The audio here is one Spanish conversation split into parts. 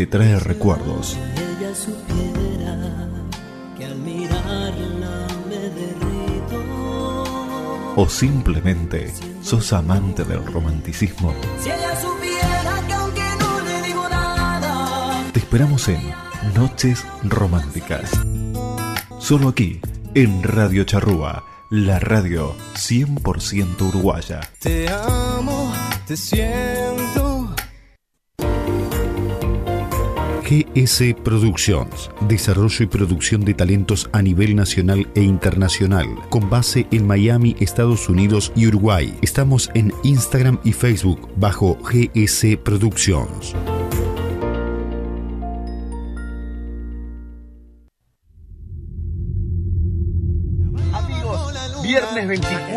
te trae recuerdos. ella supiera que al mirarla me derrito. O simplemente sos amante del romanticismo. Si ella supiera que aunque no le digo nada, Te esperamos en Noches Románticas. Solo aquí, en Radio Charrúa, la radio 100% uruguaya. Te amo, te siento. GS Productions, desarrollo y producción de talentos a nivel nacional e internacional, con base en Miami, Estados Unidos y Uruguay. Estamos en Instagram y Facebook bajo GS Productions.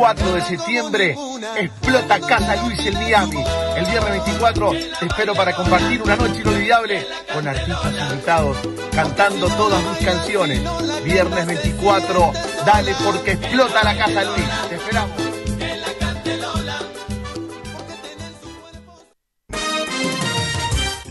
24 de septiembre explota Casa Luis en Miami. El viernes 24 te espero para compartir una noche inolvidable con artistas invitados cantando todas mis canciones. Viernes 24, dale porque explota la Casa Luis. Te esperamos.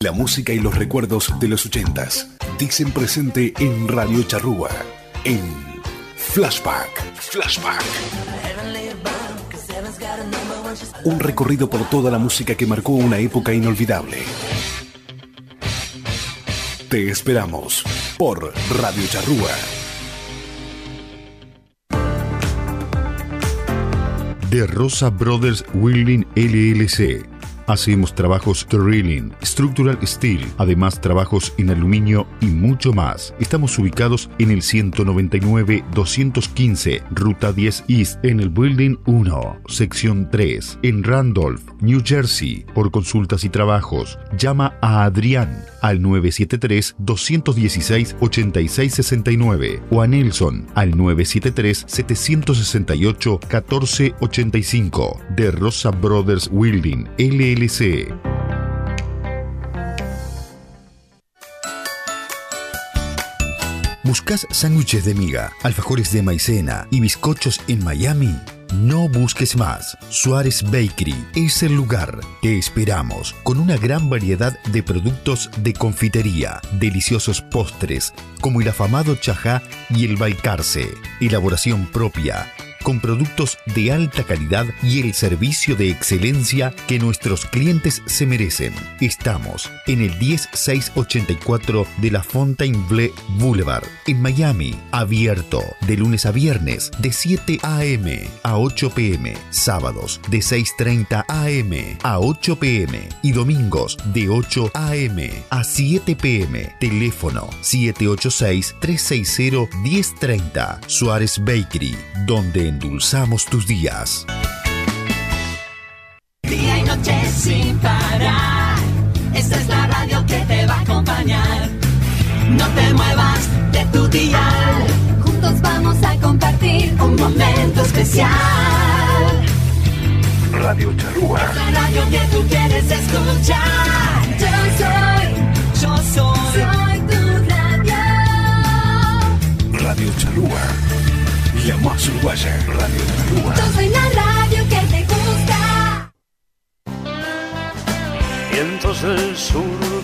La música y los recuerdos de los ochentas dicen presente en Radio Charrúa, en Flashback. Flashback. Un recorrido por toda la música que marcó una época inolvidable. Te esperamos por Radio Charrúa. De Rosa Brothers Welding LLC. Hacemos trabajos drilling, structural steel, además trabajos en aluminio y mucho más. Estamos ubicados en el 199-215, Ruta 10 East, en el Building 1, sección 3, en Randolph, New Jersey. Por consultas y trabajos, llama a Adrián al 973-216-8669 o a Nelson al 973-768-1485 de Rosa Brothers Welding LLC. ¿Buscas sándwiches de miga, alfajores de maicena y bizcochos en Miami? No busques más. Suárez Bakery es el lugar. Te esperamos con una gran variedad de productos de confitería, deliciosos postres, como el afamado chajá y el balcarce, elaboración propia, con productos de alta calidad y el servicio de excelencia que nuestros clientes se merecen. Estamos en el 10684 de la Fontainebleau Boulevard, en Miami, abierto de lunes a viernes de 7 a.m. a 8 p.m., sábados de 6.30 a.m. a 8 p.m. y domingos de 8 a.m. a 7 p.m. Teléfono 786-360-1030 Suárez Bakery, donde endulzamos tus días. día y noche sin parar. Esta es la radio que te va a acompañar. No te muevas de tu dial. Juntos vamos a compartir un momento especial. Radio Charrúa. La radio que tú quieres escuchar. Yo soy, yo soy, soy tu radio. Radio Charrúa. La más uruguaya. Radio. Yo soy la radio que te gusta. Vientos del sur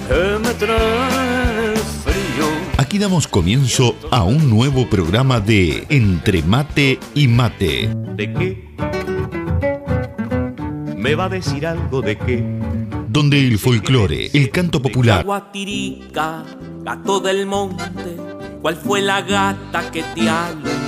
que me traen frío. Aquí damos comienzo a un nuevo programa de Entre Mate y Mate. ¿De qué? ¿Me va a decir algo de qué? donde el folclore, el canto popular, Guatirica, gato del monte, ¿cuál fue la gata que te alumbró?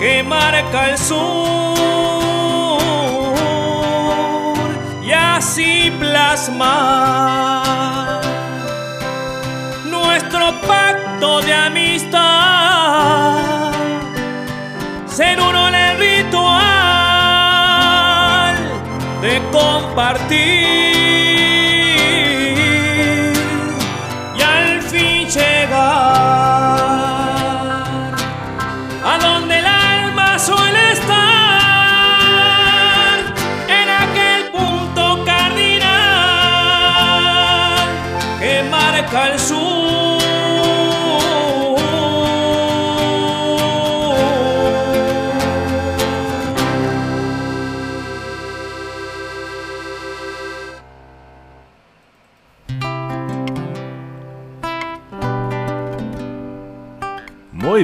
que marca el sur y así plasma nuestro pacto de amistad,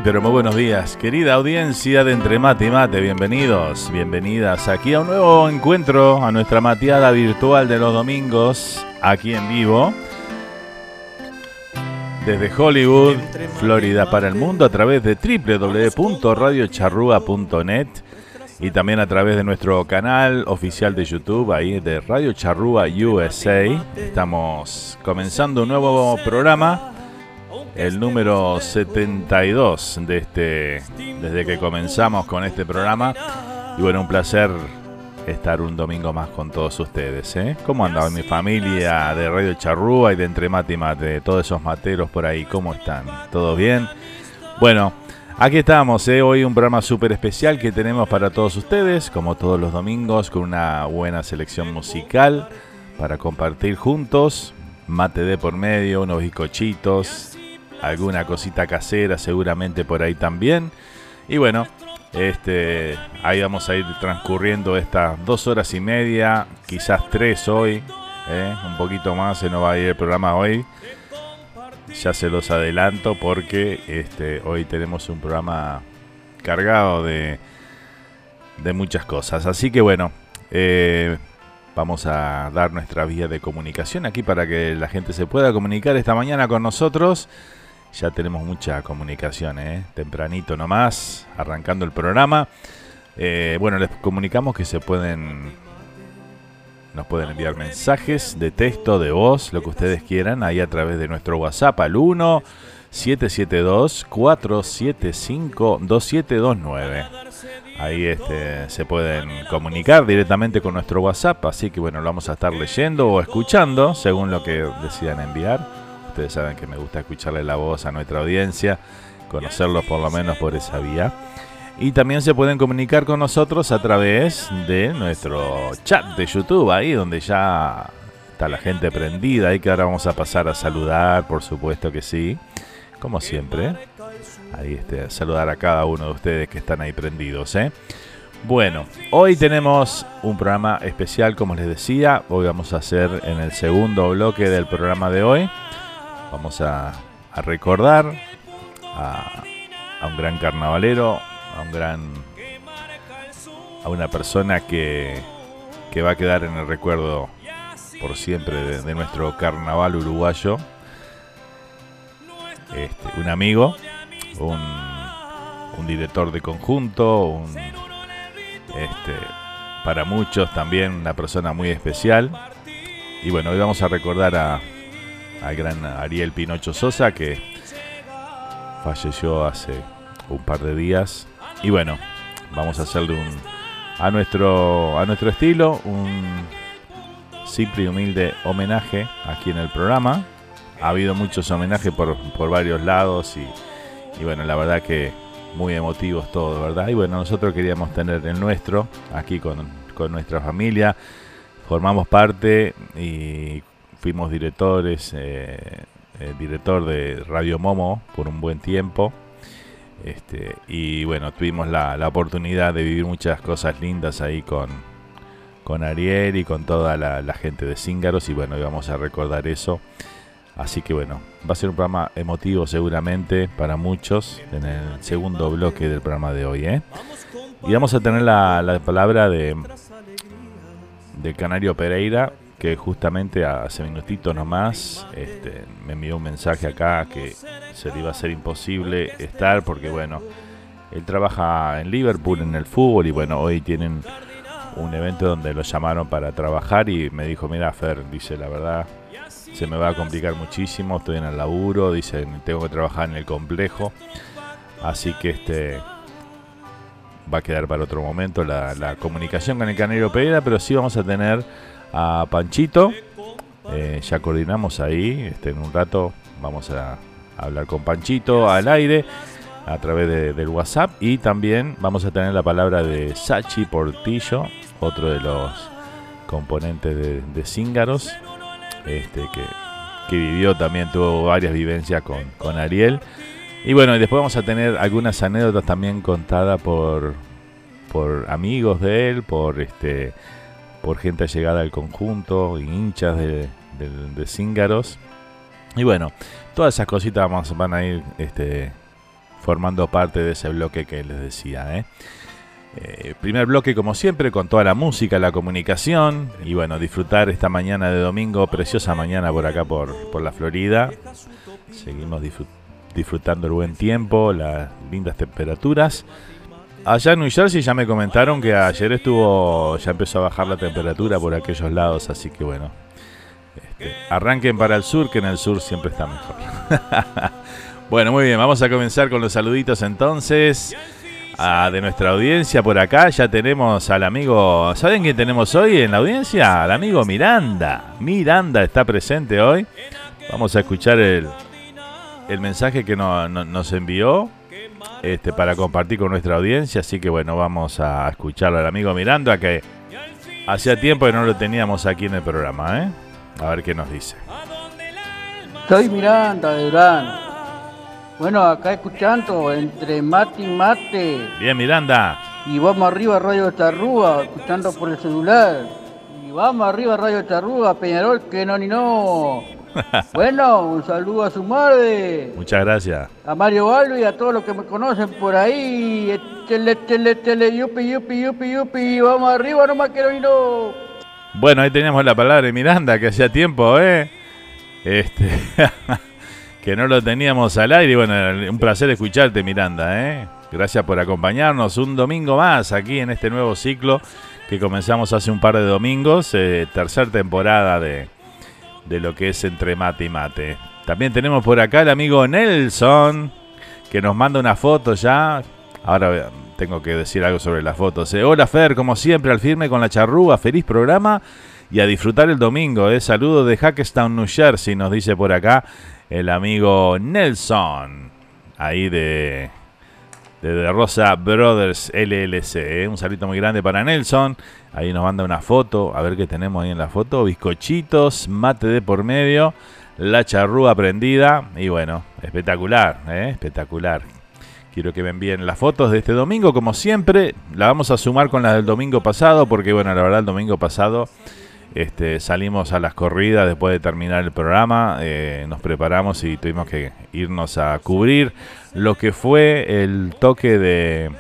pero muy buenos días, querida audiencia de Entre Mate y Mate, bienvenidos, bienvenidas aquí a un nuevo encuentro, a nuestra mateada virtual de los domingos, aquí en vivo, desde Hollywood, Florida para el mundo, a través de www.radiocharrúa.net y también a través de nuestro canal oficial de YouTube, ahí de Radio Charrúa USA. Estamos comenzando un nuevo programa el número 72 de este desde que comenzamos con este programa y bueno un placer estar un domingo más con todos ustedes ¿eh? ¿cómo anda mi familia de Radio Charrúa y de Entre Mate y Mate todos esos materos por ahí ¿cómo están? ¿todo bien? bueno aquí estamos ¿eh? hoy un programa súper especial que tenemos para todos ustedes como todos los domingos con una buena selección musical para compartir juntos mate de por medio unos bizcochitos alguna cosita casera seguramente por ahí también. Y bueno, este, ahí vamos a ir transcurriendo estas dos horas y media, quizás tres hoy, ¿eh? un poquito más se nos va a ir el programa hoy. Ya se los adelanto porque este, hoy tenemos un programa cargado de, de muchas cosas. Así que bueno, eh, vamos a dar nuestra vía de comunicación aquí para que la gente se pueda comunicar esta mañana con nosotros. Ya tenemos mucha comunicación, ¿eh? tempranito nomás, arrancando el programa. Eh, bueno, les comunicamos que se pueden, nos pueden enviar mensajes de texto, de voz, lo que ustedes quieran, ahí a través de nuestro WhatsApp al 1 772 475 2729. Ahí este, se pueden comunicar directamente con nuestro WhatsApp, así que bueno, lo vamos a estar leyendo o escuchando según lo que decidan enviar. Ustedes saben que me gusta escucharle la voz a nuestra audiencia, conocerlos por lo menos por esa vía. Y también se pueden comunicar con nosotros a través de nuestro chat de YouTube, ahí donde ya está la gente prendida, ahí que ahora vamos a pasar a saludar, por supuesto que sí, como siempre. Ahí este, saludar a cada uno de ustedes que están ahí prendidos. ¿eh? Bueno, hoy tenemos un programa especial, como les decía. Hoy vamos a hacer en el segundo bloque del programa de hoy. Vamos a, recordar a, un gran carnavalero, a un gran. a una persona que, que va a quedar en el recuerdo por siempre de, nuestro carnaval uruguayo. Este, un amigo un, director de conjunto, un, este, para muchos también una persona muy especial. Y bueno, hoy vamos a recordar a, al gran Ariel Pinocho Sosa que falleció hace un par de días. Y bueno, vamos a hacerle un a nuestro a nuestro estilo un simple y humilde homenaje aquí en el programa. Ha habido muchos homenajes por, por varios lados y y bueno, la verdad que muy emotivos todos, ¿verdad? Y bueno, nosotros queríamos tener el nuestro aquí con, nuestra familia. Formamos parte y fuimos directores, eh, director de Radio Momo por un buen tiempo. Este, y bueno, tuvimos la, oportunidad de vivir muchas cosas lindas ahí con, con Ariel y con toda la, la gente de Cíngaros. Y bueno, íbamos a recordar eso Así que bueno, va a ser un programa emotivo seguramente para muchos en el segundo bloque del programa de hoy. ¿eh? Y vamos a tener la, palabra de del Canario Pereira, que justamente hace minutitos nomás este, me envió un mensaje acá que se le iba a ser imposible estar porque bueno, él trabaja en Liverpool en el fútbol y bueno, hoy tienen un evento donde lo llamaron para trabajar y me dijo, mira Fer, dice la verdad, se me va a complicar muchísimo, estoy en el laburo, dicen, tengo que trabajar en el complejo, así que este va a quedar para otro momento la, comunicación con el Canero Pereira, pero sí vamos a tener a Panchito, eh, ya coordinamos ahí, este, en un rato vamos a hablar con Panchito al aire a través del WhatsApp y también vamos a tener la palabra de Sachi Portillo, otro de los componentes de, de Cíngaros, este, que, vivió también, tuvo varias vivencias con, con Ariel. Y bueno, y después vamos a tener algunas anécdotas también contadas por, por amigos de él, por este por gente llegada al conjunto, hinchas de, de, Cíngaros. Y bueno, todas esas cositas vamos, van a ir este, formando parte de ese bloque que les decía. ¿eh? Eh, primer bloque como siempre con toda la música, la comunicación y bueno, disfrutar esta mañana de domingo, preciosa mañana por acá por, por la Florida. Seguimos disfrutando el buen tiempo, las lindas temperaturas. Allá en New Jersey ya me comentaron que ayer estuvo, ya empezó a bajar la temperatura por aquellos lados, así que bueno, este, arranquen para el sur, que en el sur siempre está mejor. bueno, muy bien, vamos a comenzar con los saluditos entonces de nuestra audiencia por acá. Ya tenemos al amigo, ¿saben quién tenemos hoy en la audiencia? Al amigo Miranda. Miranda está presente hoy. Vamos a escuchar el, el mensaje que nos envió este, para compartir con nuestra audiencia. Así que bueno, vamos a escucharlo al amigo Miranda que hacía tiempo que no lo teníamos aquí en el programa. ¿eh? A ver qué nos dice. Soy Miranda de Durán. Bueno, acá escuchando entre mate y mate. Bien, Miranda. Y vamos arriba Radio Charrúa, escuchando por el celular. Y vamos arriba Radio Charrúa, Peñarol, que no ni no. bueno, un saludo a su madre. Muchas gracias. A Mario Balbo y a todos los que me conocen por ahí. tele, tele, tele, yupi, yupi, yupi, yupi. Vamos arriba nomás que no y no. Bueno, ahí teníamos la palabra de Miranda, que hacía tiempo, ¿eh? Este, que no lo teníamos al aire. Bueno, un placer escucharte, Miranda, ¿eh? Gracias por acompañarnos un domingo más aquí en este nuevo ciclo que comenzamos hace un par de domingos, eh, tercera temporada de, de lo que es entre mate y mate. También tenemos por acá el amigo Nelson, que nos manda una foto ya. Ahora tengo que decir algo sobre las fotos. Eh. Hola Fer, como siempre, al firme con la charrúa, feliz programa y a disfrutar el domingo. Eh. Saludo de Hackestown, New Jersey, nos dice por acá el amigo Nelson, ahí de, de, Rosa Brothers LLC. Eh. Un saludo muy grande para Nelson. Ahí nos manda una foto, a ver qué tenemos ahí en la foto. Bizcochitos, mate de por medio la charrúa prendida. Y bueno, espectacular, ¿eh? espectacular. Quiero que me envíen las fotos de este domingo, como siempre. La vamos a sumar con las del domingo pasado, porque bueno, la verdad el domingo pasado este, salimos a las corridas después de terminar el programa. Eh, nos preparamos y tuvimos que irnos a cubrir lo que fue el toque de,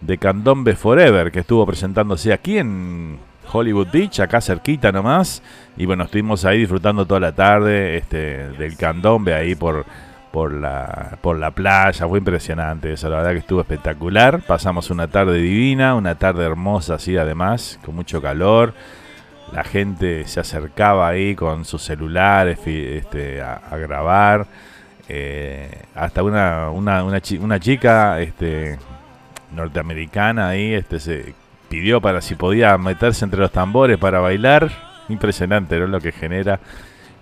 de Candombe Forever, que estuvo presentándose aquí en Hollywood Beach, acá cerquita nomás. Y bueno, estuvimos ahí disfrutando toda la tarde este, del candombe ahí por, por, la, por la playa. Fue impresionante eso, la verdad que estuvo espectacular. Pasamos una tarde divina, una tarde hermosa así además, con mucho calor. La gente se acercaba ahí con sus celulares este, a, grabar. Eh, hasta una, una, una, chica este, norteamericana ahí este, se pidió para si podía meterse entre los tambores para bailar. Impresionante, ¿no? Lo que genera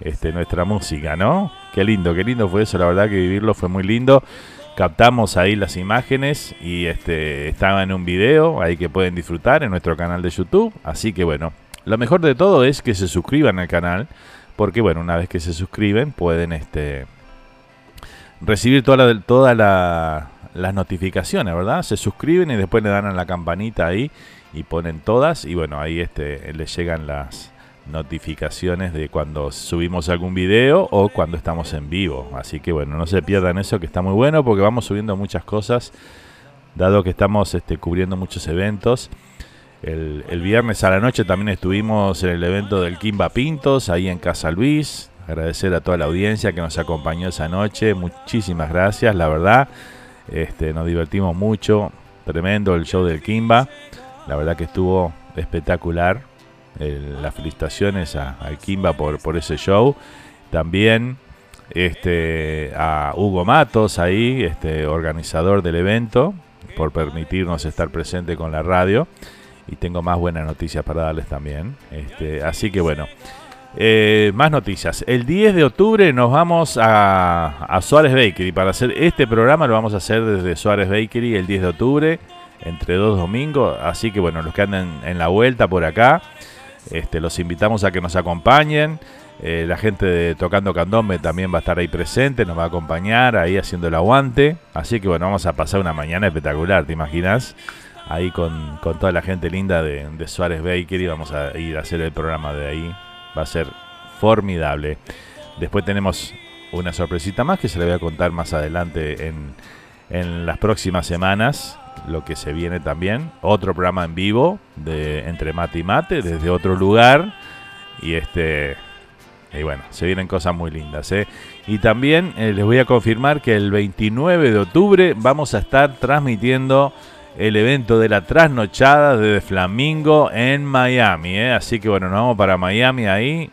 este, nuestra música, ¿no? Qué lindo, qué lindo fue eso, la verdad que vivirlo fue muy lindo. Captamos ahí las imágenes y este, estaba en un video ahí que pueden disfrutar en nuestro canal de YouTube. Así que bueno, lo mejor de todo es que se suscriban al canal, porque bueno, una vez que se suscriben pueden este, recibir toda la, toda la, las notificaciones, ¿verdad? Se suscriben y después le dan a la campanita ahí y ponen todas y bueno, ahí este, les llegan las notificaciones de cuando subimos algún video o cuando estamos en vivo. Así que bueno, no se pierdan eso que está muy bueno porque vamos subiendo muchas cosas, dado que estamos este, cubriendo muchos eventos. El, el, viernes a la noche también estuvimos en el evento del Kimba Pintos, ahí en Casa Luis. Agradecer a toda la audiencia que nos acompañó esa noche. Muchísimas gracias, la verdad. Este, nos divertimos mucho. Tremendo el show del Kimba. La verdad que estuvo espectacular. las felicitaciones a, al Kimba por, por ese show. También este, a Hugo Matos ahí, este, organizador del evento, por permitirnos estar presente con la radio. Y tengo más buenas noticias para darles también. Este, así que bueno, eh, más noticias. El 10 de octubre nos vamos a, a, Suárez Bakery. Para hacer este programa lo vamos a hacer desde Suárez Bakery el 10 de octubre, entre dos domingos. Así que bueno, los que andan en la vuelta por acá, este, los invitamos a que nos acompañen. Eh, la gente de Tocando Candombe también va a estar ahí presente, nos va a acompañar ahí haciendo el aguante. Así que bueno, vamos a pasar una mañana espectacular, ¿te imaginas? Ahí con, con toda la gente linda de, de Suárez Bakery. Vamos a ir a hacer el programa de ahí va a ser formidable. Después tenemos una sorpresita más que se le voy a contar más adelante en, en las próximas semanas, lo que se viene también. Otro programa en vivo de Entre Mate y Mate, desde otro lugar. Y este. Y bueno, se vienen cosas muy lindas. ¿eh? Y también eh, les voy a confirmar que el 29 de octubre vamos a estar transmitiendo el evento de la trasnochada de Flamingo en Miami. ¿eh? Así que bueno, nos vamos para Miami ahí,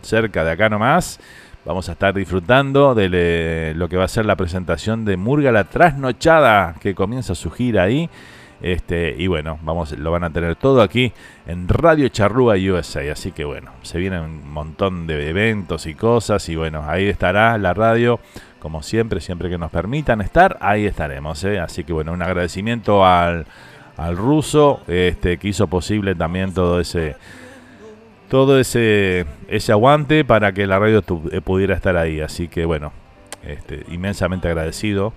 cerca de acá nomás. Vamos a estar disfrutando de lo que va a ser la presentación de Murga la Trasnochada, que comienza su gira ahí. Este, y bueno, vamos, lo van a tener todo aquí en Radio Charrúa USA. Así que bueno, se vienen un montón de eventos y cosas. Y bueno, ahí estará la radio como siempre, siempre que nos permitan estar, ahí estaremos. ¿eh? Así que bueno, un agradecimiento al, al ruso este, que hizo posible también todo ese todo ese, ese aguante para que la radio eh, pudiera estar ahí. Así que bueno, este, inmensamente agradecido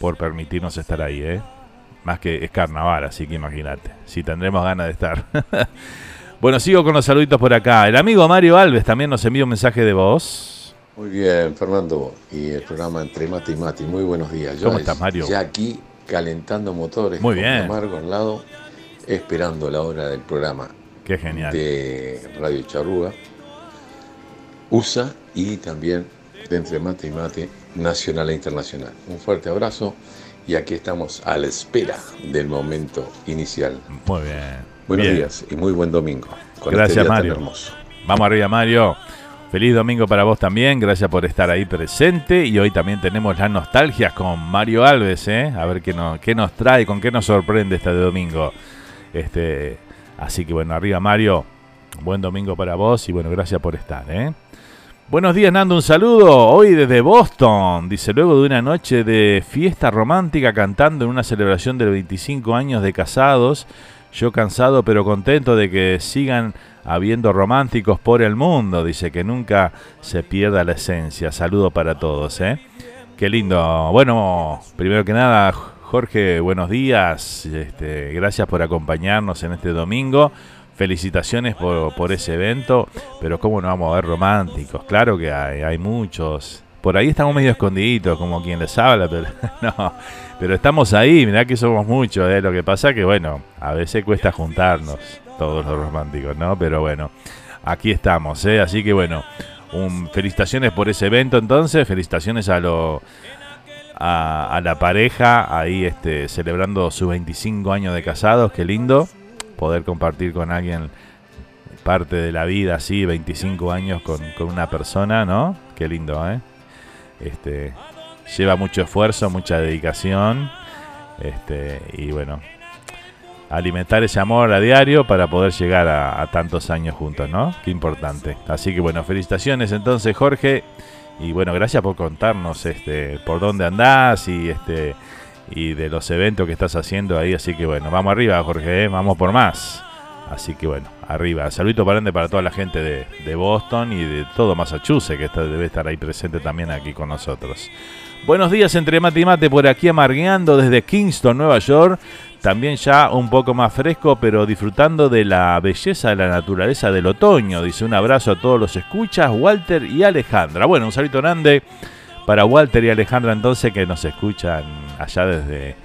por permitirnos estar ahí. ¿eh? Más que es carnaval, así que imagínate, si tendremos ganas de estar. bueno, sigo con los saluditos por acá. El amigo Mario Alves también nos envió un mensaje de voz. Muy bien, Fernando. Y el programa Entre Mate y Mati. Muy buenos días. ¿Cómo estás, Mario? Ya aquí calentando motores Muy con bien. Amargo al lado, esperando la hora del programa Qué genial. de Radio Charrúa, USA y también de Entre Mate y Mate, nacional e internacional. Un fuerte abrazo y aquí estamos a la espera del momento inicial. Muy bien. Buenos Bien. días y muy buen domingo. con este Gracias, tan Mario. hermoso. Vamos arriba, Mario. Feliz domingo para vos también. Gracias por estar ahí presente. Y hoy también tenemos las nostalgias con Mario Alves, ¿eh? A ver qué, no- qué nos trae, con qué nos sorprende este domingo. Este, así que bueno, arriba, Mario. Buen domingo para vos y bueno, gracias por estar, ¿eh? Buenos días, Nando. Un saludo. Hoy desde Boston. Dice, luego de una noche de fiesta romántica cantando en una celebración de 25 años de casados, yo cansado pero contento de que sigan habiendo románticos por el mundo. Dice que nunca se pierda la esencia. Saludo para todos, ¿eh? Qué lindo. Bueno, primero que nada, Jorge, buenos días. Este, gracias por acompañarnos en este domingo. Felicitaciones por, por ese evento. Pero cómo no vamos a ver románticos. Claro que hay, hay muchos. Por ahí estamos medio escondiditos, como quien les habla, pero no. Pero estamos ahí, mirá que somos muchos, ¿eh? Lo que pasa que, bueno, a veces cuesta juntarnos, todos los románticos, ¿no? Pero bueno, aquí estamos, ¿eh? Así que, bueno, felicitaciones por ese evento entonces, felicitaciones a lo... A, a la pareja ahí este, celebrando sus 25 años de casados, qué lindo poder compartir con alguien parte de la vida así, 25 años con, con una persona, ¿no? Qué lindo, ¿eh? Este, lleva mucho esfuerzo, mucha dedicación, este, y bueno, alimentar ese amor a diario para poder llegar a, tantos años juntos, ¿no? Qué importante. Así que bueno, felicitaciones entonces, Jorge, y bueno, gracias por contarnos este, por dónde andás y este y de los eventos que estás haciendo ahí, así que bueno, vamos arriba, Jorge, ¿eh? vamos por más. Así que bueno, arriba. Saludito para para toda la gente de, de Boston y de todo Massachusetts, que debe estar ahí presente también aquí con nosotros. Buenos días entre mate y mate por aquí amargueando desde Kingston, Nueva York. También ya un poco más fresco, pero disfrutando de la belleza de la naturaleza del otoño. Dice un abrazo a todos los escuchas, Walter y Alejandra. Bueno, un saludo grande para Walter y Alejandra entonces que nos escuchan allá desde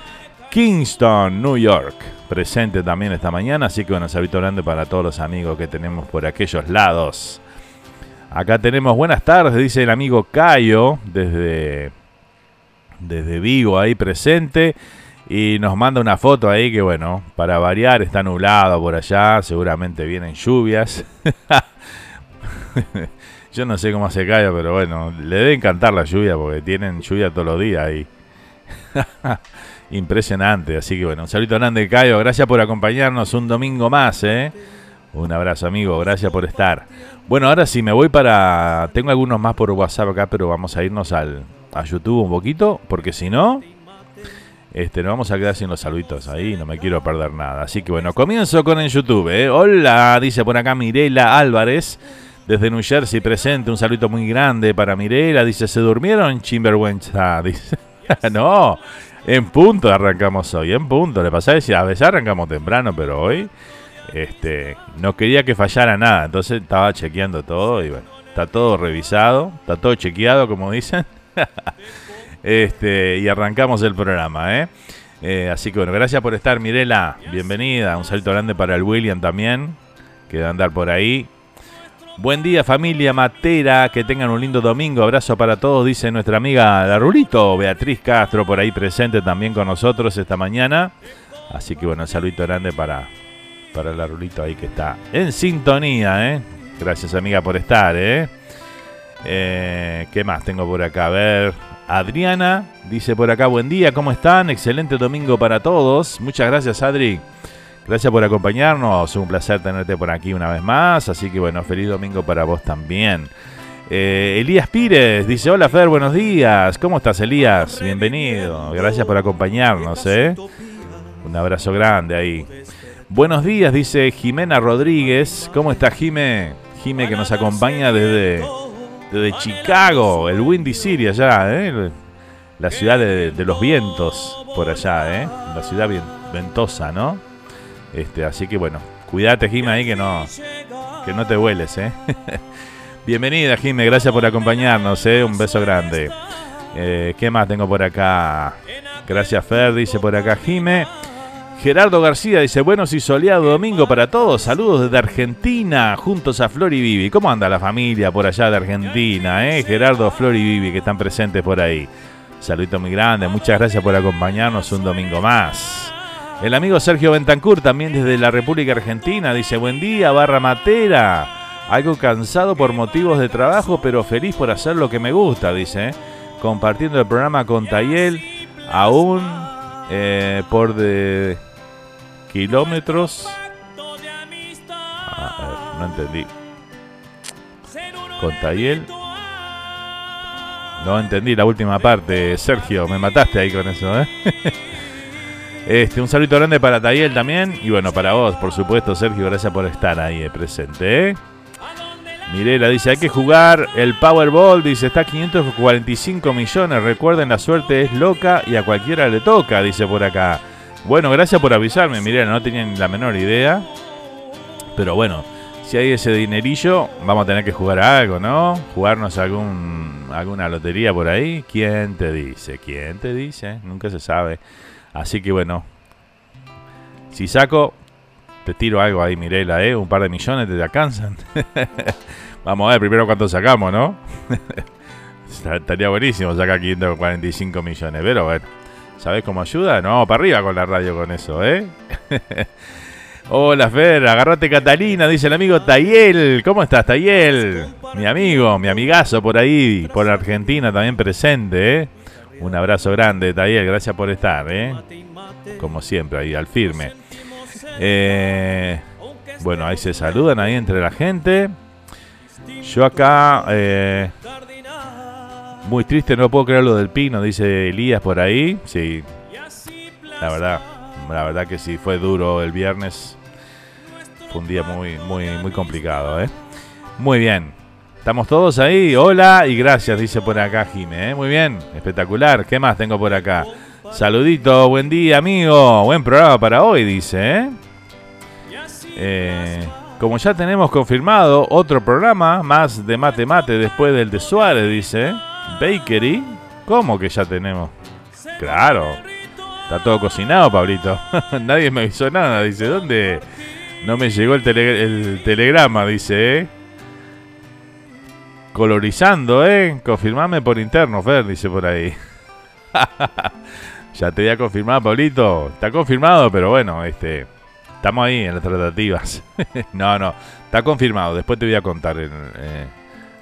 Kingston, New York. Presente también esta mañana, así que bueno, un saludo grande para todos los amigos que tenemos por aquellos lados. Acá tenemos buenas tardes, dice el amigo Cayo, desde, desde Vigo ahí presente. Y nos manda una foto ahí que bueno, para variar está nublado por allá, seguramente vienen lluvias. Yo no sé cómo hace Cayo, pero bueno, le debe encantar la lluvia porque tienen lluvia todos los días ahí. Impresionante, así que bueno, un saludo grande Cayo, gracias por acompañarnos un domingo más, ¿eh? Un abrazo amigo, gracias por estar. Bueno, ahora sí me voy para... Tengo algunos más por WhatsApp acá, pero vamos a irnos al, a YouTube un poquito, porque si no, este, nos vamos a quedar sin los saluditos ahí, no me quiero perder nada. Así que bueno, comienzo con el YouTube, ¿eh? Hola, dice por acá Mirela Álvarez, desde New Jersey presente, un saludo muy grande para Mirela, dice, ¿se durmieron Chimberwenza? Dice, no, en punto arrancamos hoy, en punto. Le pasa a veces arrancamos temprano, pero hoy este, no quería que fallara nada. Entonces estaba chequeando todo y bueno, está todo revisado, está todo chequeado, como dicen. este, y arrancamos el programa, ¿eh? Eh, así que bueno, gracias por estar, Mirela. Bienvenida. Un saludo grande para el William también, que debe andar por ahí. Buen día familia Matera, que tengan un lindo domingo, abrazo para todos, dice nuestra amiga la Rulito, Beatriz Castro por ahí presente también con nosotros esta mañana. Así que bueno, un saludito grande para, para la Rulito ahí que está en sintonía, ¿eh? Gracias amiga por estar, ¿eh? Eh, ¿Qué más tengo por acá? A ver, Adriana dice por acá, buen día, ¿cómo están? Excelente domingo para todos. Muchas gracias Adri. Gracias por acompañarnos, un placer tenerte por aquí una vez más, así que bueno, feliz domingo para vos también. Eh, Elías Pires dice, hola Fer, buenos días, ¿cómo estás Elías? Bienvenido, gracias por acompañarnos, ¿eh? Un abrazo grande ahí. Buenos días, dice Jimena Rodríguez, ¿cómo está Jime? Jime que nos acompaña desde, desde Chicago, el Windy City allá, ¿eh? La ciudad de, de los vientos por allá, ¿eh? La ciudad ventosa, ¿no? Este, así que bueno, cuídate Jime ahí que no, que no te vueles, ¿eh? Bienvenida Jime, gracias por acompañarnos, ¿eh? Un beso grande. Eh, ¿Qué más tengo por acá? Gracias Fer, dice por acá Jime. Gerardo García dice, buenos y soleado domingo para todos. Saludos desde Argentina, juntos a Flor y Vivi. ¿Cómo anda la familia por allá de Argentina? Eh? Gerardo, Flor y Vivi que están presentes por ahí. Saludito muy grande, muchas gracias por acompañarnos un domingo más. El amigo Sergio Bentancur, también desde la República Argentina, dice, buen día, barra matera. Algo cansado por motivos de trabajo, pero feliz por hacer lo que me gusta, dice. Compartiendo el programa con Tayel, aún eh, por de kilómetros. Ah, no entendí. Con Tayel. No entendí la última parte, Sergio, me mataste ahí con eso, ¿eh? Este, un saludo grande para Tayel también. Y bueno, para vos, por supuesto, Sergio, gracias por estar ahí eh, presente. ¿eh? Mirela dice, hay que jugar el Powerball, dice, está a 545 millones. Recuerden, la suerte es loca y a cualquiera le toca, dice por acá. Bueno, gracias por avisarme, Mirela, no tenía la menor idea. Pero bueno, si hay ese dinerillo, vamos a tener que jugar a algo, ¿no? Jugarnos algún, alguna lotería por ahí. ¿Quién te dice? ¿Quién te dice? Nunca se sabe. Así que bueno, si saco, te tiro algo ahí, Mirela, ¿eh? Un par de millones te alcanzan. Vamos a ver primero cuánto sacamos, ¿no? Estaría buenísimo sacar 545 millones, pero bueno. ¿Sabes cómo ayuda? No, para arriba con la radio con eso, ¿eh? Hola Fer, agarrate Catalina, dice el amigo Tayel. ¿Cómo estás, Tayel? Mi amigo, mi amigazo por ahí, por Argentina también presente, ¿eh? Un abrazo grande, Tayel, gracias por estar, ¿eh? Como siempre, ahí al firme. Eh, bueno, ahí se saludan ahí entre la gente. Yo acá, eh, muy triste, no puedo creer lo del pino, dice Elías por ahí. Sí, la verdad, la verdad que sí, fue duro el viernes. Fue un día muy, muy, muy complicado, ¿eh? Muy bien. ¿Estamos todos ahí? Hola y gracias, dice por acá Jime. ¿eh? Muy bien, espectacular. ¿Qué más tengo por acá? Saludito, buen día, amigo. Buen programa para hoy, dice. ¿eh? Eh, como ya tenemos confirmado otro programa más de mate mate después del de Suárez, dice. Bakery. ¿Cómo que ya tenemos? Claro. Está todo cocinado, Pablito. Nadie me avisó nada. Dice, ¿dónde? No me llegó el, el telegrama, dice, ¿eh? Colorizando, ¿eh? Confirmame por interno, Fer, dice por ahí. ya te voy a confirmar, Pablito. Está confirmado, pero bueno, este... Estamos ahí en las tratativas. no, no, está confirmado. Después te voy a contar. Eh,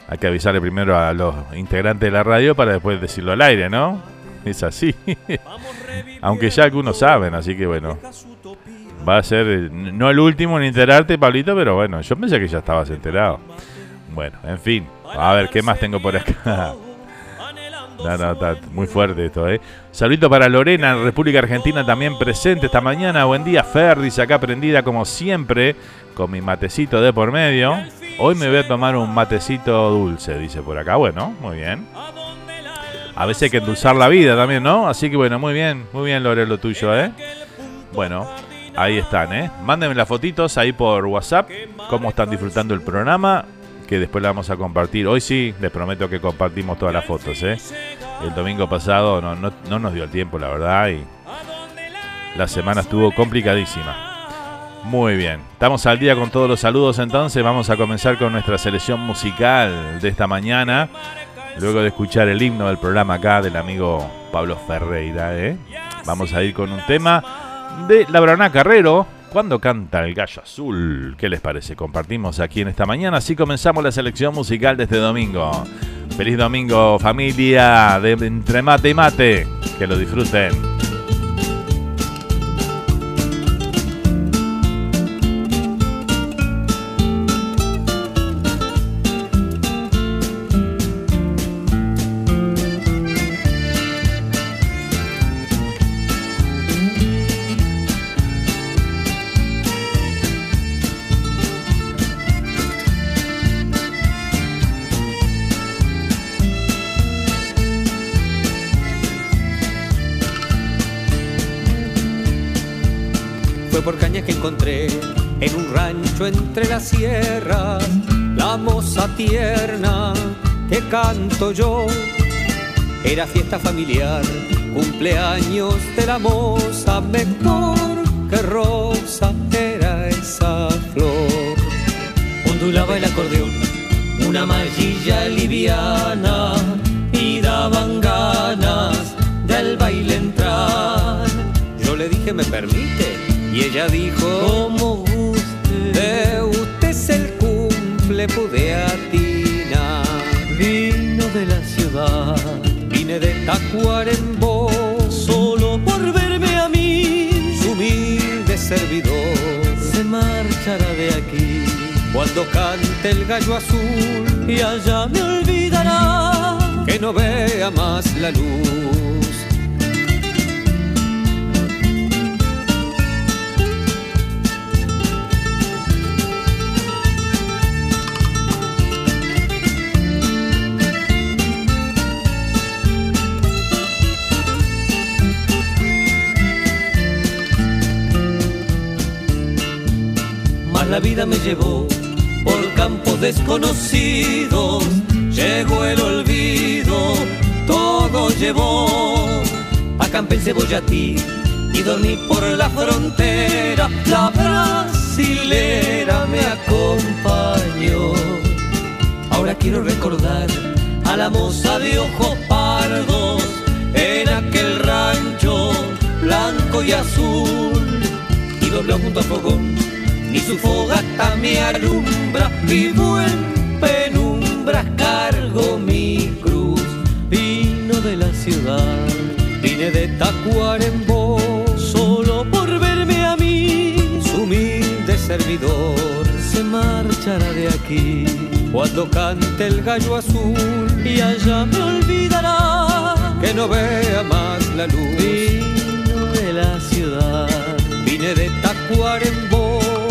hay que avisarle primero a los integrantes de la radio para después decirlo al aire, ¿no? Es así. Aunque ya algunos saben, así que bueno. Va a ser no el último en enterarte, Pablito, pero bueno, yo pensé que ya estabas enterado. Bueno, en fin. A ver, ¿qué más tengo por acá? No, no, está muy fuerte esto, ¿eh? Saludito para Lorena, República Argentina, también presente esta mañana. Buen día, Ferris, acá prendida como siempre, con mi matecito de por medio. Hoy me voy a tomar un matecito dulce, dice por acá. Bueno, muy bien. A veces hay que endulzar la vida también, ¿no? Así que bueno, muy bien, muy bien, Lore, lo tuyo, ¿eh? Bueno, ahí están, ¿eh? Mándenme las fotitos ahí por WhatsApp, cómo están disfrutando el programa que después la vamos a compartir. Hoy sí, les prometo que compartimos todas las fotos. ¿eh? El domingo pasado no, no, nos dio el tiempo, la verdad, y la semana estuvo complicadísima. Muy bien, estamos al día con todos los saludos entonces. Vamos a comenzar con nuestra selección musical de esta mañana. Luego de escuchar el himno del programa acá del amigo Pablo Ferreira, ¿eh? vamos a ir con un tema de Labrana Carrero, cuando canta el gallo azul. ¿Qué les parece? Compartimos aquí en esta mañana. Así comenzamos la selección musical de este domingo. Feliz domingo familia de entre mate y mate. Que lo disfruten. Entre las sierras, la moza tierna que canto yo. Era fiesta familiar cumpleaños de la moza, mejor que rosa era esa flor. Ondulaba el acordeón, una mallilla liviana, y daban ganas del baile entrar. Yo le dije, ¿me permite? Y ella dijo, guste, de usted es el cumple, pude atinar. Vino de la ciudad, vine de Tacuarembó, solo por verme a mí, su humilde servidor. Se marchará de aquí cuando cante el gallo azul y allá me olvidará que no vea más la luz. La vida me llevó por campos desconocidos, llegó el olvido, todo llevó. Acampé en Cebollatí y dormí por la frontera, la brasilera me acompañó. Ahora quiero recordar a la moza de ojos pardos en aquel rancho blanco y azul y dobló junto al fogón ni su fogata me alumbra, vivo en penumbras, cargo mi cruz. Vino de la ciudad, vine de Tacuarembó, solo por verme a mí, su humilde servidor. Se marchará de aquí cuando cante el gallo azul y allá me olvidará que no vea más la luz. Vino de la ciudad, vine de Tacuarembó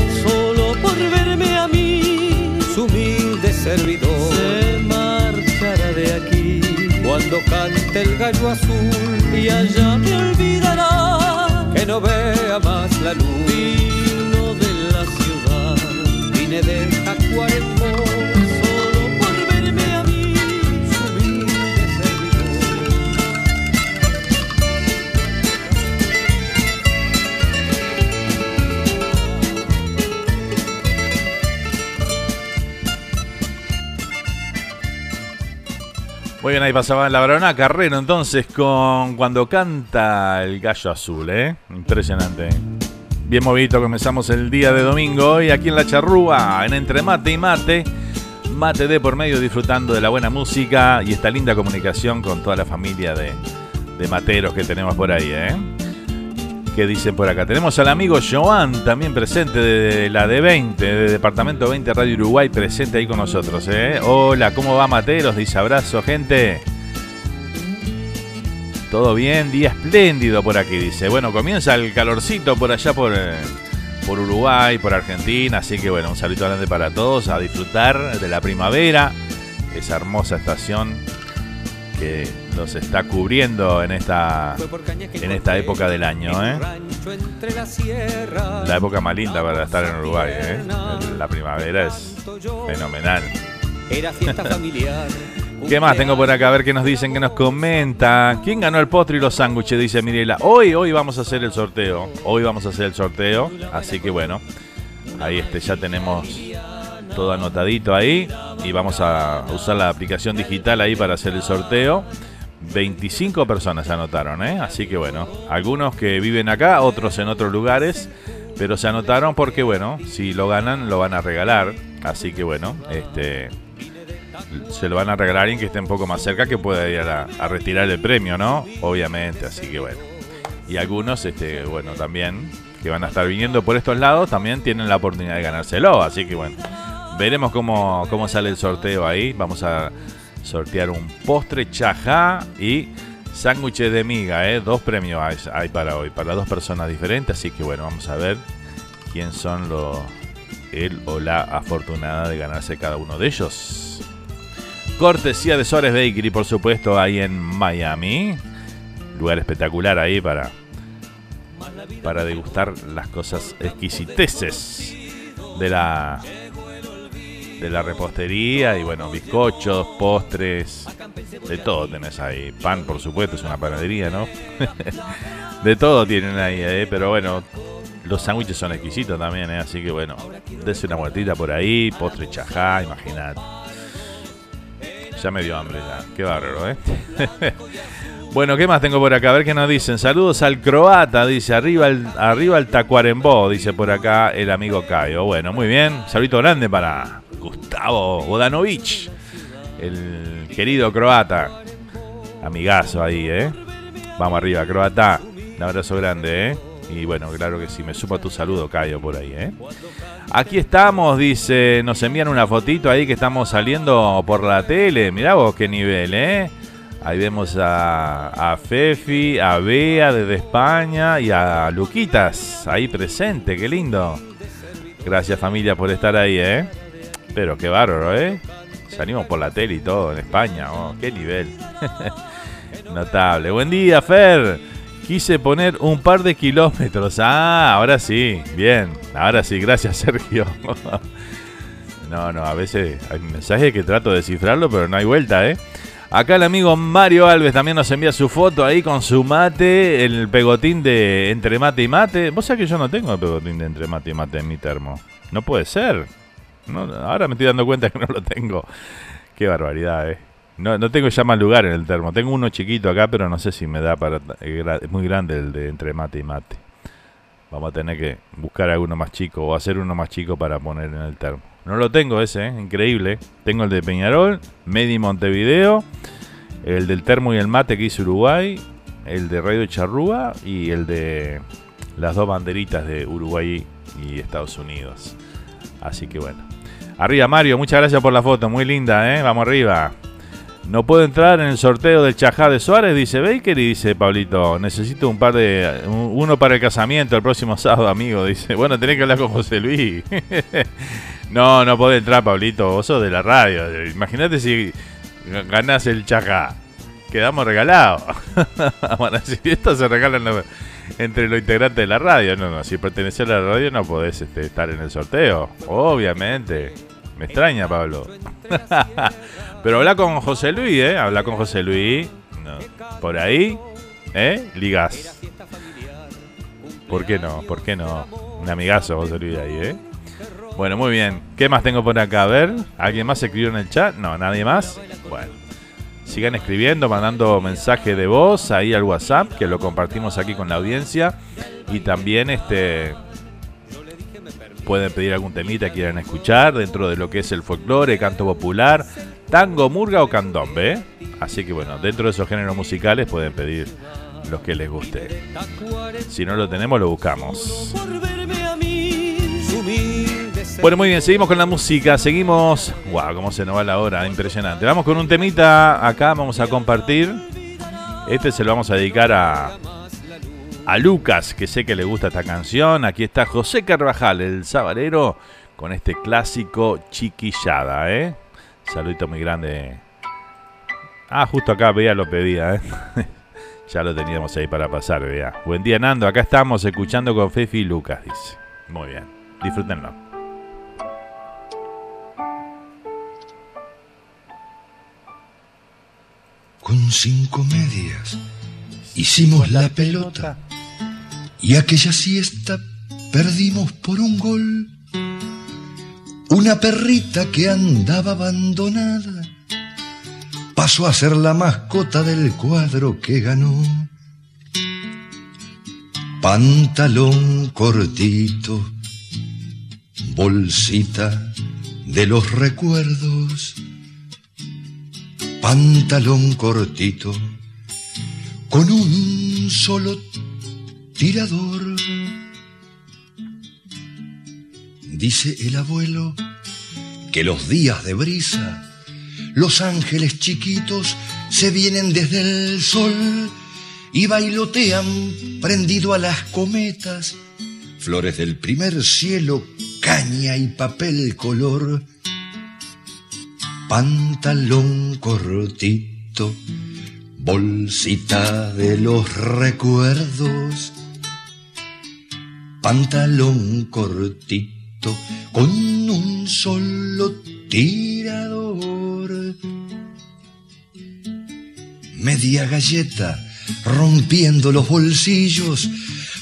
por verme a mí, su humilde servidor. Se marchará de aquí. Cuando cante el gallo azul. Y allá me olvidará. Que no vea más la luz. Vino de la ciudad, vine de Tacuarembó, Muy bien, ahí pasaba la varona Carrero entonces con cuando canta el gallo azul, ¿eh? Impresionante. Bien movido, comenzamos el día de domingo y aquí en la charrúa, en entre mate y mate, mate de por medio disfrutando de la buena música y esta linda comunicación con toda la familia de, de materos que tenemos por ahí, ¿eh? ¿Qué dicen por acá? Tenemos al amigo Joan también presente de la D20, de Departamento 20 Radio Uruguay, presente ahí con nosotros. ¿eh? Hola, ¿cómo va Materos? Dice abrazo, gente. Todo bien, día espléndido por aquí, dice. Bueno, comienza el calorcito por allá por, eh, por Uruguay, por Argentina. Así que bueno, un saludo grande para todos, a disfrutar de la primavera, esa hermosa estación que nos está cubriendo en esta en esta época del año, ¿eh? La época más linda para estar en Uruguay, ¿eh? La primavera es fenomenal. Era fiesta familiar. ¿Qué más tengo por acá? A ver qué nos dicen, qué nos comentan. ¿Quién ganó el postre y los sándwiches? Dice Mirela. Hoy, hoy vamos a hacer el sorteo. Hoy vamos a hacer el sorteo. Así que bueno, ahí este ya tenemos todo anotadito ahí. Y vamos a usar la aplicación digital ahí para hacer el sorteo. 25 personas se anotaron, ¿eh? Así que bueno, algunos que viven acá, otros en otros lugares, pero se anotaron porque bueno, si lo ganan lo van a regalar, así que bueno, este se lo van a regalar a que esté un poco más cerca que pueda ir a, a retirar el premio, ¿no? Obviamente, así que bueno. Y algunos, este, bueno, también que van a estar viniendo por estos lados, también tienen la oportunidad de ganárselo, así que bueno, veremos cómo, cómo sale el sorteo ahí, vamos a sortear un postre chajá y sándwiches de miga, ¿eh? Dos premios hay, para hoy, para dos personas diferentes. Así que bueno, vamos a ver quién son los, el o la afortunada de ganarse cada uno de ellos. Cortesía de Suárez Bakery, por supuesto, ahí en Miami. Lugar espectacular ahí para, para degustar las cosas exquisiteces de la de la repostería y bueno, bizcochos, postres, de todo tenés ahí. Pan, por supuesto, es una panadería, ¿no? de todo tienen ahí, ¿eh? pero bueno, los sándwiches son exquisitos también, ¿eh? así que bueno, dese una vueltita por ahí, postre chajá, imagínate. Ya me dio hambre ya, qué bárbaro, ¿eh? Bueno, ¿qué más tengo por acá? A ver qué nos dicen. Saludos al croata, dice. Arriba el, arriba el Tacuarembó, dice por acá el amigo Caio. Bueno, muy bien. Saludito grande para Gustavo Bodanovich, el querido croata. Amigazo ahí, ¿eh? Vamos arriba, croata. Un abrazo grande, ¿eh? Y bueno, claro que sí, me supo tu saludo, Caio, por ahí, ¿eh? Aquí estamos, dice, nos envían una fotito ahí que estamos saliendo por la tele. Mirá vos qué nivel, ¿eh? Ahí vemos a, Fefi, a Bea desde España y a Luquitas ahí presente, qué lindo. Gracias familia por estar ahí, ¿eh? Pero qué bárbaro, ¿eh? Salimos por la tele y todo en España, oh, qué nivel. Notable. Buen día, Fer. Quise poner un par de kilómetros. Ah, ahora sí. Bien. Ahora sí. Gracias, Sergio. no, no, a veces hay mensajes que trato de descifrarlo, pero no hay vuelta, ¿eh? Acá el amigo Mario Alves también nos envía su foto ahí con su mate, el pegotín de entre mate y mate. Vos sabés que yo no tengo el pegotín de entre mate y mate en mi termo. No puede ser. ahora me estoy dando cuenta que no lo tengo. Qué barbaridad, eh. No, no tengo ya más lugar en el termo. Tengo uno chiquito acá, pero no sé si me da para... Es muy grande el de entre mate y mate. Vamos a tener que buscar alguno más chico o hacer uno más chico para poner en el termo. No lo tengo ese, ¿eh? increíble. Tengo el de Peñarol, Medi Montevideo, el del termo y el mate que hizo Uruguay, el de Radio Charrúa y el de las dos banderitas de Uruguay y Estados Unidos. Así que bueno. Arriba Mario, muchas gracias por la foto, muy linda, ¿eh? Vamos arriba. No puedo entrar en el sorteo del Chajá de Suárez, dice Baker, y dice Pablito, necesito un par de... uno para el casamiento el próximo sábado, amigo. Dice, bueno, tenés que hablar con José Luis. No, no podés entrar, Pablito. Vos sos de la radio. Imagínate si ganás el chacá. Quedamos regalados. bueno, si esto se regala entre los integrantes de la radio. No, no. Si perteneces a la radio no podés este, estar en el sorteo. Obviamente. Me extraña, Pablo. Pero habla con José Luis, ¿eh? Habla con José Luis. Por ahí, ¿eh? Ligas. ¿Por qué no? ¿Por qué no? Un amigazo José Luis ahí, ¿eh? Bueno, muy bien. ¿Qué más tengo por acá? A ver, ¿alguien más escribió en el chat? No, nadie más. Bueno, sigan escribiendo, mandando mensaje de voz ahí al WhatsApp, que lo compartimos aquí con la audiencia. Y también este pueden pedir algún temita que quieran escuchar dentro de lo que es el folclore, canto popular, tango, murga o candombe. ¿eh? Así que bueno, dentro de esos géneros musicales pueden pedir los que les guste. Si no lo tenemos, lo buscamos. Bueno, muy bien, seguimos con la música, seguimos... ¡Wow! ¿Cómo se nos va la hora? Impresionante. Vamos con un temita acá, vamos a compartir. Este se lo vamos a dedicar a, a Lucas, que sé que le gusta esta canción. Aquí está José Carvajal, el sabalero, con este clásico Chiquillada, ¿eh? Saludito muy grande. Ah, justo acá, vea, lo pedía, ¿eh? ya lo teníamos ahí para pasar, vea. Buen día, Nando. Acá estamos escuchando con Fefi y Lucas, dice. Muy bien, disfrútenlo. con cinco medias hicimos la pelota y aquella siesta perdimos por un gol. Una perrita que andaba abandonada pasó a ser la mascota del cuadro que ganó. Pantalón cortito, bolsita de los recuerdos pantalón cortito, con un solo tirador. Dice el abuelo que los días de brisa, los ángeles chiquitos se vienen desde el sol y bailotean prendido a las cometas, flores del primer cielo, caña y papel color pantalón cortito, bolsita de los recuerdos, pantalón cortito, con un solo tirador. Media galleta rompiendo los bolsillos,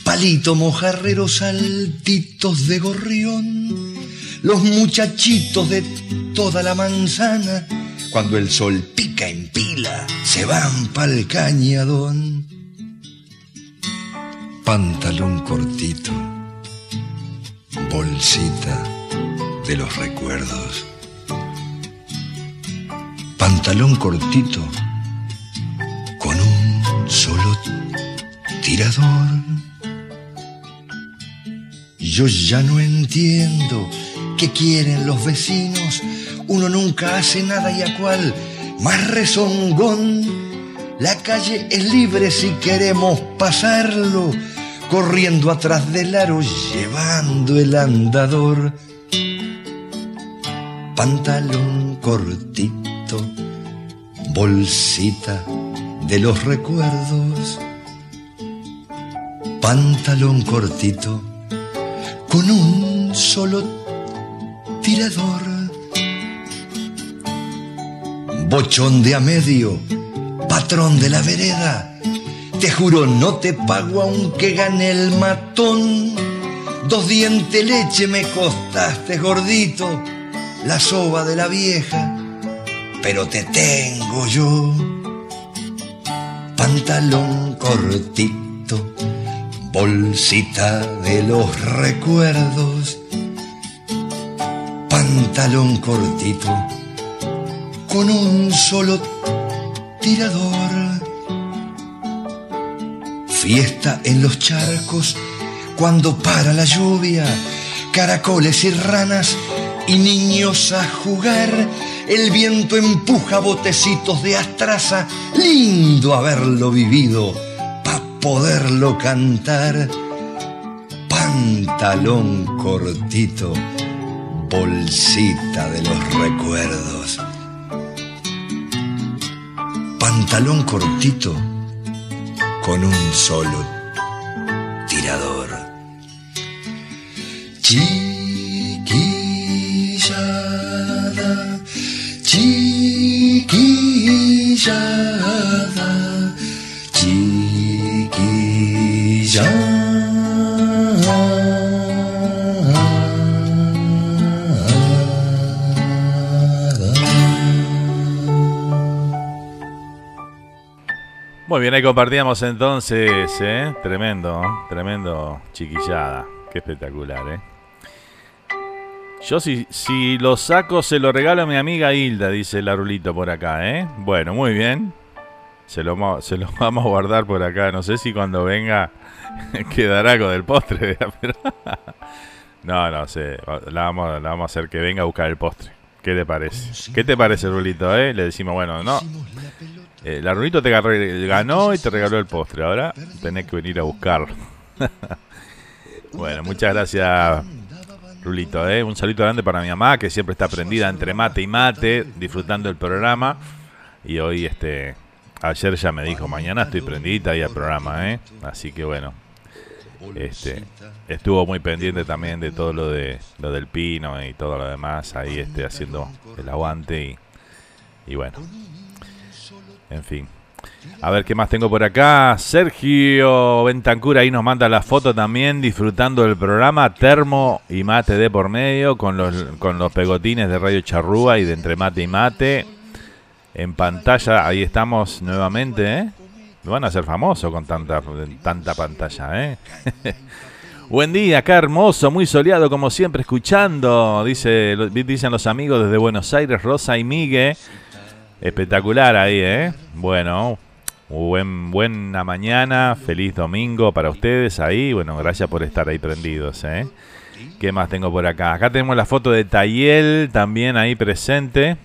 palito mojarrero saltitos de gorrión, los muchachitos de toda la manzana, cuando el sol pica en pila, se van pa'l cañadón. Pantalón cortito, bolsita de los recuerdos. Pantalón cortito con un solo tirador. Yo ya no entiendo qué quieren los vecinos. Uno nunca hace nada y a cual más rezongón. La calle es libre si queremos pasarlo, corriendo atrás del aro, llevando el andador. Pantalón cortito, bolsita de los recuerdos. Pantalón cortito, con un solo tirador. Bochón de a medio, patrón de la vereda. Te juro, no te pago aunque gane el matón. Dos dientes leche me costaste, gordito, la soba de la vieja, pero te tengo yo. Pantalón cortito, bolsita de los recuerdos. Pantalón cortito, con un solo tirador. Fiesta en los charcos cuando para la lluvia, caracoles y ranas y niños a jugar. El viento empuja botecitos de astraza, lindo haberlo vivido para poderlo cantar. Pantalón cortito, bolsita de los recuerdos. Pantalón cortito con un solo tirador. Chiquillada, chiquillada, Muy bien, ahí compartíamos entonces, ¿eh? Tremendo, tremendo chiquillada. Qué espectacular, ¿eh? Yo si, si lo saco se lo regalo a mi amiga Hilda, dice la rulito por acá, ¿eh? Bueno, muy bien. Se lo, se lo vamos a guardar por acá. No sé si cuando venga quedará con el postre. Pero no, no sé. La vamos, la a hacer que venga a buscar el postre. ¿Qué te parece? ¿Qué te parece, Rulito? Eh? Le decimos, bueno, no. Eh, la Rulito te ganó y te regaló el postre. Ahora tenés que venir a buscarlo. bueno, muchas gracias, Rulito. ¿eh? Un saludo grande para mi mamá, que siempre está prendida entre mate y mate, disfrutando el programa. Y hoy, este, ayer ya me dijo, mañana estoy prendida ahí al programa. ¿eh? Así que bueno, este, estuvo muy pendiente también de todo lo de lo del pino y todo lo demás ahí este haciendo el aguante y, y bueno en fin a ver qué más tengo por acá Sergio Ventancura ahí nos manda la foto también disfrutando del programa termo y mate de por medio con los con los pegotines de Radio Charrúa y de entre mate y mate en pantalla ahí estamos nuevamente ¿eh? Van a hacer famoso con tanta, tanta pantalla, ¿eh? Buen día, acá hermoso, muy soleado como siempre, escuchando, dice, dicen los amigos desde Buenos Aires, Rosa y Migue. Espectacular ahí, ¿eh? Bueno, buen, buena mañana, feliz domingo para ustedes ahí. Bueno, gracias por estar ahí prendidos, ¿eh? ¿Qué más tengo por acá? Acá tenemos la foto de Tayel también ahí presente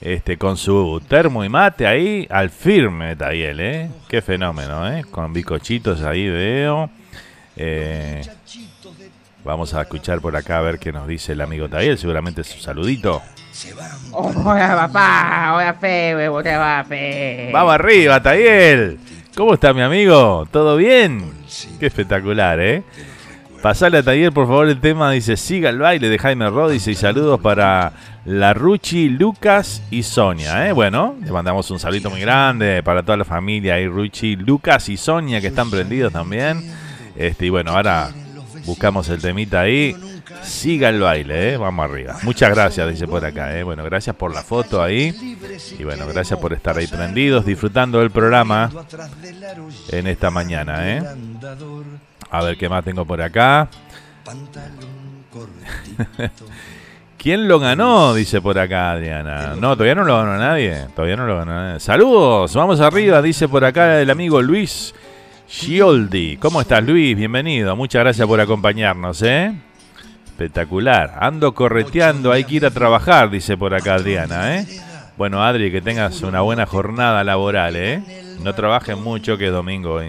este, con su termo y mate ahí al firme Tayel, ¿eh? Qué fenómeno, ¿eh? Con bicochitos ahí veo. Eh, vamos a escuchar por acá a ver qué nos dice el amigo Tayel, seguramente su saludito. Hola papá, hola Fe, ¿cómo te va Fe? Vamos arriba, Tayel. ¿Cómo está mi amigo? ¿Todo bien? Qué espectacular, ¿eh? Pasale a taller, por favor, el tema. Dice, siga el baile de Jaime Rod. Dice, y saludos para la Ruchi, Lucas y Sonia. ¿eh? Bueno, le mandamos un saludito muy grande para toda la familia. Y Ruchi, Lucas y Sonia que están prendidos también. Este, y bueno, ahora buscamos el temita ahí. Siga el baile, ¿eh? vamos arriba. Muchas gracias, dice por acá. ¿eh? Bueno, gracias por la foto ahí. Y bueno, gracias por estar ahí prendidos, disfrutando del programa en esta mañana. ¿eh? A ver qué más tengo por acá. ¿Quién lo ganó? Dice por acá Adriana. No, todavía no lo ganó nadie. Todavía no lo ganó nadie. Saludos, vamos arriba, dice por acá el amigo Luis Gioldi. ¿Cómo estás, Luis? Bienvenido. Muchas gracias por acompañarnos, ¿eh? Espectacular. Ando correteando, hay que ir a trabajar, dice por acá Adriana, ¿eh? Bueno, Adri, que tengas una buena jornada laboral, ¿eh? No trabajes mucho, que es domingo.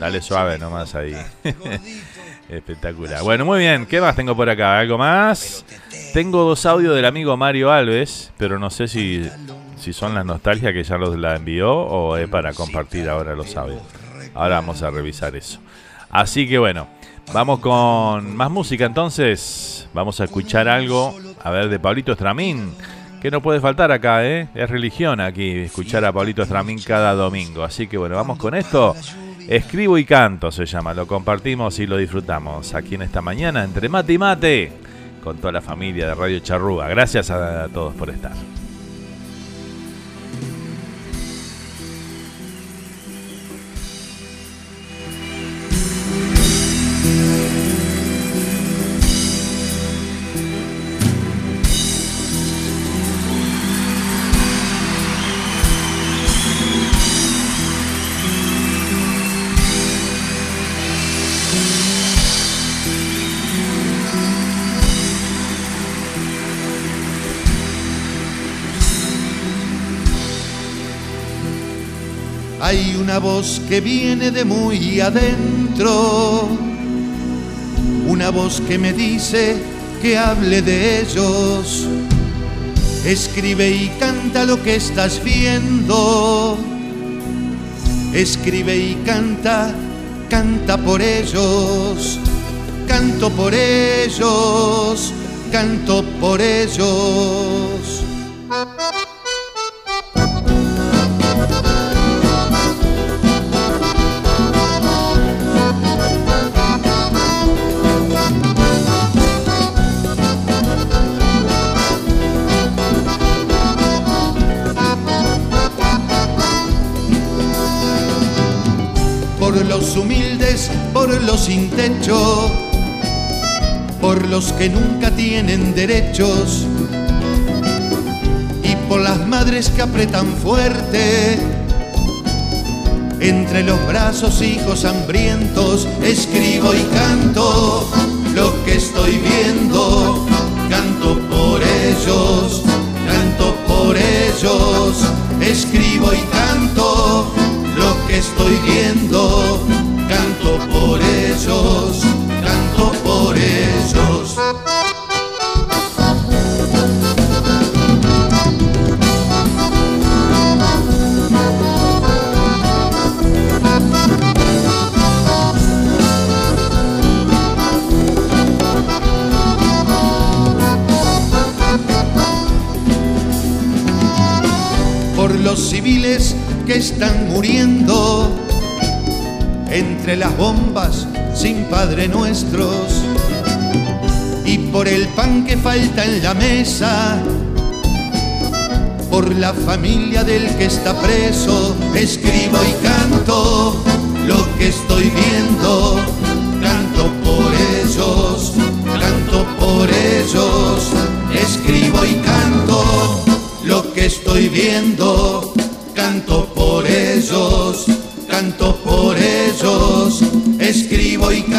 Dale suave nomás ahí. Espectacular. Bueno, muy bien. ¿Qué más tengo por acá? ¿Algo más? Tengo dos audios del amigo Mario Alves, pero no sé si, si son las nostalgias que ya los la envió o es para compartir ahora los audios. Ahora vamos a revisar eso. Así que bueno, Vamos con más música entonces. Vamos a escuchar algo, a ver, de Pablito Estramín. Que no puede faltar acá, ¿eh? Es religión aquí, escuchar a Pablito Estramín cada domingo. Así que bueno, vamos con esto. Escribo y canto se llama, lo compartimos y lo disfrutamos aquí en esta mañana entre mate y mate con toda la familia de Radio Charrúa. Gracias a todos por estar. Voz que viene de muy adentro, una voz que me dice que hable de ellos. Escribe y canta lo que estás viendo. Escribe y canta, canta por ellos. Canto por ellos, canto por ellos. Sin techo, por los que nunca tienen derechos y por las madres que apretan fuerte. Entre los brazos hijos hambrientos escribo y canto lo que estoy viendo, canto por ellos, canto por ellos, escribo y canto lo que estoy viendo, canto por ellos, canto por ellos. Por los civiles que están muriendo entre las bombas sin Padre Nuestros. Y por el pan que falta en la mesa, por la familia del que está preso, escribo y canto lo que estoy viendo, canto por ellos, canto por ellos, escribo y canto lo que estoy viendo. Canto por ellos, canto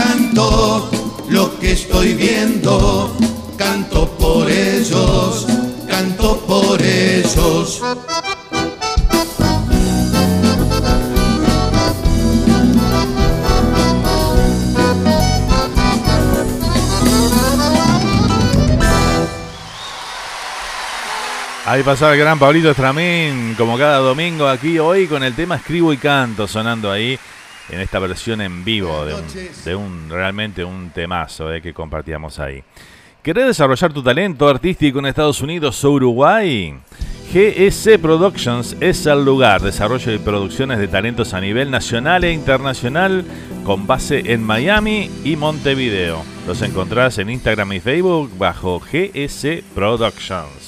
canto lo que estoy viendo, canto por ellos, canto por ellos. Ahí pasaba el gran Pablito Estramín, como cada domingo aquí hoy con el tema Escribo y Canto sonando ahí en esta versión en vivo de un, de un realmente un temazo eh, que compartíamos ahí. ¿Querés desarrollar tu talento artístico en Estados Unidos o Uruguay? GS Productions es el lugar, desarrollo y producciones de talentos a nivel nacional e internacional con base en Miami y Montevideo. Los encontrás en Instagram y Facebook bajo GS Productions.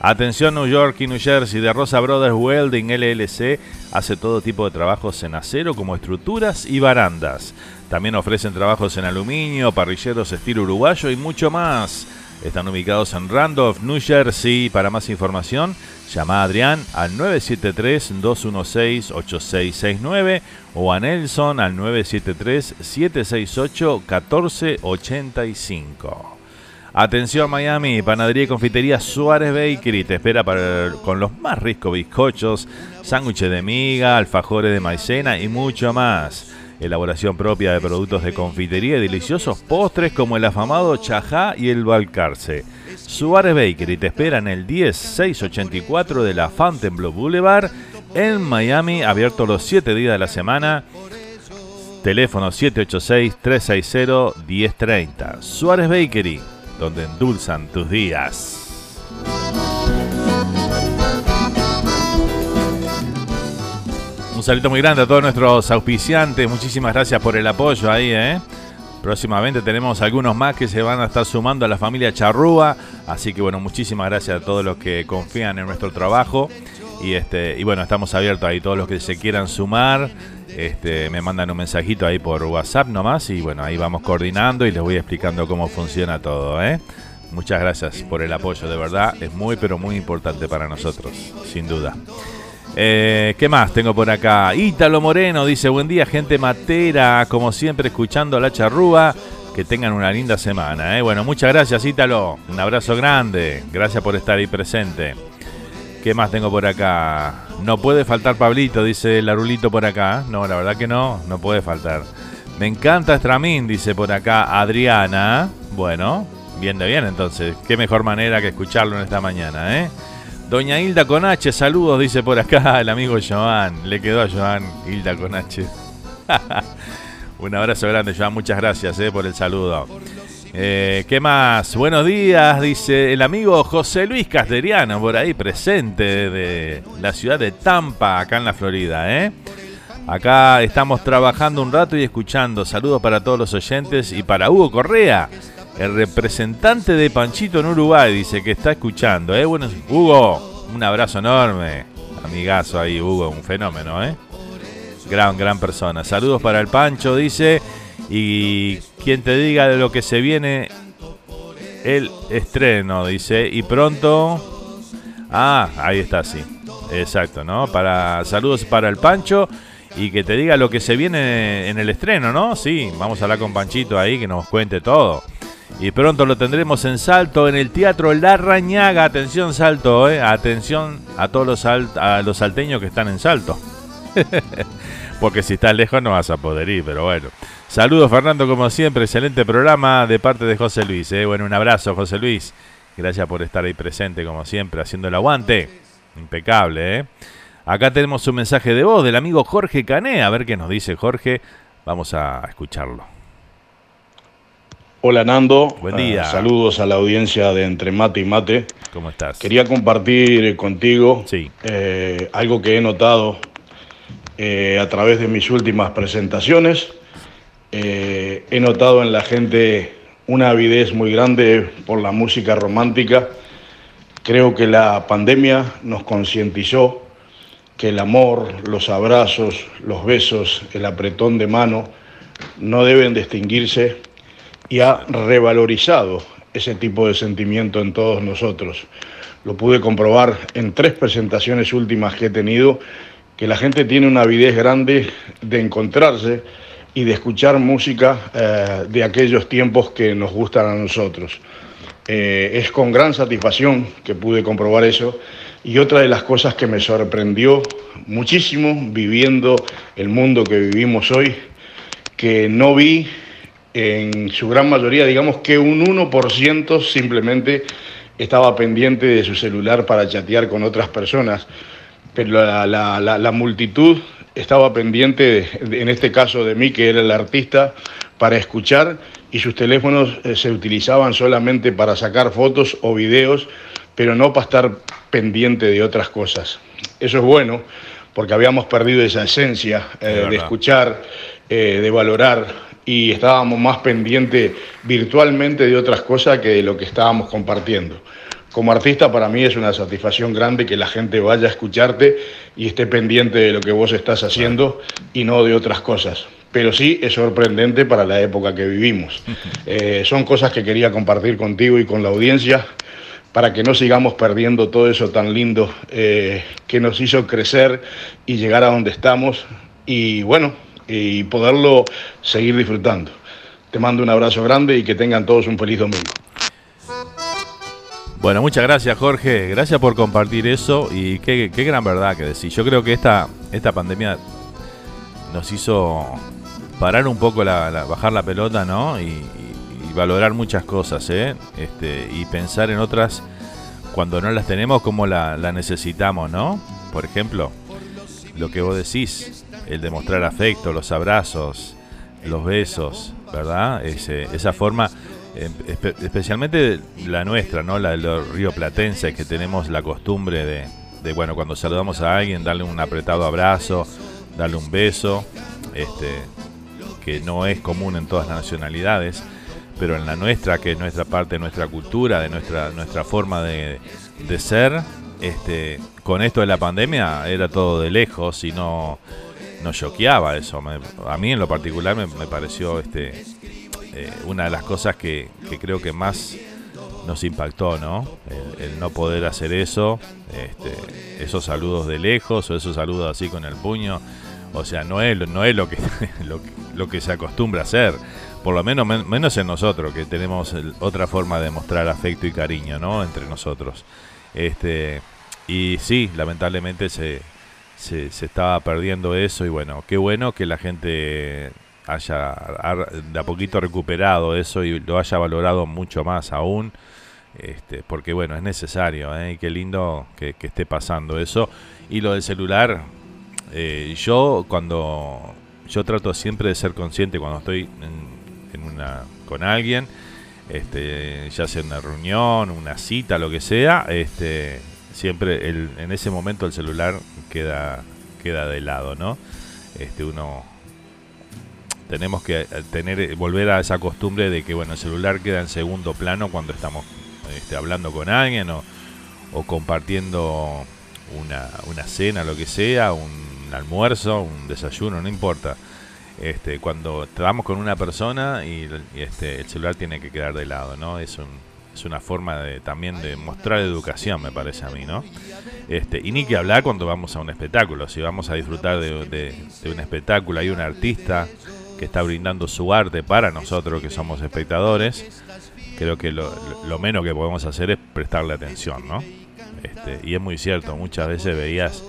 Atención New York y New Jersey de Rosa Brothers Welding LLC hace todo tipo de trabajos en acero como estructuras y barandas. También ofrecen trabajos en aluminio, parrilleros estilo uruguayo y mucho más. Están ubicados en Randolph, New Jersey. Para más información, llama a Adrián al 973-216-8669 o a Nelson al 973-768-1485. Atención Miami, Panadería y Confitería Suárez Bakery te espera para, con los más ricos bizcochos, sándwiches de miga, alfajores de maicena y mucho más. Elaboración propia de productos de confitería y deliciosos postres como el afamado chajá y el balcarce. Suárez Bakery te espera en el 10684 de la Fontainebleau Boulevard en Miami, abierto los 7 días de la semana. Teléfono 786-360-1030. Suárez Bakery, donde endulzan tus días. Un saludo muy grande a todos nuestros auspiciantes. Muchísimas gracias por el apoyo ahí, ¿eh? Próximamente tenemos algunos más que se van a estar sumando a la familia Charrúa. Así que bueno, muchísimas gracias a todos los que confían en nuestro trabajo. Y este, y bueno, estamos abiertos ahí, todos los que se quieran sumar. Este, me mandan un mensajito ahí por WhatsApp nomás. Y bueno, ahí vamos coordinando y les voy explicando cómo funciona todo, ¿eh? Muchas gracias por el apoyo, de verdad. Es muy, pero muy importante para nosotros, sin duda. Eh, ¿Qué más tengo por acá? Ítalo Moreno dice, buen día gente matera, como siempre escuchando la charrúa. Que tengan una linda semana. ¿eh? Bueno, muchas gracias Ítalo. Un abrazo grande. Gracias por estar ahí presente. ¿Qué más tengo por acá? No puede faltar Pablito, dice Larulito por acá. No, la verdad que no, no puede faltar. Me encanta Estramín, dice por acá Adriana. Bueno, bien de bien entonces. Qué mejor manera que escucharlo en esta mañana, ¿eh? Doña Hilda con H, saludos, dice por acá el amigo Joan. Le quedó a Joan Hilda con H. Un abrazo grande, Joan. Muchas gracias eh, por el saludo. Eh, ¿Qué más? Buenos días, dice el amigo José Luis Casteriano, por ahí presente de la ciudad de Tampa, acá en la Florida. ¿eh? Acá estamos trabajando un rato y escuchando. Saludos para todos los oyentes y para Hugo Correa el representante de Panchito en Uruguay dice que está escuchando, ¿eh? Bueno, Hugo, un abrazo enorme. Amigazo ahí, Hugo, un fenómeno, ¿eh? Gran, gran persona. Saludos para el Pancho, dice. Y quien te diga de lo que se viene el estreno, dice. Y pronto. Ah, ahí está, sí. Exacto, ¿no? Para saludos para el Pancho y que te diga lo que se viene en el estreno, ¿no? Sí, vamos a hablar con Panchito ahí que nos cuente todo. Y pronto lo tendremos en Salto, en el Teatro La Rañaga. Atención, Salto, eh. Atención a todos los, a los salteños que están en Salto. Porque si estás lejos no vas a poder ir, pero bueno. Saludos, Fernando, como siempre. Excelente programa de parte de José Luis. Eh. Bueno, un abrazo, José Luis. Gracias por estar ahí presente, como siempre, haciendo el aguante. Impecable, ¿eh? Acá tenemos un mensaje de voz del amigo Jorge Cané. A ver qué nos dice Jorge. Vamos a escucharlo. Hola Nando, Buen día. Eh, saludos a la audiencia de Entre Mate y Mate. ¿Cómo estás? Quería compartir contigo eh, algo que he notado eh, a través de mis últimas presentaciones. Eh, he notado en la gente una avidez muy grande por la música romántica. Creo que la pandemia nos concientizó que el amor, los abrazos, los besos, el apretón de mano no deben distinguirse y ha revalorizado ese tipo de sentimiento en todos nosotros. Lo pude comprobar en tres presentaciones últimas que he tenido, que la gente tiene una avidez grande de encontrarse y de escuchar música eh, de aquellos tiempos que nos gustan a nosotros. Eh, es con gran satisfacción que pude comprobar eso. Y otra de las cosas que me sorprendió muchísimo viviendo el mundo que vivimos hoy, que no vi en su gran mayoría, digamos que un 1% simplemente estaba pendiente de su celular para chatear con otras personas, pero la, multitud estaba pendiente, en este caso de mí, que era el artista, para escuchar y sus teléfonos eh, se utilizaban solamente para sacar fotos o videos, pero no para estar pendiente de otras cosas. Eso es bueno, porque habíamos perdido esa esencia eh, de escuchar, eh, de valorar, y estábamos más pendientes virtualmente de otras cosas que de lo que estábamos compartiendo. Como artista para mí es una satisfacción grande que la gente vaya a escucharte y esté pendiente de lo que vos estás haciendo y no de otras cosas pero sí es sorprendente para la época que vivimos. Eh, son cosas que quería compartir contigo y con la audiencia para que no sigamos perdiendo todo eso tan lindo eh, que nos hizo crecer y llegar a donde estamos y bueno, y poderlo seguir disfrutando. Te mando un abrazo grande y que tengan todos un feliz domingo. Bueno, muchas gracias Jorge, gracias por compartir eso y qué, gran verdad que decís. Yo creo que esta, esta pandemia nos hizo parar un poco, la, bajar la pelota, ¿no? Y, valorar muchas cosas, ¿eh? Este, y pensar en otras cuando no las tenemos como la, necesitamos, ¿no? Por ejemplo, lo que vos decís, el demostrar afecto, los abrazos, los besos, ¿verdad? esa forma, em, especialmente la nuestra, ¿no? La de los rioplatenses, que tenemos la costumbre de, de, bueno, cuando saludamos a alguien, darle un apretado abrazo, darle un beso, este, que no es común en todas las nacionalidades, pero en la nuestra, que es nuestra parte de nuestra cultura, de nuestra, nuestra forma de, ser, este, con esto de la pandemia era todo de lejos y no nos choqueaba eso. a mí en lo particular me, pareció este, eh, una de las cosas que, creo que más nos impactó, ¿no? El, no poder hacer eso, este, esos saludos de lejos o esos saludos así con el puño. O sea, no es, no es lo, que, lo, que se acostumbra a hacer. Por lo menos menos en nosotros, que tenemos otra forma de mostrar afecto y cariño, ¿no? Entre nosotros. Este, y sí, lamentablemente se, se, estaba perdiendo eso y bueno, qué bueno que la gente haya de a poquito recuperado eso y lo haya valorado mucho más aún. Este, porque bueno, es necesario, ¿eh? y qué lindo que, esté pasando eso. Y lo del celular, eh, yo cuando yo trato siempre de ser consciente cuando estoy en, una con alguien, este, ya sea una reunión, una cita, lo que sea, este, siempre el, en ese momento el celular queda queda de lado, ¿no? Este, uno tenemos que tener volver a esa costumbre de que bueno el celular queda en segundo plano cuando estamos este, hablando con alguien o, compartiendo una, una cena, lo que sea, un almuerzo, un desayuno, no importa. Este, cuando estamos con una persona y, este, el celular tiene que quedar de lado, ¿no? Es, es una forma de, también de mostrar educación, me parece a mí, ¿no? Este, y ni que hablar cuando vamos a un espectáculo. Si vamos a disfrutar de, un espectáculo, hay un artista que está brindando su arte para nosotros que somos espectadores, creo que lo, menos que podemos hacer es prestarle atención, ¿no? Este, y es muy cierto, muchas veces veías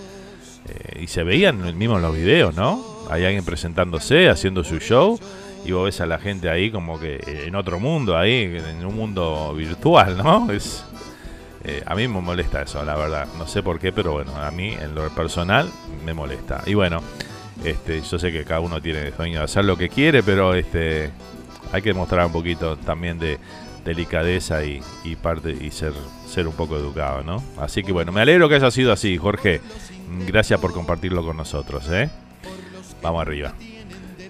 eh, y se veían mismo los videos, ¿no? Hay alguien presentándose, haciendo su show, y vos ves a la gente ahí como que en otro mundo, ahí, en un mundo virtual, ¿no? Es, eh, a mí me molesta eso, la verdad. No sé por qué, pero bueno, a mí en lo personal me molesta. Y bueno, este, yo sé que cada uno tiene sueño de hacer lo que quiere, pero este, hay que mostrar un poquito también de delicadeza y, y parte y ser, ser un poco educado, ¿no? Así que bueno, me alegro que haya sido así, Jorge. Gracias por compartirlo con nosotros, ¿eh? Vamos arriba.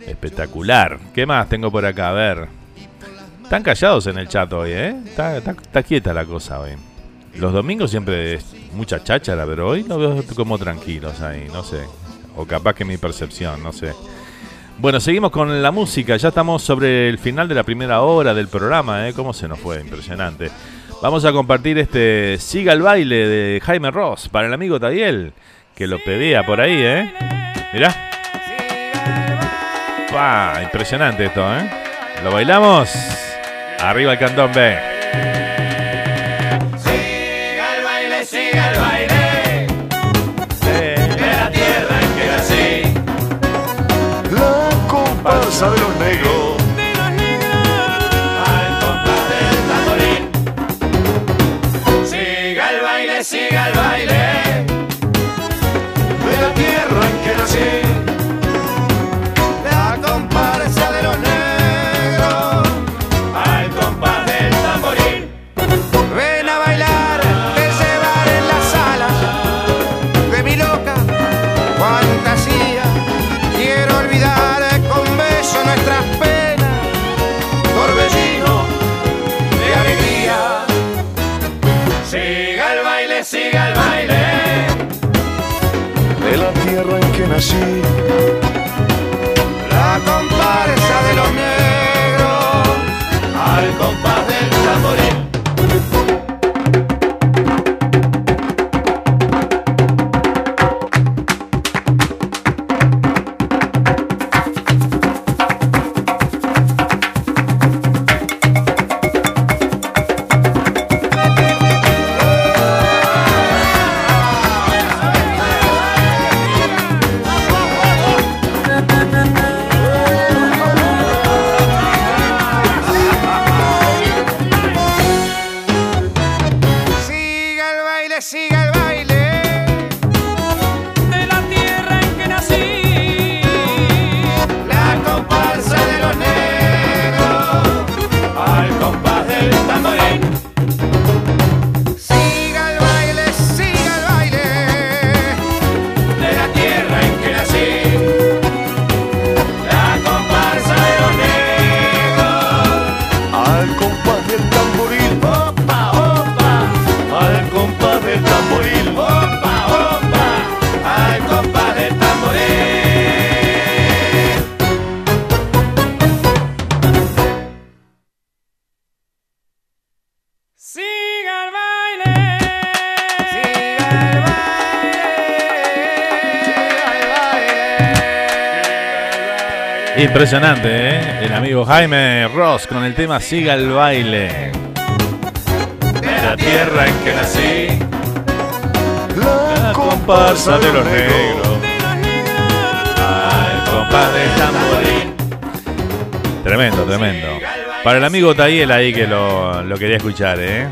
Espectacular. ¿Qué más tengo por acá? A ver. Están callados en el chat hoy, ¿eh? Está, quieta la cosa hoy. Los domingos siempre es mucha cháchara, pero hoy lo veo como tranquilos ahí, no sé. O capaz que mi percepción, no sé. Bueno, seguimos con la música. Ya estamos sobre el final de la primera hora del programa, ¿eh? ¿Cómo se nos fue? Impresionante. Vamos a compartir este Siga el baile de Jaime Ross para el amigo Tadiel que lo pedía por ahí, ¿eh? Mirá. ¡Pah! Impresionante esto, ¿eh? ¿Lo bailamos? Arriba el cantón B. de los negros. La comparsa de los negros, al compás del Impresionante, ¿eh? El amigo Jaime Ross con el tema Siga el baile. De la tierra en que nací, La comparsa de los negros. Al compás del tamborín. Tremendo, tremendo. Para el amigo Tayel ahí que lo, lo quería escuchar, ¿eh?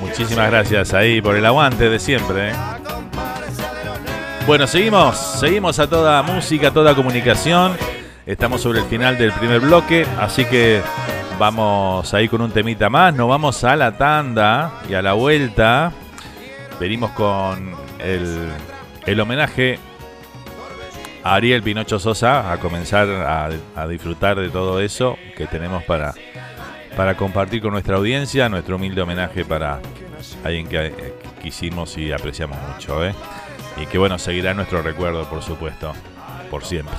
Muchísimas gracias ahí por el aguante de siempre, ¿eh? Bueno, seguimos, seguimos a toda música, a toda comunicación. Estamos sobre el final del primer bloque, así que vamos ahí con un temita más. Nos vamos a la tanda y a la vuelta. Venimos con el, el homenaje a Ariel Pinocho Sosa, a comenzar a, disfrutar de todo eso que tenemos para, para compartir con nuestra audiencia, nuestro humilde homenaje para alguien que eh, quisimos y apreciamos mucho. ¿eh? Y que bueno, seguirá nuestro recuerdo, por supuesto, por siempre.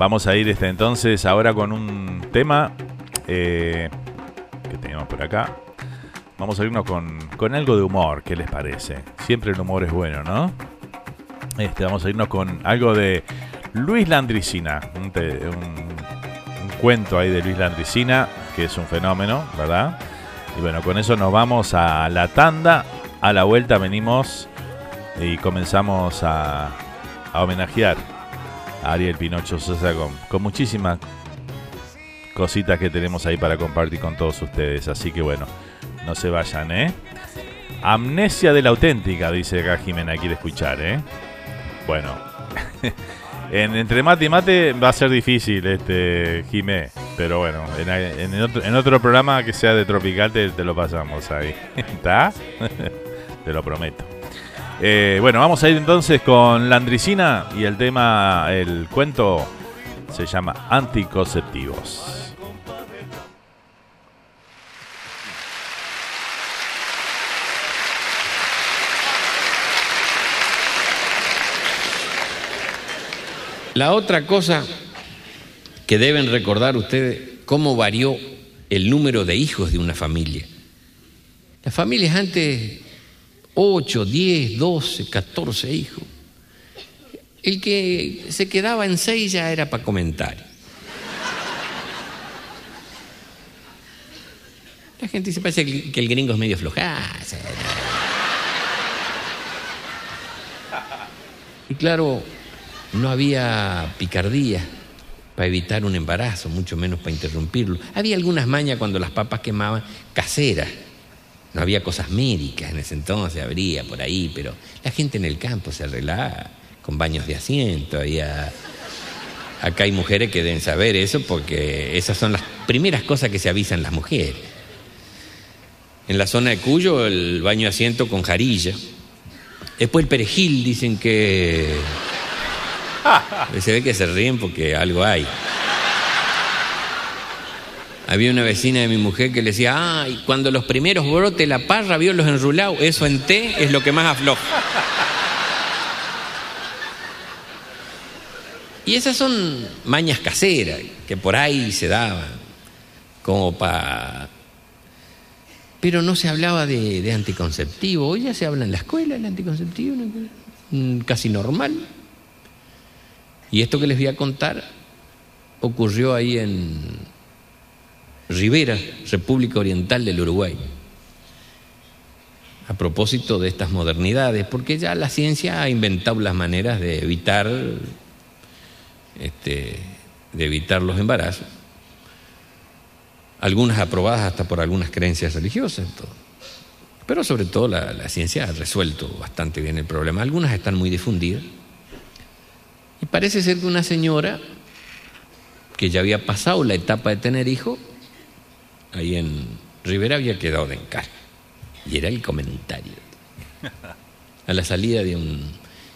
Vamos a ir este entonces ahora con un tema eh, que teníamos por acá. Vamos a irnos con, con algo de humor, ¿qué les parece? Siempre el humor es bueno, ¿no? Este, vamos a irnos con algo de Luis Landricina, un, cuento ahí de Luis Landricina, que es un fenómeno, ¿verdad? Y bueno, con eso nos vamos a la tanda. A la vuelta venimos y comenzamos a, homenajear Ariel Pinocho Sosa con, con muchísimas cositas que tenemos ahí para compartir con todos ustedes. Así que bueno, no se vayan, ¿eh? Amnesia de la auténtica, dice acá Jimena, quiere escuchar, ¿eh? Bueno, en, entre mate y mate va a ser difícil, este Jimé, pero bueno, en, otro, en otro programa que sea de Tropical te, te lo pasamos ahí, ¿está? te lo prometo. Eh, bueno, vamos a ir entonces con Landricina y el tema, el cuento se llama Anticonceptivos. La otra cosa que deben recordar ustedes, cómo varió el número de hijos de una familia. Las familias antes, 8, 10, 12, 14 hijos. El que se quedaba en 6 ya era para comentar. La gente se parece que el gringo es medio flojazo. Y claro, no había picardía para evitar un embarazo, mucho menos para interrumpirlo. Había algunas mañas cuando las papas quemaban caseras. No había cosas médicas en ese entonces, habría por ahí, pero la gente en el campo se arreglaba con baños de asiento. Había... Acá hay mujeres que deben saber eso porque esas son las primeras cosas que se avisan las mujeres. En la zona de Cuyo, el baño de asiento con jarilla. Después el perejil, dicen que se ve que se ríen porque algo hay. Había una vecina de mi mujer que le decía, ay, cuando los primeros brote la parra, vio los enrulados, eso en té es lo que más afloja. Y esas son mañas caseras que por ahí se daban, como para... Pero no se hablaba de, anticonceptivo. Hoy ya se habla en la escuela del anticonceptivo. Mm, casi normal. Y esto que les voy a contar ocurrió ahí en Rivera, República Oriental del Uruguay. A propósito de estas modernidades, porque ya la ciencia ha inventado las maneras de evitar, este, de evitar los embarazos. Algunas aprobadas hasta por algunas creencias religiosas. Pero sobre todo la, la ciencia ha resuelto bastante bien el problema. Algunas están muy difundidas. Y parece ser que una señora que ya había pasado la etapa de tener hijo, ahí en Rivera había quedado de encargo. Y era el comentario. A la salida de, un,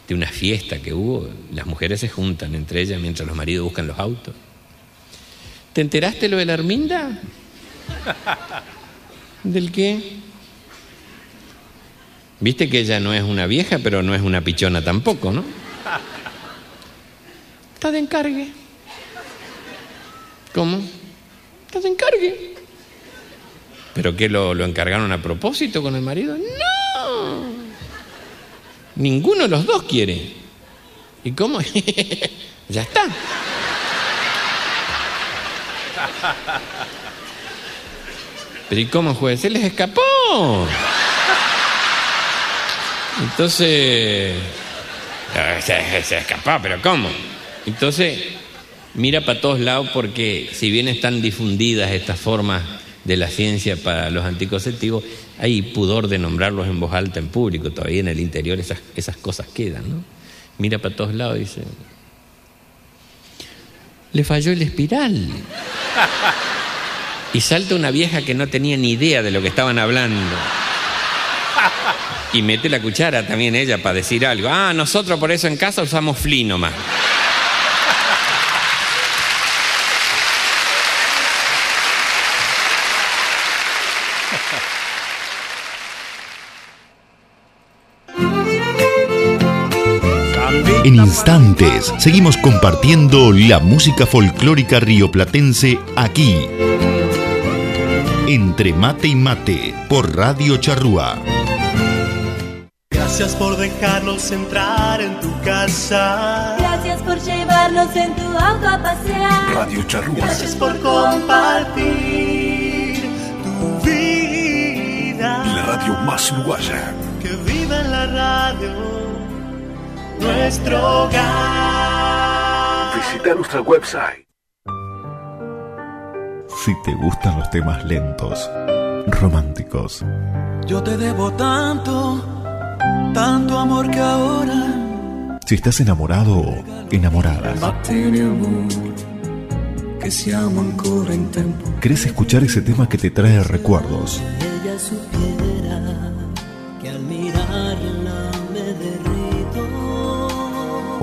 de una fiesta que hubo, las mujeres se juntan entre ellas mientras los maridos buscan los autos. ¿Te enteraste lo de la Arminda? ¿Del qué? Viste que ella no es una vieja, pero no es una pichona tampoco, ¿no? Está de encargue. ¿Cómo? Está de encargue. ¿Pero qué lo, encargaron a propósito con el marido? No. Ninguno de los dos quiere. ¿Y cómo? ya está. Pero ¿y cómo juez? Se les escapó. Entonces, se, se escapó, pero ¿cómo? Entonces, mira para todos lados porque si bien están difundidas estas formas de la ciencia para los anticonceptivos, hay pudor de nombrarlos en voz alta en público, todavía en el interior esas, esas cosas quedan, ¿no? Mira para todos lados y dice, le falló el espiral. Y salta una vieja que no tenía ni idea de lo que estaban hablando. Y mete la cuchara también ella para decir algo. Ah, nosotros por eso en casa usamos fli nomás. En instantes seguimos compartiendo la música folclórica rioplatense aquí. Entre mate y mate por Radio Charrúa. Gracias por dejarnos entrar en tu casa. Gracias por llevarnos en tu auto a pasear. Radio Charrúa. Gracias por compartir tu vida. La radio más uruguaya. Que viva en la radio nuestro hogar. Visita nuestra website. Si te gustan los temas lentos, románticos, Yo te debo tanto, tanto amor que ahora. si estás enamorado o enamorada. ¿querés escuchar ese tema que te trae recuerdos?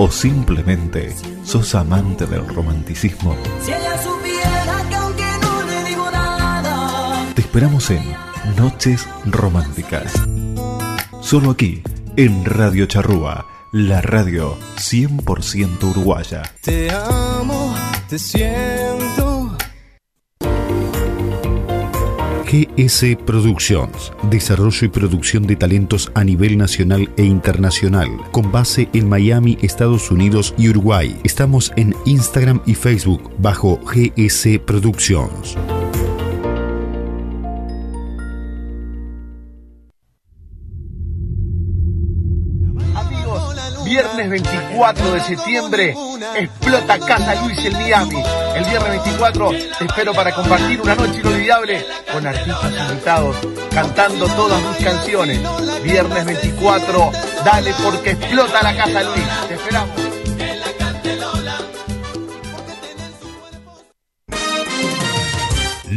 ¿O simplemente sos amante del romanticismo? Si ella supiera que aunque no le digo nada, Te esperamos en Noches Románticas. Solo aquí, en Radio Charrúa, la radio 100% uruguaya. Te amo, te siento. GS Productions, desarrollo y producción de talentos a nivel nacional e internacional, con base en Miami, Estados Unidos y Uruguay. Estamos en Instagram y Facebook bajo GS Productions. 24 de septiembre explota Casa Luis en Miami. El viernes 24 te espero para compartir una noche inolvidable con artistas invitados cantando todas mis canciones. Viernes 24, dale porque explota la Casa Luis. Te esperamos.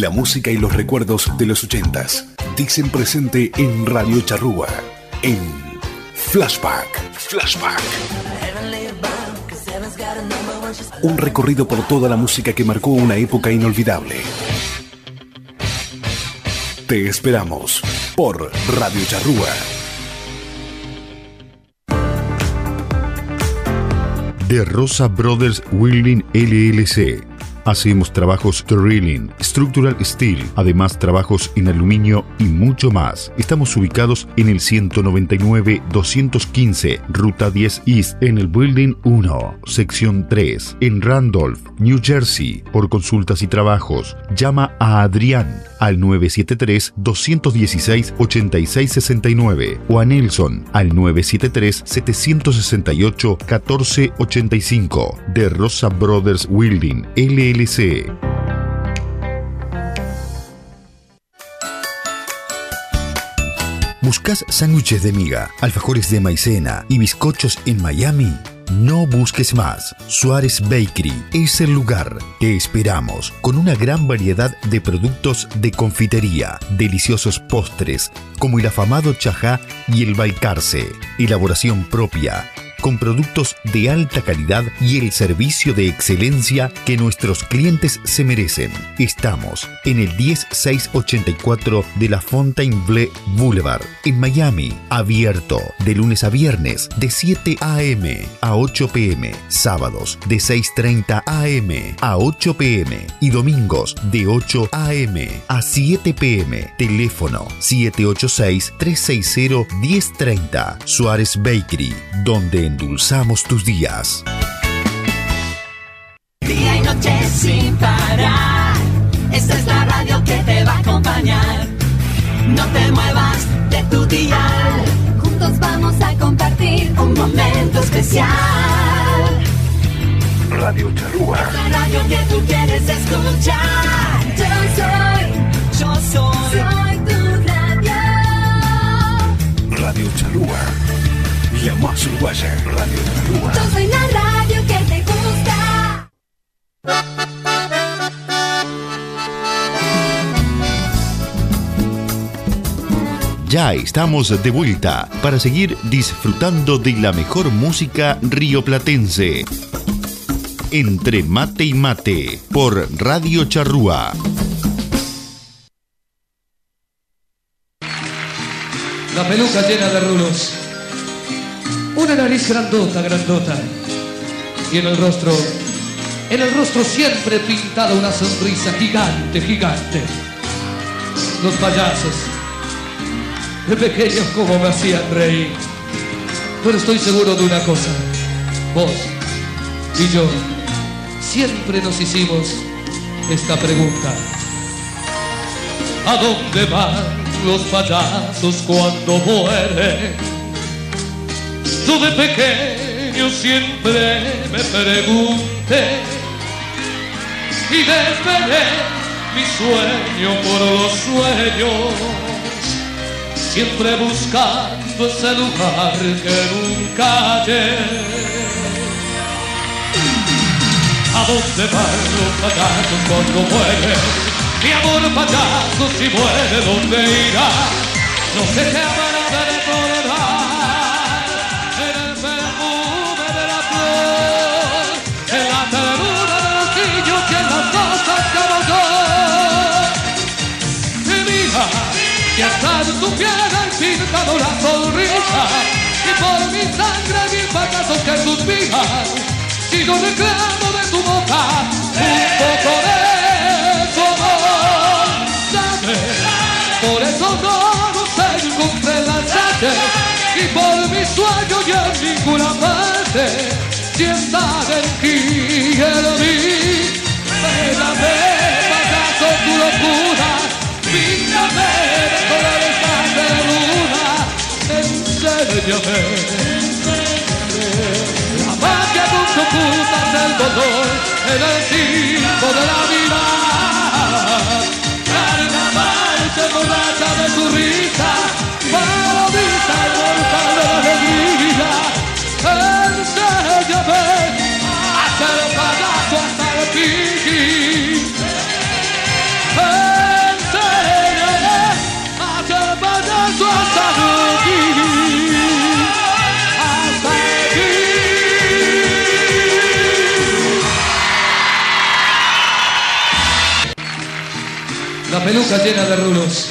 La música y los recuerdos de los ochentas dicen presente en Radio Charrúa, en Flashback. Flashback. Un recorrido por toda la música que marcó una época inolvidable. Te esperamos por Radio Charrúa. De Rosa Brothers Wheeling LLC Hacemos trabajos drilling, structural steel, además trabajos en aluminio y mucho más. Estamos ubicados en el 199-215, Ruta 10 East, en el Building 1, sección 3, en Randolph, New Jersey. Por consultas y trabajos, llama a Adrián al 973-216-8669 o a Nelson al 973-768-1485 de Rosa Brothers Wielding ¿Buscas sándwiches de miga, alfajores de maicena y bizcochos en Miami? No busques más. Suárez Bakery es el lugar. Te esperamos con una gran variedad de productos de confitería, deliciosos postres, como el afamado chajá y el balcarce, elaboración propia con productos de alta calidad y el servicio de excelencia que nuestros clientes se merecen. Estamos en el 10684 de la Fontainebleau Boulevard, en Miami, abierto de lunes a viernes de 7 a.m. a 8 p.m., sábados de 6.30 a.m. a 8 p.m. y domingos de 8 a.m. a 7 p.m. Teléfono 786-360-1030 Suárez Bakery, donde endulzamos tus días. Día y noche sin parar. Esta es la radio que te va a acompañar. No te muevas de tu dial. Juntos vamos a compartir un momento especial. Radio Charrúa. La radio que tú quieres escuchar. Yo soy, yo soy, soy tu radio. Radio Charrúa. La más uruguaya. Radio Charrúa. Yo soy la radio que te gusta. Ya estamos de vuelta para seguir disfrutando de la mejor música rioplatense. Entre mate y mate por Radio Charrúa. La peluca llena de rulos. Una nariz grandota, grandota. Y en el rostro, en el rostro siempre pintada una sonrisa gigante, gigante. Los payasos, de pequeños como me hacían reír. Pero estoy seguro de una cosa. Vos y yo siempre nos hicimos esta pregunta. ¿A dónde van los payasos cuando mueren? De pequeño siempre me pregunté y desvelé mi sueño por los sueños, siempre buscando ese lugar que nunca hallé. ¿A dónde van los payasos cuando mueren? Mi amor payaso si muere, ¿dónde irá? No sé qué habrá la sonrisa, y por mi sangre mil payasos que suspiran, si yo reclamo de tu boca un poco de tu amor, dame, por eso no nos encontré en la calle, y por mi sueño y en ninguna parte, si estás en ti en mí, ver. son tu locura. Píntame de luna. La magia que ocultas el dolor el tiempo de la vida. Peluca llena de rulos.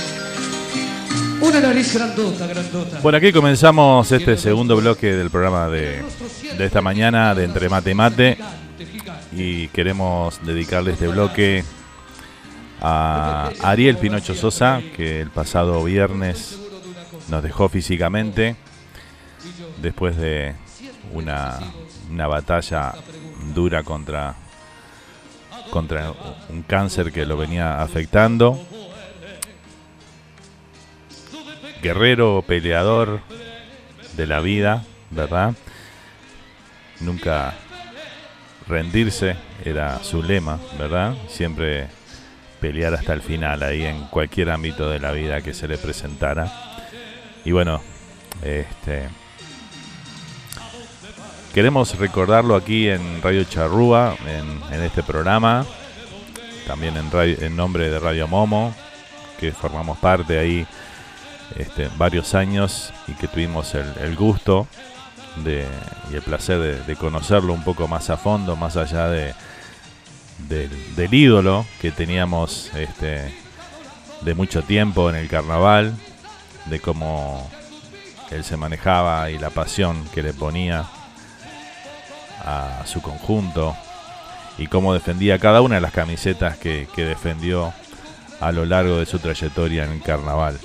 Una nariz grandota, grandota. Bueno, aquí comenzamos este segundo bloque del programa de, de esta mañana de Entre Mate y Mate. Y queremos dedicarle este bloque a Ariel Pinocho Sosa, que el pasado viernes nos dejó físicamente después de una, una batalla dura contra, contra un cáncer que lo venía afectando. Guerrero, peleador de la vida, ¿verdad? Nunca rendirse era su lema, ¿verdad? Siempre pelear hasta el final ahí en cualquier ámbito de la vida que se le presentara. Y bueno, este queremos recordarlo aquí en Radio Charrúa, en, este programa, también en, radio, nombre de Radio Momo, que formamos parte ahí este, varios años y que tuvimos el, gusto y el placer de, conocerlo un poco más a fondo, más allá de, del, del ídolo que teníamos este, de mucho tiempo en el carnaval, de cómo él se manejaba y la pasión que le ponía a su conjunto y cómo defendía cada una de las camisetas que, que defendió a lo largo de su trayectoria en el carnaval.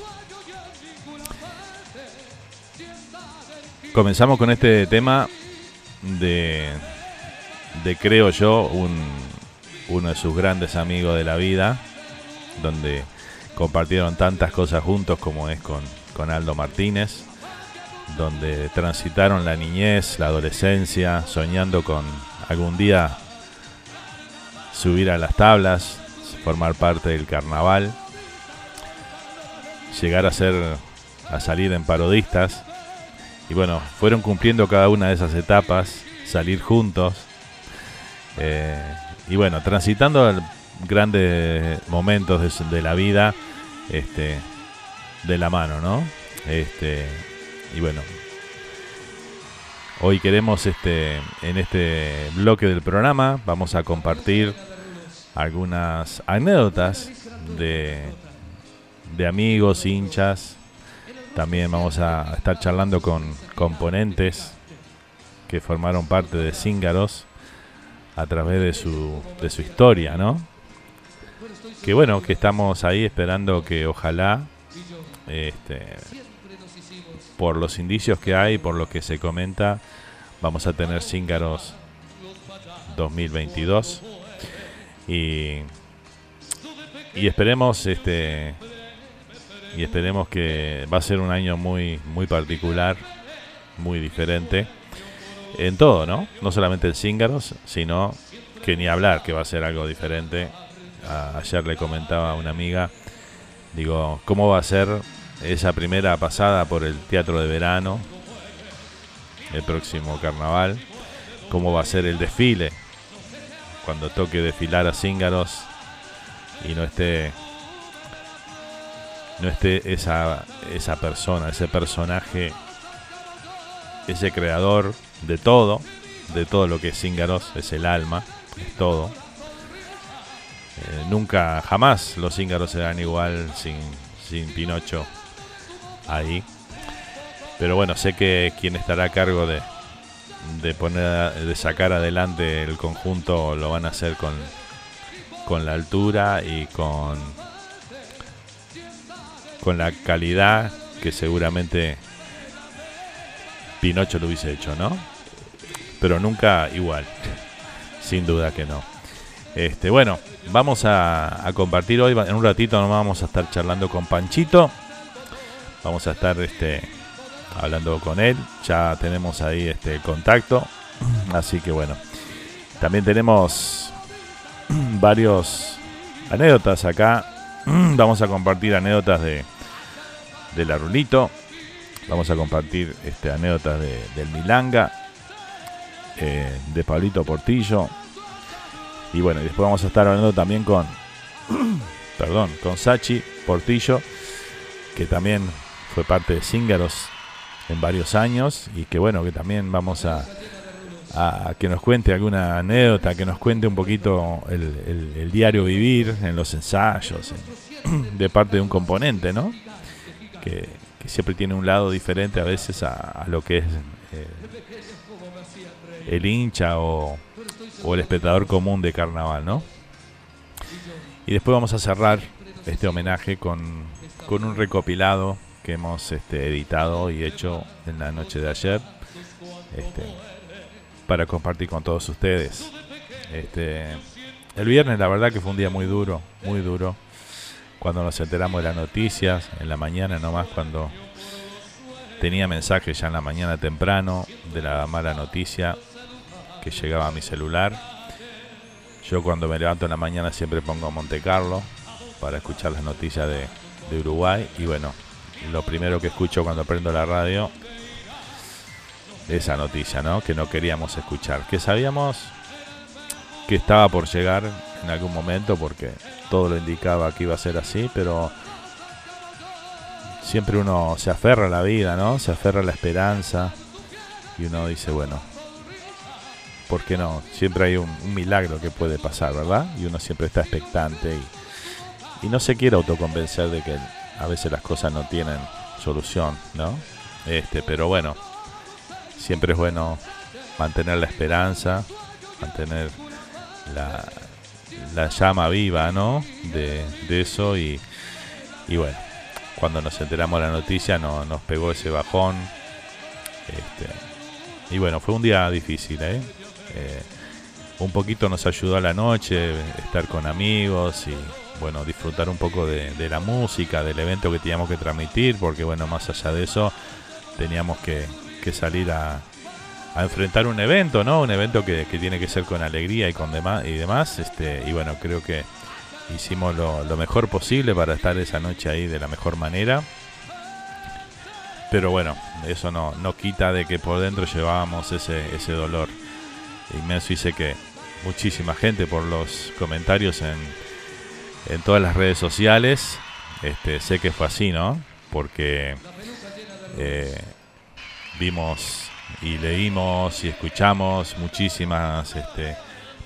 Comenzamos con este tema de, de creo yo, un, uno de sus grandes amigos de la vida, donde compartieron tantas cosas juntos como es con, con Aldo Martínez, donde transitaron la niñez, la adolescencia, soñando con algún día subir a las tablas, formar parte del carnaval, llegar a ser a salir en parodistas y bueno, fueron cumpliendo cada una de esas etapas, salir juntos. Eh, y bueno, transitando grandes momentos de, de, la vida este, de la mano, ¿no? Este, y bueno, hoy queremos este, en este bloque del programa, vamos a compartir algunas anécdotas de, de amigos, hinchas, también vamos a estar charlando con componentes que formaron parte de Cíngaros a través de su, de su historia, ¿no? Que bueno, que estamos ahí esperando que ojalá, este, por los indicios que hay, por lo que se comenta, vamos a tener Cíngaros 2022 y, y esperemos este y esperemos que va a ser un año muy muy particular, muy diferente en todo, ¿no? No solamente en Cíngaros, sino que ni hablar que va a ser algo diferente. Ayer le comentaba a una amiga, digo, ¿cómo va a ser esa primera pasada por el teatro de verano, el próximo carnaval? ¿Cómo va a ser el desfile cuando toque desfilar a Cíngaros y no esté no esté esa, esa persona, ese personaje, ese creador de todo, de todo lo que es Cíngaros, es el alma, es todo. Eh, nunca, jamás los Cíngaros serán igual sin, sin Pinocho ahí. Pero bueno, sé que quien estará a cargo de, de poner, de sacar adelante el conjunto lo van a hacer con, con la altura y con con la calidad que seguramente Pinocho lo hubiese hecho, ¿no? Pero nunca igual, sin duda que no. Este, bueno, vamos a, compartir hoy, en un ratito nos vamos a estar charlando con Panchito. Vamos a estar este, hablando con él. Ya tenemos ahí este contacto. Así que bueno. También tenemos varios anécdotas acá. Vamos a compartir anécdotas de, de la Rulito. Vamos a compartir este, anécdotas de, del Milanga. Eh, de Pablito Portillo. Y bueno, después vamos a estar hablando también con, perdón, con Sachi Portillo, que también fue parte de Cíngaros en varios años y que bueno, que también vamos a, que nos cuente alguna anécdota, que nos cuente un poquito el, diario vivir en los ensayos, de parte de un componente, ¿no? Que, siempre tiene un lado diferente a veces a, lo que es eh, el hincha o, o el espectador común de carnaval, ¿no? Y después vamos a cerrar este homenaje con, con un recopilado que hemos este, editado y hecho en la noche de ayer este, para compartir con todos ustedes. Este, el viernes la verdad que fue un día muy duro, muy duro. Cuando nos enteramos de las noticias, en la mañana nomás cuando tenía mensajes ya en la mañana temprano de la mala noticia que llegaba a mi celular. Yo cuando me levanto en la mañana siempre pongo Monte Carlo para escuchar las noticias de, de Uruguay y bueno, lo primero que escucho cuando prendo la radio esa noticia, ¿no? Que no queríamos escuchar, que sabíamos que estaba por llegar en algún momento porque todo lo indicaba que iba a ser así, pero siempre uno se aferra a la vida, ¿no? Se aferra a la esperanza y uno dice, bueno, ¿por qué no? Siempre hay un, milagro que puede pasar, ¿verdad? Y uno siempre está expectante y, y no se quiere autoconvencer de que a veces las cosas no tienen solución, ¿no? Este, pero bueno, siempre es bueno mantener la esperanza, mantener la, la llama viva, ¿no? De, eso y, y, bueno, cuando nos enteramos de la noticia no, nos pegó ese bajón. Este, y bueno, fue un día difícil, ¿eh? ¿eh? Un poquito nos ayudó a la noche, estar con amigos y bueno, disfrutar un poco de, la música, del evento que teníamos que transmitir, porque bueno, más allá de eso, teníamos que, salir a, enfrentar un evento, ¿no? Un evento que, tiene que ser con alegría y con demás y demás. Este, y bueno, creo que hicimos lo, mejor posible para estar esa noche ahí de la mejor manera. Pero bueno, eso no, no quita de que por dentro llevábamos ese, ese dolor inmenso. Y sé que muchísima gente por los comentarios en, en todas las redes sociales. Este, sé que fue así, ¿no? Porque eh, vimos y leímos y escuchamos muchísimas este,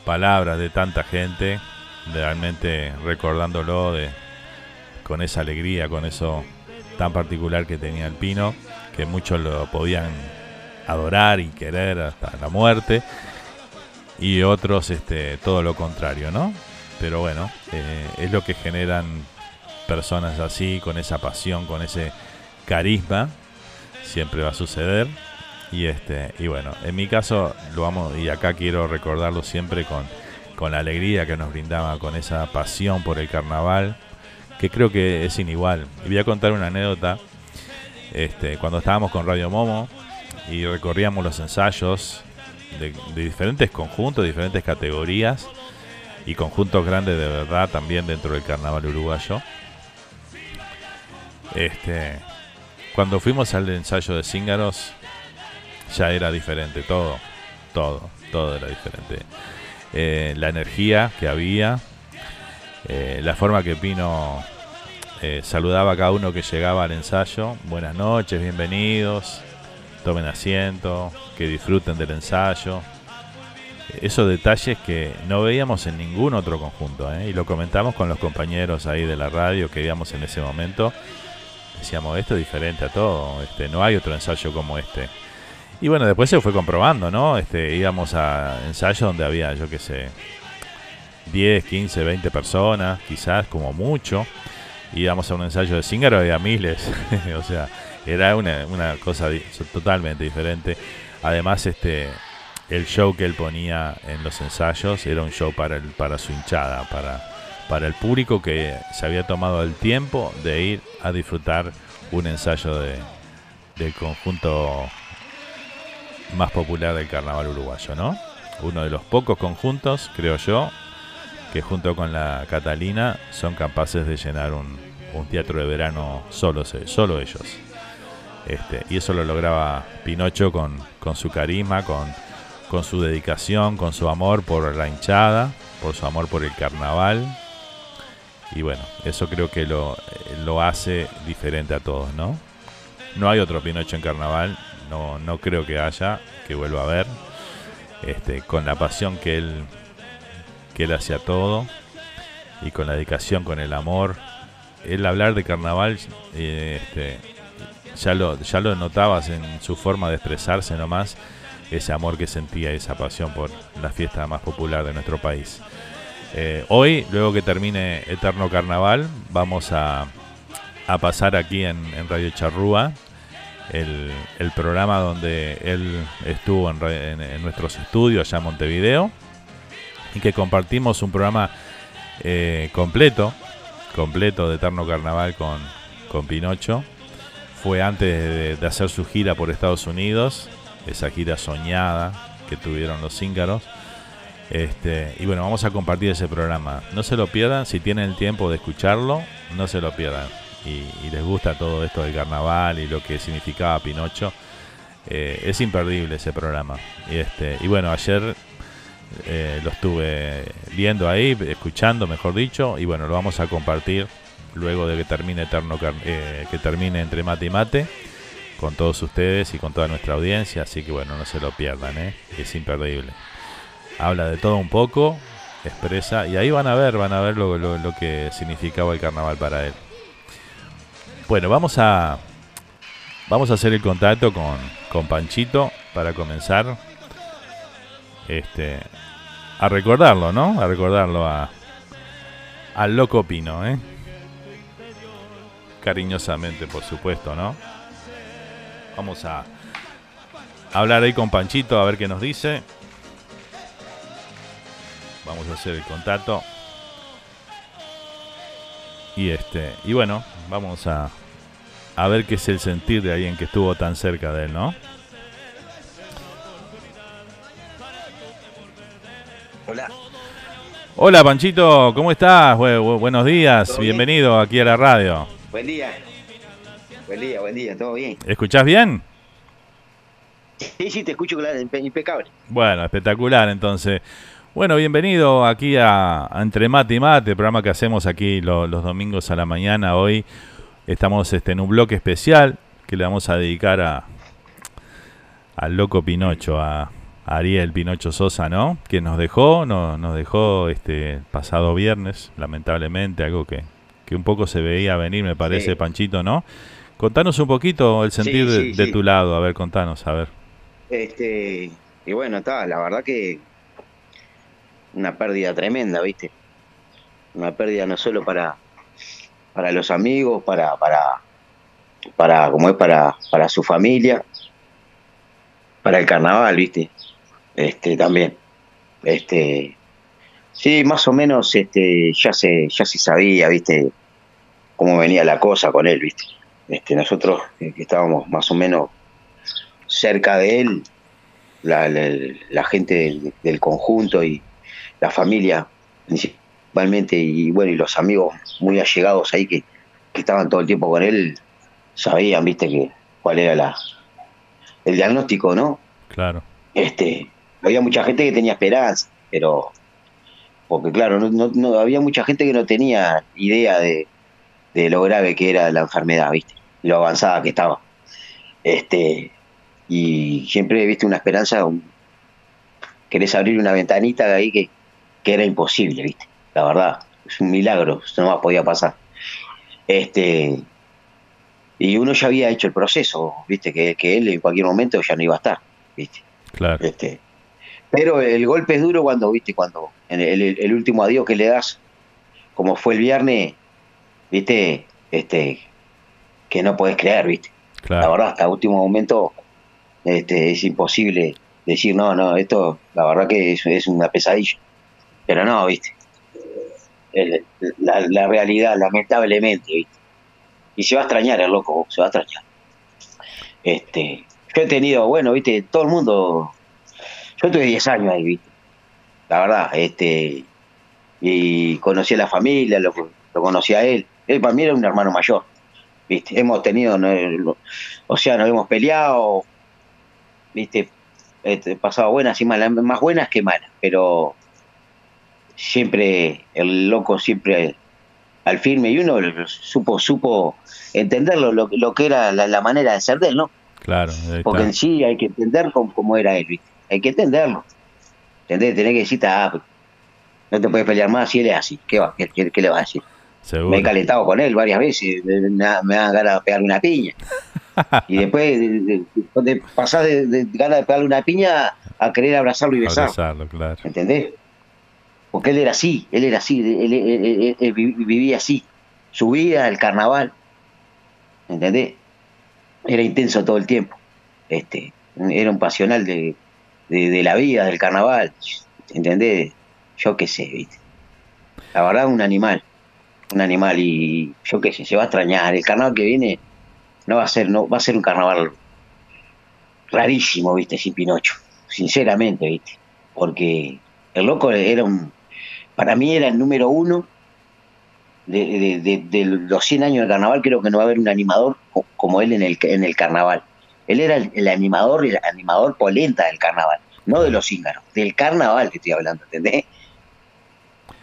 palabras de tanta gente, realmente recordándolo de, con esa alegría, con eso tan particular que tenía el Pino, que muchos lo podían adorar y querer hasta la muerte, y otros este, todo lo contrario, ¿no? Pero bueno, eh, es lo que generan personas así, con esa pasión, con ese carisma. Siempre va a suceder. Y este, y bueno, en mi caso lo vamos, y acá quiero recordarlo siempre con, con la alegría que nos brindaba, con esa pasión por el carnaval, que creo que es inigual. Y voy a contar una anécdota. Este, cuando estábamos con Radio Momo y recorríamos los ensayos de, de diferentes conjuntos, diferentes categorías, y conjuntos grandes de verdad también dentro del carnaval uruguayo. Este, cuando fuimos al ensayo de Cíngaros, ya era diferente, todo, todo, todo era diferente. Eh, la energía que había, eh, la forma que Pino eh, saludaba a cada uno que llegaba al ensayo. Buenas noches, bienvenidos, tomen asiento, que disfruten del ensayo esos detalles que no veíamos en ningún otro conjunto. ¿eh? Y lo comentamos con los compañeros ahí de la radio que veíamos en ese momento. Decíamos, esto es diferente a todo, este, no hay otro ensayo como este. Y bueno, después se fue comprobando, ¿no? Este, íbamos a ensayos donde había, yo qué sé, 10, 15, 20 personas, quizás como mucho. Íbamos a un ensayo de Zingaro, había miles. o sea, era una, una cosa totalmente diferente. Además, este, el show que él ponía en los ensayos era un show para, el, para su hinchada, para, para el público que se había tomado el tiempo de ir a disfrutar un ensayo de, del conjunto más popular del carnaval uruguayo, ¿no? Uno de los pocos conjuntos, creo yo, que junto con la Catalina son capaces de llenar un, un teatro de verano solo, solo ellos. Este, y eso lo lograba Pinocho con, con su carisma, con, con su dedicación, con su amor por la hinchada, por su amor por el carnaval. Y bueno, eso creo que lo, lo hace diferente a todos, ¿no? No hay otro Pinocho en carnaval, no, no creo que haya, que vuelva a ver. Este, con la pasión que él, que él hacía todo y con la dedicación, con el amor. Él hablar de carnaval, eh, este, ya lo, ya lo notabas en su forma de expresarse nomás, ese amor que sentía, esa pasión por la fiesta más popular de nuestro país. Eh, hoy, luego que termine Eterno Carnaval, vamos a, a pasar aquí en, Radio Charrúa el, el, programa donde él estuvo en, nuestros estudios allá en Montevideo y que compartimos un programa eh, completo, completo de Eterno Carnaval con, con Pinocho fue antes de, hacer su gira por Estados Unidos, esa gira soñada que tuvieron los cíngaros. Este, y bueno, vamos a compartir ese programa. No se lo pierdan, si tienen el tiempo de escucharlo, no se lo pierdan. Y, les gusta todo esto del carnaval y lo que significaba Pinocho. Eh, es imperdible ese programa. Y, este, bueno, ayer eh, lo estuve viendo ahí, escuchando, mejor dicho, y bueno, lo vamos a compartir luego de que termine Eterno eh, que termine entre mate y mate con todos ustedes y con toda nuestra audiencia, así que bueno, no se lo pierdan, ¿eh? es imperdible. Habla de todo un poco, expresa, y ahí van a ver, van a ver lo, que significaba el carnaval para él. Bueno, vamos a vamos a hacer el contacto con, con Panchito para comenzar este a recordarlo, ¿no? A recordarlo a al loco Pino, ¿eh? cariñosamente, por supuesto, ¿no? Vamos a hablar ahí con Panchito a ver qué nos dice. Vamos a hacer el contacto. Y este, y bueno, vamos a a ver qué es el sentir de alguien que estuvo tan cerca de él, ¿no? Hola. Hola Panchito, ¿cómo estás? buenos días, bienvenido aquí a la radio. Buen día. Buen día, buen día, todo bien. ¿Escuchás bien? Sí, sí, te escucho impecable. Bueno, espectacular entonces. Bueno, bienvenido aquí a, Entre Mate y Mate, programa que hacemos aquí los domingos a la mañana. Hoy estamos este, en un bloque especial que le vamos a dedicar a al loco Pinocho, a, Ariel Pinocho Sosa, ¿no? Que nos dejó, no, nos dejó este pasado viernes, lamentablemente, algo que, que un poco se veía venir, me parece, Panchito, ¿no? Contanos un poquito el sentir de, tu lado, a ver, contanos, a ver. Este, y bueno, está, la verdad que una pérdida tremenda, ¿viste? Una pérdida no solo para, para los amigos, para, para, para, como es para, para su familia, para el carnaval, ¿viste? Este, también. Este, Sí, más o menos este, ya se, ya se sabía, viste, cómo venía la cosa con él, viste. Este, nosotros eh, que estábamos más o menos cerca de él, la, la, gente del, conjunto y la familia principalmente, y bueno, y los amigos muy allegados ahí que, que estaban todo el tiempo con él, sabían, viste, que cuál era la el diagnóstico, ¿no? Claro. Este, había mucha gente que tenía esperanza, pero porque claro, no, no, había mucha gente que no tenía idea de, lo grave que era la enfermedad, ¿viste? Lo avanzada que estaba. Este, y siempre viste una esperanza, querés abrir una ventanita de ahí que, era imposible, ¿viste? La verdad, es un milagro, eso no más podía pasar. Este, y uno ya había hecho el proceso, ¿viste? Que, que él en cualquier momento ya no iba a estar, ¿viste? Claro. Este, pero el golpe es duro cuando, viste, cuando en el, último adiós que le das, como fue el viernes, viste, este, que no puedes creer, viste. La verdad, hasta último momento este, es imposible decir, no, no, esto la verdad que es, es una pesadilla. Pero no, viste. El- la, la realidad, lamentablemente, viste. Y se va a extrañar el loco, se va a extrañar. Este, yo he tenido, bueno, viste, todo el mundo. Yo tuve 10 años ahí, viste. La verdad, este. Y conocí a la familia, lo, lo conocí a él. Él para mí era un hermano mayor, viste. Hemos tenido, no, o sea, nos hemos peleado, viste, este, pasado buenas y malas, más buenas que malas, pero siempre, el loco siempre al firme y uno supo, supo entenderlo, lo, lo que era la, la manera de ser de él, ¿no? Claro, Porque en sí hay que entender cómo, cómo era él, ¿viste? Hay que entenderlo. ¿Entendés? Tenés que decirte, ah, pues, no te puedes pelear más si él es así. ¿Qué, va? ¿Qué, qué- qué le va a decir? Seguro. Me he calentado con él varias veces, me, da- me dan ganas de pegarle una piña. y después, de, de- de pasar de, de ganas de pegarle una piña a querer abrazarlo y besarlo. Abrazarlo, claro. ¿Entendés? Porque él era así, él era así, él, él- él- él- él vi- vivía así. Su vida, el carnaval. ¿Entendés? Era intenso todo el tiempo. Este, era un pasional de, de, de la vida, del carnaval. ¿Entendés? Yo qué sé, ¿viste? La verdad, un animal. Un animal y yo qué sé, se va a extrañar. El carnaval que viene no va a ser, no, va a ser un carnaval rarísimo, ¿viste? Sin Pinocho. Sinceramente, ¿viste? Porque el loco era un. Para mí era el número uno de, los 100 años del carnaval. Creo que no va a haber un animador co- como él en el, en el carnaval. Él era el, el animador, el animador polenta del carnaval, no de los íngaros, del carnaval que estoy hablando, ¿entendés?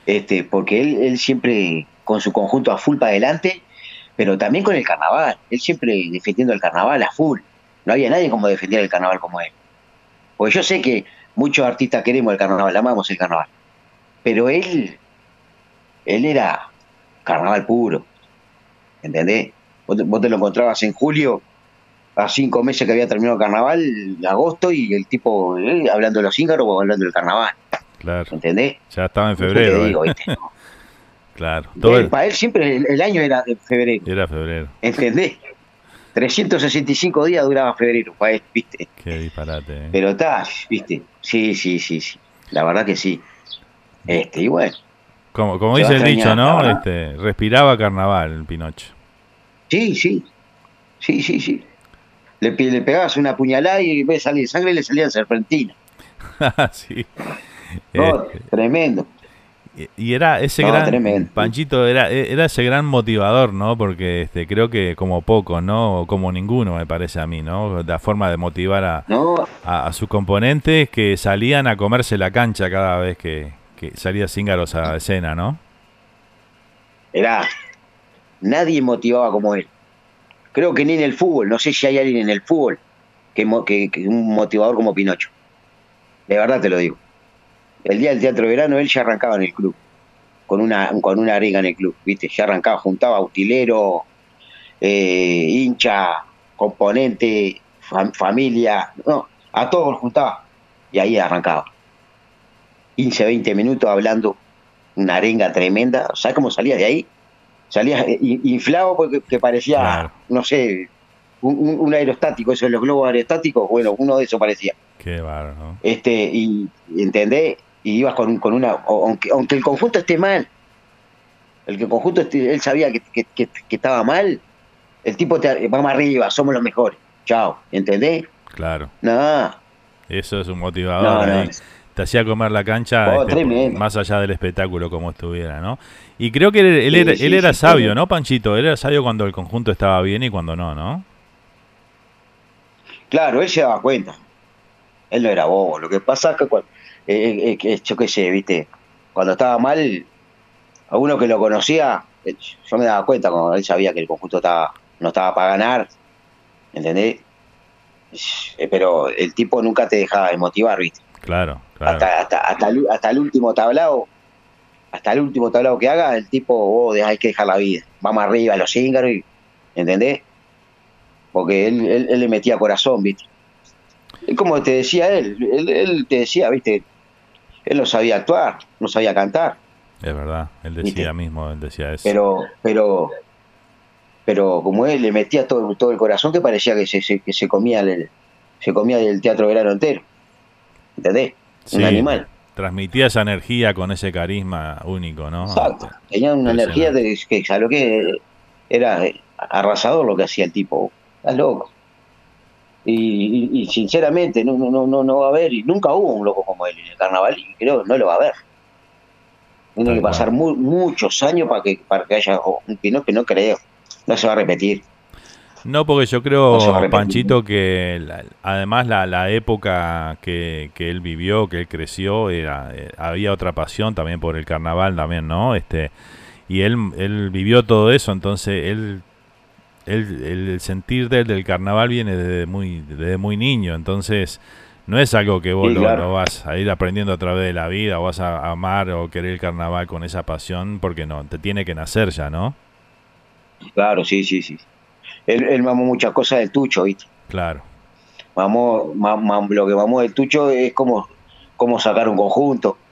Este, porque él, él siempre con su conjunto a full para adelante, pero también con el carnaval. Él siempre defendiendo el carnaval a full. No había nadie como defender el carnaval como él. Porque yo sé que muchos artistas queremos el carnaval, amamos el carnaval. Pero él, él era carnaval puro. ¿Entendés? Vos te, vos te lo encontrabas en julio, a cinco meses que había terminado el carnaval, en agosto, y el tipo eh, hablando de los íngaros o hablando del carnaval. Claro. ¿Entendés? Ya estaba en te febrero. digo, eh. ¿viste? claro. Todo Él- el- Para él siempre el, el año era de febrero. Era febrero. ¿Entendés? 365 días duraba febrero para él, ¿viste? Qué disparate. eh. Pero está, ¿viste? Sí, sí, sí, sí. La verdad que sí. Este, y bueno. Como, como dice el dicho, ¿no? Este, respiraba carnaval el Pinocho. Sí, sí. Sí, sí, sí. Le, le pegabas una puñalada y en vez de salir sangre le salían serpentinas. sí. No, Este, tremendo. Y- era ese No, gran tremendo. Panchito era era ese gran motivador, ¿no? Porque este creo que como poco, ¿no? Como ninguno me parece a mí, ¿no? La forma de motivar a, No, a, a sus componentes que salían a comerse la cancha cada vez que, que salía Cíngaros a escena, ¿no? era. Nadie motivaba como él. Creo que ni en el fútbol. No sé si hay alguien en el fútbol que, que, que un motivador como Pinocho. De verdad te lo digo. El día del teatro de verano él ya arrancaba en el club. Con una, con una arenga en el club, ¿viste? Ya arrancaba, juntaba utilero, eh, hincha, componente, fam- familia, no, a todos los juntaba. Y ahí arrancaba. 15, 20 minutos hablando, una arenga tremenda. ¿Sabes cómo salía de ahí? Salía eh, in- inflado porque que parecía, Claro. no sé, un, un- aerostático, eso de los globos aerostáticos, bueno, uno de esos parecía. Qué. ¿no? Este, y, y ¿entendés? Y ibas con, con una, aunque, aunque el conjunto esté mal, el que el conjunto esté- él sabía que, que- que- que estaba mal, el tipo te, vamos arriba, somos los mejores, chao, ¿entendés? Claro. No, Eso es un motivador. No, no, ahí. Te hacía comer la cancha Oh, este, más allá del espectáculo como estuviera, ¿no? Y creo que él, él Sí, era, sí, él era sabio. ¿no, Panchito? Él era sabio cuando el conjunto estaba bien y cuando no, ¿no? Claro, él se daba cuenta. Él no era bobo. Lo que pasa es que, cuando, eh, eh, yo qué sé, viste, cuando estaba mal, a uno que lo conocía, eh, yo me daba cuenta cuando él sabía que el conjunto estaba, no estaba para ganar, ¿entendés? Eh, Pero el tipo nunca te dejaba de motivar, viste. Claro, claro. Hasta, hasta, hasta, el, hasta el último tablado, hasta el último tablado que haga, el tipo, vos hay que dejar la vida. Vamos arriba, los íngaros, ¿entendés? Porque él, él, él le metía corazón, ¿viste? Como te decía él, él, él te decía, ¿viste? Él no sabía actuar, no sabía cantar, Es verdad. Él decía mismo, él decía eso. pero, pero, pero como él le metía todo, todo el corazón que parecía que se, se- que se comía el, se comía el teatro verano entero. ¿entendés? Sí, Un animal. Transmitía esa energía con ese carisma único, ¿no? Exacto. Tenía una energía de que lo que era arrasador lo que hacía el tipo. Estás loco. Y, y- y sinceramente no, no, no, no, no va a haber, y nunca hubo un loco como él en el carnaval, y creo que no lo va a haber. Tiene que pasar mu- muchos años para que, para que haya, o- que no, que no creo, no se va a repetir. No, porque yo creo. Panchito, que la- además la, la época que, que él vivió, que él creció, era eh, había otra pasión también por el carnaval también, ¿no? Este y él él vivió todo eso, entonces él, él- el sentir del, del carnaval viene desde muy desde muy niño, entonces no es algo que vos Sí, lo, claro. lo vas a ir aprendiendo a través de la vida o vas a amar o querer el carnaval con esa pasión, porque no, te tiene que nacer ya, ¿no? Claro, sí, sí, sí. Él, él mamó muchas cosas del tucho, ¿viste? Claro. Mamó, ma- ma- lo que mamó del tucho es como, como sacar un conjunto.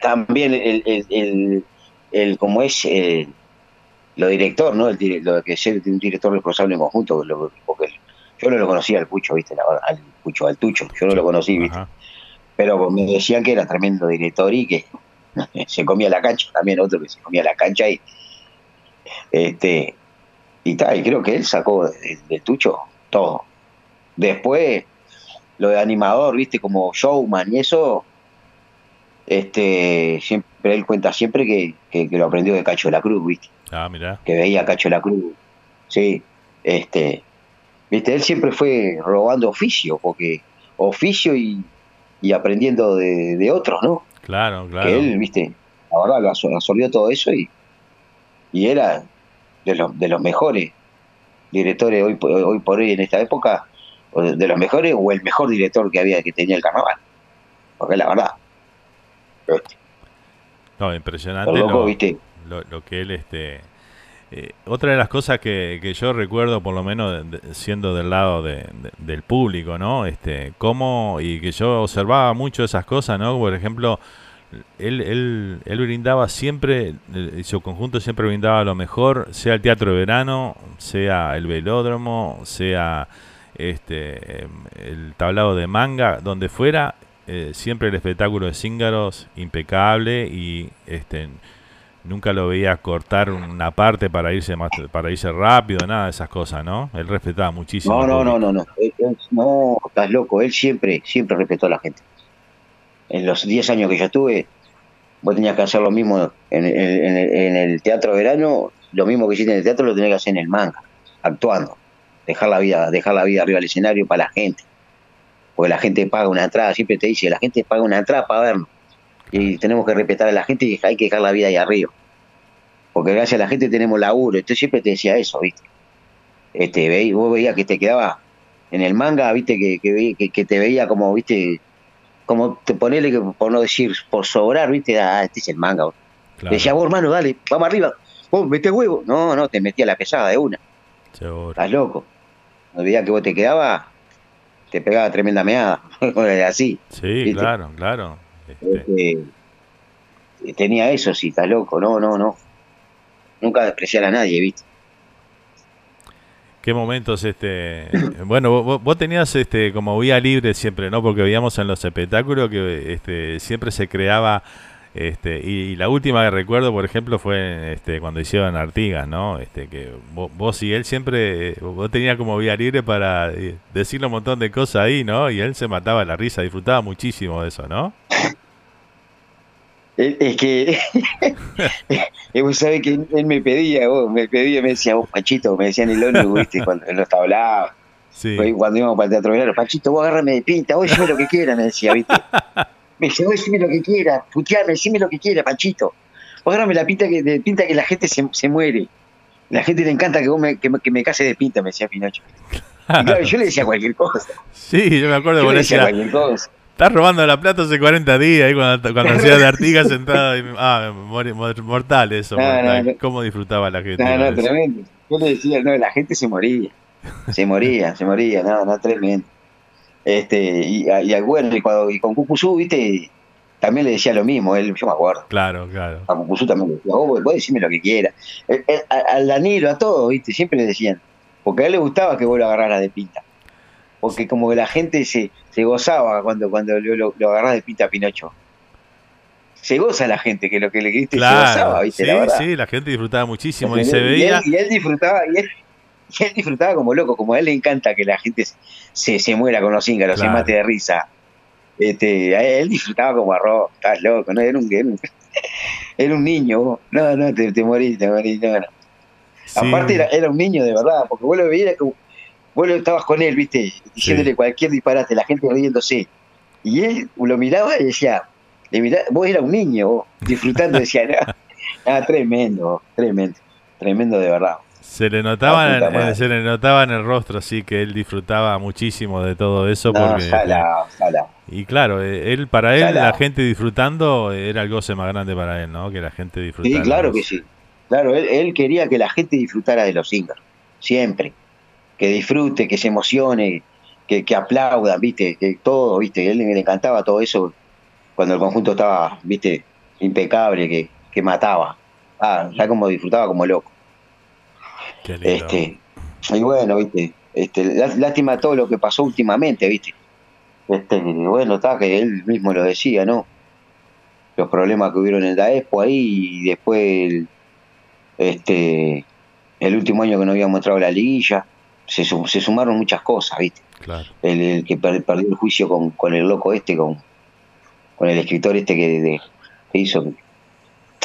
También el, el, el, el- como es eh, lo director, ¿no? El, lo que ser un director responsable en conjunto, lo- porque yo no lo conocía al Pucho, ¿viste? Al Pucho, al Tucho, yo no lo conocí, ¿viste? Pero me decían que era tremendo director y que se comía la cancha, también otro que se comía la cancha y este y tal, y creo que él sacó de- del Tucho todo. Después, lo de animador, viste, como showman y eso, este, siempre él cuenta siempre que, que, que lo aprendió de Cacho de la Cruz, viste, Ah, mira. que veía a Cacho la Cruz, sí, este, viste, él siempre fue robando oficio, porque oficio y, y aprendiendo de, de otros, ¿no? Claro, claro. que él, viste, la verdad lo absor- absorbió todo eso y, y era de los, de los mejores directores hoy, por- hoy por hoy en esta época, de, los mejores o el mejor director que había que tenía el carnaval. Porque la verdad, No, impresionante Lo loco, lo, ¿viste? Lo- que él este eh, otra de las cosas que, que yo recuerdo por lo menos de- siendo del lado de- de- del público no este cómo y que yo observaba mucho esas cosas no por ejemplo él, él, él brindaba siempre eh, su conjunto siempre brindaba lo mejor sea el teatro de verano sea el velódromo sea este el tablado de manga donde fuera eh, siempre el espectáculo de cíngaros impecable y este nunca lo veía cortar una parte para irse más, para irse rápido nada de esas cosas no él respetaba muchísimo no, no, no, no, no, Él- él- no, estás loco, él siempre, siempre respetó a la gente. En los 10 años que yo estuve, vos tenías que hacer lo mismo en, en- en el- en el teatro de verano, lo mismo que hiciste en el teatro lo tenías que hacer en el manga, actuando, dejar la vida, dejar la vida arriba del escenario para la gente, porque la gente paga una entrada, siempre te dice, la gente paga una entrada para vernos, y tenemos que respetar a la gente y hay que dejar la vida ahí arriba, porque gracias a la gente tenemos laburo, entonces siempre te decía eso, ¿viste? Este, veí- vos veías que te quedaba en el manga, viste, que, que, ve- que- que te veía como, viste, como te ponele que por no decir por sobrar, viste, ah, este es el manga. vos. Claro. Decía, vos hermano, dale, vamos arriba, vos mete huevo. No, no, te metía la pesada de una, Seguro. estás loco. No veía que vos te quedabas, te pegaba tremenda meada, así. sí ¿viste? claro claro Este, tenía eso, sí, estás loco, no, no, no. Nunca despreciar a nadie, viste. Qué momentos, este. Bueno, vos- vos, vos tenías este como vía libre siempre, ¿no? Porque veíamos en los espectáculos que este siempre se creaba. Este, y, la última que recuerdo, por ejemplo, fue este, cuando hicieron Artigas, ¿no? Este, que vos, vos y él siempre, eh, vos tenías como vía libre para eh, decirle un montón de cosas ahí, ¿no? Y él se mataba la risa, disfrutaba muchísimo de eso, ¿no? Es que eh, vos sabés que él me pedía, vos, me pedía, me decía, vos, Pachito, me decía en el ómnibus, viste, cuando los tablados, Sí. cuando íbamos para el teatro Pachito, vos agárrame de pinta, vos decime lo que quieras, me decía, viste. Me vos decime lo que quieras, puteame, decime lo que quieras, Pachito. Vos agárrame la pinta que, de pinta que la gente se, se muere. La gente le encanta que vos me, que, me- que me case de pinta, me decía Pinocho. Claro, yo le decía cualquier cosa. Sí, yo me acuerdo Yo que le decía decías, cualquier cosa. Estás robando la plata hace 40 días ahí cuando, cuando hacías de Artigas sentado. y- ah, mor- mor- mortal eso, No, no, mortal. no. ¿Cómo disfrutaba la gente? No, no, tremendo. Yo le decía, no, la gente se moría. Se moría, se moría, no, no, tremendo. Este, y, y, bueno, y, cuando, y con Cucuzú, viste, también le decía lo mismo, él, yo me acuerdo. Claro, claro. A Cucuzú también le decía, vos, vos decime lo que quieras. Al Danilo, a todos, viste, siempre le decían, porque a él le gustaba que vos lo agarraras de pinta. porque como que la gente se, se gozaba cuando, cuando lo, lo, agarrás de pinta a Pinocho. Se goza la gente, que lo que le viste Claro, se gozaba, ¿viste? sí, la sí, la gente disfrutaba muchísimo y se veía. Y él, y él disfrutaba, y él, y él disfrutaba como loco, como a él le encanta que la gente se, se muera con los íngaros, se Claro. mate de risa. Este, a él disfrutaba como arroz, estás loco, no era un, era un, era un niño, vos. no, no, te, te morís, te morís, no, no. Aparte era, era un niño de verdad, porque vos lo veías como, vos lo estabas con él, viste, diciéndole cualquier disparate, la gente riéndose. Y él lo miraba y decía, le miraba, vos eras un niño, vos, disfrutando, decía, no, ah, tremendo, tremendo, tremendo de verdad. Se le notaba, en, se le notaba en el rostro, sí, que él disfrutaba muchísimo de todo eso. No, porque. Y claro, eh, él para él, la gente disfrutando era el goce más grande para él, ¿no? Que la gente disfrutara. Sí, claro que sí. Claro, él, él quería que la gente disfrutara de los singers, siempre. Que disfrute, que se emocione, que, que aplaudan, ¿viste? Que todo, ¿viste? Él le encantaba todo eso cuando el conjunto estaba, ¿viste? Impecable, que, que mataba. Ah, ya como disfrutaba como loco. Qué lindo. Este, y bueno, ¿viste? Este, lá- lástima todo lo que pasó últimamente, ¿viste? Este, bueno, está que él mismo lo decía, ¿no? Los problemas que hubieron en la Expo ahí y después el, este, el último año que no habíamos entrado a la liguilla, se, su- se sumaron muchas cosas, ¿viste? Claro. El, el que per- perdió el juicio con, con el loco este, con, con el escritor este que, de- que hizo,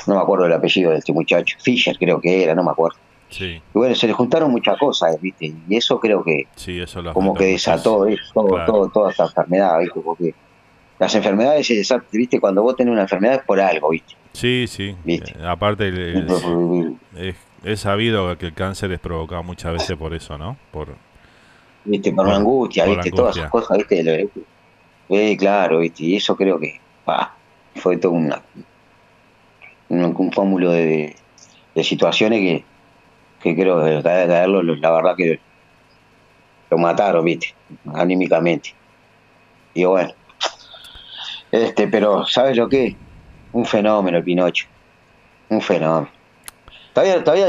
no me acuerdo el apellido de este muchacho, Fisher creo que era, no me acuerdo. Sí, Y bueno, se le juntaron muchas cosas, ¿viste? Y eso creo que sí, eso lo como que desató ¿viste? todo, Claro. todo, toda esta enfermedad, ¿viste? Porque las enfermedades se desatan, ¿viste? Cuando vos tenés una enfermedad es por algo, ¿viste? Sí, sí. Eh, aparte, el- el- es, es sabido que el cáncer es provocado muchas veces por eso, ¿no? Por, ¿Viste? Por angustia, por ¿viste? Todas esas cosas, ¿viste? Lo- Eh, claro, ¿viste? Y eso creo que pa, fue todo una, un, un cúmulo de, de situaciones que, que creo que caerlo, lo- la verdad que lo mataron, ¿viste? Anímicamente. Y bueno. Este, pero, ¿sabes lo que? Un fenómeno el Pinocho. Un fenómeno. Todavía, todavía,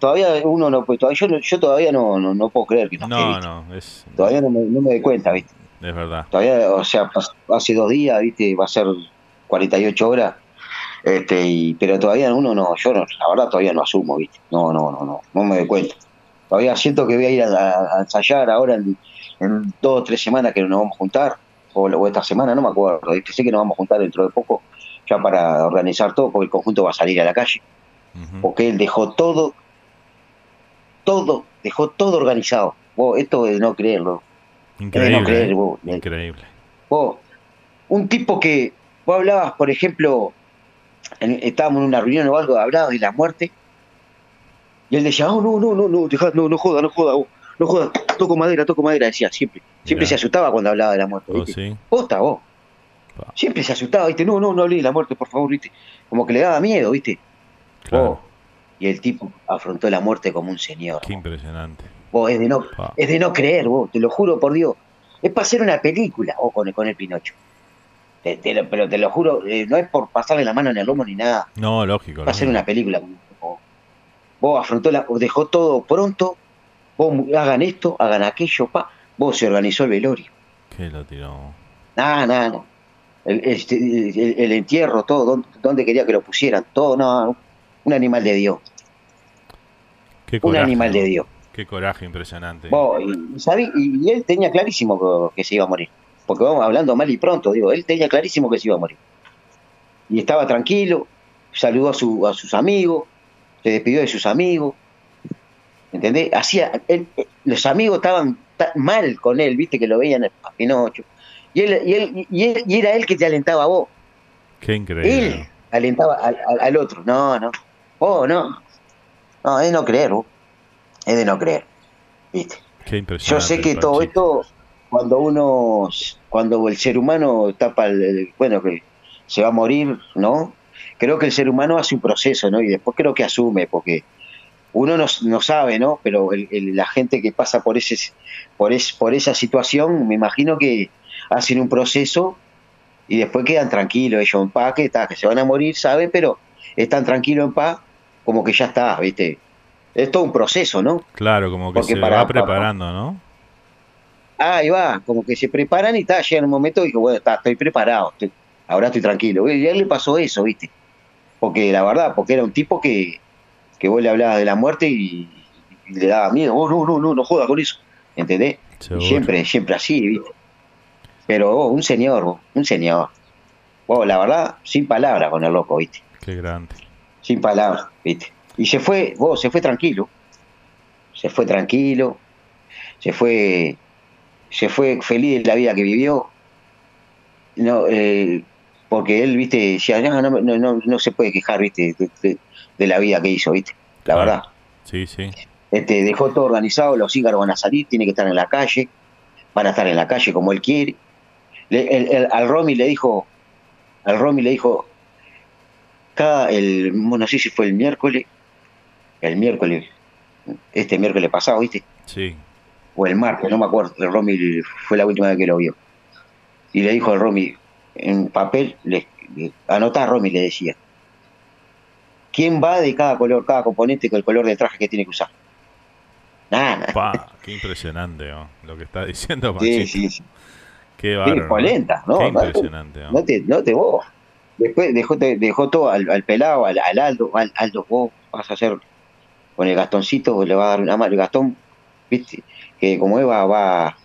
todavía uno no puede, todavía, yo, yo todavía no, no, no puedo creer que no, no, es, Todavía no me, no me doy cuenta, ¿viste? es verdad. Todavía, o sea, hace dos días, ¿viste? Va a ser 48 horas. Este, y, pero todavía uno no, yo no, la verdad todavía no asumo, ¿viste? No, no, no, no, no me doy cuenta. Todavía siento que voy a ir a, ensayar ahora en, en dos o tres semanas que nos vamos a juntar, o, o esta semana, no me acuerdo, ¿viste? sé que nos vamos a juntar dentro de poco, ya para organizar todo, porque el conjunto va a salir a la calle. Porque él dejó todo, todo, dejó todo organizado. Vos, esto de no creerlo. Es no Increíble. creer, ¿eh? vos. Increíble. Vos, un tipo que vos hablabas, por ejemplo, en- estábamos en una reunión o algo, hablabas de la muerte, y él decía, oh, no, no, no, no, dejá, no, no joda, no joda, vos, no joda, toco madera, toco madera, decía siempre. Siempre Mirá. se asustaba cuando hablaba de la muerte, Oh, ¿viste? sí. Posta, vos. Siempre se asustaba, ¿viste? No, no, no hablé de la muerte, por favor, ¿viste? Como que le daba miedo, ¿viste? Vos. Y el tipo afrontó la muerte como un señor. Qué impresionante. Vos, es de no, es de no creer, vos, te lo juro por Dios. Es para hacer una película, vos, con, el- con el Pinocho. Te- te lo- pero te lo juro, eh, no es por pasarle la mano en el lomo ni nada. No, lógico. Para hacer lógico. una película. Vos, vos afrontó la, dejó todo pronto. Vos hagan esto, hagan aquello, pa. Vos se organizó el velorio. Que lo tiró. Nada, nada, no. El, este, el- el entierro, todo, dónde, dónde quería que lo pusieran, todo, no. Un animal de Dios. Qué Un coraje, animal de. Dios. Qué coraje impresionante. Vos, y, ¿sabí? y, y él tenía clarísimo que, que se iba a morir. Porque vamos hablando mal y pronto, digo, él tenía clarísimo que se iba a morir. Y estaba tranquilo, saludó a, su, a sus amigos, se despidió de sus amigos. ¿Entendés? Hacía, él- los amigos estaban ta- mal con él, viste, que lo veían a Pinocho. Y él, y él, y él- y era él que te alentaba a vos. Qué increíble. Él alentaba al, al- al otro. No, no. Oh, no. No, es de no creer, vos. Es de no creer. ¿Viste? Qué Yo impresionante. sé que todo esto, cuando uno, cuando el ser humano tapa, el, bueno, que se va a morir, ¿no? Creo que el ser humano hace un proceso, ¿no? Y después creo que asume, porque uno no, no sabe, ¿no? Pero el- el- la gente que pasa por ese, por, es, por esa situación, me imagino que hacen un proceso y después quedan tranquilos, ellos en paz, que, está, que se van a morir, ¿sabe? Pero están tranquilos en paz, como que ya está, ¿viste? Es todo un proceso, ¿no? Claro, como que Porque se para- va para- preparando, ¿no? ahí va, como que se preparan y está, llega un momento y digo, bueno, está, estoy preparado, ahora estoy tranquilo. Y a él le pasó eso, ¿viste? Porque la verdad, porque era un tipo que, que vos le hablabas de la muerte y, le daba miedo, oh, no, no, no, no jodas con eso, ¿entendés? siempre, siempre así, ¿viste? Pero oh, un señor, un señor. Oh, la verdad, sin palabras con el loco, ¿viste? Qué grande. Sin palabras, ¿viste? Y se fue, vos, se fue tranquilo. Se fue tranquilo. Se fue se fue feliz de la vida que vivió. No, eh, porque él, viste, decía, no, no, no, no se puede quejar, viste, de, la vida que hizo, viste, la verdad. Sí, sí. Este, dejó todo organizado, los cígaros van a salir, tiene que estar en la calle, van a estar en la calle como él quiere. al Romy le dijo, al Romy le dijo, cada, el, no sé si fue el miércoles, el miércoles, este miércoles pasado, viste. Sí o el martes, no me acuerdo, el Romy fue la última vez que lo vio. Y le dijo al Romy, en papel, le, anotá a Romy, le decía, ¿quién va de cada color, cada componente con el color de traje que tiene que usar? Nada. qué impresionante lo que está diciendo Sí, sí, sí. Qué bárbaro. polenta, ¿no? Qué impresionante. No te, no te vos. Después dejó, dejó todo al, pelado, al, Aldo, al, Aldo, vos vas a hacer con el Gastoncito, le va a dar una mano, el Gastón, viste, que como Eva va,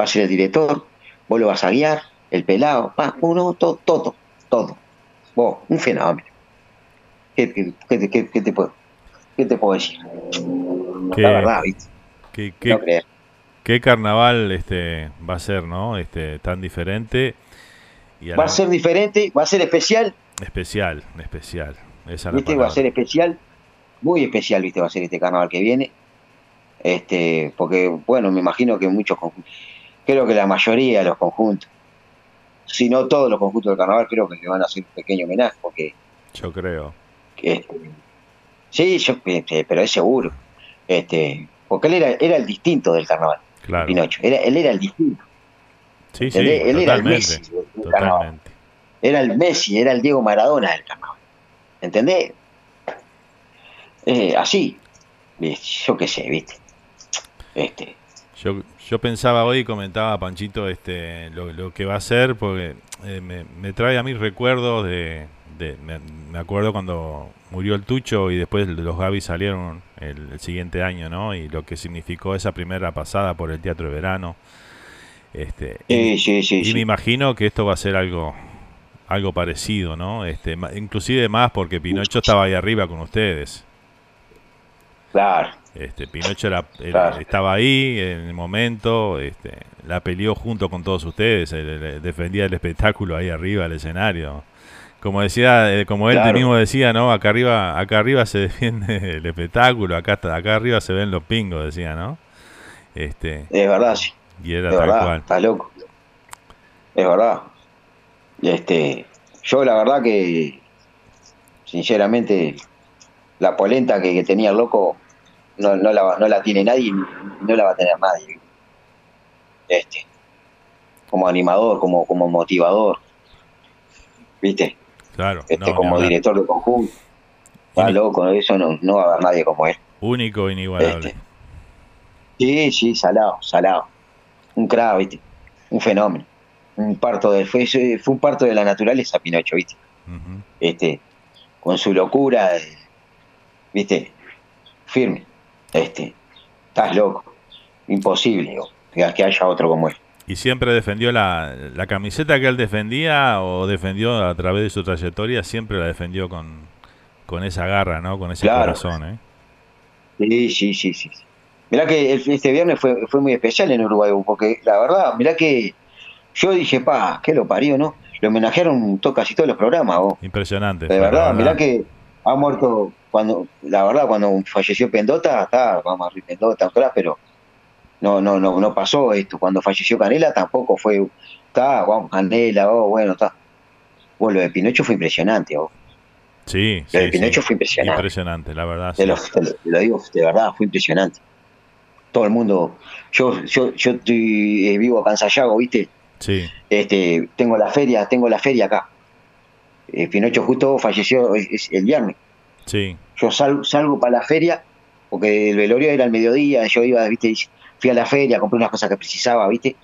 va a ser el director, vos lo vas a guiar, el pelado, va, uno, todo, todo, todo. Vos, un fenómeno. ¿Qué, te, puedo, ¿Qué te puedo decir? La verdad, ¿viste? ¿Qué, qué, qué carnaval este va a ser, no? Este tan diferente. Y va a ser diferente, va a ser especial. Especial, especial. Esa ¿Viste? Va a ser especial, muy especial, ¿viste? Va a ser este carnaval que viene este, porque bueno, me imagino que muchos creo que la mayoría de los conjuntos, si no todos los conjuntos del carnaval, creo que le van a hacer un pequeño homenaje, porque... Yo creo. Este, sí, yo, este, pero es seguro. Este, porque él era, era el distinto del carnaval, claro. Pinocho, era, él era el distinto. Sí, sí, él, era el Messi del carnaval. Era el Messi, era el Diego Maradona del carnaval. ¿Entendés? Eh, así, yo qué sé, ¿viste? Este. Yo, yo pensaba hoy, comentaba Panchito este, lo, que va a ser, porque eh, me, trae a mí recuerdos de. me, acuerdo cuando murió el Tucho y después los Gaby salieron el, siguiente año, ¿no? Y lo que significó esa primera pasada por el Teatro de Verano. Este, y, sí, sí, y me imagino que esto va a ser algo algo parecido, ¿no? Este, inclusive más porque Pinocho estaba ahí arriba con ustedes. Claro. Este, Pinocho era, estaba ahí en el momento, este, la peleó junto con todos ustedes, defendía el espectáculo ahí arriba del escenario. Como decía, eh, como él mismo decía, ¿no? Acá arriba, acá arriba se defiende el espectáculo, acá acá arriba se ven los pingos, decía, ¿no? Este, es verdad, sí. Y era tal cual. Está loco. Es verdad. Este, yo la verdad que, sinceramente, la polenta que, que tenía el loco no, no, la, no la tiene nadie no la va a tener nadie. Este, como animador, como, como motivador, ¿viste? Claro. Este, como director de conjunto. Está loco, eso no, no va a haber nadie como él. Único, inigualable. Este, sí, sí, salado, salado. Un crack, ¿viste? Un fenómeno. Un parto de, fue, fue un parto de la naturaleza, Pinocho, ¿viste? Este, con su locura, ¿viste? Firme este, estás loco, imposible que, haya otro como él. ¿Y siempre defendió la, la, camiseta que él defendía o defendió a través de su trayectoria? Siempre la defendió con, con esa garra, ¿no? Con ese corazón, ¿eh? Sí, sí, sí, sí. Mirá que este viernes fue, fue muy especial en Uruguay, porque la verdad, mirá que yo dije, pa, que lo parió, ¿no? Lo homenajearon casi todos los programas, ¿vos? Impresionante. De verdad, mirá que ha muerto cuando la verdad cuando falleció Pendota está vamos a Pendota pero no no no no pasó esto. Cuando falleció Canela tampoco fue está vamos Canela oh, bueno está. Bueno lo de Pinocho fue impresionante oh. sí lo de Pinocho fue impresionante. Impresionante la verdad lo, digo de verdad fue impresionante. Todo el mundo yo yo yo estoy eh, vivo acá en Sayago viste sí. Este tengo la feria tengo la feria acá. Eh, Pinocho justo falleció el viernes. Sí yo salgo, salgo para la feria, porque el velorio era al mediodía, yo iba, viste, fui a la feria, compré unas cosas que precisaba, ¿viste?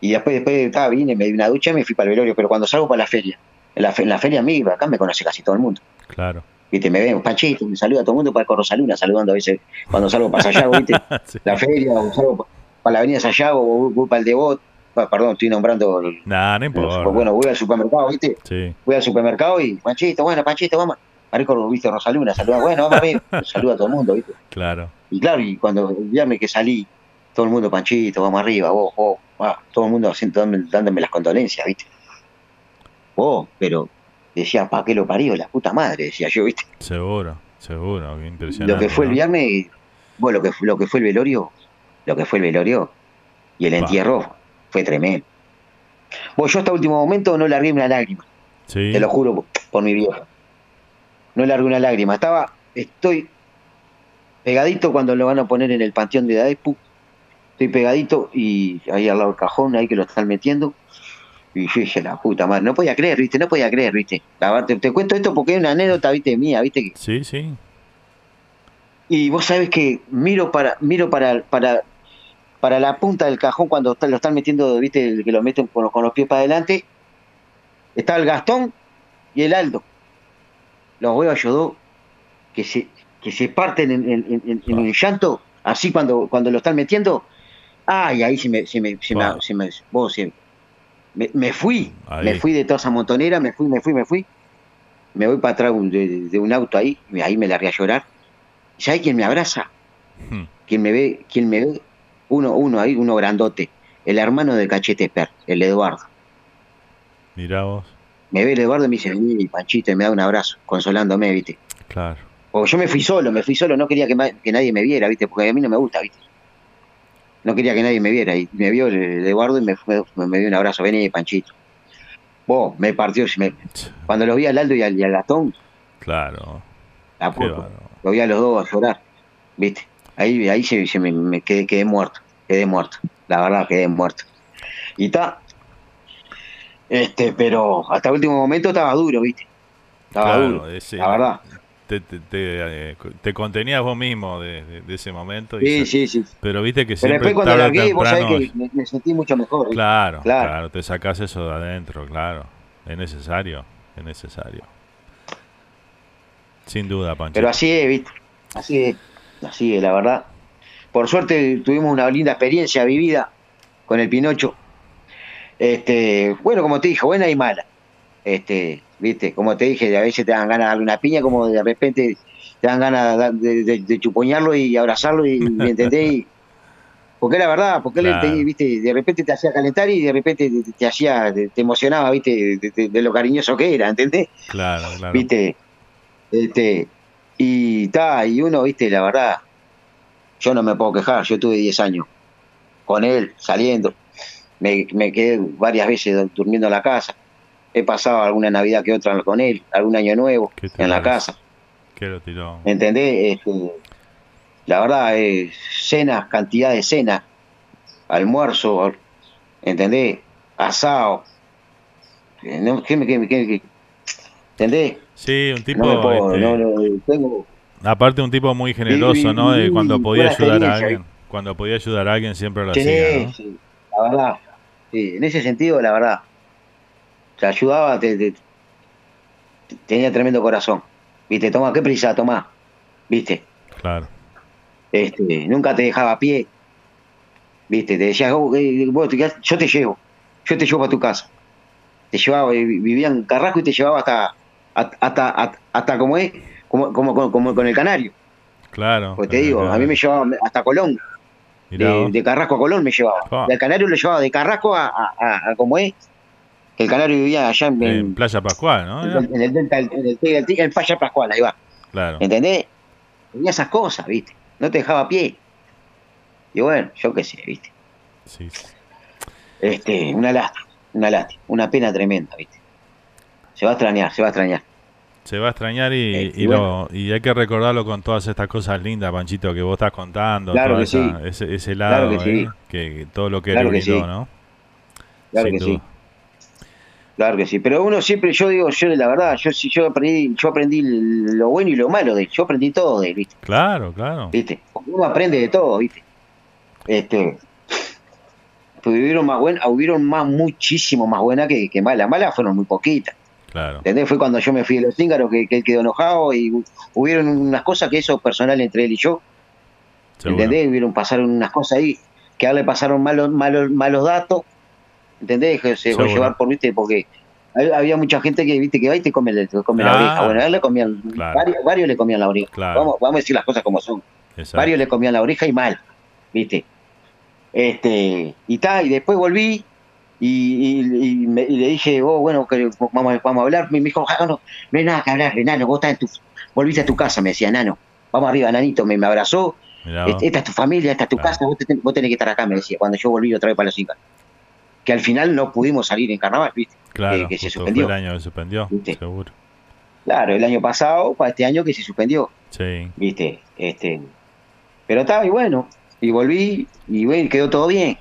Y después, después estaba, vine, me di una ducha y me fui para el velorio. Pero cuando salgo para la feria, en la, fe- en la feria amiga, acá me conoce casi todo el mundo. Claro. ¿Viste? Me ven, Panchito, me saluda a todo el mundo para Rosaluna, saludando a veces cuando salgo para Sayago, ¿viste? La feria, o salgo pa- para la avenida Sayago, o voy, para el Devot. Perdón, estoy nombrando. Nah, no importa. bueno, voy al supermercado, ¿viste? Sí. Voy al supermercado y, Panchito, bueno, Panchito, vamos. Marico, viste, Rosaluna, saluda, bueno, vamos a ver. Saluda a todo el mundo, ¿viste? Claro. Y claro, y cuando el viernes que salí, todo el mundo, Panchito, vamos arriba, vos, vos, ah, todo el mundo haciendo- dándome, dándome las condolencias, ¿viste? Vos, pero decía, ¿para qué lo parió? La puta madre, decía yo, ¿viste? Seguro, seguro, qué impresionante. Lo que fue el viernes, bueno, lo que, lo que fue el velorio, lo que fue el velorio y el entierro fue tremendo. Vos, yo hasta último momento no largué una lágrima, Sí. te lo juro por mi vieja. No largué una lágrima, estaba, estoy pegadito cuando lo van a poner en el panteón de Daepu, estoy pegadito y ahí al lado del cajón, ahí que lo están metiendo. Y yo dije, la puta madre, no podía creer, viste, no podía creer, viste. La te, te cuento esto porque es una anécdota, viste, mía, viste, Sí, sí. y vos sabés que miro para miro para para para la punta del cajón cuando lo están metiendo, viste, que lo meten con, los- con los pies para adelante. Está el Gastón y el Aldo. Los veo a dos que se que se parten en, en, en- en- en el llanto, así cuando cuando lo están metiendo. Ay, ahí se me se me se me, se me- vos, se- me, me fui, Ahí. me fui de toda esa montonera, me fui, me fui, me fui. Me voy para atrás de, un auto ahí, y ahí me largué a llorar. ¿Sabes quién me abraza? Hmm. ¿Quién me ve? ¿Quién me ve? Uno, uno ahí, uno grandote. El hermano de Cachete Per, el Eduardo. Mirá vos. Me ve el Eduardo y me dice, vení, Panchito, y me da un abrazo, consolándome, ¿viste? Claro. O yo me fui solo, me fui solo, no quería que, que nadie me viera, ¿viste? Porque a mí no me gusta, ¿viste? No quería que nadie me viera. Y me vio el, Eduardo y me, me, me dio un abrazo, vení, Panchito. Vos, me partió. me- cuando los vi al Aldo y al, y al Gastón, Claro. la lo vi a los dos a llorar, ¿viste? Ahí, ahí se, se me, me quedé, quedé muerto, quedé muerto, la verdad quedé muerto. Y está, este, pero hasta el último momento estaba duro, ¿viste? Estaba Claro, duro, ese- la verdad. Te, te, te, eh, te contenías vos mismo de, de- de ese momento. y Sí, sí, sí. Pero viste que Pero siempre después cuando largué, vos sabés temprano- que me, me sentí mucho mejor. ¿viste? Claro, claro, Claro. te sacás eso de adentro, claro. Es necesario, es necesario. Sin duda, Pancho. Pero así es, ¿viste? Así es, así es, la verdad. Por suerte tuvimos una linda experiencia vivida con el Pinocho. Este, bueno, como te dije, buena y mala. Este, viste, como te dije, a veces te dan ganas de darle una piña, como de repente te dan ganas de, de- de chupoñarlo y abrazarlo y, ¿me entendés? Y- porque la verdad, porque él te- viste, de repente te hacía calentar y de repente te, te hacía, te, te emocionaba, viste, de lo cariñoso que era, ¿entendés? Claro, claro. viste este y ta y uno viste la verdad yo no me puedo quejar yo tuve 10 años con él saliendo me, me quedé varias veces du- durmiendo en la casa he pasado alguna navidad que otra con él algún año nuevo ¿Qué en la casa Que lo tiró. ¿entendés? Este, la verdad eh, cenas cantidad de cenas almuerzo ¿entendés? asado no, ¿qué qué qué- qué- ¿entendés? Sí, un tipo. no me puedo, este, no, no, tengo Aparte, un tipo muy generoso, ¿no? De cuando podía ayudar a alguien. Cuando podía ayudar a alguien, siempre lo hacía, sí, la verdad. Sí, en ese sentido, la verdad. Te ayudaba, te, te- te- tenía tremendo corazón. Viste, toma, qué prisa, toma. Viste, Claro. este, nunca te dejaba a pie. Viste, te decía, "Oh, eh, vos te quedás- yo te llevo, yo te llevo a tu casa. Te llevaba, eh, vivía en Carrasco y te llevaba hasta, hasta, hasta, hasta, como es, como, como, como, como con el canario. Claro. Pues te digo, a mí me llevaba hasta Colón. De, Carrasco a Colón me llevaba. Ah. Del Canario lo llevaba de Carrasco a, a, a- a como es. El Canario vivía allá en, En Playa Pascual, ¿no? En el delta, en el, Paya Pascual, ahí va. Claro. ¿Entendés? Tenía esas cosas, ¿viste? No te dejaba a pie. Y bueno, yo qué sé, ¿viste? Sí, sí. Este, una lástima, una lástima, una pena tremenda, ¿viste? Se va a extrañar, se va a extrañar. Se va a extrañar y, Eh, y, bueno. lo, y hay que recordarlo con todas estas cosas lindas, Panchito, que vos estás contando. Claro que sí. ese, ese Claro lado, que sí. ¿eh? que todo lo que Claro le que sí. brindó, ¿no? Claro Sin que duda. sí. Claro que sí, pero uno siempre, yo digo, yo la verdad, yo sí, yo aprendí, yo aprendí lo bueno y lo malo de él, yo aprendí todo de él, ¿viste? Claro, claro. ¿Viste? Uno aprende de todo, ¿viste? este, hubieron más buenas, hubieron más, muchísimo más buenas que, que malas. Malas fueron muy poquitas. Claro. ¿Entendés? Fue cuando yo me fui de los cíngaros que, que él quedó enojado y hu- hubieron unas cosas que eso personal entre él y yo. Seguro. ¿Entendés? Hubieron, pasaron unas cosas ahí que a él le pasaron malos, malos, malos datos. ¿Entendés? Se Seguro. llevar por, viste, porque había mucha gente que, viste, que va y te come, te come la Ah. oreja. Bueno, a él le comían, Claro. varios, varios le comían la oreja. Claro. Vamos, vamos a decir las cosas como son. Exacto. Varios le comían la oreja y mal, ¿viste? Este, y ta, y después volví y, y- y me- y le dije, oh, bueno, que vamos, a- vamos a hablar. Me dijo, ah, no, no hay nada que hablar, enano, vos estás en tu, volviste a tu casa, me decía, nano, vamos arriba, nanito, me, me abrazó, Mirá vos. "Est- esta es tu familia, esta es tu casa, vos, te vos tenés que estar acá, me decía, cuando yo volví otra vez para los Incas. Que al final no pudimos salir en carnaval, ¿viste? Claro, que, que se suspendió. el año que suspendió, seguro. Claro, el año pasado, para este año que se suspendió. Sí. ¿viste? Este, pero estaba y bueno, y volví y bueno, quedó todo bien,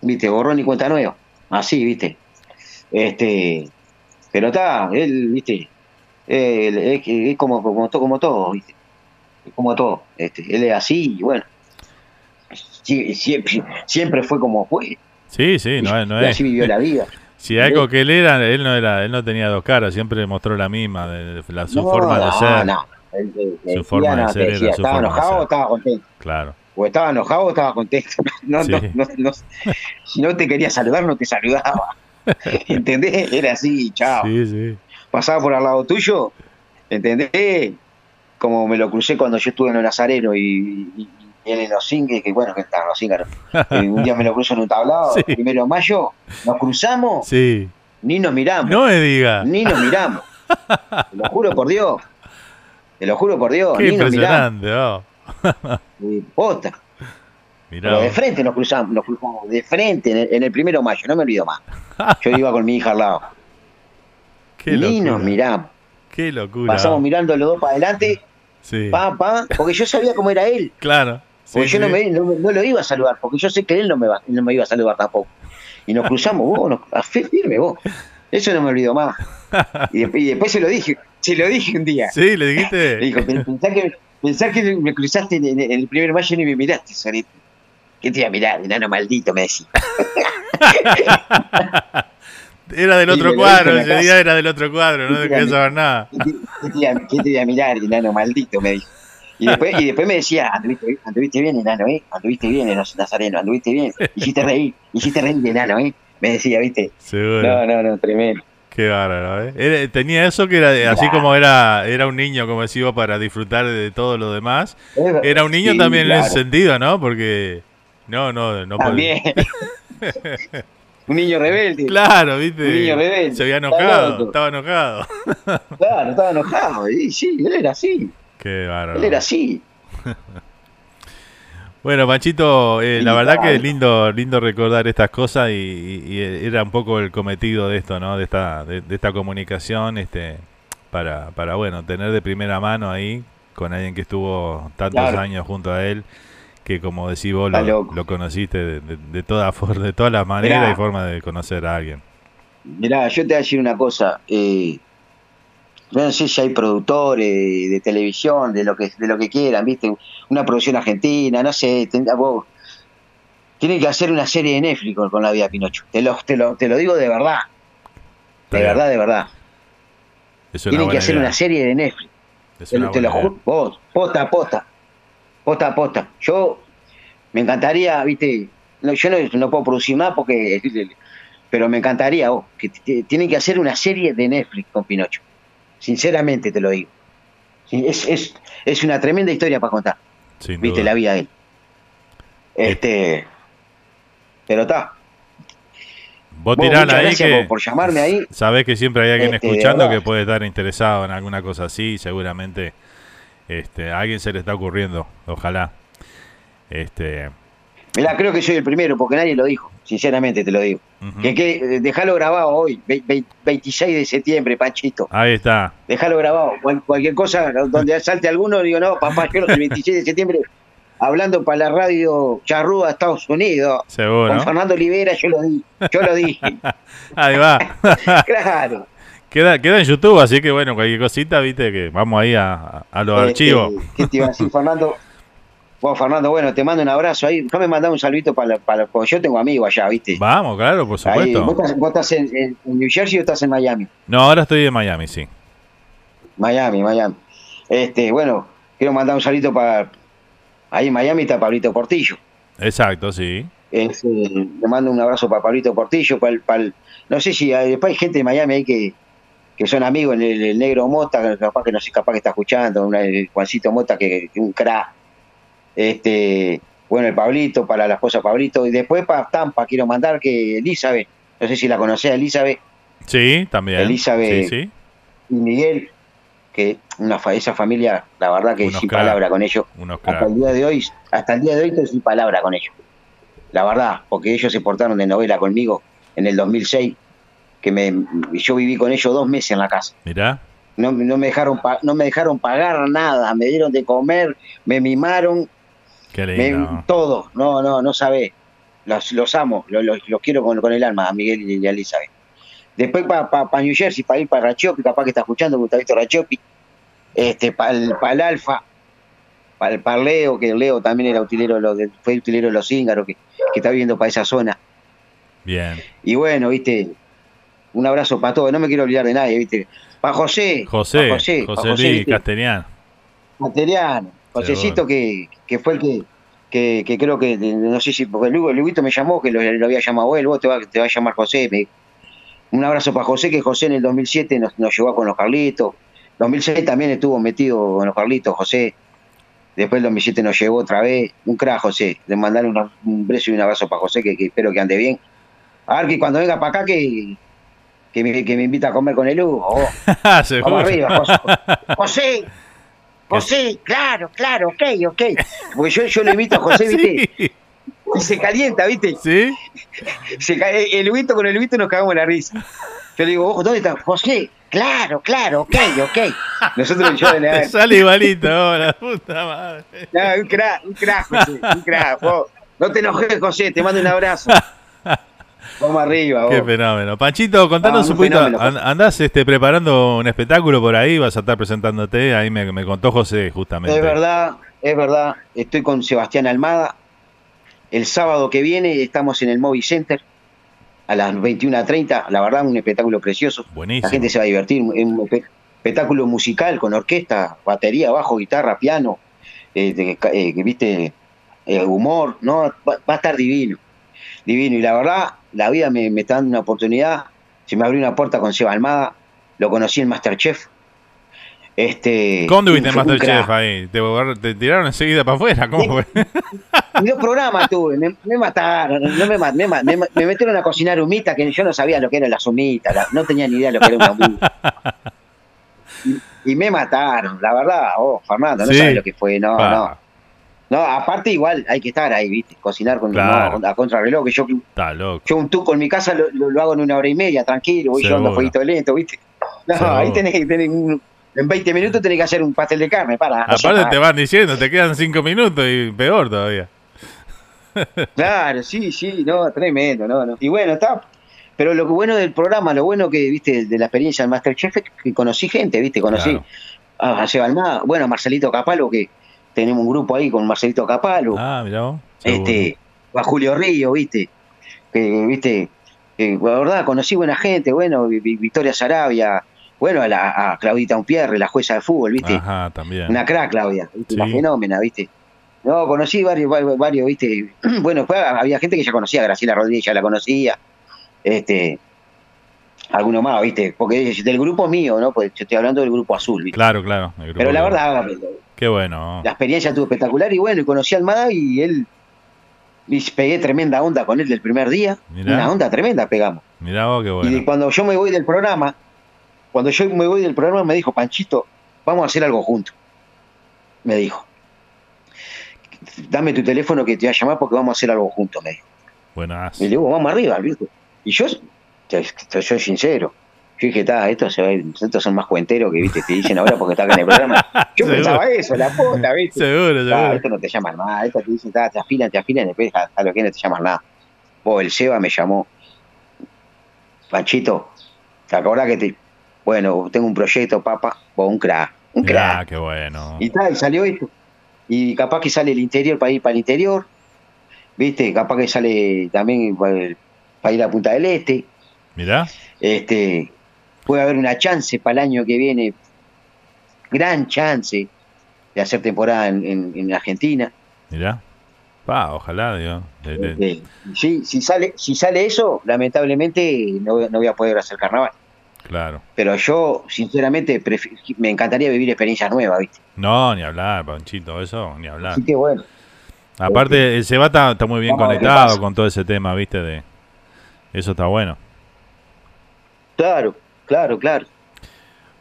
¿viste? Borrón y cuenta nueva, así, ¿viste? Este, pero está, él, ¿viste? Él, es, es como, como, como todo, ¿viste? Es como todo, este, él es así y bueno, siempre, siempre fue como fue, Sí, sí, no, es- no y es. así vivió la vida. Si algo que él era, él no era, él no tenía dos caras, siempre mostró la misma, de, de la, su No, forma de ser. no. Él- él- Su decía, forma de ser era su estaba forma de enojado ser. estaba contento. Claro. O estaba enojado o estaba contento. No, no, Sí. no, no- si no te quería saludar, no te saludaba. ¿Entendés? Era así, chao. Sí, sí. Pasaba por al lado tuyo, ¿entendés? Como me lo crucé cuando yo estuve en el Nazareno y, y- y él en los cíngaros, que bueno, que estaban los cíngaros. Y un día me lo cruzo en un tablado, primero de mayo, nos cruzamos, Sí. ni nos miramos. No me diga. Ni nos miramos. Te lo juro por Dios. Te lo juro por Dios, Qué ni nos miramos. impresionante, oh. Y Posta. Pero de frente nos cruzamos, nos cruzamos de frente en el, en el primero de mayo, no me olvido más. Yo iba con mi hija al lado. Qué locura. nos miramos. Qué locura. Pasamos mirando los dos para adelante, Sí. pa, pa, porque yo sabía cómo era él. Claro. Porque Sí, yo no, me, no, lo iba a saludar, porque yo sé que él no me, va, no me iba a saludar tampoco. Y nos cruzamos, vos, nos, a fe firme vos. Eso no me olvido más. Y después, y después se lo dije, se lo dije un día. Sí, le dijiste. Le dijo, "Pen- pensá que, pensá que me cruzaste en, el primer mayo y me miraste, Sorete. ¿Qué te iba a mirar, enano maldito? Me decía. Era del otro cuadro, ese día era del otro cuadro, no Sí, quería saber nada. ¿Qué te, iba- qué te iba a mirar, enano maldito? Me dijo. Y después, y después me decía, anduviste, anduviste bien, enano, ¿eh? Anduviste bien, enano nazareno, anduviste bien. Hiciste reír, hiciste reír, enano, ¿eh? Me decía, ¿viste? Seguro. No, no, no, tremendo. Qué bárbaro, ¿eh? Era- tenía eso que era de- así como era era un niño, como decía, para disfrutar de todo lo demás. Era un niño Sí, también en ese sentido, ¿no? Porque no, no, no También. Un niño rebelde. Claro, ¿viste? Un niño rebelde. Se había enojado, estaba enojado. Claro, estaba enojado. Y sí, él era así. Qué bárbaro. Él era así. Bueno, Panchito, eh, la verdad que es lindo, lindo recordar estas cosas y, y- y era un poco el cometido de esto, ¿no? De esta, de, de esta comunicación, este, para, para, bueno, tener de primera mano ahí con alguien que estuvo tantos Claro. años junto a él, que como decís vos, lo, conociste de, de, de toda for- de todas las maneras y formas de conocer a alguien. Mirá, yo te voy a decir una cosa. Eh, yo no sé si hay productores de televisión, de lo que de lo que quieran, ¿viste? Una producción argentina, no sé. ten- vos- tienen que hacer una serie de Netflix con, la vida de Pinocho. Te lo, te, lo, te lo digo de verdad. De verdad, de verdad. Tienen que hacer idea. una serie de Netflix. Es Te, lo idea. juro, vos, posta, posta. Posta, posta. Yo me encantaría, viste, no, yo no, no puedo producir más porque, pero me encantaría, vos, que tienen que hacer una serie de Netflix con Pinocho. Sinceramente te lo digo. Es, es, es una tremenda historia para contar, Sin viste, duda. la vida de él. Este, pero está. Vos Vos, tirala ahí que por- llamarme ahí. Sabés que siempre hay alguien Este, escuchando que puede estar interesado en alguna cosa así, seguramente este, a alguien se le está ocurriendo, ojalá. Este, Mirá, creo que soy el primero porque nadie lo dijo, sinceramente te lo digo. Que, que eh, dejalo grabado hoy, ve- ve- 26 de septiembre, Panchito. ahí está. Déjalo grabado. Cual- cualquier cosa donde salte alguno, digo, no, papá, yo el 26 de septiembre hablando para la radio Charrúa, Estados Unidos. Seguro. Con Fernando Olivera, yo lo di, yo lo dije. Ahí va. claro. queda, queda en YouTube, así que bueno, cualquier cosita, viste que vamos ahí a, a los Este, archivos. ¿Qué te iba a decir, Fernando? Vos, Fernando, bueno, te mando un abrazo ahí. Déjame mandar un saludito para, para porque yo tengo amigos allá, ¿viste? Vamos, claro, por Ahí, supuesto. ¿Vos estás, vos estás en New Jersey o estás en Miami? No, ahora estoy en Miami, sí. Miami, Miami. Este, bueno, quiero mandar un saludito para. Ahí en Miami está Pablito Portillo. Exacto, sí. Este, le mando un abrazo para Pablito Portillo, para el, para el- no sé si hay, después hay gente de Miami ahí que, que son amigos, el, el negro Mota, capaz que no sé, capaz que está escuchando, una- el Juancito Mota, que, que un crack. Este, bueno, el Pablito, para la esposa Pablito, y después para Tampa quiero mandar que Elizabeth, no sé si la conocés, Elizabeth, Sí, también. Elizabeth. Sí, sí. y Miguel, que una fa- esa familia, la verdad que Unos sin crack, palabra con ellos. Unos Hasta crack. el día de hoy, hasta el día de hoy estoy sin palabra con ellos. La verdad, porque ellos se portaron de novela conmigo en el 2006, que me, yo viví con ellos dos meses en la casa. Mirá. No, no me dejaron pa- no me dejaron pagar nada, me dieron de comer, me mimaron, Qué me- todo. No, no, no sabés. Los, los amo, los, los- los quiero con, con el alma, a Miguel y a Elizabeth. Después para New Jersey, para ir para Rachopi, capaz que está escuchando Gustavito Rachopi. Este, para el, el Alfa, para el Leo, que Leo también era utilero, de- fue utilero de los Cíngaros, que, que está viviendo para esa zona. Bien. Y bueno, viste, un abrazo para todos, no me quiero olvidar de nadie, viste. Para José, José, pa' José, pa' José, Luis ¿viste? Castellán. Materiano, Josecito que, que fue el que, que, que creo que, no sé si, porque luego el Luguito me llamó, que lo, lo había llamado él, vos te va, te va a llamar José. me- un abrazo para José, que José en el 2007 nos, nos llevó con los Carlitos. 2006 también estuvo metido con los Carlitos, José. Después el 2007 nos llevó otra vez. Un crack, José. De mandarle una- un beso y un abrazo para José, que, que espero que ande bien. A ver que cuando venga para acá, que, que, me, que me invita a comer con el Hugo. Oh. Vamos arriba, José. José, José, claro, claro, ok, ok. Porque yo, yo le invito a José, ¿viste? Y se calienta, ¿viste? Sí. Se cae, el Huguito con el Huguito nos cagamos la risa. Yo le digo, ojo, ¿dónde está? José, claro, claro, ok, ok. Nosotros yo le Te sale igualito, oh, la puta madre. No, un crack, un crack, José, un crack. No te enojes, José, te mando un abrazo. Vamos arriba, vos. Qué fenómeno. Panchito, contanos Ah, un poquito. fenómeno, ¿Andás este, preparando un espectáculo por ahí? ¿Vas a estar presentándote? Ahí me, me contó José, justamente. Es verdad, es verdad. Estoy con Sebastián Almada. El sábado que viene estamos en el Movie Center a las 21.30. La verdad, un espectáculo precioso. Buenísimo. La gente se va a divertir. Es un espe- espectáculo musical con orquesta, batería, bajo, guitarra, piano, eh, de- eh, viste, Eh, humor. No, va, va a estar divino. Divino. Y la verdad, la vida me, me está dando una oportunidad. Se me abrió una puerta con Seba Almada. Lo conocí en Masterchef. Este, ¿Cómo anduviste en Masterchef ahí? ¿Te, tiraron enseguida para afuera? ¿Cómo fue? Dos programas tuve, me, me mataron, no me, me, me, metieron a cocinar humita, que yo no sabía lo que eran las humitas, la- no tenía ni idea lo que era una humita. Y, y me mataron, la verdad, oh, Fernando, no Sí. sabes lo que fue, no, Pa. no. No, aparte igual hay que estar ahí, viste, cocinar con Claro. no, a contrarreloj, que yo, yo un tuco en mi casa lo, lo- lo hago en una hora y media, tranquilo, voy llevando fueguito lento, viste. No, Seguro. ahí tenés que tener un- en 20 minutos tenés que hacer un pastel de carne, para. Aparte te van diciendo, te quedan cinco minutos y peor todavía. Claro, sí, sí, no, tremendo, no, no. Y bueno, está. Pero lo bueno del programa, lo bueno que, viste, de la experiencia del Masterchef es que conocí gente, viste, conocí Claro. a, a Seba Almada, bueno, a Marcelito Capalo, que tenemos un grupo ahí con Marcelito Capalo, Ah, mirá este, a Julio Río, viste, que, viste, que, la verdad, conocí buena gente, bueno, Vi- Vi- Victoria Sarabia, bueno, a, la, a Claudita Umpierre, la jueza de fútbol, viste, Ajá, también. una crack, Claudia, ¿viste? fenómena, ¿viste? No, conocí varios, varios, varios, ¿viste? Bueno, después había gente que ya conocía, Graciela Rodríguez ya la conocía, este, alguno más, ¿viste? Porque es del grupo mío, ¿no? Pues yo estoy hablando del grupo azul, ¿viste? Claro, claro. el grupo Pero la verdad, Qué bueno. la experiencia estuvo espectacular y bueno, y conocí a Almada y él, y pegué tremenda onda con él del primer día, Mirá. una onda tremenda pegamos. Mirá vos, qué Y bueno. cuando yo me voy del programa, cuando yo me voy del programa me dijo, Panchito, vamos a hacer algo juntos. Me dijo. Dame tu teléfono que te voy a llamar porque vamos a hacer algo juntos, me dijo. Buenas. Y le digo, vamos arriba, ¿viste? Y yo, te, te soy sincero. Yo dije, está, estos, se va- estos son más cuenteros que viste, te dicen ahora porque está acá en el programa. Yo pensaba eso, la puta, ¿viste? Seguro, Ah, seguro. esto no te llaman nada, esto te dicen, "Ta, te afilan, te afilan, después a, a lo que no te llaman nada. Vos, el Seba me llamó, Panchito, ¿te acordás que te... Bueno, tengo un proyecto, papá, vos, un crack, un crack. Mirá, qué bueno. Y tal, y salió esto. y capaz que sale el interior para ir para el interior, ¿viste? Capaz que sale también para ir a Punta del Este. Mirá. Este, puede haber una chance para el año que viene, gran chance de hacer temporada en, en, Argentina. Mirá. Pa, ojalá, digo. Este, sí, si sale, si sale eso, lamentablemente no, no voy a poder hacer carnaval. Claro. Pero yo, sinceramente, me encantaría vivir experiencias nuevas, ¿viste? No, ni hablar, Panchito, eso, ni hablar. Así que bueno. Aparte, el Sebata está muy bien conectado con todo ese tema, ¿viste? De Eso está bueno. Claro, claro, claro.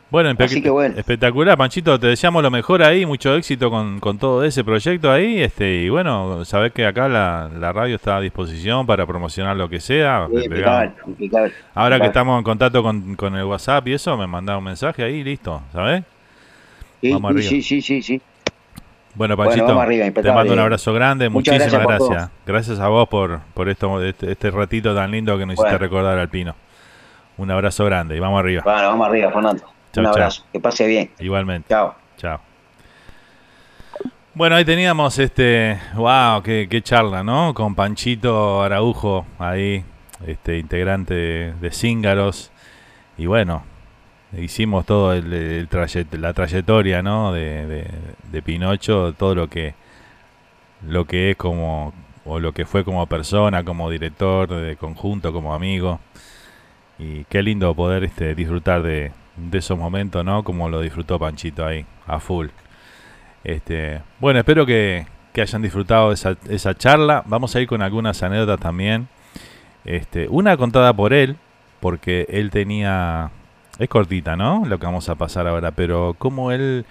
Bueno, espectacular, Panchito. Te deseamos lo mejor ahí, mucho éxito con, todo ese proyecto ahí. este Y bueno, sabés que acá la, radio está a disposición para promocionar lo que sea. Ahora que estamos en contacto con, el WhatsApp y eso, me mandá un mensaje ahí, listo, ¿sabés? Sí, vamos arriba. sí, sí, sí, sí. Bueno, Panchito, te mando un abrazo grande, muchísimas gracias. Gracias, a vos por, por esto, este, este, ratito tan lindo que nos hiciste recordar al Pino. Un abrazo grande y vamos arriba. Bueno, vamos arriba, Fernando. Un abrazo. Que pase bien. Igualmente. Chao. Chao. Bueno, ahí teníamos este, wow, qué, charla, ¿no? Con Panchito Araujo, ahí, este integrante de, Cíngaros. Y bueno, hicimos todo el, la trayectoria, ¿no? De, de, Pinocho, todo lo que, lo que es como, o lo que fue como persona, como director de conjunto, como amigo. Y qué lindo poder este, disfrutar de, esos momentos, ¿no? Como lo disfrutó Panchito ahí, a full. Este, bueno, espero que, hayan disfrutado esa, charla. Vamos a ir con algunas anécdotas también. Este, una contada por él, porque él tenía... Es cortita, ¿no? Lo que vamos a pasar ahora, pero como él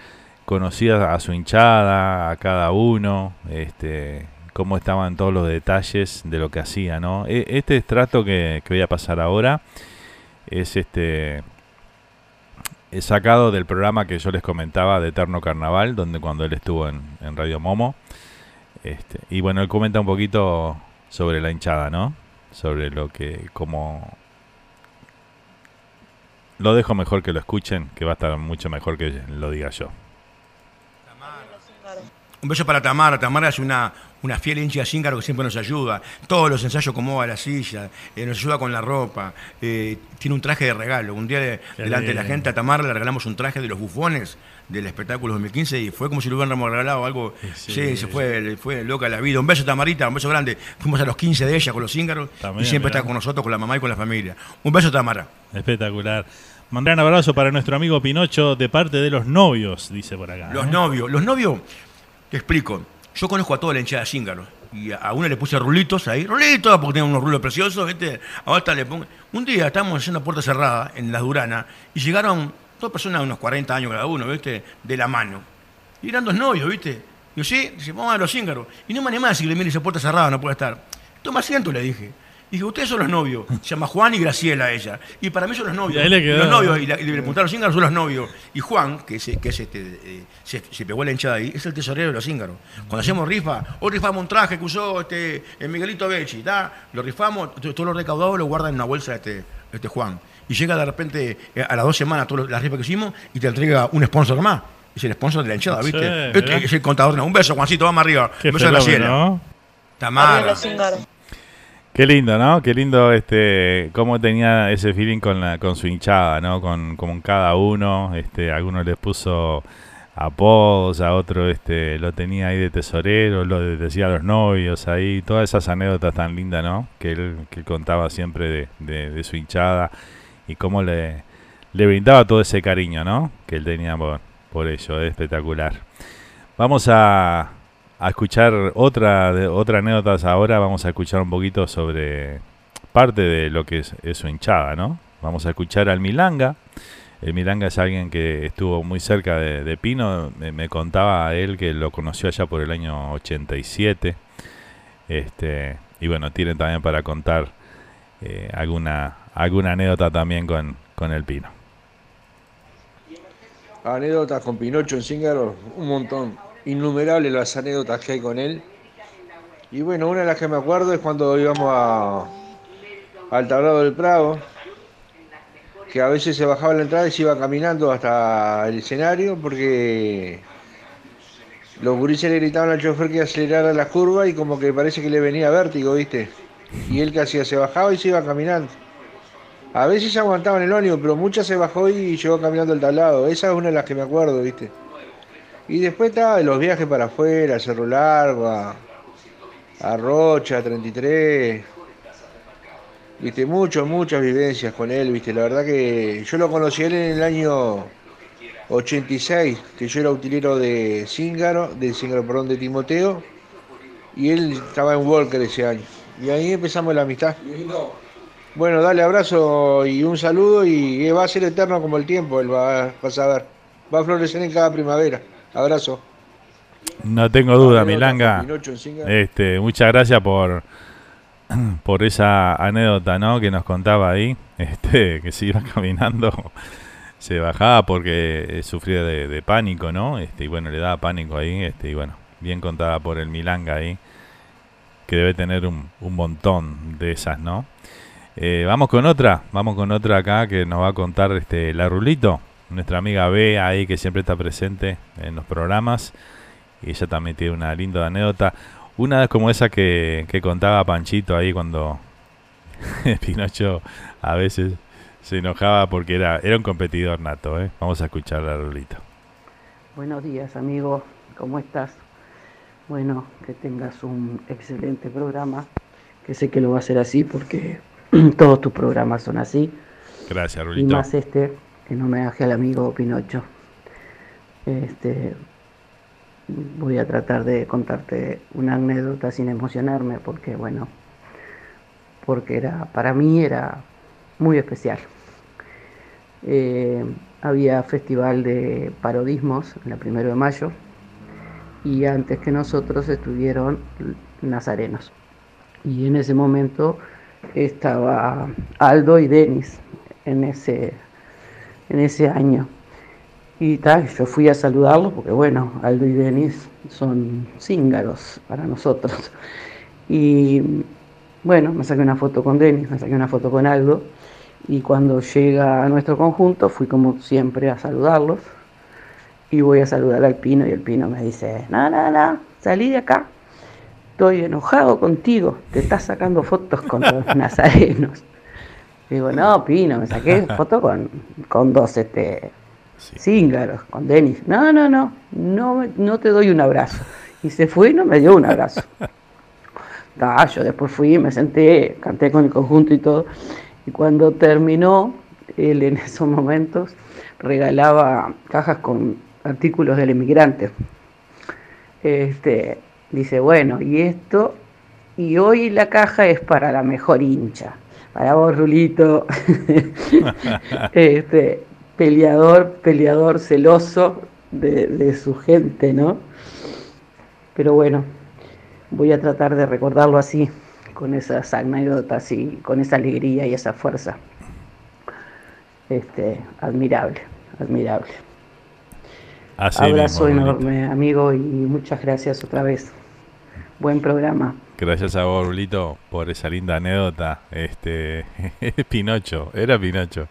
conocía a su hinchada, a cada uno, este, cómo estaban todos los detalles de lo que hacía, ¿no? E, este estrato que, que voy a pasar ahora es este He sacado del programa que yo les comentaba de Eterno Carnaval, donde cuando él estuvo en, Radio Momo. Este, y bueno, él comenta un poquito sobre la hinchada, ¿no? Sobre lo que, como... Lo dejo mejor que lo escuchen, que va a estar mucho mejor que lo diga yo. Un beso para Tamara. Tamara es una, una fiel hincha cíngaro que siempre nos ayuda. Todos los ensayos como va a la silla, eh, nos ayuda con la ropa. Eh, tiene un traje de regalo. Un día delante de la gente a Tamara le regalamos un traje de los bufones del espectáculo 2015 y fue como si le hubiéramos regalado algo. Sí, se fue, fue loca la vida. Un beso Tamarita, un beso grande. Fuimos a los 15 de ella con los cíngaros y siempre está con nosotros, con la mamá y con la familia. Un beso Tamara. Espectacular. Mandar un abrazo para nuestro amigo Pinocho de parte de los novios, dice por acá. Los novios, los novios te explico. Yo conozco a toda la hinchada de Y a una le puse rulitos ahí, rulitos, porque tenía unos rulos preciosos, ¿viste? A otra le pongo. Un día estábamos haciendo puerta cerrada en la Durana y llegaron dos personas de unos 40 años cada uno, ¿viste? De la mano. Y eran dos novios, ¿viste? Y yo, sí, dice, vamos a los cíngaros. Y no me animaba a decirle, mire, esa puerta cerrada no puede estar. Toma asiento, le dije. Y dije, ustedes son los novios. Se llama Juan y Graciela ella. Y para mí son los novios. los novios, y, le preguntaron los íngaros son los novios. Y Juan, que, es, que es este, eh, se, pegó la hinchada ahí, es el tesorero de los íngaros. Cuando hacemos rifa, hoy rifamos un traje que usó este, el Miguelito Becci, lo rifamos, todo lo recaudado lo guarda en una bolsa este, este Juan. Y llega de repente eh, a las dos semanas todas las rifas que hicimos y te entrega un sponsor más. Es el sponsor de la hinchada, ¿viste? este es el contador. Un beso, Juancito, vamos arriba. un beso de Graciela. ¿no? Tamara. Qué lindo, ¿no? Qué lindo este cómo tenía ese feeling con la, con su hinchada, ¿no? Con, con cada uno, este, a algunos les puso apodos, a otro este lo tenía ahí de tesorero, lo decía a los novios ahí, todas esas anécdotas tan lindas, ¿no? Que él, que contaba siempre de, de, su hinchada y cómo le, le brindaba todo ese cariño, ¿no? Que él tenía por, por ello, es espectacular. Vamos a, a escuchar otra, de, otra anécdotas ahora. Vamos a escuchar un poquito sobre parte de lo que es, su hinchada, ¿no? Vamos a escuchar al Milanga. El Milanga es alguien que estuvo muy cerca de, Pino. Me, contaba a él que lo conoció allá por el año 87. Este, y bueno, tiene también para contar eh, alguna, alguna anécdota también con, con el Pino. Anécdotas con Pinocho en Cíngaro, un montón innumerables las anécdotas que hay con él. Y bueno, una de las que me acuerdo es cuando íbamos al tablado del Prado, que a veces se bajaba la entrada y se iba caminando hasta el escenario porque los gurises le gritaban al chofer que acelerara la curva y como que parece que le venía vértigo, ¿viste? Y él que hacía, se bajaba y se iba caminando. A veces aguantaba en el ónibus, pero muchas se bajó y llegó caminando al tablado. Esa es una de las que me acuerdo, ¿viste? Y después estaba de los viajes para afuera, a Cerro Largo, a, a Rocha, 33. Viste, muchas, muchas vivencias con él, viste. La verdad que yo lo conocí él en el año 86, que yo era utilero de Cíngaro, de Cíngaro, perdón, de Timoteo, y él estaba en Walker ese año. Y ahí empezamos la amistad. Bueno, dale abrazo y un saludo y va a ser eterno como el tiempo, él va, vas a ver. Va a florecer en cada primavera. Abrazo. No tengo duda, Milanga. Este, muchas gracias por por esa anécdota, ¿no? Que nos contaba ahí, este, que se iba caminando, se bajaba porque eh, sufría de, pánico, ¿no? Este, y bueno, le daba pánico ahí, este, y bueno, bien contada por el Milanga ahí, que debe tener un, un montón de esas, ¿no? Eh, vamos con otra, vamos con otra acá que nos va a contar este la Rulito, nuestra amiga B ahí que siempre está presente en los programas y ella también tiene una linda anécdota. Una como esa que, que contaba Panchito ahí cuando Pinocho a veces se enojaba porque era, era un competidor nato. ¿eh? Vamos a escuchar a Rulito. Buenos días, amigo. ¿Cómo estás? Bueno, que tengas un excelente programa, que sé que lo va a ser así porque todos tus programas son así. Gracias, Rulito. Y más este, en homenaje al amigo Pinocho. Este, voy a tratar de contarte una anécdota sin emocionarme porque bueno, porque era para mí era muy especial. Eh, había festival de parodismos en la primero de mayo y antes que nosotros estuvieron nazarenos. Y en ese momento estaba Aldo y Denis en ese, en ese año. Y tal, yo fui a saludarlos porque, bueno, Aldo y Denis son cíngaros para nosotros. Y bueno, me saqué una foto con Denis, me saqué una foto con Aldo. Y cuando llega a nuestro conjunto, fui como siempre a saludarlos. Y voy a saludar al Pino y el Pino me dice, no, no, no, salí de acá. Estoy enojado contigo, te estás sacando fotos con los nazarenos. Digo, no, Pino, me saqué foto con, con dos este, Cíngaros, con Denis. No, no, no, no, no te doy un abrazo. Y se fue y no me dio un abrazo. Ah, yo después fui, me senté, canté con el conjunto y todo. Y cuando terminó, él en esos momentos regalaba cajas con artículos del emigrante. Este, dice, bueno, y esto, y hoy la caja es para la mejor hincha. Para vos, Rulito. este, peleador, peleador celoso de, su gente, ¿no? Pero bueno, voy a tratar de recordarlo así, con esas anécdotas y con esa alegría y esa fuerza. Este, admirable, admirable. Abrazo enorme, amigo, y muchas gracias otra vez. Buen programa. Gracias a vos, Rulito, por esa linda anécdota. Este, Pinocho, era Pinocho.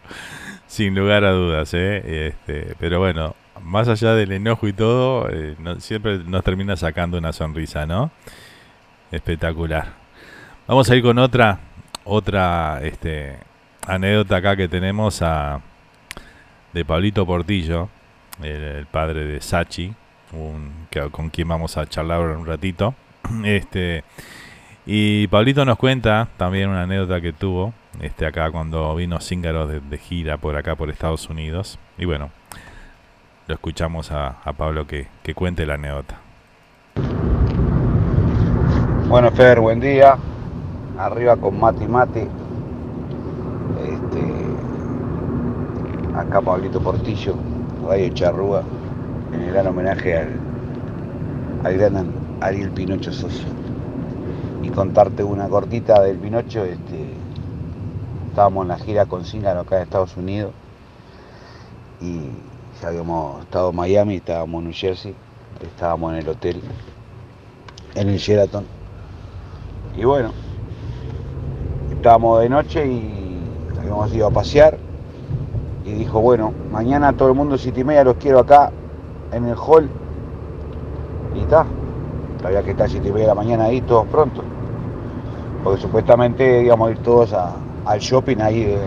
Sin lugar a dudas, ¿eh? Este, pero bueno, más allá del enojo y todo, eh, siempre nos termina sacando una sonrisa, ¿no? Espectacular. Vamos a ir con otra, otra este, anécdota acá que tenemos a, de Pablito Portillo, el, padre de Sachi, un, con quien vamos a charlar un ratito. Este, y Pablito nos cuenta también una anécdota que tuvo este, acá cuando vino Zíngaro de, gira por acá, por Estados Unidos. Y bueno, lo escuchamos a, Pablo que, cuente la anécdota. Bueno, Fer, buen día. Arriba con Mati Mati. Este, acá Pablito Portillo, Radio Charrúa, en el gran homenaje al, al gran Ariel Pinocho Soso. Y contarte una cortita del Pinocho, este, estábamos en la gira con Cíngaro acá en Estados Unidos y ya habíamos estado en Miami, estábamos en New Jersey, estábamos en el hotel, en el Sheraton. Y bueno, estábamos de noche y habíamos ido a pasear y dijo, bueno, mañana todo el mundo siete y media los quiero acá en el hall Y está, había que estar a 7 y media de la mañana ahí todos pronto. Porque supuestamente íbamos a ir todos al shopping ahí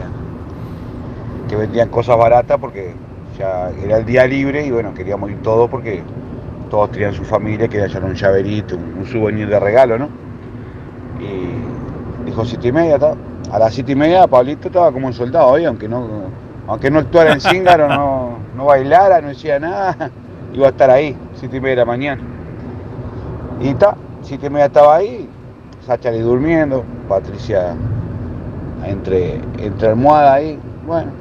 que vendían cosas baratas porque ya era el día libre y bueno, queríamos ir todos porque todos tenían su familia, querían llevar un llaverito, un, un souvenir de regalo, ¿no? Y dijo siete y media, ta. a las siete y media Pablito estaba como un soldado hoy, aunque no, aunque no actuara en Cíngaro, no, no bailara, no decía nada, iba a estar ahí, siete y media de la mañana. Y está, siete y media estaba ahí, Sachari durmiendo, Patricia entre, entre almohada ahí, bueno,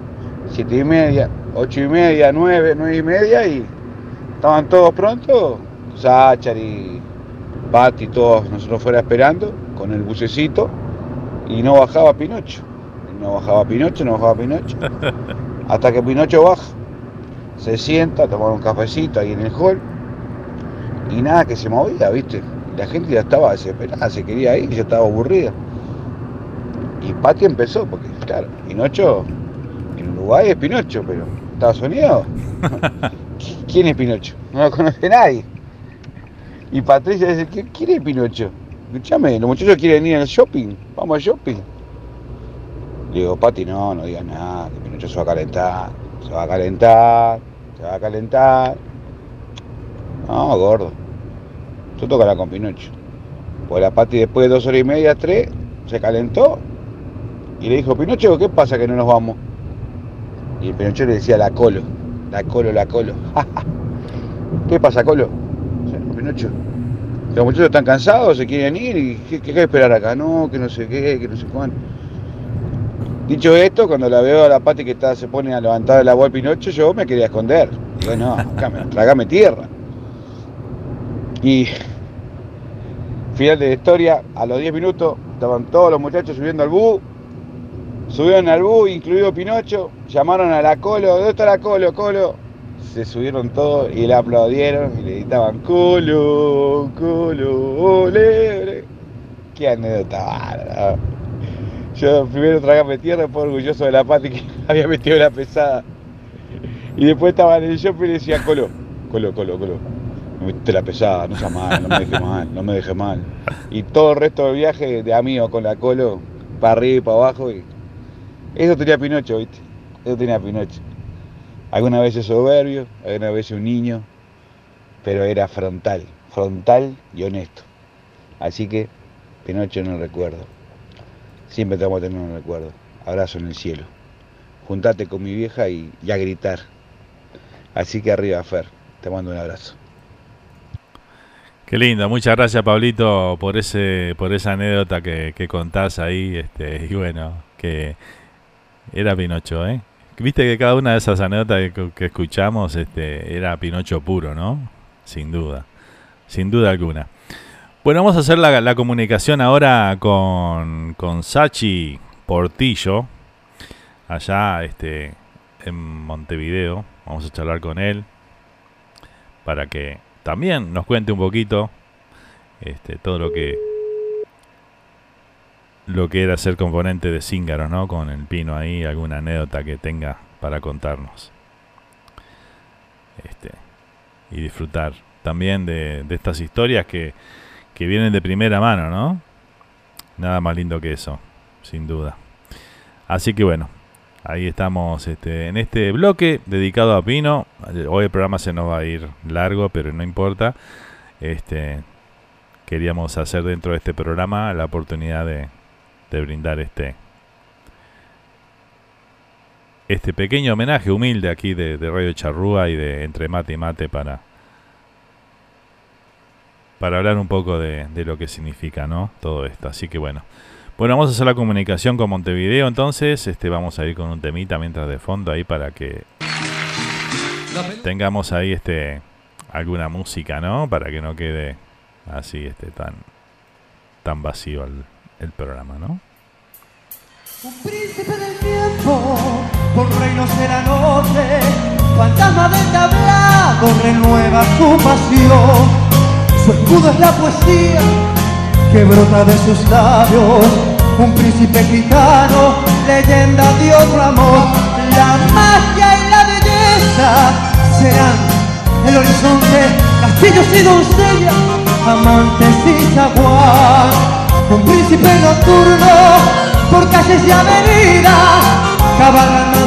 siete y media, ocho y media, nueve, nueve y media y estaban todos prontos, Sachari, Pati, todos nosotros fuera esperando con el bucecito y no bajaba Pinocho. No bajaba Pinocho, no bajaba Pinocho. Hasta que Pinocho baja, se sienta a tomar un cafecito ahí en el hall y nada que se movía, ¿viste? La gente ya estaba desesperada, se quería ir, ya estaba aburrida. Y Pati empezó, porque claro, Pinocho en Uruguay es Pinocho, pero Estados Unidos, ¿quién es Pinocho? No lo conoce nadie. Y Patricia dice, ¿qué quiere Pinocho? Escuchame, los muchachos quieren ir al shopping, vamos al shopping. Le digo, Pati, no, no digas nada, que Pinocho se va a calentar, se va a calentar, se va a calentar. No, gordo. Tú tocarás con Pinocho. Pues la Pati después de dos horas y media, tres, se calentó y le dijo, Pinocho, ¿qué pasa que no nos vamos? Y el Pinocho le decía, la colo, la colo, la colo. ¿Qué pasa, colo? Pinocho, los muchachos están cansados, se quieren ir y ¿qué, hay que esperar acá? No, que no sé qué, que no sé cuándo. Dicho esto, cuando la veo a la Pati que está, se pone a levantar el agua al Pinocho, yo me quería esconder. Digo, no, tierra. Y final de la historia, a los 10 minutos estaban todos los muchachos subiendo al bus, subieron al bus, incluido Pinocho, llamaron a la Colo, ¿dónde está la Colo, Colo? Se subieron todos y le aplaudieron y le gritaban, Colo, Colo, ole, ole". Qué anécdota. Yo primero tragame tierra, después orgulloso de la Pati que había metido la pesada. Y después estaba en el shopping y decía, Colo, Colo, Colo, Colo. Me metiste la pesada, no sea mal, no me deje mal, no me deje mal. Y todo el resto del viaje de amigos con la Colo, para arriba y para abajo. Y eso tenía Pinocho, ¿viste? Eso tenía Pinocho. Algunas veces soberbio, algunas veces un niño, pero era frontal, frontal y honesto. Así que Pinocho no recuerdo. Siempre te vamos a tener un recuerdo. Abrazo en el cielo. Juntate con mi vieja y, y a gritar. Así que arriba, Fer. Te mando un abrazo. Qué lindo, muchas gracias Pablito por ese, por esa anécdota que, que contás ahí, este, y bueno, que era Pinocho, ¿eh? Viste que cada una de esas anécdotas que, escuchamos, este, era Pinocho puro, ¿no? Sin duda, sin duda alguna. Bueno, vamos a hacer la, la comunicación ahora con, con Sachi Portillo, allá, este, en Montevideo. Vamos a charlar con él para que también nos cuente un poquito este, todo lo que lo que era ser componente de Cíngaro, ¿no? Con el pino ahí, alguna anécdota que tenga para contarnos. Este, y disfrutar también de, de estas historias que, que vienen de primera mano, ¿no? Nada más lindo que eso, sin duda. Así que bueno, ahí estamos este, en este bloque dedicado a Pino. Hoy el programa se nos va a ir largo, pero no importa. Este, queríamos hacer dentro de este programa la oportunidad de, de brindar este este pequeño homenaje humilde aquí de, de Radio Charrúa y de Entre Mate y Mate para para hablar un poco de, de lo que significa ¿no? todo esto. Así que bueno. Bueno, vamos a hacer la comunicación con Montevideo entonces. Este, vamos a ir con un temita mientras de fondo ahí para que tengamos ahí este alguna música, ¿no? Para que no quede así este tan tan vacío el, el programa, ¿no? Un príncipe del tiempo, por reinos de la noche, fantasma del tablado, renueva su pasión. Su escudo es la poesía que brota de sus labios. Un príncipe gitano, leyenda de otro amor. La magia y la belleza serán el horizonte castillos y doncellas, amantes y jaguar. Un príncipe nocturno por calles y avenidas, cabalga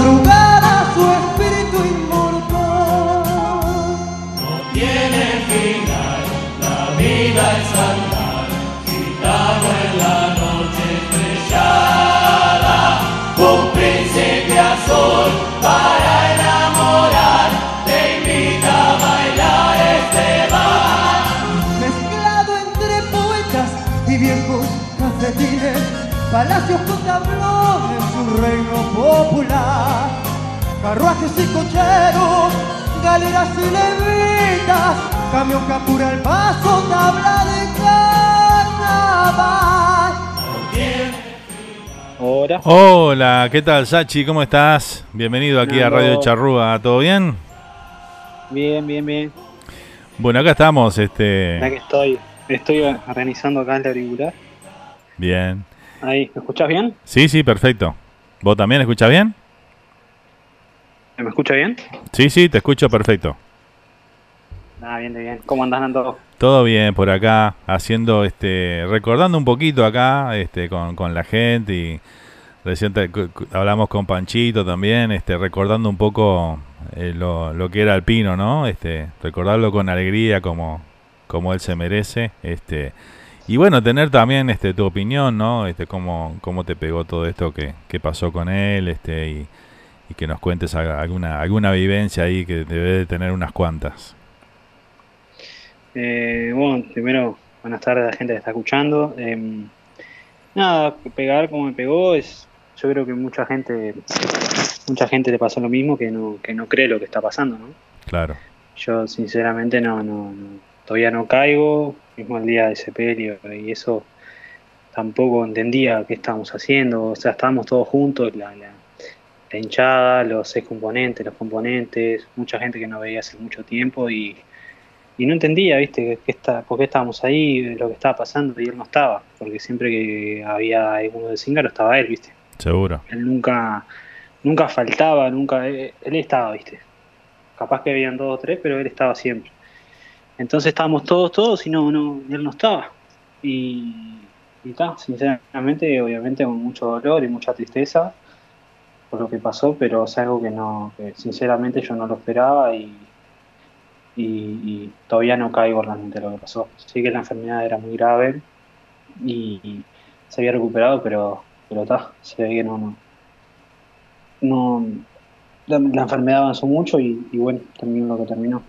palacios con tablones, su reino popular. Carruajes y cocheros, galeras y levitas, camión que apura el paso, tabla de carnaval. Hola. Hola, ¿qué tal, Sachi? ¿Cómo estás? Bienvenido aquí a Radio. Charrúa. ¿Todo bien? Bien, bien, bien. Bueno, acá estamos, este. Acá que estoy. Estoy organizando acá el auricular. Bien. Ahí, ¿me escuchás bien? Sí, sí, perfecto. ¿Vos también escuchás bien? ¿Me escucha bien? Sí, sí, te escucho perfecto. Ah, bien, bien. ¿Cómo andás, Nando? Todo bien por acá, haciendo, este, recordando un poquito acá, este, con, con la gente y recién te- hablamos con Panchito también, este, recordando un poco eh, lo, lo que era Alpino, ¿no? Este, recordarlo con alegría como, como él se merece, este, y bueno, tener también, este, tu opinión, ¿no? Este, cómo, cómo te pegó todo esto que, que pasó con él, este, y, y que nos cuentes alguna, alguna vivencia ahí que debe de tener unas cuantas. Eh, bueno, primero, buenas tardes a la gente que está escuchando. Eh, nada, pegar como me pegó es. Yo creo que mucha gente. Mucha gente le pasó lo mismo que no, que no cree lo que está pasando, ¿no? Claro. Yo sinceramente no, no, no- todavía no caigo, mismo el día de sepelio y eso tampoco entendía qué estábamos haciendo, o sea, estábamos todos juntos, la, la, la hinchada, los seis componentes, los componentes, mucha gente que no veía hace mucho tiempo y, y no entendía, viste, qué está, por qué estábamos ahí, lo que estaba pasando y él no estaba, porque siempre que había alguno de Zingaro estaba él, viste, Seguro. él nunca, nunca faltaba, nunca, él, él estaba, viste, capaz que habían dos o tres, pero él estaba siempre. Entonces estábamos todos, todos y no, no, él no estaba. Y, y ta, sinceramente, obviamente con mucho dolor y mucha tristeza por lo que pasó, pero es algo que no, que sinceramente yo no lo esperaba y, y, todavía no caigo realmente en lo que pasó. Sí que la enfermedad era muy grave y, se había recuperado, pero, pero ta, se ve que no, no, no la, la enfermedad avanzó mucho y, y bueno, terminó lo que terminó.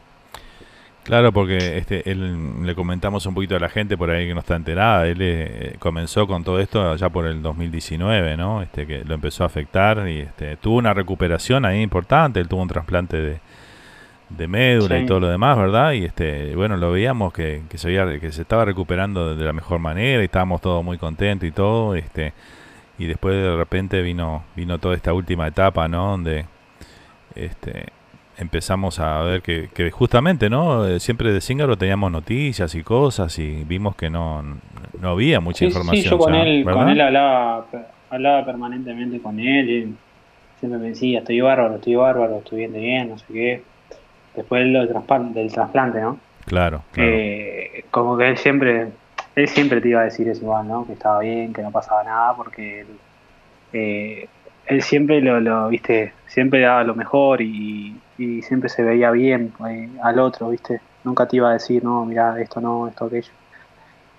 Claro, porque este, él, le comentamos un poquito a la gente por ahí que no está enterada. Él eh, comenzó con todo esto allá por el 2019, ¿no? Este, que lo empezó a afectar y este, tuvo una recuperación ahí importante. Él tuvo un trasplante de, de médula y todo lo demás, ¿verdad? Y este, bueno, lo veíamos que, que se veía, que se estaba recuperando de la mejor manera y estábamos todos muy contentos y todo. Este, y después de repente vino, vino toda esta última etapa, ¿no? Donde este, empezamos a ver que, que justamente, ¿no? Eh, Siempre de Zingaro teníamos noticias y cosas y vimos que no, no había mucha Sí, información. sí, yo con él, con ¿verdad? él hablaba, hablaba permanentemente con él, y siempre me decía, estoy bárbaro, estoy bárbaro, estoy bien de bien, no sé qué. Después lo del trasplante, del trasplante, ¿no? Claro, claro. Eh, como que él siempre, él siempre te iba a decir eso igual, ¿no? Que estaba bien, que no pasaba nada, porque él, eh, él siempre lo, lo, viste, siempre daba lo mejor y, y siempre se veía bien eh, al otro, viste. Nunca te iba a decir, no, mira, esto no, esto aquello.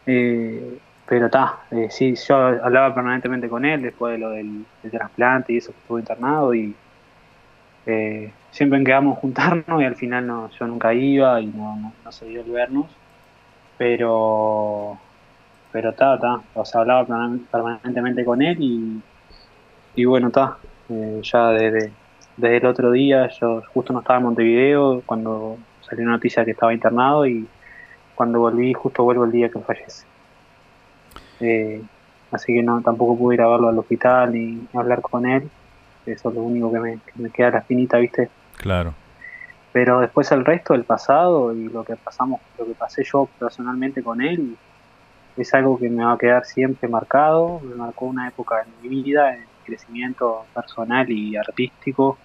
Eh, pero está, eh, sí, yo hablaba permanentemente con él después de lo del, trasplante y eso que estuvo internado y eh, siempre quedamos juntarnos y al final no, yo nunca iba y no, no, no se dio el vernos, pero pero está, está, o sea, hablaba perman- permanentemente con él y, y bueno, está, ya desde, desde el otro día, yo justo no estaba en Montevideo cuando salió la noticia que estaba internado y cuando volví, justo vuelvo el día que fallece. Eh, así que no, tampoco pude ir a verlo al hospital ni hablar con él, eso es lo único que me, que me queda la espinita, ¿viste? Claro. Pero después el resto del pasado y lo que pasamos, lo que pasé yo personalmente con él, es algo que me va a quedar siempre marcado, me marcó una época en mi vida, en mi crecimiento personal y artístico.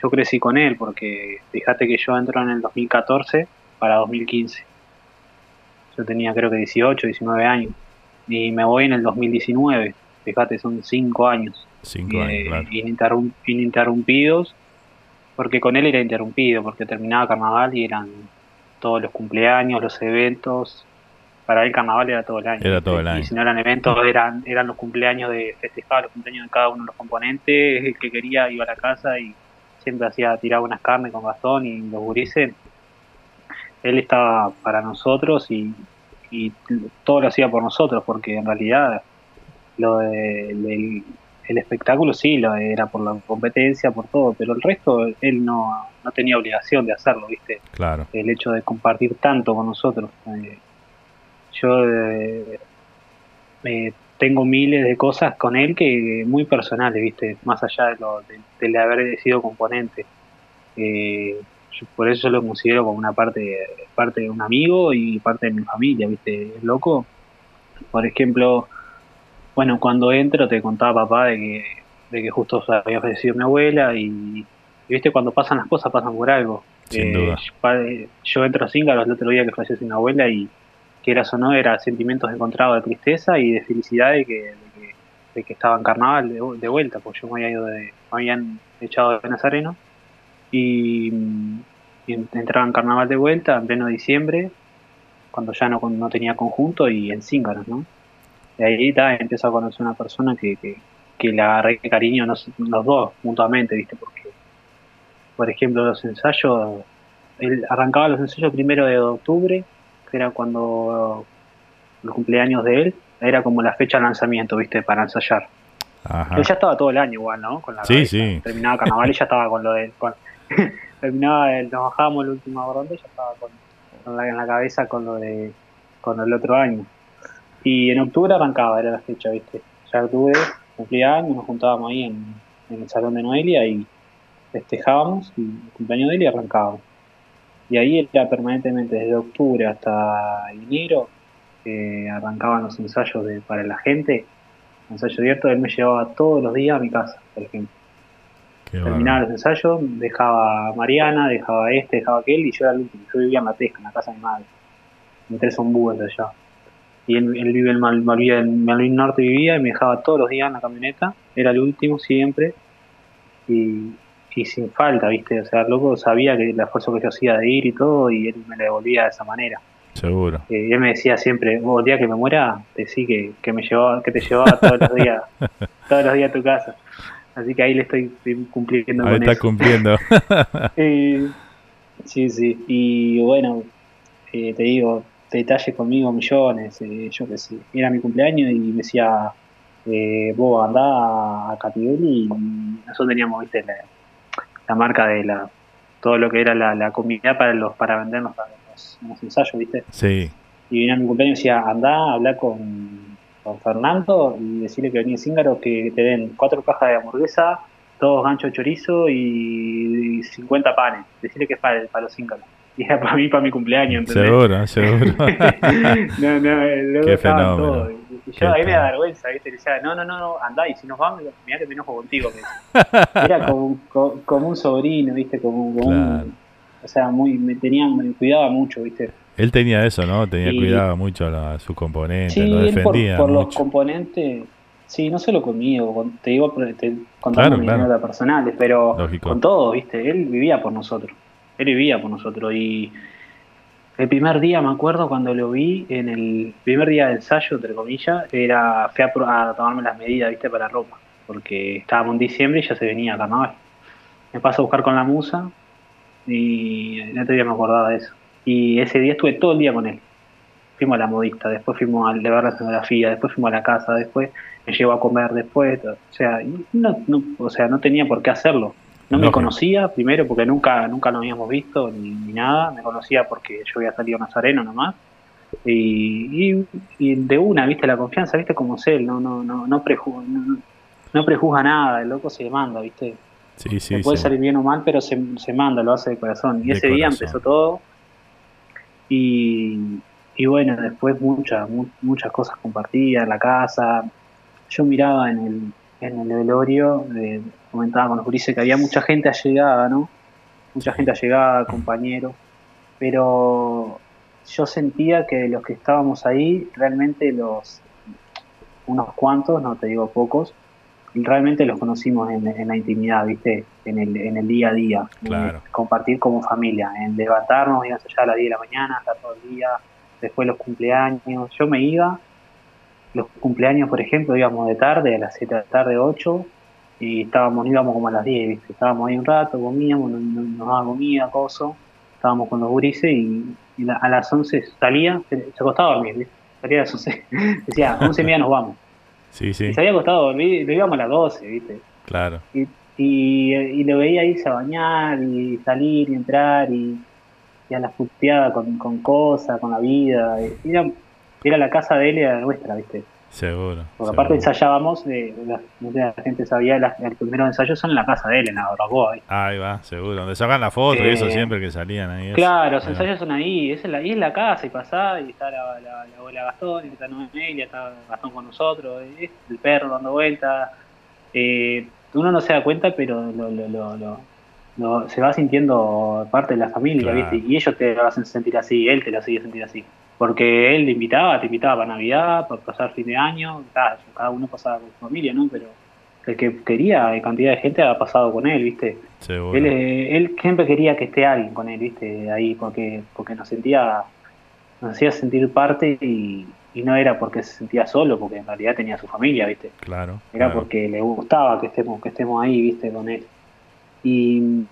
Yo crecí con él porque fíjate que yo entro en el 2014 para 2015. Yo tenía creo que 18, 19 años. Y me voy en el 2019. Fíjate, son 5 años. Cinco Eh, años, claro. ininterrum- ininterrumpidos. Porque con él era interrumpido, porque terminaba carnaval y eran todos los cumpleaños, los eventos. Para él carnaval era todo el año. Era todo el Y año. si no eran eventos, eran, eran los cumpleaños de festejar, los cumpleaños de cada uno de los componentes. El que quería iba a la casa y siempre hacía, tiraba unas carnes con Gastón y los gurises. Él estaba para nosotros y, y todo lo hacía por nosotros, porque en realidad lo de- del el espectáculo sí lo era por la competencia, por todo, pero el resto él no, no tenía obligación de hacerlo, ¿viste? Claro. el hecho de compartir tanto con nosotros. Eh, yo eh, eh, tengo miles de cosas con él que muy personales, ¿viste? Más allá de, lo, de, de haber sido componente. Eh, yo por eso lo considero como una parte, parte de un amigo y parte de mi familia, ¿viste? Es loco. Por ejemplo, bueno, cuando entro te contaba papá de que, de que justo había fallecido mi abuela y, y, viste cuando pasan las cosas pasan por algo. Sin Eh, duda. yo- Yo entro a Cíngaros el otro día que falleció mi abuela y quieras o no, era sentimientos encontrados de tristeza y de felicidad de que, que, estaba en carnaval de, vu- de vuelta, porque yo me había ido de, me habían echado de Nazareno y, mm, y en- entraba en carnaval de vuelta en pleno diciembre, cuando ya no, no tenía conjunto y en Cíngaros, ¿no? Y ahí ta, a conocer una persona que, que, que cariño nos- los dos mutuamente, ¿viste? Porque, por ejemplo, los ensayos, él arrancaba los ensayos primero de octubre, que era cuando el cumpleaños de él, era como la fecha de lanzamiento, ¿viste? Para ensayar. Ajá. Él ya estaba todo el año igual, ¿no? Con la Sí, cabeza. sí. Terminaba carnaval y ya estaba con lo de... Con, terminaba, el- nos bajábamos el último ronda y ya estaba con, con la, en la cabeza con lo de con el otro año. Y en octubre arrancaba, era la fecha, ¿viste? Ya octubre cumplía años, nos juntábamos ahí en, en el salón de Noelia y festejábamos y el cumpleaños de él y arrancábamos. Y ahí era permanentemente desde octubre hasta enero, arrancaban los ensayos de, para la gente, ensayo abierto, él me llevaba todos los días a mi casa, por ejemplo. Qué Terminaba los ensayos, dejaba a Mariana, dejaba a este, dejaba a aquel, y yo era el último. Yo vivía en La Pesca, en la casa de mi madre, en Tres Ombúes de allá. Y él, él vive en Mal, Malvin, en Malvin Norte, vivía, y me dejaba todos los días en la camioneta, era el último siempre, y, y sin falta, ¿viste? O sea, el loco sabía que el esfuerzo que yo hacía de ir y todo, y él me lo devolvía de esa manera. Seguro. Eh, él me decía siempre, vos el día que me muera, decí que, que me llevaba, que te llevaba todos los días, todos los días a tu casa. Así que ahí le estoy, cumpliendo Ahí con está eso. cumpliendo. Eh, sí, sí. Y bueno, eh, te digo, detalles conmigo, millones, eh, yo qué sé. Era mi cumpleaños y me decía, eh, vos andá a Capibeli y nosotros teníamos, viste, la, la marca de la todo lo que era la, la comida para los para vendernos para los, los ensayos, viste. Sí. Y venía a mi cumpleaños y decía, andá, habla con, con Fernando y decirle que venía Cíngaro que te den cuatro cajas de hamburguesa, dos ganchos de chorizo y, y 50 panes. Decirle que es para, para los Cíngaros. Y era para mí, para mi cumpleaños, ¿entendés? Seguro, seguro. no, no, luego Qué estaban fenómeno. Y yo ahí me da vergüenza, ¿viste? Le decía, no, no, no, no, andá, y si nos vamos, mirá que me enojo contigo. Era como, como, como un sobrino, ¿viste? Como, como Claro. un, o sea, muy, me tenía, me cuidaba mucho, ¿viste? Él tenía eso, ¿no? Tenía Y- cuidado mucho a sus componentes, Sí, lo él por, defendía por los componentes, sí, no solo conmigo, con- te digo, te contando Claro, mis claro. personales, pero Lógico. con todo, ¿viste? Él vivía por nosotros, él vivía por nosotros y el primer día, me acuerdo, cuando lo vi, en el primer día de ensayo, entre comillas, era, fui a, a tomarme las medidas, ¿viste? Para ropa, porque estábamos en diciembre y ya se venía carnaval. Me paso a buscar con la musa y el otro día me acordaba de eso. Y ese día estuve todo el día con él fuimos a la modista, después fuimos de ver la escenografía, después fuimos a la casa, después me llevó a comer después, o sea, no, no, o sea, no tenía por qué hacerlo. No me conocía, primero porque nunca, nunca lo habíamos visto ni, ni nada, me conocía porque yo había salido nazareno nomás. Y, y, y de una, viste, la confianza, viste como es él, no, no, no, no, preju- no, no prejuzga nada, el loco se manda, viste. Sí, sí, puede sí. salir bien o mal, pero se, se manda, lo hace de corazón. Y De ese día empezó todo. Y, y bueno, después muchas mu- muchas cosas compartidas en la casa. Yo miraba en el, en el velorio, eh, comentaba con los gurises que había mucha gente allegada, ¿no? Mucha gente allegada, compañeros. pero yo sentía que los que estábamos ahí, realmente los, unos cuantos, no te digo pocos, realmente los conocimos en, en la intimidad, ¿viste? En el, en el día a día. Claro. En compartir como familia, en levantarnos, íbamos allá a las 10 de la mañana, estar todo el día, después los cumpleaños. Yo me iba, los cumpleaños, por ejemplo, íbamos de tarde, a las 7 de la tarde, 8, y estábamos, íbamos como a las 10, ¿viste? Estábamos ahí un rato, comíamos, nos, nos, daban comida, coso, estábamos con los gurises y, a las 11 salía, se, se acostaba a dormir, ¿viste? Salía a las 11, decía, a 11 y media nos vamos. Sí, sí, Y se había acostado a dormir, lo íbamos a las 12, ¿viste? claro. Y, y, y lo veía irse a bañar y salir y entrar y, y a la puteada con, con cosas, con la vida. Era, era la casa de él y era nuestra, ¿viste? Seguro. Porque aparte ensayábamos, eh, la, no sé, la gente sabía, las- los primeros ensayos son en la casa de él, en la Barbacoa. ¿viste? Ahí va, seguro. Donde sacan la foto y eso Eh, siempre que salían ahí. eso. Claro, los Ahí va. ensayos son ahí, es en la, y es la casa, y pasá, y está la, la, la abuela Gastón, y está Noelia, está Gastón con nosotros, es el perro dando vueltas. Eh, uno no se da cuenta, pero lo, lo, lo, lo- lo- se va sintiendo parte de la familia, Claro. ¿viste? Y ellos te lo hacen sentir así, él te lo sigue sentir así. Porque él te invitaba, te invitaba para Navidad, para pasar fin de año, cada uno pasaba con su familia, ¿no? Pero el que quería, eh, cantidad de gente ha pasado con él, ¿viste? Seguro. Él, eh, él siempre quería que esté alguien con él, ¿viste? Ahí, porque, porque nos sentía, nos hacía sentir parte y, y no era porque se sentía solo, porque en realidad tenía su familia, ¿viste? Claro. Era claro. porque le gustaba que estemos, que estemos ahí, ¿viste? Con él. Y,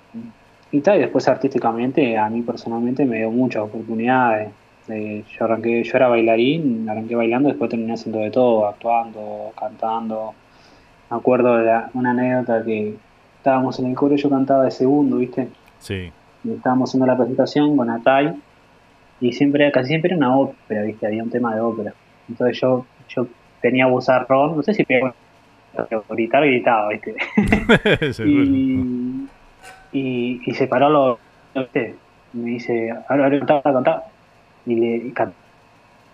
y tal, y después artísticamente, a mí personalmente me dio muchas oportunidades. Eh, yo arranqué, yo era bailarín, arranqué bailando, después terminé haciendo de todo, actuando, cantando. Me acuerdo de la- una anécdota que estábamos en el coro yo cantaba de segundo, ¿viste? Sí. y estábamos haciendo la presentación con Atay y siempre casi siempre era una ópera viste había un tema de ópera entonces yo yo tenía bozarrón no sé si pegó pero gritar gritaba viste y, y, y se paró lo ¿viste? me dice ahora ahora ahora y le y can-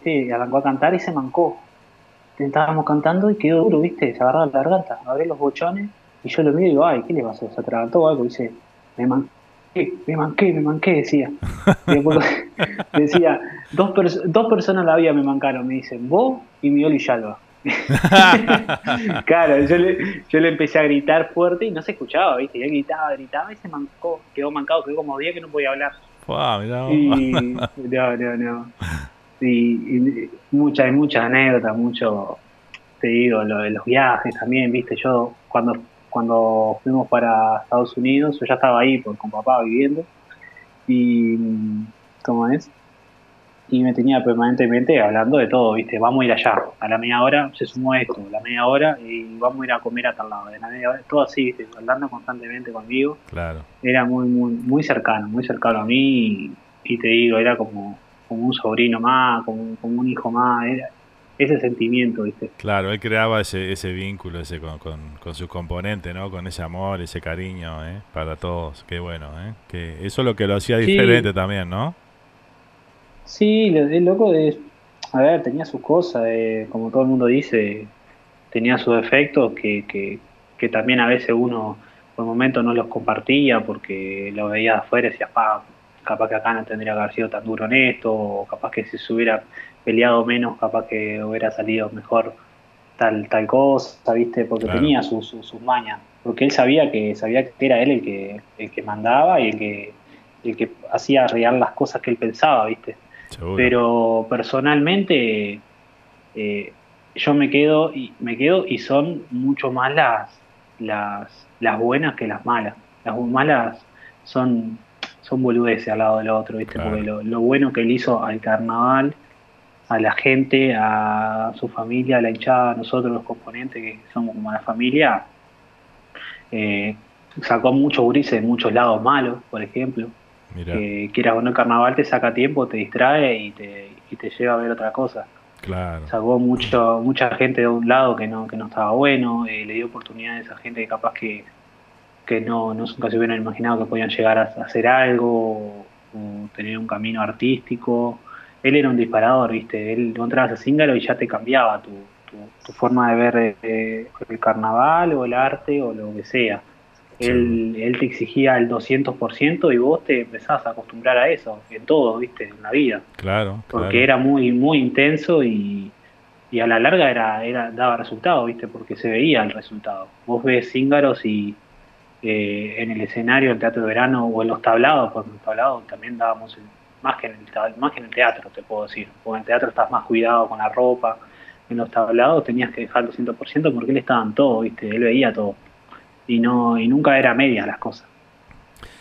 sí, arrancó a cantar y se mancó. Estábamos cantando y quedó duro viste se agarró la garganta abrió los bochones y yo lo miro y digo ay qué le pasó se atragantó algo y dice me manqué me manqué me manqué decía. Y después decía dos, pers- dos personas la vida me mancaron me dicen vos y Miguel y Yalba claro, yo le, yo le empecé a gritar fuerte y no se escuchaba, ¿viste? Y él gritaba, gritaba y se mancó, quedó mancado, quedó como 10 que no podía hablar. Fua, mirá. Y, no. Y, y muchas, muchas anécdotas, mucho, te digo, lo de los viajes también, ¿viste? Yo cuando, cuando fuimos para Estados Unidos, yo ya estaba ahí por, con papá viviendo y, ¿cómo es? Y me tenía permanentemente hablando de todo, ¿viste? Vamos a ir allá, a la media hora se sumó esto, la media hora y vamos a ir a comer a tal lado, de la media hora, todo así, ¿viste? Hablando constantemente conmigo, Claro. era muy, muy, muy cercano, muy cercano a mí y, y te digo, era como, como un sobrino más, como, como un hijo más, era ese sentimiento, ¿viste? Claro, él creaba ese, ese vínculo ese con, con, con sus componentes, ¿no? Con ese amor, ese cariño, ¿eh? Para todos. Qué bueno, ¿eh? Que eso es lo que lo hacía Sí. diferente también, ¿no? Sí, el loco es, a ver, tenía sus cosas, eh, como todo el mundo dice, tenía sus defectos que, que, que también a veces uno por momentos no los compartía porque lo veía de afuera y decía, pa, capaz que acá no tendría que haber sido tan duro en esto, o capaz que si se hubiera peleado menos, capaz que hubiera salido mejor tal tal cosa, ¿viste? Porque Claro. tenía sus sus sus mañas, porque él sabía que sabía que era él el que el que mandaba y el que el que hacía real las cosas que él pensaba, ¿viste? Seguro. Pero personalmente eh, yo me quedo y me quedo y son mucho más las las las buenas que las malas. Las malas son son boludeces al lado del otro, ¿viste? Claro. Porque lo, lo bueno que él hizo al carnaval, a la gente, a su familia, a la hinchada, a nosotros los componentes que somos como la familia, eh, sacó muchos gurises de muchos lados malos, por ejemplo. Que quieras o no, el carnaval te saca tiempo, te distrae y te, y te lleva a ver otra cosa. claro. Sacó mucho, mucha gente de un lado que no, que no estaba bueno, eh, le dio oportunidades a gente que capaz que, que no, no nunca se hubieran imaginado que podían llegar a, hacer algo o, tener un camino artístico. Él era un disparador, ¿viste? Él entrabas a Zíngaro y ya te cambiaba tu, tu, tu forma de ver eh, el carnaval o el arte o lo que sea. Él, él te exigía el 200% y vos te empezás a acostumbrar a eso, en todo, ¿viste? En la vida. Claro. Porque claro. era muy muy intenso y, y a la larga era, era daba resultado, ¿viste? Porque se veía el resultado. Vos ves cíngaros y eh, en el escenario del teatro de verano o en los tablados, porque en los tablados también dábamos el- más que en el más que en el teatro, te puedo decir. Porque en el teatro estás más cuidado con la ropa, en los tablados tenías que dejar el 200% porque él estaba en todo, ¿viste? Él veía todo. Y no y nunca era media las cosas.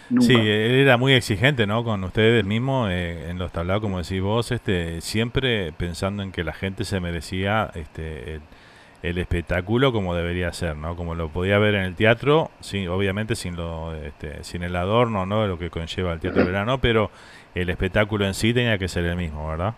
Nunca. Sí, él era muy exigente, ¿no? Con ustedes mismos eh, en los tablados, como decís vos, este, siempre pensando en que la gente se merecía este, el, el espectáculo como debería ser, ¿no? Como lo podía ver en el teatro, sí, obviamente sin lo, este, sin el adorno, ¿no? De lo que conlleva el teatro de verano, pero el espectáculo en sí tenía que ser el mismo, ¿verdad?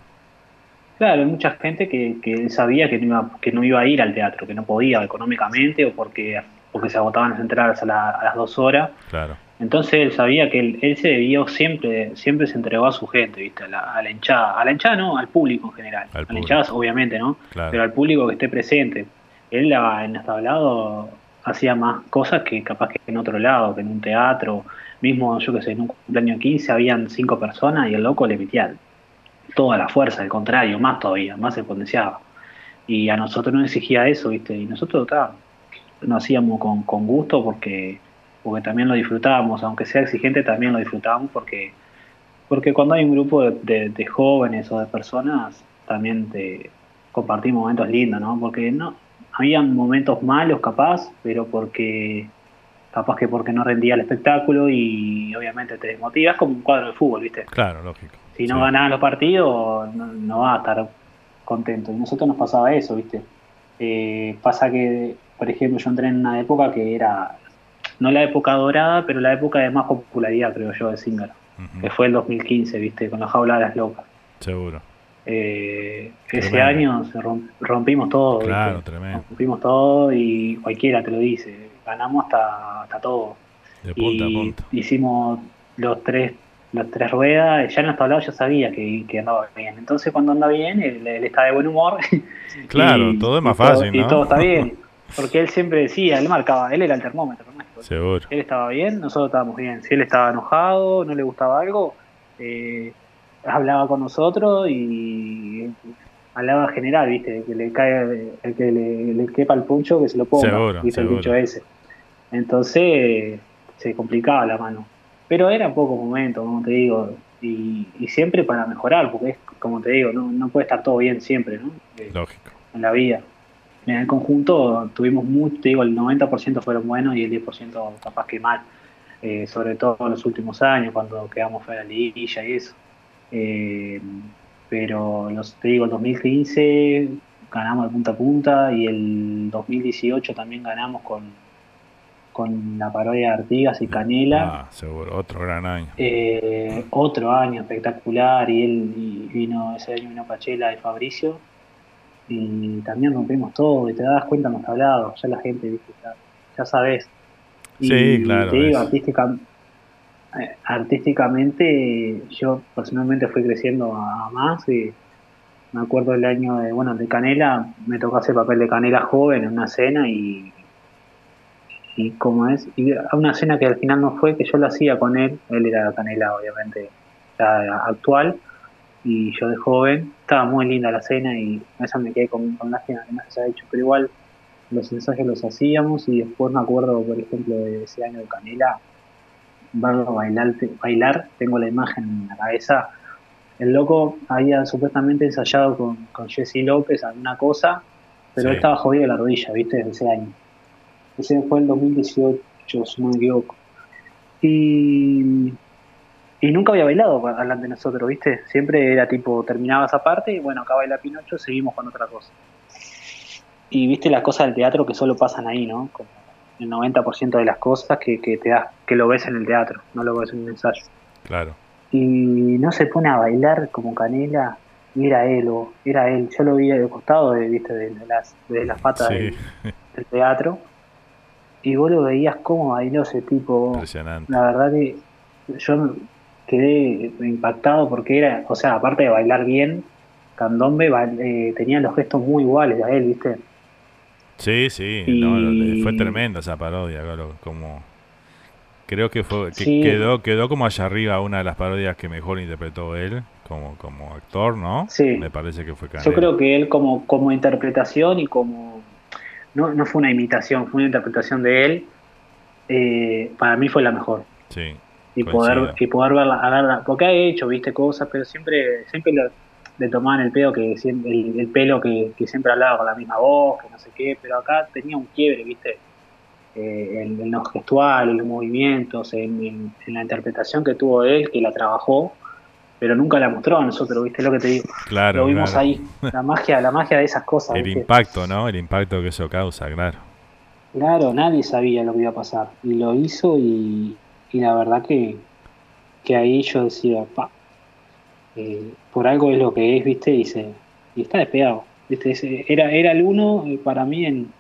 Claro, hay mucha gente que, que él sabía que no, iba, que no iba a ir al teatro, que no podía económicamente o porque, porque se agotaban las entradas a, la- a las dos horas. Claro. Entonces él sabía que él, él se debió siempre, siempre se entregó a su gente, ¿viste? A la, a la hinchada. A la hinchada no, al público en general. Al a la hinchada obviamente, ¿no? Claro. Pero al público que esté presente. Él en los tablados hacía más cosas que capaz que en otro lado, que en un teatro. Mismo, yo que sé, en un cumpleaños 15 habían cinco personas y el loco le metía toda la fuerza, al contrario, más todavía, más se potenciaba. Y a nosotros nos exigía eso, ¿viste? Y nosotros ta, lo hacíamos con, con gusto porque, porque también lo disfrutábamos, aunque sea exigente, también lo disfrutábamos porque, porque cuando hay un grupo de, de- de jóvenes o de personas, también te compartimos momentos lindos, ¿no? Porque no, habían momentos malos capaz, pero porque capaz que porque no rendía el espectáculo y obviamente te desmotivas como un cuadro de fútbol, ¿viste? Claro, lógico. Si no ganabas los partidos, no, no vas a estar contento. Y a nosotros nos pasaba eso, ¿viste? Eh, pasa que, por ejemplo, yo entré en una época que era, no la época dorada, pero la época de más popularidad, creo yo, de Singer, que fue el 2015, ¿viste? Con la jaula de las locas. Seguro. Eh, ese año rompimos todo, ¿viste? Claro, tremendo. rompimos todo y cualquiera te lo dice. Ganamos hasta, hasta todo. De punta a y punta. hicimos los tres las tres ruedas, ya en los tablados yo sabía que, que andaba bien. Entonces cuando anda bien, él, él está de buen humor. Claro, y- todo es más y todo- fácil, Y ¿no? todo está bien. Porque él siempre decía, él marcaba, él era el termómetro. nuestro. Seguro. Él estaba bien, nosotros estábamos bien. Si él estaba enojado, no le gustaba algo, eh, hablaba con nosotros y hablaba general, ¿viste? Que le cae, el que le, le quepa el puncho, que se lo ponga, Seguro, ¿viste? El seguro. dicho ese. Entonces se complicaba la mano. Pero eran pocos momentos, como te digo, y, y siempre para mejorar, porque es como te digo, no, no puede estar todo bien siempre, ¿no? Lógico. En la vida. En el conjunto tuvimos mucho, te digo, el 90% fueron buenos y el 10% capaz que mal. Eh, sobre todo en los últimos años, cuando quedamos fuera de la liguilla y eso. Eh, pero los, te digo, el 2015 ganamos de punta a punta y el 2018 también ganamos con, con la parodia de Artigas y Canela. Ah, seguro. Otro gran año. Eh, otro año espectacular y él y vino ese año vino Pachela y Fabricio y también rompimos todo y te das cuenta en los tablados, ya la gente ¿viste? ya, ya sabes. Y Sí, claro, te digo, artística- eh, artísticamente yo personalmente fui creciendo a, más y me acuerdo el año de bueno de Canela, me tocó hacer papel de Canela joven en una cena y y como es, y a una cena que al final no fue, que yo lo hacía con él, él era Canela obviamente ya actual, y yo de joven, estaba muy linda la cena y esa me quedé con, con lástima que no se haya hecho, pero igual los ensayos los hacíamos y después me acuerdo, por ejemplo, de ese año de Canela, verlo bailar, bailar tengo la imagen en la cabeza, el loco había supuestamente ensayado con, con Jesse López alguna cosa, pero Sí. él estaba jodido de la rodilla, ¿viste? Desde ese año. Ese fue el 2018, si no me equivoco. Y, y nunca había bailado delante de nosotros, ¿viste? Siempre era tipo, terminaba esa parte y bueno, acá baila Pinocho, seguimos con otra cosa. Y viste las cosas del teatro que solo pasan ahí, ¿no? Como el 90% de las cosas que, que te das, que lo ves en el teatro, no lo ves en un ensayo. Claro. Y no se pone a bailar como Canela, y era él, o era él. Yo lo vi de costado, de, viste, de, las, de las patas Sí. del, del teatro. Y vos lo veías cómo bailó ese tipo. Impresionante. La verdad que yo quedé impactado porque era, o sea, aparte de bailar bien, Candombe eh, tenía los gestos muy iguales a él, ¿viste? Sí, sí. Y- no, fue tremenda esa parodia. claro, Como Creo que fue que Sí. quedó quedó como allá arriba una de las parodias que mejor interpretó él como como actor, ¿no? Sí. Me parece que fue Yo Canela. creo que él como, como interpretación y como... No, no fue una imitación, fue una interpretación de él. eh, para mí fue la mejor. Sí. Y coincido. poder, y poder verla, a verla- porque ha hecho, viste, cosas, pero siempre, siempre le, le tomaban el pelo que siempre- el, el pelo que, que siempre hablaba con la misma voz, que no sé qué, pero acá tenía un quiebre, viste, Eh, en, en los gestuales, en los movimientos, en, en- en la interpretación que tuvo él, que la trabajó, pero nunca la mostró a nosotros, viste lo que te digo. Claro, Lo vimos claro. ahí, la magia, la magia de esas cosas. El ¿viste? impacto, ¿no? El impacto que eso causa, claro. Claro, nadie sabía lo que iba a pasar. Y lo hizo y, y la verdad que, que ahí yo decía, pa, eh, por algo es lo que es, ¿viste? Y, se, y está despegado, ¿viste? Ese- era, era el uno eh, para mí en,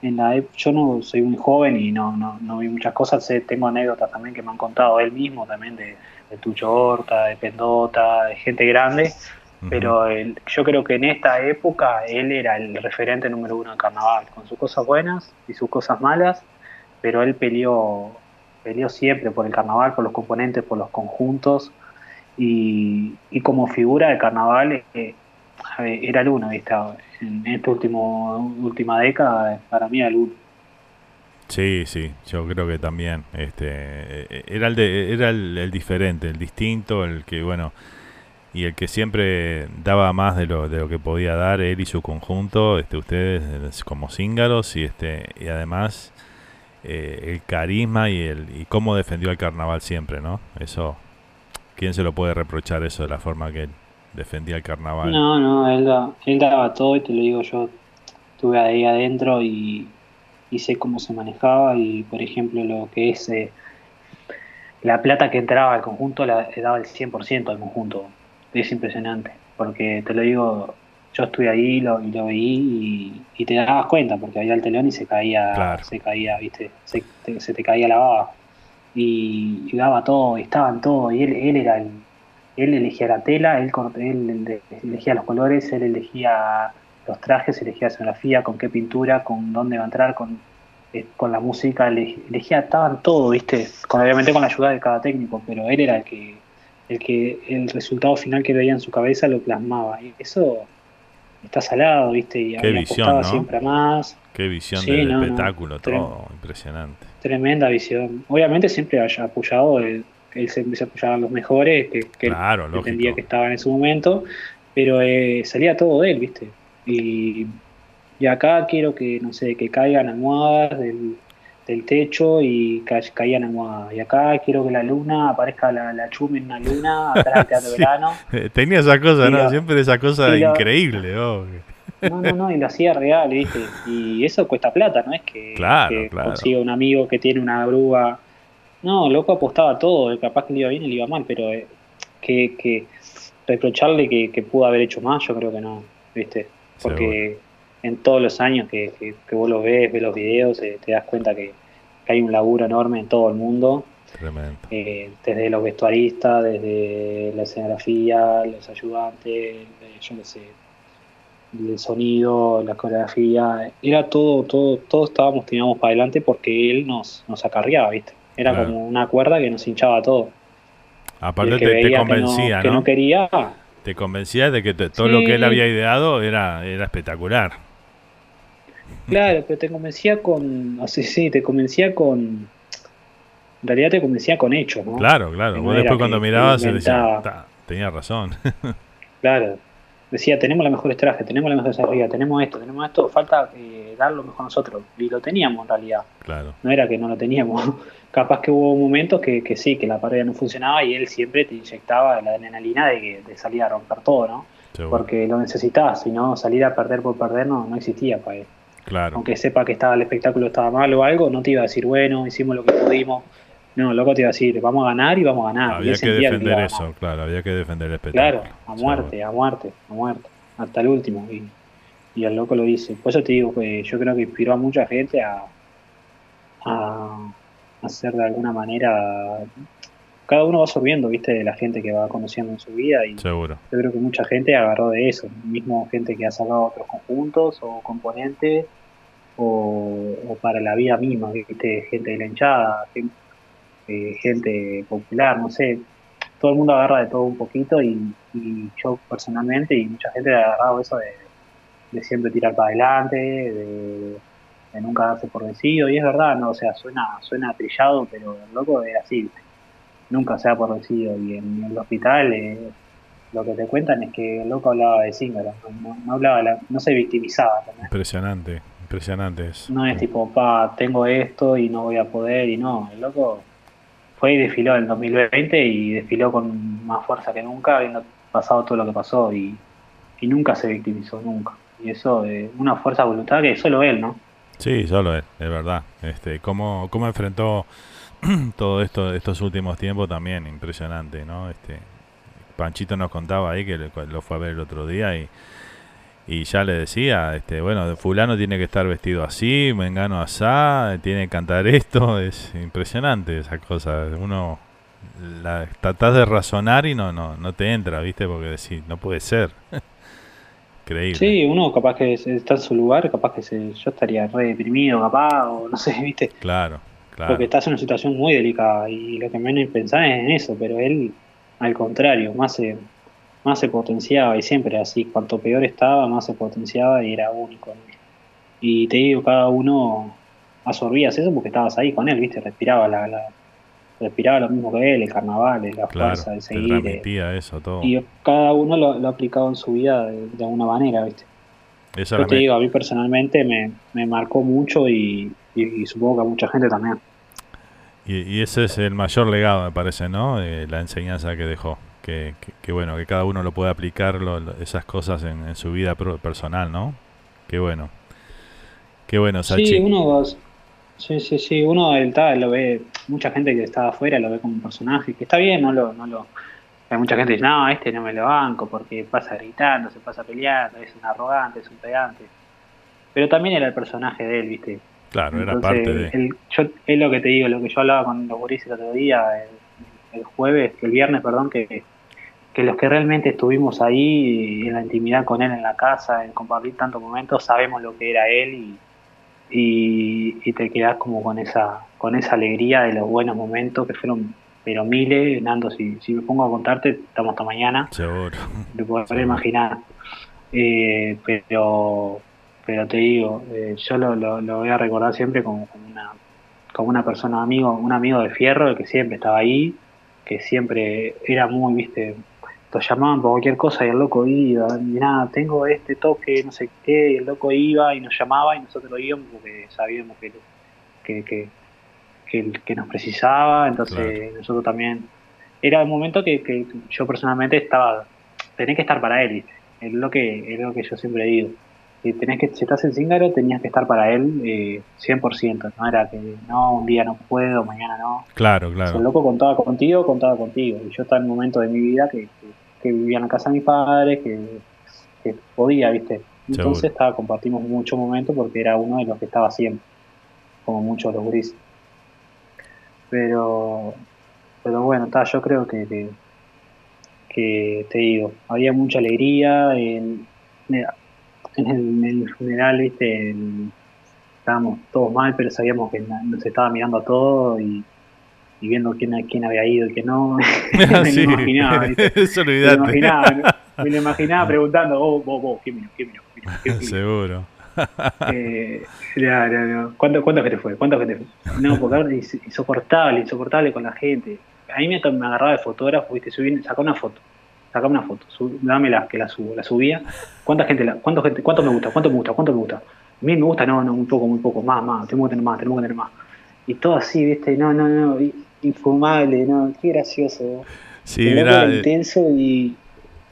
en la ep- Yo no soy muy joven y no, no, no vi muchas cosas. sé- tengo anécdotas también que me han contado él mismo, también de, de Tucho Horta, de Pendota, de gente grande. Pero el- yo creo que en esta época él era el referente número uno del carnaval, con sus cosas buenas y sus cosas malas, pero él peleó, peleó siempre por el carnaval, por los componentes, por los conjuntos, y, y como figura de carnaval eh, ver, era el uno, ¿viste? en esta último, última década para mí era el uno. Sí, sí, yo creo que también. Este, eh, era el, de- era el, el diferente, el distinto, el que, bueno, y el que siempre daba más de lo, de lo que podía dar él y su conjunto, este, ustedes eh, como cíngaros, y, este, y además eh, el carisma y, el, cómo defendió el carnaval siempre, ¿no? Eso, ¿quién se lo puede reprochar eso de la forma que él defendía el carnaval? No, no, él, él daba todo y te lo digo yo, estuve ahí adentro y, y sé cómo se manejaba y por ejemplo lo que es eh, la plata que entraba al conjunto la le daba el 100% al conjunto, es impresionante, porque te lo digo, yo estuve ahí lo, y lo vi y, y te dabas cuenta porque había el telón y se caía, Claro. se caía, viste, se te, se te caía la baba y, daba todo, y estaban todos y él, él era el, él elegía la tela, él, él ele- elegía los colores, él elegía los trajes, elegía la escenografía, con qué pintura, con dónde va a entrar, con, eh, con la música, ele- elegía, estaban todo, ¿viste? Con, obviamente con la ayuda de cada técnico, pero él era el que, el que el resultado final que veía en su cabeza lo plasmaba. Y eso está salado, ¿viste? Y, Qué visión, ¿no? siempre más. Qué visión Sí, del no, no. espectáculo, Trem- todo, impresionante. Tremenda visión. Obviamente siempre haya apoyado, él, él siempre se apoyaba a los mejores, que, que él Claro, entendía que estaba en ese momento, pero eh, salía todo de él, ¿viste? Y, y acá quiero que, no sé, que caigan almohadas del, del techo y ca- caían almohadas. Y acá quiero que la luna aparezca la, la chumi en una luna atrás del teatro Sí. verano. Eh, Tenía esa cosa, ¿no? Siempre esa cosa increíble. No, no, no, y lo hacía real, ¿viste? Y eso cuesta plata, no es que, Claro, que claro. consiga un amigo que tiene una grúa. No, loco apostaba todo, capaz que le iba bien y le iba mal, pero eh, que, que reprocharle que, que pudo haber hecho más, yo creo que no, ¿viste? Porque en todos los años que, que, que vos lo ves, ves los videos, eh, te das cuenta que, que hay un laburo enorme en todo el mundo, Tremendo. eh, desde los vestuaristas, desde la escenografía, los ayudantes, eh, yo qué sé, el sonido, la coreografía, era todo, todo, todos estábamos, teníamos para adelante porque él nos, nos acarreaba, ¿viste? Era Claro. como una cuerda que nos hinchaba todo. Aparte te, te veía que no- convencía, que ¿no? no quería, Te convencía de que te- todo lo que él había ideado era, era espectacular. Claro, pero te convencía con, o sea, sí, te convencía con, en realidad te convencía con hechos, ¿no? Claro, claro. No Vos después cuando mirabas se decía, inventaba. "Ta, tenía razón. Claro. Decía, tenemos los mejores trajes, tenemos la mejor arriba, tenemos esto, tenemos esto, falta eh, dar lo mejor nosotros. Y lo teníamos en realidad. claro. No era que no lo teníamos. Capaz que hubo momentos que, que sí, que la parodia no funcionaba y él siempre te inyectaba la adrenalina de, que, de salir a romper todo, ¿no? Seguro. Porque lo necesitabas, si no, salir a perder por perder no, no existía para él. Claro. Aunque sepa que estaba el espectáculo estaba mal o algo, no te iba a decir, bueno, hicimos lo que pudimos. No, loco te iba a decir, vamos a ganar y vamos a ganar. Había que defender iba a eso, claro. Había que defender el espectáculo. Claro, a muerte, a muerte, a muerte, hasta el último. Y, y el loco lo dice. Por eso te digo que yo creo que inspiró a mucha gente a, a hacer de alguna manera. Cada uno va absorbiendo, viste, de la gente que va conociendo en su vida. Y Seguro. yo creo que mucha gente agarró de eso. Mismo gente que ha sacado otros conjuntos o componentes o, o para la vida misma, viste, gente de la hinchada, gente, eh, gente popular, no sé, todo el mundo agarra de todo un poquito y, y yo personalmente y mucha gente ha agarrado eso de, de siempre tirar para adelante, de, de nunca darse por vencido, y es verdad, no, o sea, suena, suena trillado, pero el loco es así, ¿viste? Nunca se da por vencido, y en el hospital eh, lo que te cuentan es que el loco hablaba de Zingara, no, no, no hablaba, la- no se victimizaba, ¿entendés? Impresionante, impresionante eso. no es tipo, pa, tengo esto y no voy a poder, y no, el loco fue y desfiló en el 2020 y desfiló con más fuerza que nunca, habiendo pasado todo lo que pasó, y, y nunca se victimizó, nunca. Y eso, eh, una fuerza de voluntad que solo él, ¿no? Sí, solo él, es verdad. Este, cómo, cómo enfrentó todo esto estos últimos tiempos también impresionante, ¿no? Este, Panchito nos contaba ahí que lo fue a ver el otro día y, y ya le decía, este, bueno, fulano tiene que estar vestido así, mengano asá, tiene que cantar esto, es impresionante esa cosa. Uno la tratás de razonar y no, no, no te entra, ¿viste? Porque decís, no puede ser. Increíble. Sí, uno capaz que está en su lugar, capaz que se, yo estaría re deprimido, capaz, o no sé, ¿viste? Claro, claro. Porque estás en una situación muy delicada y lo que menos pensás es en eso, pero él, al contrario, más se, más se potenciaba y siempre así, cuanto peor estaba, más se potenciaba y era único. Y te digo, cada uno absorbías eso porque estabas ahí con él, ¿viste? Respiraba la, la- respiraba lo mismo que él, el carnaval, la Claro, fuerza de te seguir. transmitía eso todo. y cada uno lo, lo ha aplicado en su vida de, de alguna manera, ¿viste? Eso Yo te digo, a mí personalmente me, me marcó mucho y, y- y supongo que a mucha gente también. Y, y ese es el mayor legado, me parece, ¿no? Eh, la enseñanza que dejó. Que, que, que bueno, que cada uno lo puede aplicar lo- lo- esas cosas en, en su vida pro- personal, ¿no? Qué bueno. Qué bueno, Sachi. Sí, uno, sí, sí, sí, uno el tal lo ve, mucha gente que está afuera lo ve como un personaje, que está bien, no lo, no lo, hay mucha gente que dice, no, este no me lo banco porque pasa gritando, se pasa peleando, es un arrogante, es un pedante. Pero también era el personaje de él, ¿viste? Claro, era Entonces, parte de... el- yo, es lo que te digo, lo que yo hablaba con los gurises el otro día, el, el jueves, el viernes, perdón, que, que los que realmente estuvimos ahí en la intimidad con él en la casa, en compartir tantos momentos, sabemos lo que era él y, y, y te quedas como con esa, con esa alegría de los buenos momentos que fueron pero miles, Nando, si, si me pongo a contarte, estamos hasta mañana, Seguro. te puedes imaginar. Eh, pero pero te digo, eh, yo lo, lo, lo voy a recordar siempre como, como una como una persona amigo, un amigo de fierro que siempre estaba ahí, que siempre era muy, viste, lo llamaban por cualquier cosa y el loco iba, mirá, tengo este toque, no sé qué, y el loco iba y nos llamaba y nosotros íbamos porque sabíamos que, que, que, que, que nos precisaba, entonces nosotros también, era un momento que, que yo personalmente estaba, tenés que estar para él, ¿viste? es lo que, es lo que yo siempre digo. Tenés que, si estás en Zingaro, tenías que estar para él eh, 100%. No era que no, un día no puedo, mañana no. Claro, Si el claro. loco contaba contigo, contaba contigo. Y yo estaba en un momento de mi vida que, que, que vivía en la casa de mis padres, que, que podía, ¿viste? Entonces Seguro. estaba, compartimos muchos momentos porque era uno de los que estaba siempre, como muchos de los grises. Pero, pero bueno, está, yo creo que, que, que te digo, había mucha alegría en, en, el, en el funeral, ¿viste? El- estábamos todos mal, pero sabíamos que nos estaba mirando a todos y, y viendo quién, quién había ido y quién no. me lo Sí, imaginaba, ¿viste? eso Me lo imaginaba, me lo imaginaba preguntando, vos, vos, vos, ¿quién miró? ¿Quién miró? ¿Quién miró? ¿Quién miró? Seguro. Eh, no, no, no. ¿Cuánto, ¿Cuánta gente fue? ¿Cuánta gente fue? No, porque ahora insoportable, insoportable con la gente. A mí me, me agarraba de fotógrafo, viste, subí, sacá una foto, sacá una foto, sub- dámela, que la subo, la subía. ¿Cuánta gente, la, cuánto, gente, cuánto me gusta? ¿Cuánto me gusta? ¿Cuánto me gusta? Mil me gusta, no, no, muy poco, muy poco, más, más, tenemos que tener más, tenemos que tener más. Y todo así, viste, no, no, no, infumable, no, qué gracioso. Sí, era eh, intenso y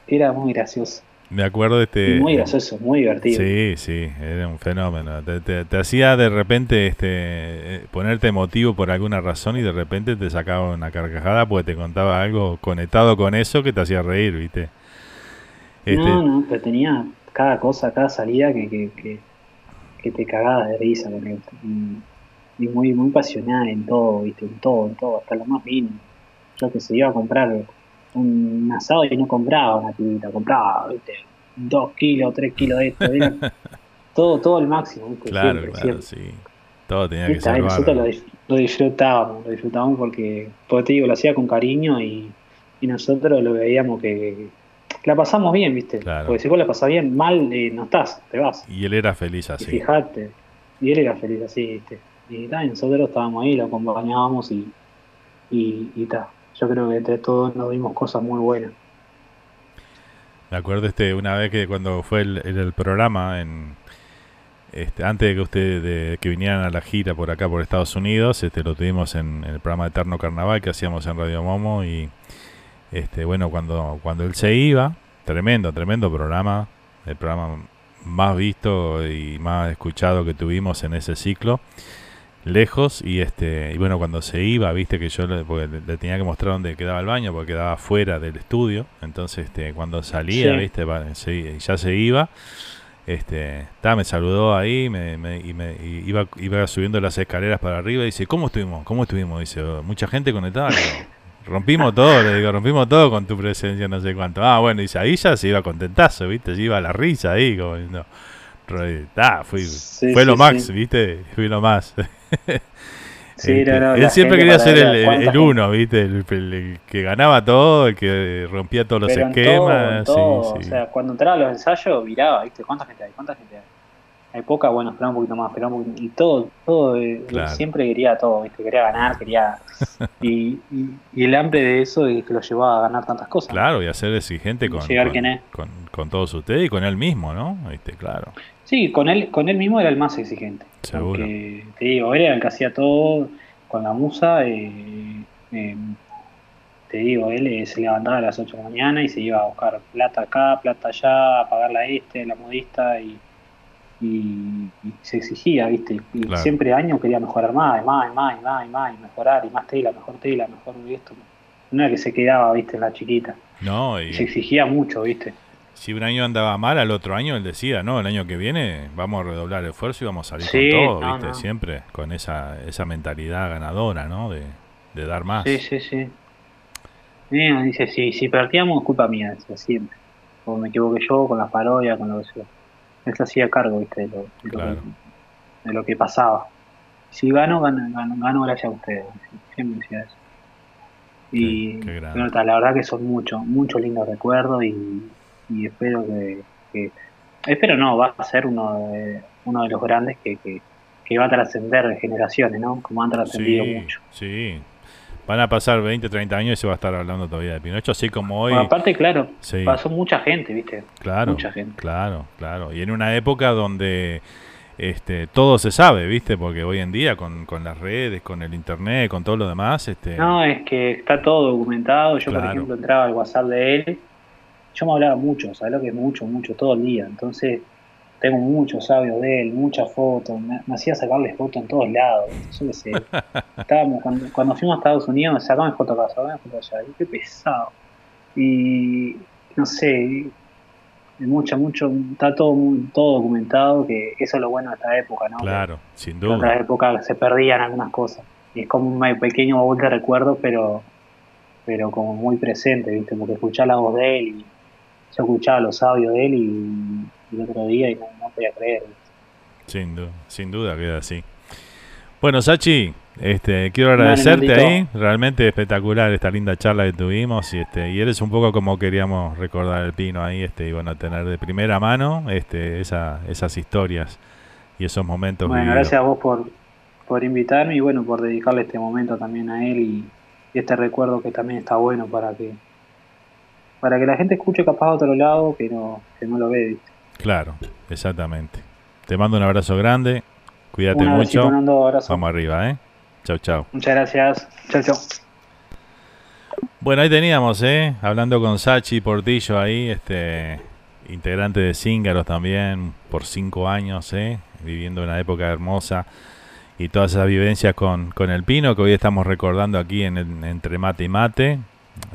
era muy gracioso. Me acuerdo de este... Muy gracioso, muy divertido. Sí, sí, era un fenómeno. Te, te- te hacía de repente este eh, ponerte emotivo por alguna razón y de repente te sacaba una carcajada porque te contaba algo conectado con eso que te hacía reír, ¿viste? Este, No, no, pero tenía cada cosa, cada salida que, que, que, que te cagabas de risa él. Y, y muy, muy pasional en todo, viste, en todo, en todo, hasta lo más mínimo. Yo que se iba a comprar un asado y no compraba una tibita, compraba, viste, dos kilos, tres kilos de esto, era todo, todo el máximo, viste, claro, siempre, claro, siempre. sí. Todo tenía que ser nosotros lo, lo disfrutábamos, lo disfrutábamos porque, porque te digo, lo hacía con cariño y, y nosotros lo veíamos que, la pasamos bien, ¿viste? Porque si vos la pasás bien, mal eh, no estás, te vas. Y él era feliz así. Y fíjate, y él era feliz así, ¿viste? Y, ta, y nosotros estábamos ahí, lo acompañábamos y, y, y ta. Yo creo que entre todos nos dimos cosas muy buenas. Me acuerdo este una vez que cuando fue el, el, programa en este, antes de que ustedes de, que vinieran a la gira por acá por Estados Unidos, este lo tuvimos en, el programa Eterno Carnaval que hacíamos en Radio Momo y este bueno cuando cuando él se iba, tremendo, tremendo programa, el programa más visto y más escuchado que tuvimos en ese ciclo lejos y este y bueno cuando se iba viste que yo le, le, tenía que mostrar dónde quedaba el baño porque quedaba fuera del estudio. Entonces este cuando salía viste ya se iba este ta, me saludó ahí me, me, y me iba iba subiendo las escaleras para arriba y dice cómo estuvimos cómo estuvimos dice mucha gente conectada rompimos todo le digo rompimos todo con tu presencia no sé cuánto ah bueno dice ahí ya se iba contentazo viste se iba a la risa ahí como no, fui, fue lo más, ¿viste? Fui lo más. Sí, este, no, él siempre quería ser el, el, uno, ¿viste? El, que ganaba todo, el que rompía todos los esquemas. O sea, cuando entraba a los ensayos, miraba, ¿viste? ¿Cuánta gente hay? ¿Cuánta gente hay? Hay poca, bueno, esperaba un poquito más, pero Y todo, todo, siempre quería todo, ¿viste? Quería ganar, quería. y, y, el hambre de eso es que lo llevó a ganar tantas cosas. Claro, y a ser exigente con, con, con, todos ustedes y con él mismo, ¿no? ¿Viste? Claro. Sí, con él, con él mismo era el más exigente. Seguro. Porque, te digo, él era el que hacía todo con la musa. Eh, eh, te digo, él eh, se levantaba a las 8 de la mañana y se iba a buscar plata acá, plata allá, a pagar la este, la modista y, y, se exigía, ¿viste? Y siempre año quería mejorar más, más, más, más, más, y mejorar, y más tela, mejor tela, mejor esto. No era que se quedaba, ¿viste? En la chiquita. No, y se exigía mucho, ¿viste? si un año andaba mal, al otro año él decía, no, el año que viene vamos a redoblar el esfuerzo y vamos a salir con todo, ¿viste? Siempre con esa, esa mentalidad ganadora, ¿no? De, dar más. Sí, sí, sí. dice, si, si perdíamos, culpa mía, decía siempre. O me equivoqué yo con la parodia, con lo que sea. Él se hacía cargo, ¿viste? De lo, de lo, que, pasaba. Si gano, gano, gano, gracias a ustedes. Siempre decía eso. Y la verdad que son muchos, muchos lindos recuerdos y y espero que, espero no, va a ser uno de, uno de los grandes que, que, va a trascender de generaciones, ¿no? Como han trascendido mucho. Sí, van a pasar 20, 30 años y se va a estar hablando todavía de Pinocho, así como hoy. aparte, claro, pasó mucha gente, ¿viste? Claro, mucha gente. Claro, claro. Y en una época donde este, todo se sabe, ¿viste? Porque hoy en día con, con las redes, con el internet, con todo lo demás, este No, es que está todo documentado. Yo, por ejemplo, entraba al WhatsApp de él yo me hablaba mucho, ¿sabes lo que es mucho, mucho, todo el día? Entonces, tengo muchos audios de él, muchas fotos, me, hacía sacarle fotos en todos lados, yo qué sé. Estábamos, cuando, cuando, fuimos a Estados Unidos, me sacaba fotos acá, sacaba fotos allá, y qué pesado. Y, no sé, mucho, mucho, está todo, todo documentado, que eso es lo bueno de esta época, ¿no? Claro, sin duda. En otras épocas se perdían algunas cosas. Y es como un pequeño baúl de recuerdos, pero pero como muy presente, ¿viste? Porque escuchar la voz de él y yo escuchaba los audios de él y, el otro día y no, podía creer. Sin duda, sin duda queda así. Bueno, Sachi, este, quiero agradecerte ahí, realmente espectacular esta linda charla que tuvimos y este y eres un poco como queríamos recordar el Pino ahí, este y bueno, tener de primera mano este esa, esas historias y esos momentos. Bueno, gracias a vos por, por invitarme y bueno, por dedicarle este momento también a él y este recuerdo que también está bueno para que para que la gente escuche capaz a otro lado que no, que no lo ve. Claro, exactamente. Te mando un abrazo grande, cuídate mucho. Vamos arriba, ¿eh? Chau, chau. Muchas gracias. Chau, chau. Bueno, ahí teníamos, ¿eh? Hablando con Sachi Portillo ahí, este integrante de Cíngaros también, por cinco años, ¿eh? Viviendo una época hermosa y todas esas vivencias con, con el Pino que hoy estamos recordando aquí en Entre Mate y Mate,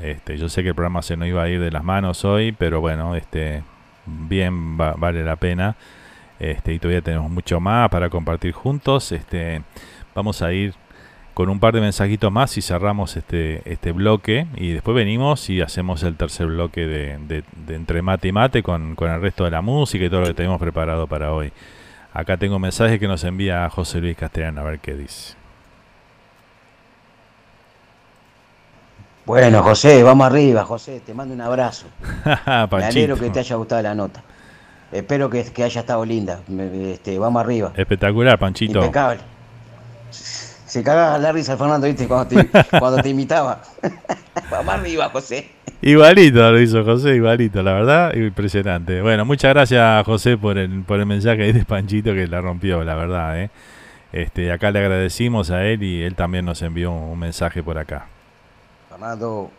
este, yo sé que el programa se nos iba a ir de las manos hoy, pero bueno, este, bien vale la pena. Este, y todavía tenemos mucho más para compartir juntos. Este, vamos a ir con un par de mensajitos más y cerramos este, este bloque. Y después venimos y hacemos el tercer bloque de, de, entre mate y mate con, con, el resto de la música y todo lo que tenemos preparado para hoy. Acá tengo un mensaje que nos envía José Luis Castellano, a ver qué dice. Bueno, José, vamos arriba, José, te mando un abrazo. Me alegro que te haya gustado la nota. Espero que, que haya estado linda. Este, vamos arriba. Espectacular, Panchito. Impecable. Se cagaba la risa Fernando, ¿viste? Cuando te, cuando te imitaba. vamos arriba, José. Igualito lo hizo José, igualito, la verdad, impresionante. Bueno, muchas gracias José por el, por el mensaje de Panchito que la rompió, la verdad. ¿eh? Este, acá le agradecimos a él y él también nos envió un mensaje por acá. Fernando,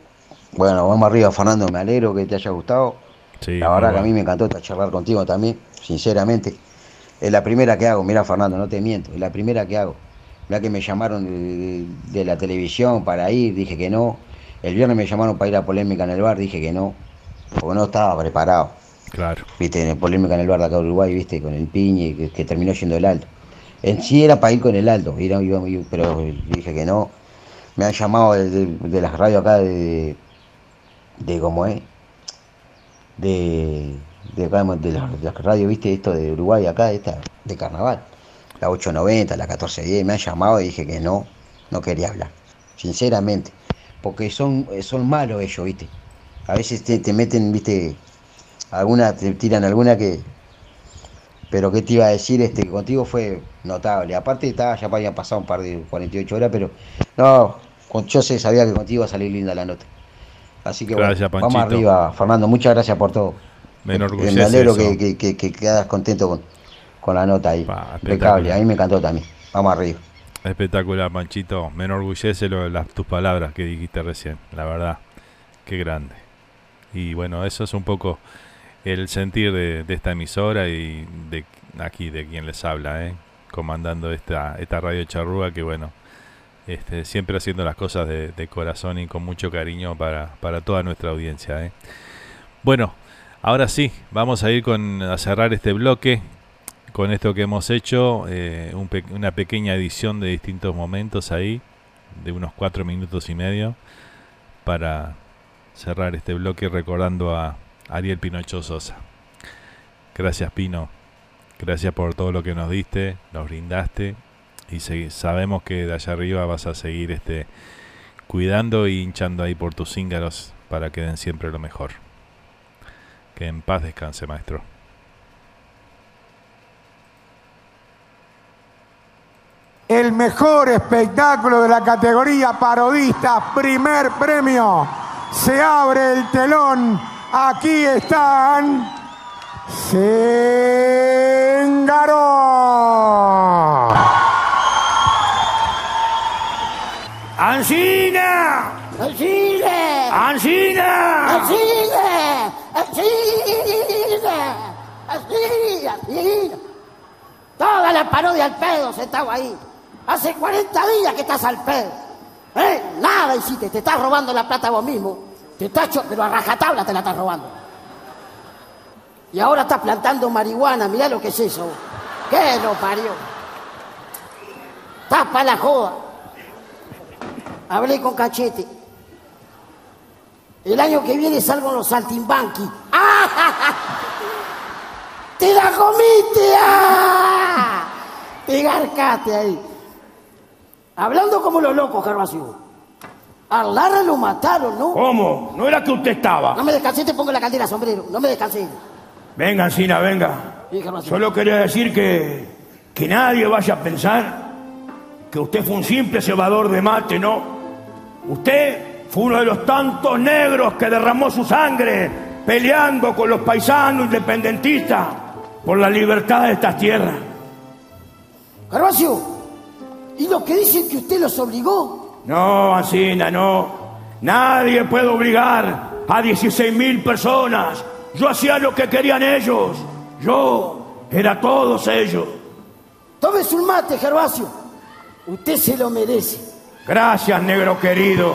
bueno, vamos arriba, Fernando. Me alegro que te haya gustado. Sí, la verdad que a mí me encantó esta charlar contigo también, sinceramente. Es la primera que hago, mira Fernando, no te miento, es la primera que hago. Mira que me llamaron de, de la televisión para ir, dije que no. El viernes me llamaron para ir a polémica en el bar, dije que no, porque no estaba preparado. Claro. Viste, en polémica en el bar de acá de Uruguay, viste, con el piñe que, que terminó yendo el alto. En sí era para ir con el alto, ir a- pero dije que no. Me han llamado de, de- las radios acá de, de cómo es, de, de, acá, de las, radios, viste, esto de Uruguay acá, esta, de carnaval. La 890, la 1410, me han llamado y dije que no, no quería hablar, sinceramente. Porque son, son malos ellos, viste. A veces te, te meten, viste, alguna, te tiran alguna que. Pero qué te iba a decir, este, contigo fue notable. Aparte estaba, ya había pasado un par de 48 horas, pero no, yo sé, sabía que contigo iba a salir linda la nota. Así que Gracias, bueno, vamos arriba, Fernando, muchas gracias por todo. Me Eh, enorgullece Me alegro que, que, que, que quedas contento con, con la nota ahí. Impecable, espectacular. a mí me encantó también. Vamos arriba. Espectacular, Panchito. Me enorgullece lo las, tus palabras que dijiste recién, la verdad. Qué grande. Y bueno, eso es un poco el sentir de, de esta emisora y de aquí, de quien les habla, ¿eh? comandando esta, esta radio charrúa que bueno, este, siempre haciendo las cosas de, corazón y con mucho cariño para, para toda nuestra audiencia. ¿eh? Bueno, ahora sí, vamos a ir con, a cerrar este bloque con esto que hemos hecho, eh, una pequeña edición de distintos momentos ahí, de unos cuatro minutos y medio, para cerrar este bloque recordando a Ariel Pinocho Sosa. Gracias Pino, gracias por todo lo que nos diste, nos brindaste y sabemos que de allá arriba vas a seguir este cuidando y hinchando ahí por tus cíngaros para que den siempre lo mejor. Que en paz descanse, maestro. El mejor espectáculo de la categoría parodista, primer premio. Se abre el telón. Aquí están. Sengaro. ¡Ancina! ¡Alcine! ¡Ancina! ¡Alcine! ¡Alcine! ¡Alcine! ¡Alcine! Toda la parodia al pedo se estaba ahí. Hace 40 días que estás al pedo. ¿Eh? Nada hiciste, te estás robando la plata vos mismo. Te estás pero a rajatabla te la estás robando. Y ahora estás plantando marihuana, mirá lo que es eso. ¿Qué lo parió? Estás pa' la joda. Hablé con Cachete. El año que viene salgo en los saltimbanqui. ¡Ah! ¡Te la comiste! ¡Ah! Te garcaste ahí. Hablando como los locos, Gervasio. Al Lara lo mataron, ¿no? ¿Cómo? ¿No era que usted estaba? No me descansé, te pongo la caldera, sombrero. No me descansé. Venga, Ancina, venga. Sí. Solo quería decir que, que nadie vaya a pensar que usted fue un simple cebador de mate, ¿no? Usted fue uno de los tantos negros que derramó su sangre peleando con los paisanos independentistas por la libertad de estas tierras. Gervasio, ¿y los que dicen que usted los obligó? No, Ancina, no. Nadie puede obligar a 16 mil personas. Yo hacía lo que querían ellos. Yo era todos ellos. Tómese un mate, Gervasio. Usted se lo merece. Gracias, negro querido.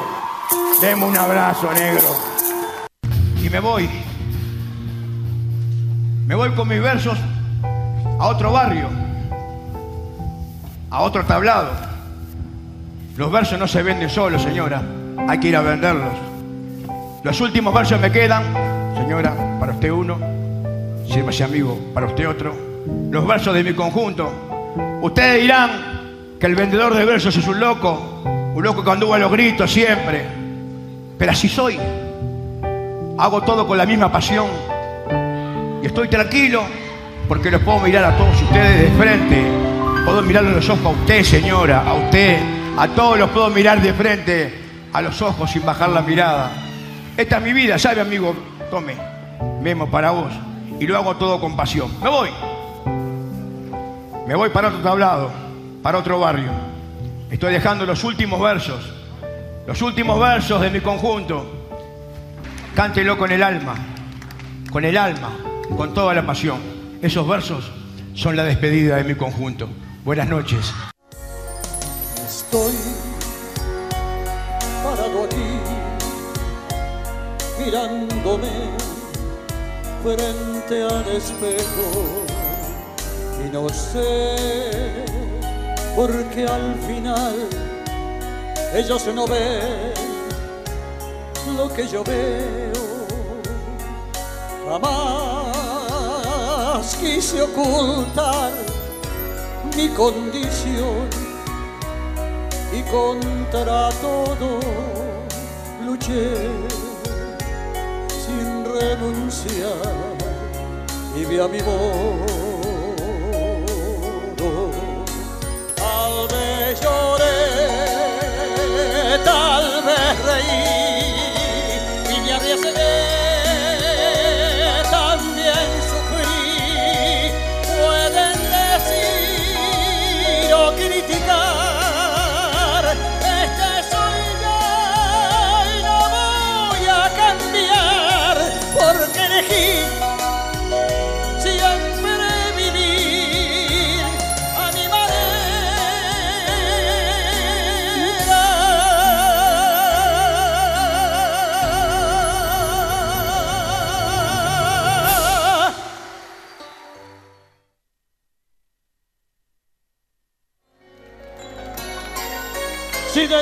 Deme un abrazo, negro. Y me voy. Me voy con mis versos a otro barrio, a otro tablado. Los versos no se venden solos, señora. Hay que ir a venderlos. Los últimos versos me quedan, señora, para usted uno. Sírvase amigo, para usted otro. Los versos de mi conjunto. Ustedes dirán que el vendedor de versos es un loco, un loco que anduvo a los gritos siempre. Pero así soy. Hago todo con la misma pasión. Y estoy tranquilo porque los puedo mirar a todos ustedes de frente. Puedo mirarlo en los ojos a usted, señora, a usted. A todos los puedo mirar de frente, a los ojos sin bajar la mirada. Esta es mi vida, ¿sabe, amigo? Tome, memo para vos. Y lo hago todo con pasión. Me voy. Me voy para otro tablado, para otro barrio. Estoy dejando los últimos versos, los últimos versos de mi conjunto. Cántelo con el alma, con el alma, con toda la pasión. Esos versos son la despedida de mi conjunto. Buenas noches. Estoy parado aquí, mirándome frente al espejo y no sé por qué al final ellos no ven lo que yo veo. Jamás quise ocultar mi condición y contra todo luché sin renunciar y vi a mi modo.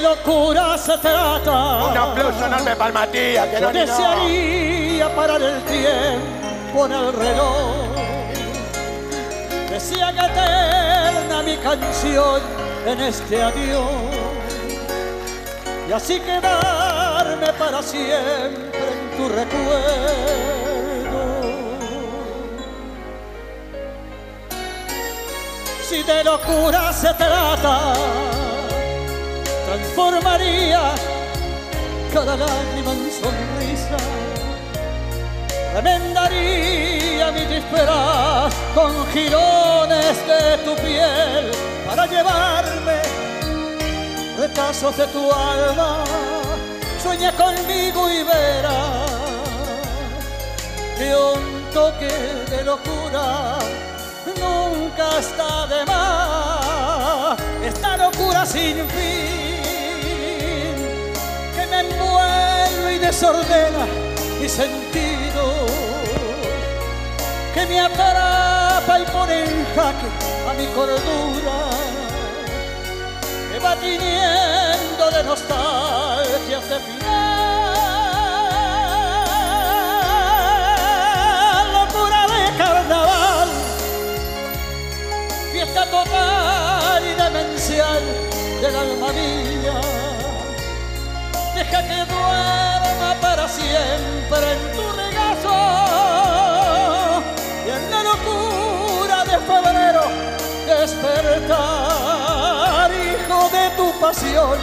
De locura se trata. Un aplauso enorme para Matías, que no. desearía parar el tiempo en el reloj. Decía que eterna mi canción en este adiós. Y así quedarme para siempre en tu recuerdo. Si de locura se trata, transformaría cada lágrima en sonrisa. Remendaría mi disperaz con jirones de tu piel para llevarme retazos de tu alma. Sueña conmigo y verás que un toque de locura nunca está de más. Esta locura sin fin me envuelve y desordena mi sentido, que me atrapa y pone en jaque a mi cordura, que va tiñendo de nostalgia este final. Locura de carnaval, fiesta total y demencial del alma mía. Deja que duerma para siempre en tu regazo. Y en la locura de febrero despertar, hijo de tu pasión.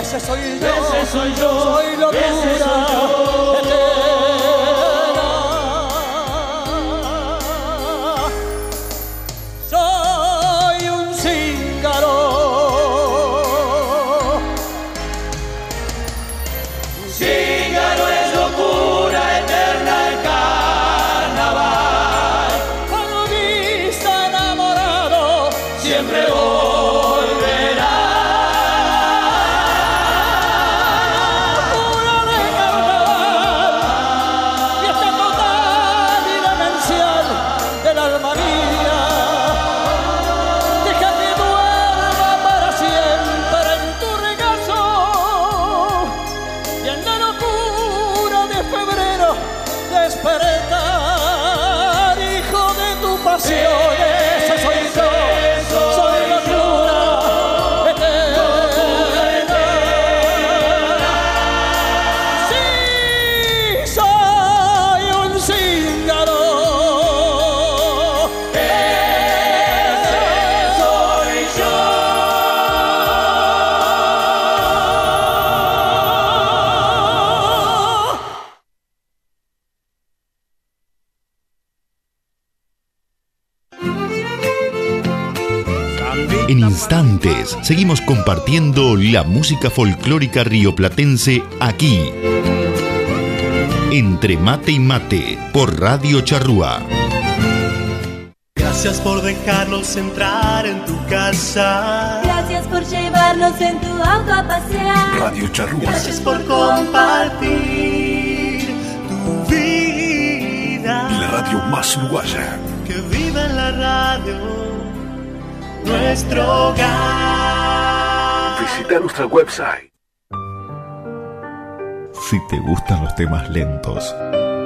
Ese soy yo, Ese soy yo, soy locura. Ese soy yo. Seguimos compartiendo la música folclórica rioplatense aquí. Entre mate y mate por Radio Charrúa. Gracias por dejarnos entrar en tu casa. Gracias por llevarnos en tu auto a pasear. Radio Charrúa. Gracias por compartir tu vida. La radio más uruguaya. Que viva en la radio nuestro hogar. Visita nuestra website. Si te gustan los temas lentos,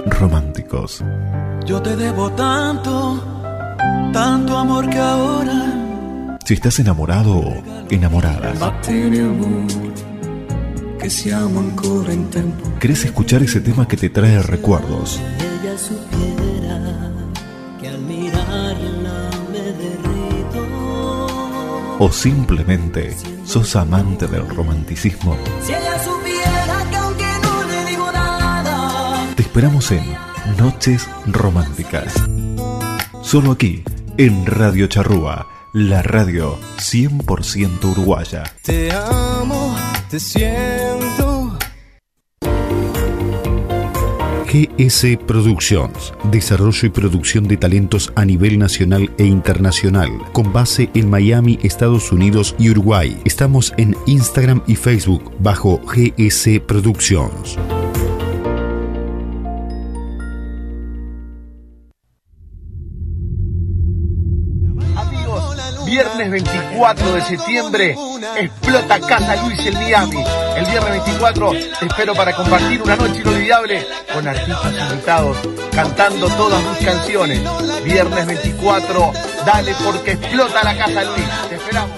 románticos, Yo te debo tanto, tanto amor que ahora si estás enamorado o enamorada. ¿querés escuchar ese tema que te trae recuerdos? ella supiera que al mirarla me derrito. ¿O simplemente sos amante del romanticismo? Si ella supiera que aunque no le digo nada, Te esperamos en Noches Románticas. Solo aquí, en Radio Charrúa, la radio 100% uruguaya. Te amo, te siento. GS Productions, desarrollo y producción de talentos a nivel nacional e internacional, con base en Miami, Estados Unidos y Uruguay. Estamos en Instagram y Facebook bajo GS Productions. Amigos, viernes 24 de septiembre explota Casa Luis en Miami. El viernes 24 te espero para compartir una noche inolvidable con artistas invitados cantando todas tus canciones. Viernes 24, dale porque explota la Casa Luis. Te esperamos.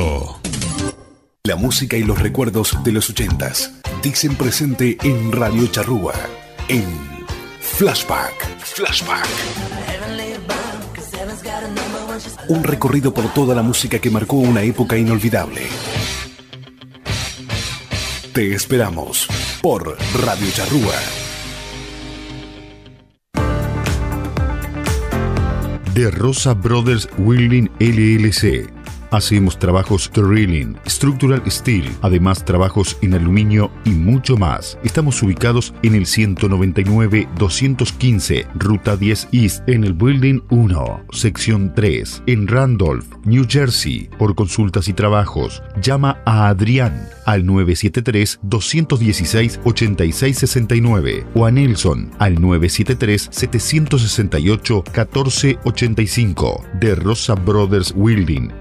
La música y los recuerdos de los ochentas dicen presente en Radio Charrúa, en Flashback. Flashback. Un recorrido por toda la música que marcó una época inolvidable. Te esperamos por Radio Charrúa. De Rosa Brothers Wheeling LLC. Hacemos trabajos drilling, structural steel, además trabajos en aluminio y mucho más. Estamos ubicados en el 199-215, Ruta 10 East, en el Building 1, sección 3, en Randolph, New Jersey. Por consultas y trabajos, llama a Adrián al 973-216-8669 o a Nelson al 973-768-1485 de Rosa Brothers Wielding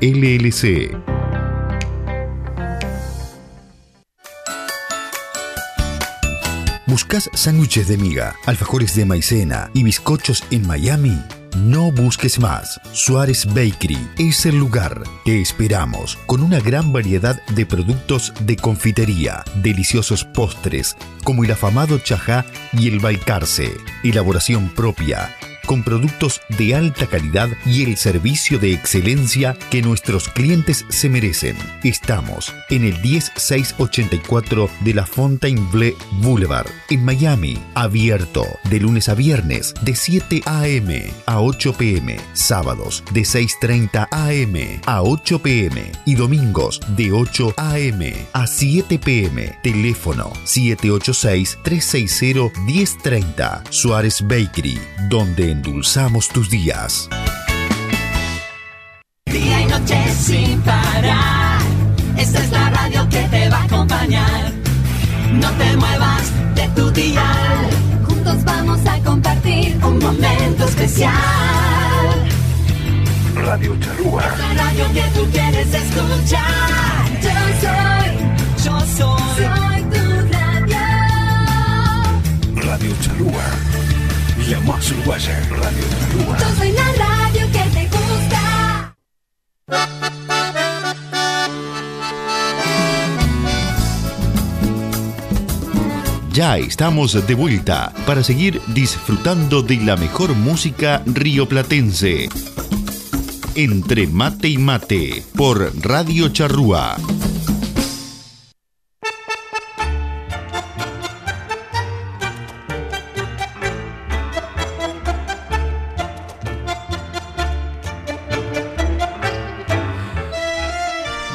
¿Buscas sándwiches de miga, alfajores de maicena y bizcochos en Miami? No busques más. Suárez Bakery es el lugar. Te esperamos con una gran variedad de productos de confitería, deliciosos postres como el afamado chajá y el balcarce, elaboración propia con productos de alta calidad y el servicio de excelencia que nuestros clientes se merecen. Estamos en el 10684 de la Fontainebleau Boulevard, en Miami, abierto de lunes a viernes de 7 a.m. a 8 p.m., sábados de 6.30 a.m. a 8 p.m. y domingos de 8 a.m. a 7 p.m. Teléfono 786-360-1030 Suárez Bakery, donde endulzamos tus días. Día y noche sin parar. Esta es la radio que te va a acompañar. No te muevas de tu dial. Juntos vamos a compartir un momento especial. Radio Charrúa. La radio que tú quieres escuchar. Yo soy, yo soy, soy tu radio. Radio Charrúa. La más uruguaya, Radio Charrúa. Yo soy la radio que te gusta. Ya estamos de vuelta para seguir disfrutando de la mejor música rioplatense. Entre mate y mate por Radio Charrúa.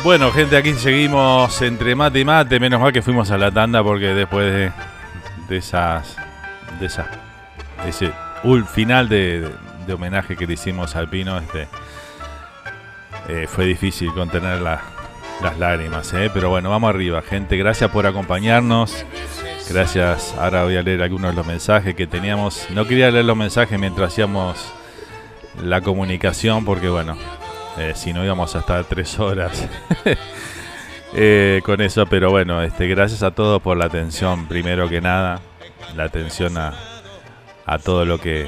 Bueno, gente, aquí seguimos entre mate y mate. Menos mal que fuimos a la tanda porque después de, esas. de esas. ese final de, homenaje que le hicimos al Pino, este. eh, fue difícil contener la- las lágrimas, ¿eh? Pero bueno, vamos arriba, gente. Gracias por acompañarnos. Gracias. Ahora voy a leer algunos de los mensajes que teníamos. No quería leer los mensajes mientras hacíamos la comunicación porque, bueno, eh, si no íbamos a estar tres horas eh, con eso. Pero bueno, este, gracias a todos por la atención, primero que nada. La atención a, a todo lo que,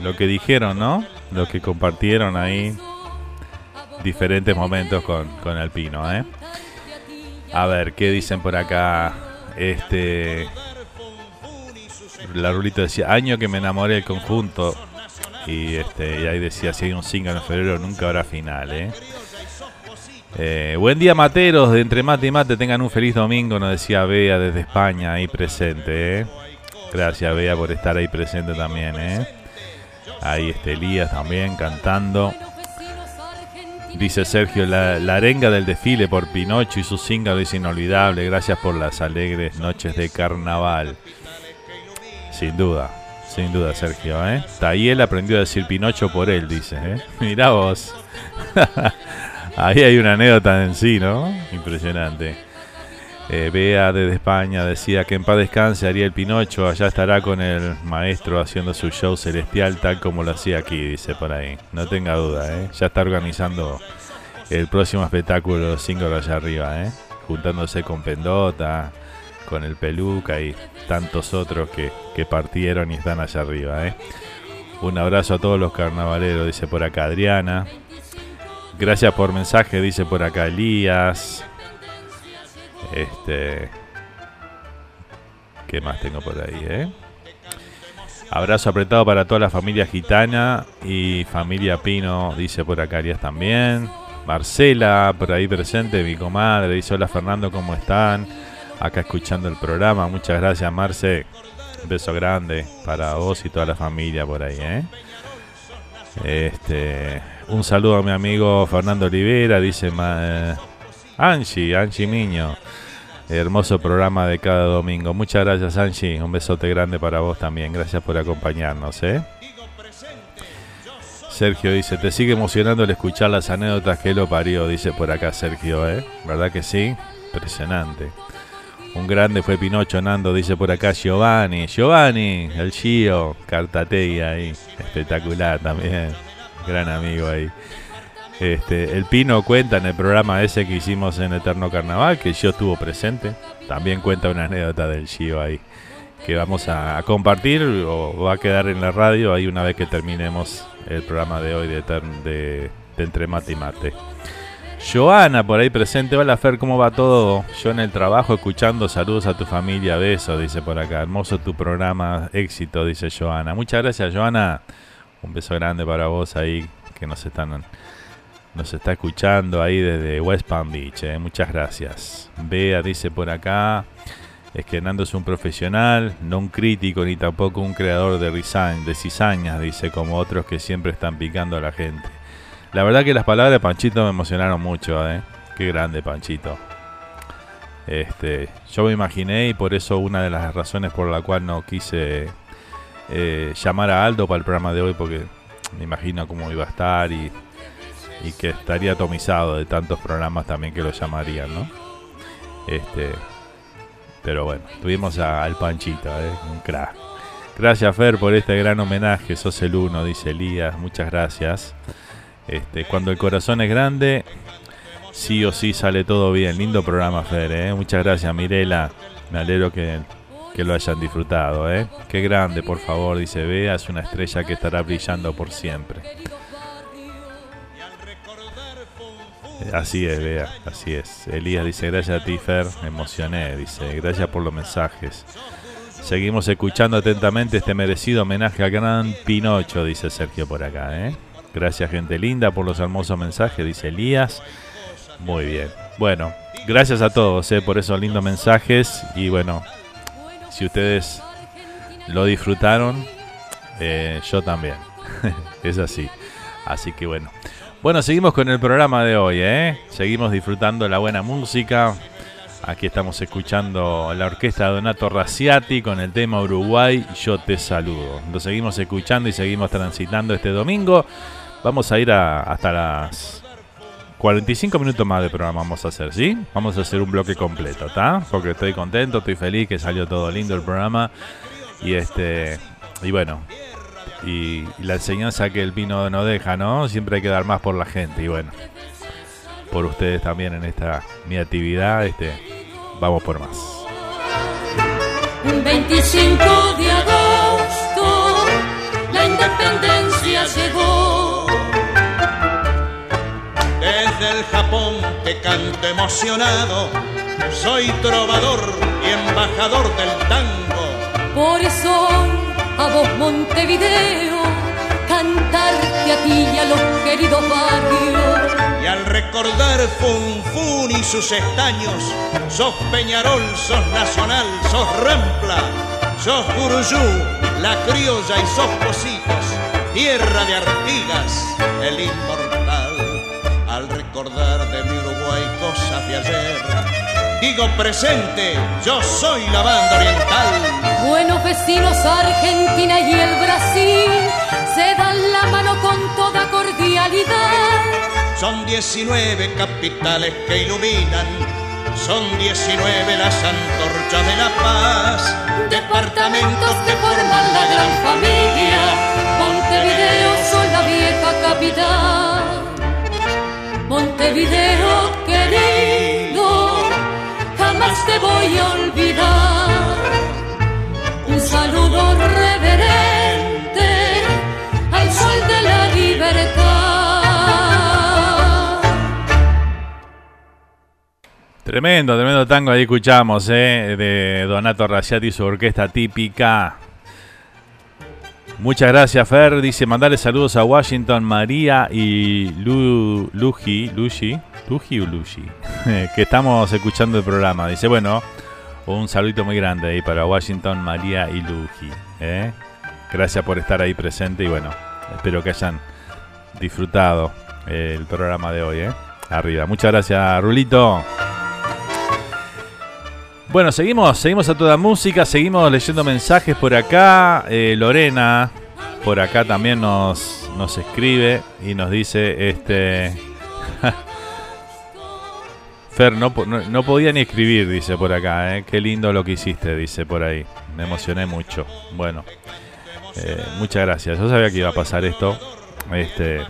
lo que dijeron, ¿no? Lo que compartieron ahí diferentes momentos con, con el Pino, ¿eh? A ver, ¿qué dicen por acá? Este. La Rulito decía, año que me enamoré del conjunto. Y este y ahí decía, si hay un single en febrero, nunca habrá final, ¿eh? Eh, buen día, materos, de entre mate y mate, tengan un feliz domingo, nos decía Bea desde España, ahí presente, ¿eh? Gracias, Bea, por estar ahí presente también, ¿eh? Ahí este Elías también cantando. Dice Sergio, la, la arenga del desfile por Pinocho y su single es inolvidable. Gracias por las alegres noches de carnaval. Sin duda, sin duda, Sergio. ¿eh? Tayel aprendió a decir Pinocho por él, dice. ¿eh? Mirá vos. Ahí hay una anécdota en sí, ¿no? Impresionante. Eh, Bea desde España decía que en paz descanse Ariel Pinocho. Allá estará con el maestro haciendo su show celestial tal como lo hacía aquí, dice por ahí. No tenga duda, ¿eh? Ya está organizando el próximo espectáculo single allá arriba, ¿eh? Juntándose con Pendota, con el Peluca y tantos otros que, partieron y están allá arriba, ¿eh? Un abrazo a todos los carnavaleros, dice por acá Adriana. Gracias por mensaje, dice por acá Elías. Este. ¿Qué más tengo por ahí, eh? Abrazo apretado para toda la familia gitana y familia Pino, dice por acá Arias también. Marcela, por ahí presente, mi comadre, dice hola Fernando, ¿cómo están? Acá escuchando el programa, muchas gracias Marce. Un beso grande para vos y toda la familia por ahí, ¿eh? Este, un saludo a mi amigo Fernando Olivera, dice eh, Angie, Angie Miño. Hermoso programa de cada domingo. Muchas gracias, Angie. Un besote grande para vos también. Gracias por acompañarnos, ¿eh? Sergio dice, te sigue emocionando el escuchar las anécdotas que lo parió, dice por acá Sergio, ¿eh? ¿Verdad que sí? Impresionante. Un grande fue Pinocho Nando, dice por acá Giovanni. Giovanni, el Gio, Cartategui ahí. Espectacular también. Gran amigo ahí. Este, el Pino cuenta en el programa ese que hicimos en Eterno Carnaval, que yo estuvo presente. También cuenta una anécdota del Gio ahí. Que vamos a, compartir o va a quedar en la radio ahí una vez que terminemos el programa de hoy de, de Entre Mate y Mate. Joana por ahí presente. Hola Fer, ¿cómo va todo? Yo en el trabajo escuchando saludos a tu familia, besos, dice por acá. Hermoso tu programa, éxito, dice Joana. Muchas gracias, Joana. Un beso grande para vos ahí que nos están nos está escuchando ahí desde West Palm Beach. eh. Muchas gracias. Bea dice por acá. Es que Nando es un profesional, no un crítico ni tampoco un creador de, de cizañas, dice, como otros que siempre están picando a la gente. La verdad que las palabras de Panchito me emocionaron mucho, ¿eh? Qué grande Panchito. Este, yo me imaginé y por eso una de las razones por la cual no quise eh, llamar a Aldo para el programa de hoy porque me imagino cómo iba a estar y, que estaría atomizado de tantos programas también que lo llamarían, ¿no? Este, pero bueno, tuvimos al Panchito, ¿eh? un crack. Gracias Fer por este gran homenaje, sos el uno, dice Elías, muchas gracias. Este, cuando el corazón es grande, sí o sí sale todo bien. Lindo programa, Fer. ¿eh? Muchas gracias, Mirela. Me alegro que, que lo hayan disfrutado, ¿eh? Qué grande, por favor, dice Bea, es una estrella que estará brillando por siempre. Así es, Bea, así es. Elías dice, gracias a ti, Fer, me emocioné, dice, gracias por los mensajes. Seguimos escuchando atentamente este merecido homenaje al gran Pinocho, dice Sergio por acá, ¿eh? Gracias, gente linda, por los hermosos mensajes, dice Elías. Muy bien. Bueno, gracias a todos ¿eh? por esos lindos mensajes. Y bueno, si ustedes lo disfrutaron, eh, yo también. es así. Así que bueno. Bueno, seguimos con el programa de hoy, ¿eh? Seguimos disfrutando la buena música. Aquí estamos escuchando la orquesta de Donato Raciati con el tema Uruguay, Yo te saludo. Lo seguimos escuchando y seguimos transitando este domingo. Vamos a ir hasta las 45 minutos más de programa vamos a hacer, ¿sí? Vamos a hacer un bloque completo, ¿está? Porque estoy contento, estoy feliz que salió todo lindo el programa. Y este y bueno, y, la enseñanza que el vino no deja, ¿no? Siempre hay que dar más por la gente y bueno, por ustedes también en esta mi actividad, este vamos por más. 25 Desde el Japón te canto emocionado, soy trovador y embajador del tango. Por eso a vos Montevideo, cantarte a ti y a los queridos barrios. Y al recordar Funfun y sus estaños, sos Peñarol, sos Nacional, sos Rampla, sos Guruyú, la criolla y sos Positos, tierra de Artigas, el inmortal. Recordar de mi Uruguay cosas de ayer, digo presente, yo soy la banda oriental. Buenos vecinos Argentina y el Brasil se dan la mano con toda cordialidad. Son 19 capitales que iluminan, son 19 las antorchas de la paz. Departamentos que forman la gran familia, Montevideo son la vieja capital. Montevideo querido jamás te voy a olvidar. Un saludo reverente al sol de la libertad. Tremendo, tremendo tango ahí escuchamos, ¿eh? de Donato Raciati su orquesta típica. Muchas gracias, Fer. Dice, mandarle saludos a Washington, María y Lu, Luji, Luji, o Luji, que estamos escuchando el programa. Dice, bueno, un saludito muy grande ahí para Washington, María y Luji. ¿eh? Gracias por estar ahí presente y bueno, espero que hayan disfrutado el programa de hoy. ¿eh? Arriba. Muchas gracias, Rulito. Bueno, seguimos, seguimos a toda música, seguimos leyendo mensajes por acá. Eh, Lorena, por acá también nos, nos escribe y nos dice, este... Fer, no, no, podía ni escribir, dice por acá, ¿eh? Qué lindo lo que hiciste, dice por ahí. Me emocioné mucho. Bueno, eh, muchas gracias. Yo sabía que iba a pasar esto. Este,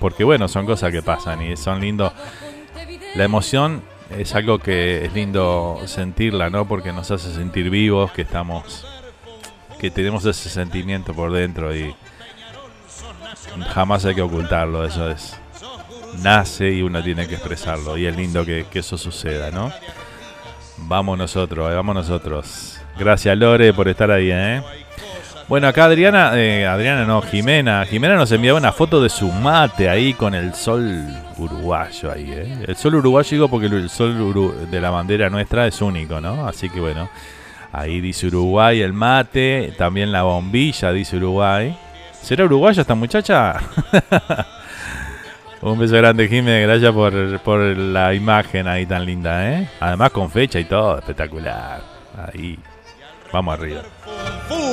porque bueno, son cosas que pasan y son lindos. La emoción es algo que es lindo sentirla, ¿no? Porque nos hace sentir vivos, que estamos, que tenemos ese sentimiento por dentro y jamás hay que ocultarlo, eso es, nace y uno tiene que expresarlo y es lindo que, eso suceda, ¿no? Vamos nosotros, vamos nosotros. Gracias Lore por estar ahí, ¿eh? Bueno, acá Adriana, eh, Adriana no, Jimena. Jimena nos enviaba una foto de su mate ahí con el sol uruguayo ahí, ¿eh? El sol uruguayo digo porque el sol de la bandera nuestra es único, ¿no? Así que bueno, ahí dice Uruguay el mate, también la bombilla dice Uruguay. ¿Será uruguaya esta muchacha? Un beso grande, Jimena, gracias por, por la imagen ahí tan linda, ¿eh? Además con fecha y todo, espectacular. Ahí, vamos arriba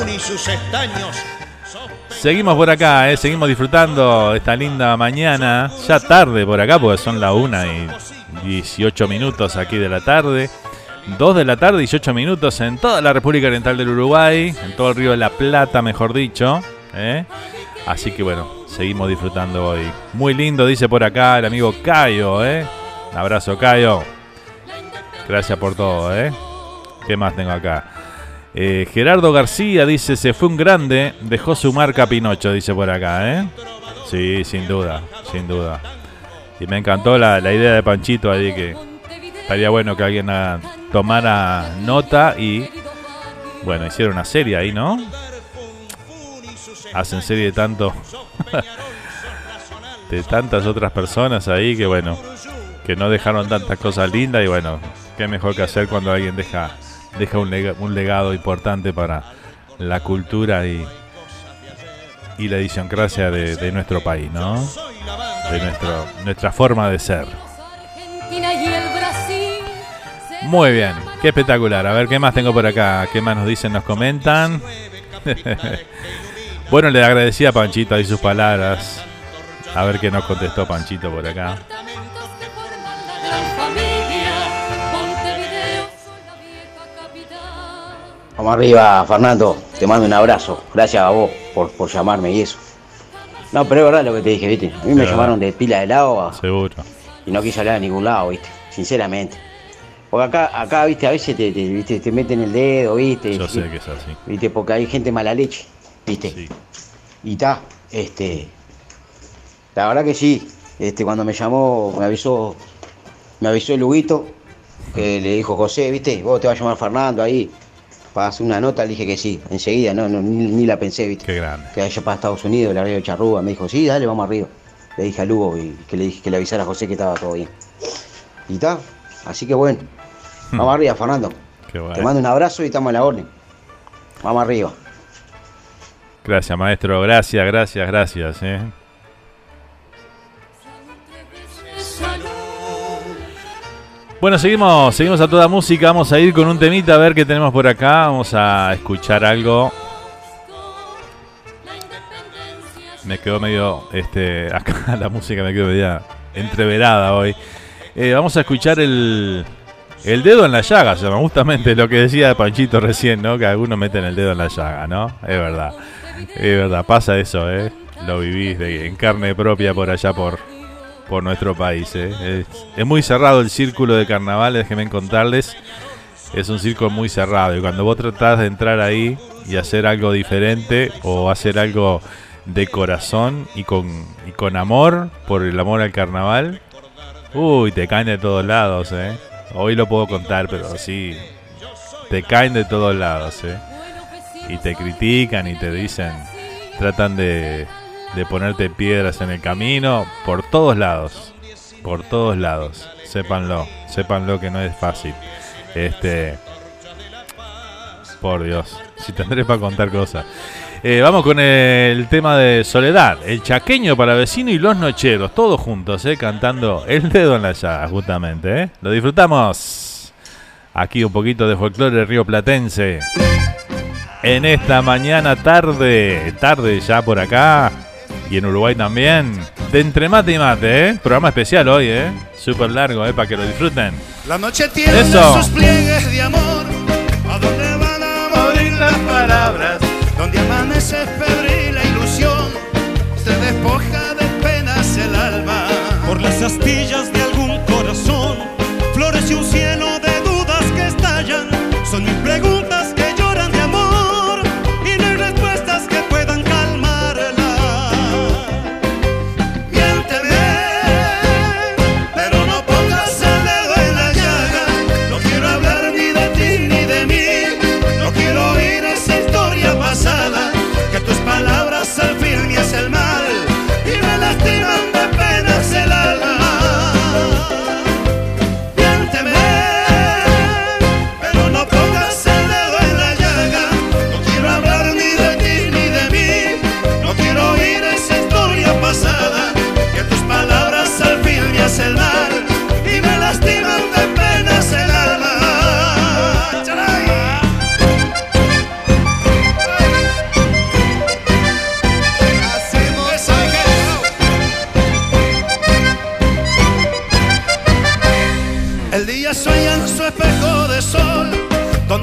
y sus estaños. Seguimos por acá, eh, seguimos disfrutando esta linda mañana. Ya tarde por acá, porque son la 1 y 18 minutos aquí de la tarde. 2 de la tarde, 18 minutos en toda la República Oriental del Uruguay, en todo el río de la Plata, mejor dicho. Eh. Así que bueno, seguimos disfrutando hoy. Muy lindo, dice por acá el amigo Cayo. ¿eh? abrazo, Cayo. Gracias por todo. ¿Qué más tengo acá? Eh, Gerardo García dice, se fue un grande, dejó su marca Pinocho, dice por acá, ¿eh? Sí, sin duda, sin duda. Y me encantó la, la idea de Panchito ahí que estaría bueno que alguien ah, tomara nota y, bueno, hiciera una serie ahí, ¿no? Hacen serie de tanto, de tantas otras personas ahí que, bueno, que no dejaron tantas cosas lindas y, bueno, qué mejor que hacer cuando alguien deja deja un, lega- un legado importante para la cultura y, la idiosincrasia de, nuestro país, ¿no? De nuestro, nuestra forma de ser. Muy bien, qué espectacular. A ver qué más tengo por acá, qué más nos dicen, nos comentan. bueno, le agradecía a Panchito ahí sus palabras. A ver qué nos contestó Panchito por acá. Vamos arriba, Fernando. Te mando un abrazo. Gracias a vos por, por llamarme y eso. No, pero es verdad lo que te dije, ¿viste? A mí me llamaron de pila de lado Seguro. y no quise hablar a ningún lado, ¿viste? Sinceramente. Porque acá, acá ¿viste? A veces te, te, ¿viste? te meten el dedo, ¿viste? Yo sé que es así. ¿Viste? Porque hay gente mala leche, ¿viste? Y está, este. La verdad que sí. Este, cuando me llamó, me avisó, me avisó el Huguito, que le dijo José, ¿viste? Vos te vas a llamar Fernando ahí para hacer una nota, le dije que sí, enseguida, no, no ni, ni la pensé, ¿viste? Qué grande. Que vaya para Estados Unidos, la radio Charrúa, me dijo, sí, dale, vamos arriba. Le dije a Lugo y que le dije que le avisara a José que estaba todo bien. Y está, así que bueno. Vamos arriba, Fernando. Qué bueno. Te mando un abrazo y estamos a la orden. Vamos arriba. Gracias, maestro. Gracias, gracias, gracias. ¿eh? Bueno, seguimos, seguimos a toda música. Vamos a ir con un temita a ver qué tenemos por acá. Vamos a escuchar algo. Me quedó medio, este, acá la música me quedó media entreverada hoy. Eh, vamos a escuchar el, el dedo en la llaga, se llama justamente lo que decía Panchito recién, ¿no? Que algunos meten el dedo en la llaga, ¿no? Es verdad, es verdad, pasa eso, ¿eh? Lo vivís de- en carne propia por allá por, por nuestro país, ¿eh? Es, muy cerrado el círculo de carnaval, déjenme contarles. Es un círculo muy cerrado y cuando vos tratás de entrar ahí y hacer algo diferente o hacer algo de corazón y con, y con amor, por el amor al carnaval, uy, te caen de todos lados, ¿eh? Hoy lo puedo contar, pero sí, te caen de todos lados, ¿eh? Y te critican y te dicen, tratan de, de ponerte piedras en el camino, por todos lados, por todos lados, sépanlo, sépanlo que no es fácil. Este, por Dios, si tendré para contar cosas. Eh, vamos con el tema de Soledad, el chaqueño para vecino y los nocheros, todos juntos, eh, cantando El dedo en la llaga, justamente. Eh. Lo disfrutamos. Aquí un poquito de folclore río platense. En esta mañana tarde, tarde ya por acá y en Uruguay también. De entre mate y mate, ¿eh? Programa especial hoy, ¿eh? Súper largo, ¿eh? Para que lo disfruten. La noche tiene Eso. sus pliegues de amor, a donde van a morir las palabras, donde amanece febril la ilusión, se despoja de penas el alma. Por las astillas de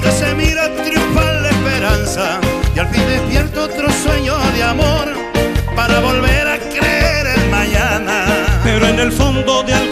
que se mira triunfar la esperanza y al fin despierto otro sueño de amor para volver a creer en mañana. Pero en el fondo de algún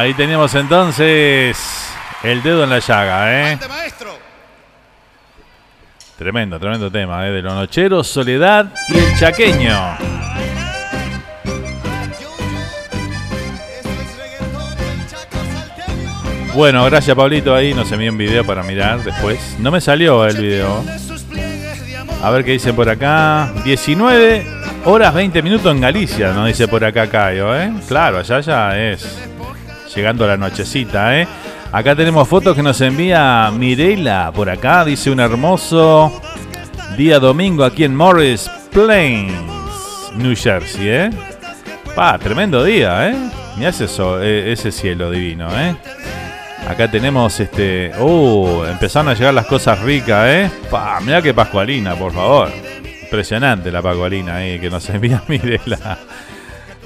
Ahí teníamos entonces el dedo en la llaga, ¿eh? Tremendo, tremendo tema, ¿eh? De los nocheros, Soledad y el chaqueño. Bueno, gracias Pablito ahí, nos envió un video para mirar después. No me salió el video. A ver qué dicen por acá. 19 horas 20 minutos en Galicia, nos dice por acá Cayo, ¿eh? Claro, allá ya es llegando la nochecita, ¿eh? Acá tenemos fotos que nos envía Mirela por acá. Dice un hermoso día domingo aquí en Morris Plains, New Jersey, ¿eh? Pa, tremendo día, ¿eh? Mirá ese, so- eh, ese cielo divino, ¿eh? Acá tenemos este. Uh, empezaron a llegar las cosas ricas, ¿eh? Pa, mirá que Pascualina, por favor. Impresionante la Pascualina ahí que nos envía Mirela.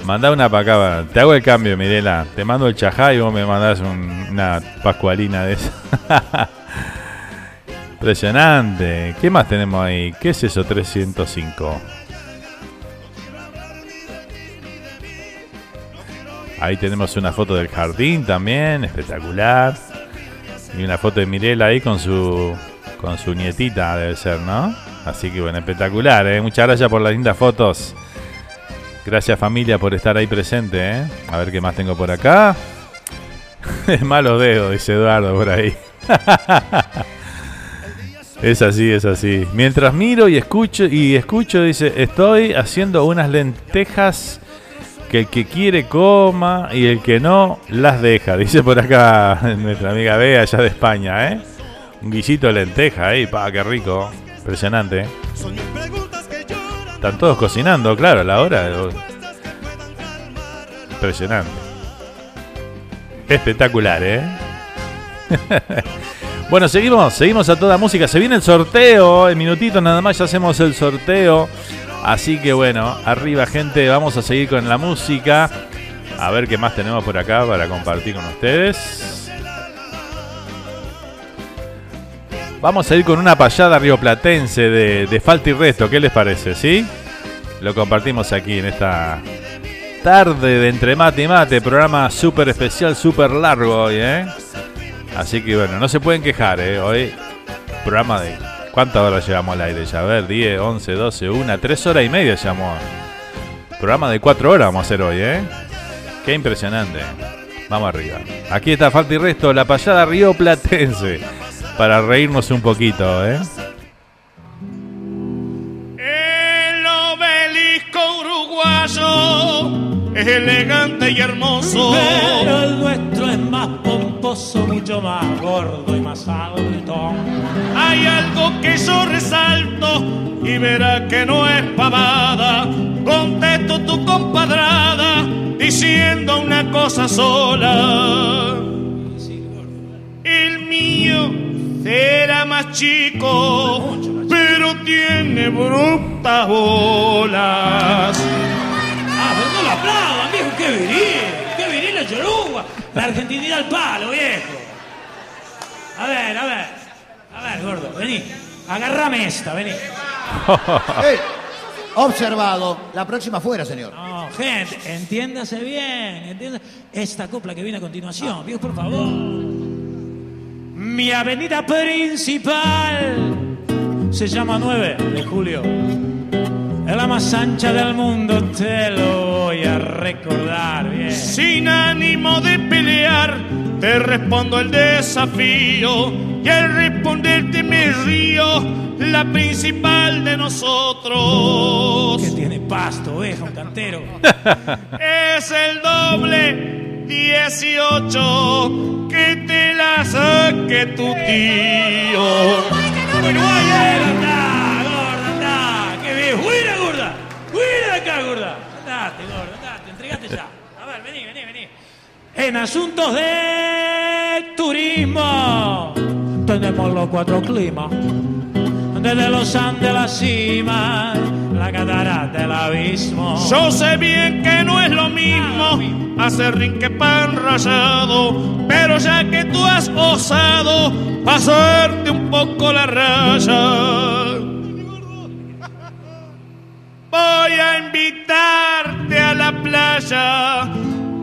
Mandá una para acá. Te hago el cambio, Mirela. Te mando el chajá y vos me mandás un- una Pascualina de esa. Impresionante. ¿Qué más tenemos ahí? ¿Qué es eso 305? Ahí tenemos una foto del jardín también, espectacular. Y una foto de Mirela ahí con su con su nietita, debe ser, ¿no? Así que bueno, espectacular, ¿eh? Muchas gracias por las lindas fotos. Gracias familia por estar ahí presente, ¿eh? A ver qué más tengo por acá. Malos dedos, dice Eduardo por ahí. es así, es así. Mientras miro y escucho, y escucho, dice, estoy haciendo unas lentejas que el que quiere coma y el que no las deja. Dice por acá nuestra amiga Bea allá de España, ¿eh? Un guisito de lenteja, ahí, pa, qué rico. Impresionante. ¿eh? Están todos cocinando, claro, a la hora. Impresionante. Espectacular, ¿eh? bueno, seguimos, seguimos a toda música. Se viene el sorteo, en minutitos nada más ya hacemos el sorteo. Así que bueno, arriba gente, vamos a seguir con la música. A ver qué más tenemos por acá para compartir con ustedes. Vamos a ir con una payada rioplatense de, de falta y resto. ¿Qué les parece? ¿Sí? Lo compartimos aquí en esta tarde de entre mate y mate. Programa súper especial, súper largo hoy, ¿eh? Así que bueno, no se pueden quejar, ¿eh? Hoy, programa de. ¿Cuántas horas llevamos al aire ya? A ver, 10, 11, 12, 1, 3 horas y media llevamos. Programa de 4 horas vamos a hacer hoy, ¿eh? Qué impresionante. Vamos arriba. Aquí está Falta y Resto, la payada Río Platense. Para reírnos un poquito, ¿eh? El obelisco uruguayo es elegante y hermoso. Pero el nuestro es más pomposo, mucho más gordo y más alto. Hay algo que yo resalto y verá que no es pavada. Contesto tu compadrada diciendo una cosa sola. Será más chico, pero tiene brutas bolas. Ah, pero no lo aplaudan, viejo, qué viril, qué viril la choruga. La argentinidad al palo, viejo. A ver, a ver, a ver, gordo, vení, agarrame esta, vení. Ey, observado. La próxima fuera, señor. No, gente, entiéndase bien, entiéndase. Esta copla que viene a continuación, viejo, por favor. Mi avenida principal se llama 9 de julio. Es la más ancha del mundo, te lo voy a recordar bien. Sin ánimo de pelear, te respondo el desafío y al responderte me río, la principal de nosotros. Que tiene pasto, oveja, un cantero. es el doble 18 que te la saque tu tío. Uruguay, anda, gorda, anda. Qué bien, fuera, gorda. Fuera de acá, gorda. Andate, gorda, andate, entregate ya. A ver, vení, vení, vení. En asuntos de turismo tenemos los cuatro climas. Desde los Andes la cima, la catarata del abismo. Yo sé bien que no es lo mismo hacer rin que pan rayado, pero ya que tú has osado pasarte un poco la raya, voy a invitarte a la playa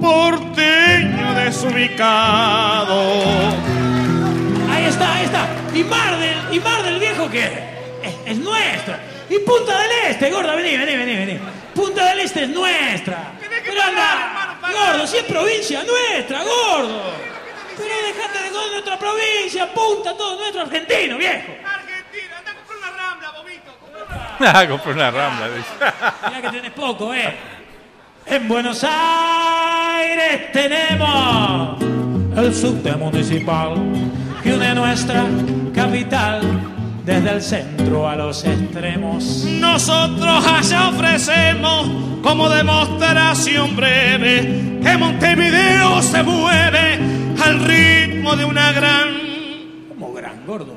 porteño de desubicado. Ahí está, ahí está. Y Mar del, y Mar del Viejo que es, es nuestra. Y Punta del Este, gorda, vení, vení, vení, vení. Punta del Este es nuestra. Pero anda, gordo, si es provincia nuestra, gordo. Pero dejate de con nuestra provincia, punta, todo nuestro argentino, viejo. Ah, compré una rambla. dice. Mirá que tenés poco, eh. En Buenos Aires tenemos el subte municipal que une nuestra capital desde el centro a los extremos. Nosotros allá ofrecemos como demostración breve que Montevideo se mueve al ritmo de una gran. ¿Cómo gran, gordo?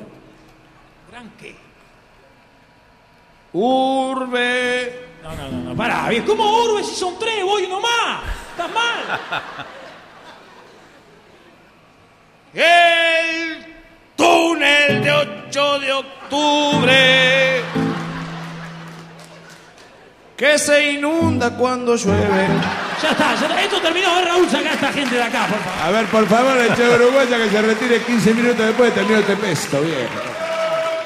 ¿Gran qué? Urbe. No, no, no, no, pará, viejo. ¿Cómo urbe si son tres? Voy uno más. Estás mal. El túnel de 8 de octubre que se inunda cuando llueve. Ya está, ya está. Esto terminó. A ver, Raúl, saca a esta gente de acá, por favor. A ver, por favor, el Che Uruguaya que se retire 15 minutos después de terminar este pesto, viejo.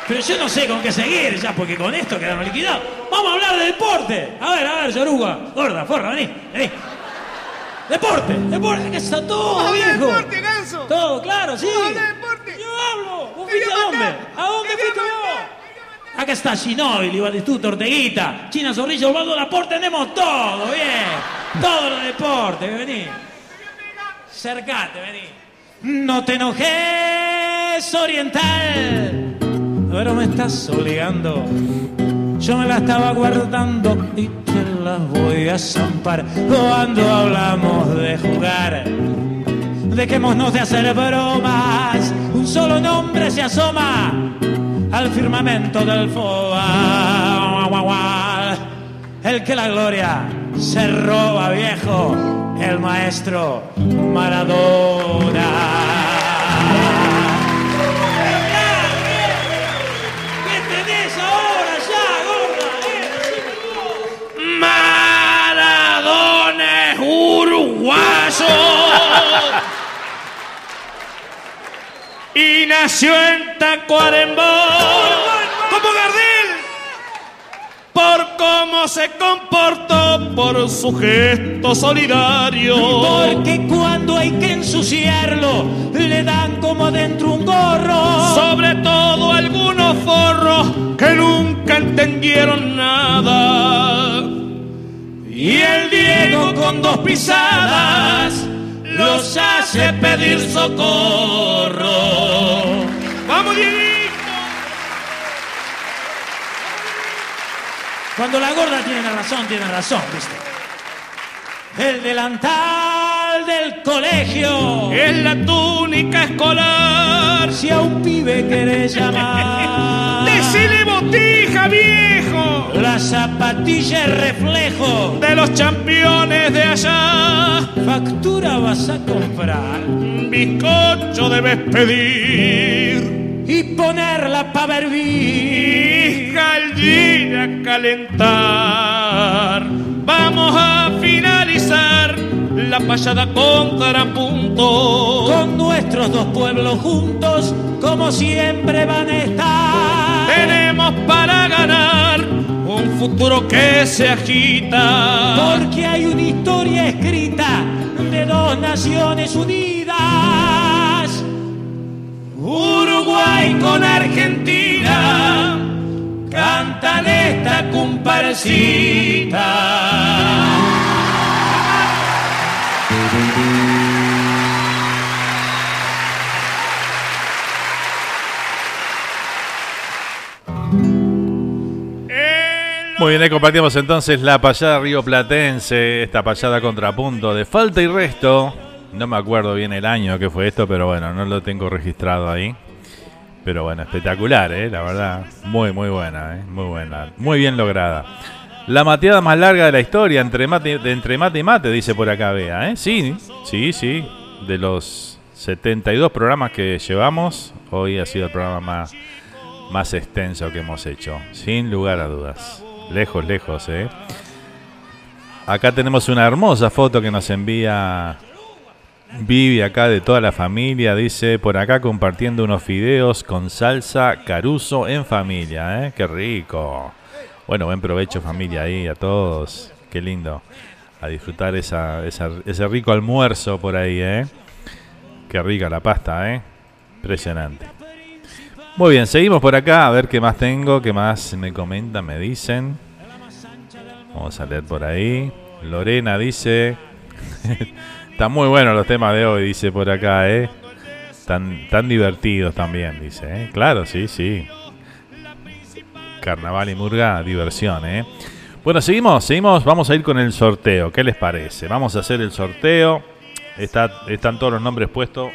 Pero yo no sé con qué seguir ya, porque con esto quedaron liquidados. Vamos a hablar de deporte. A ver, a ver, Yoruga. Gorda, forra, vení, vení. Deporte, deporte, que está todo, viejo. deporte, Ganso. Todo, claro, sí. A de deporte. Yo hablo. ¿Vos fuiste a dónde? ¿A dónde fuiste vos? Acá está Ginóbili, Batistuta, Orteguita, China Zorrilla, Osvaldo Laporte, tenemos todo, bien. Todo los deportes, vení. Cercate, vení. No te enojes, Oriental. Pero me estás obligando. Yo me la estaba guardando y voy a zampar cuando hablamos de jugar. Dejémonos de hacer bromas. Un solo nombre se asoma al firmamento del FOA. El que la gloria se roba, viejo. El maestro Maradona. Uruguayo y nació en Tacuarembó. Como Gardel. Por cómo se comportó por su gesto solidario. Porque cuando hay que ensuciarlo, le dan como dentro un gorro. sobre todo algunos forros que nunca entendieron nada y el Diego con dos pisadas los hace pedir socorro. ¡Vamos, Dieguito! Cuando la gorda tiene razón, tiene razón, ¿viste? El delantal del colegio. Es la túnica escolar. Si a un pibe querés llamar. ¡Decile botija, viejo! La zapatilla es reflejo. De los campeones de allá. Factura vas a comprar. Bizcocho debes pedir. Y ponerla para hervir. Y gallina calentar. Vamos a la payada contrapunto. Con nuestros dos pueblos juntos, como siempre van a estar. Tenemos para ganar un futuro que se agita. Porque hay una historia escrita de dos naciones unidas. Uruguay con Argentina cantan esta comparsita. Muy bien, compartimos entonces la payada Río Platense, esta payada contrapunto de falta y resto. No me acuerdo bien el año que fue esto, pero bueno, no lo tengo registrado ahí. Pero bueno, espectacular, ¿eh? la verdad. Muy, muy buena, ¿eh? muy buena. Muy bien lograda. La mateada más larga de la historia, entre mate, entre mate y mate, dice por acá, vea. ¿eh? Sí, sí, sí. De los 72 programas que llevamos, hoy ha sido el programa más, más extenso que hemos hecho. Sin lugar a dudas. Lejos, lejos, ¿eh? Acá tenemos una hermosa foto que nos envía Vivi acá de toda la familia, dice por acá compartiendo unos fideos con salsa caruso en familia, ¿eh? Qué rico. Bueno, buen provecho familia ahí a todos. Qué lindo. A disfrutar esa, ese rico almuerzo por ahí, ¿eh? Qué rica la pasta, ¿eh? Impresionante. Muy bien, seguimos por acá a ver qué más tengo, qué más me comentan, me dicen. Vamos a leer por ahí. Lorena dice... Están muy buenos los temas de hoy, dice por acá, ¿eh? Tan, tan divertidos también, dice, ¿eh? Claro, sí, sí. Carnaval y murga, diversión, ¿eh? Bueno, seguimos, seguimos, vamos a ir con el sorteo, ¿qué les parece? Vamos a hacer el sorteo. Está, están todos los nombres puestos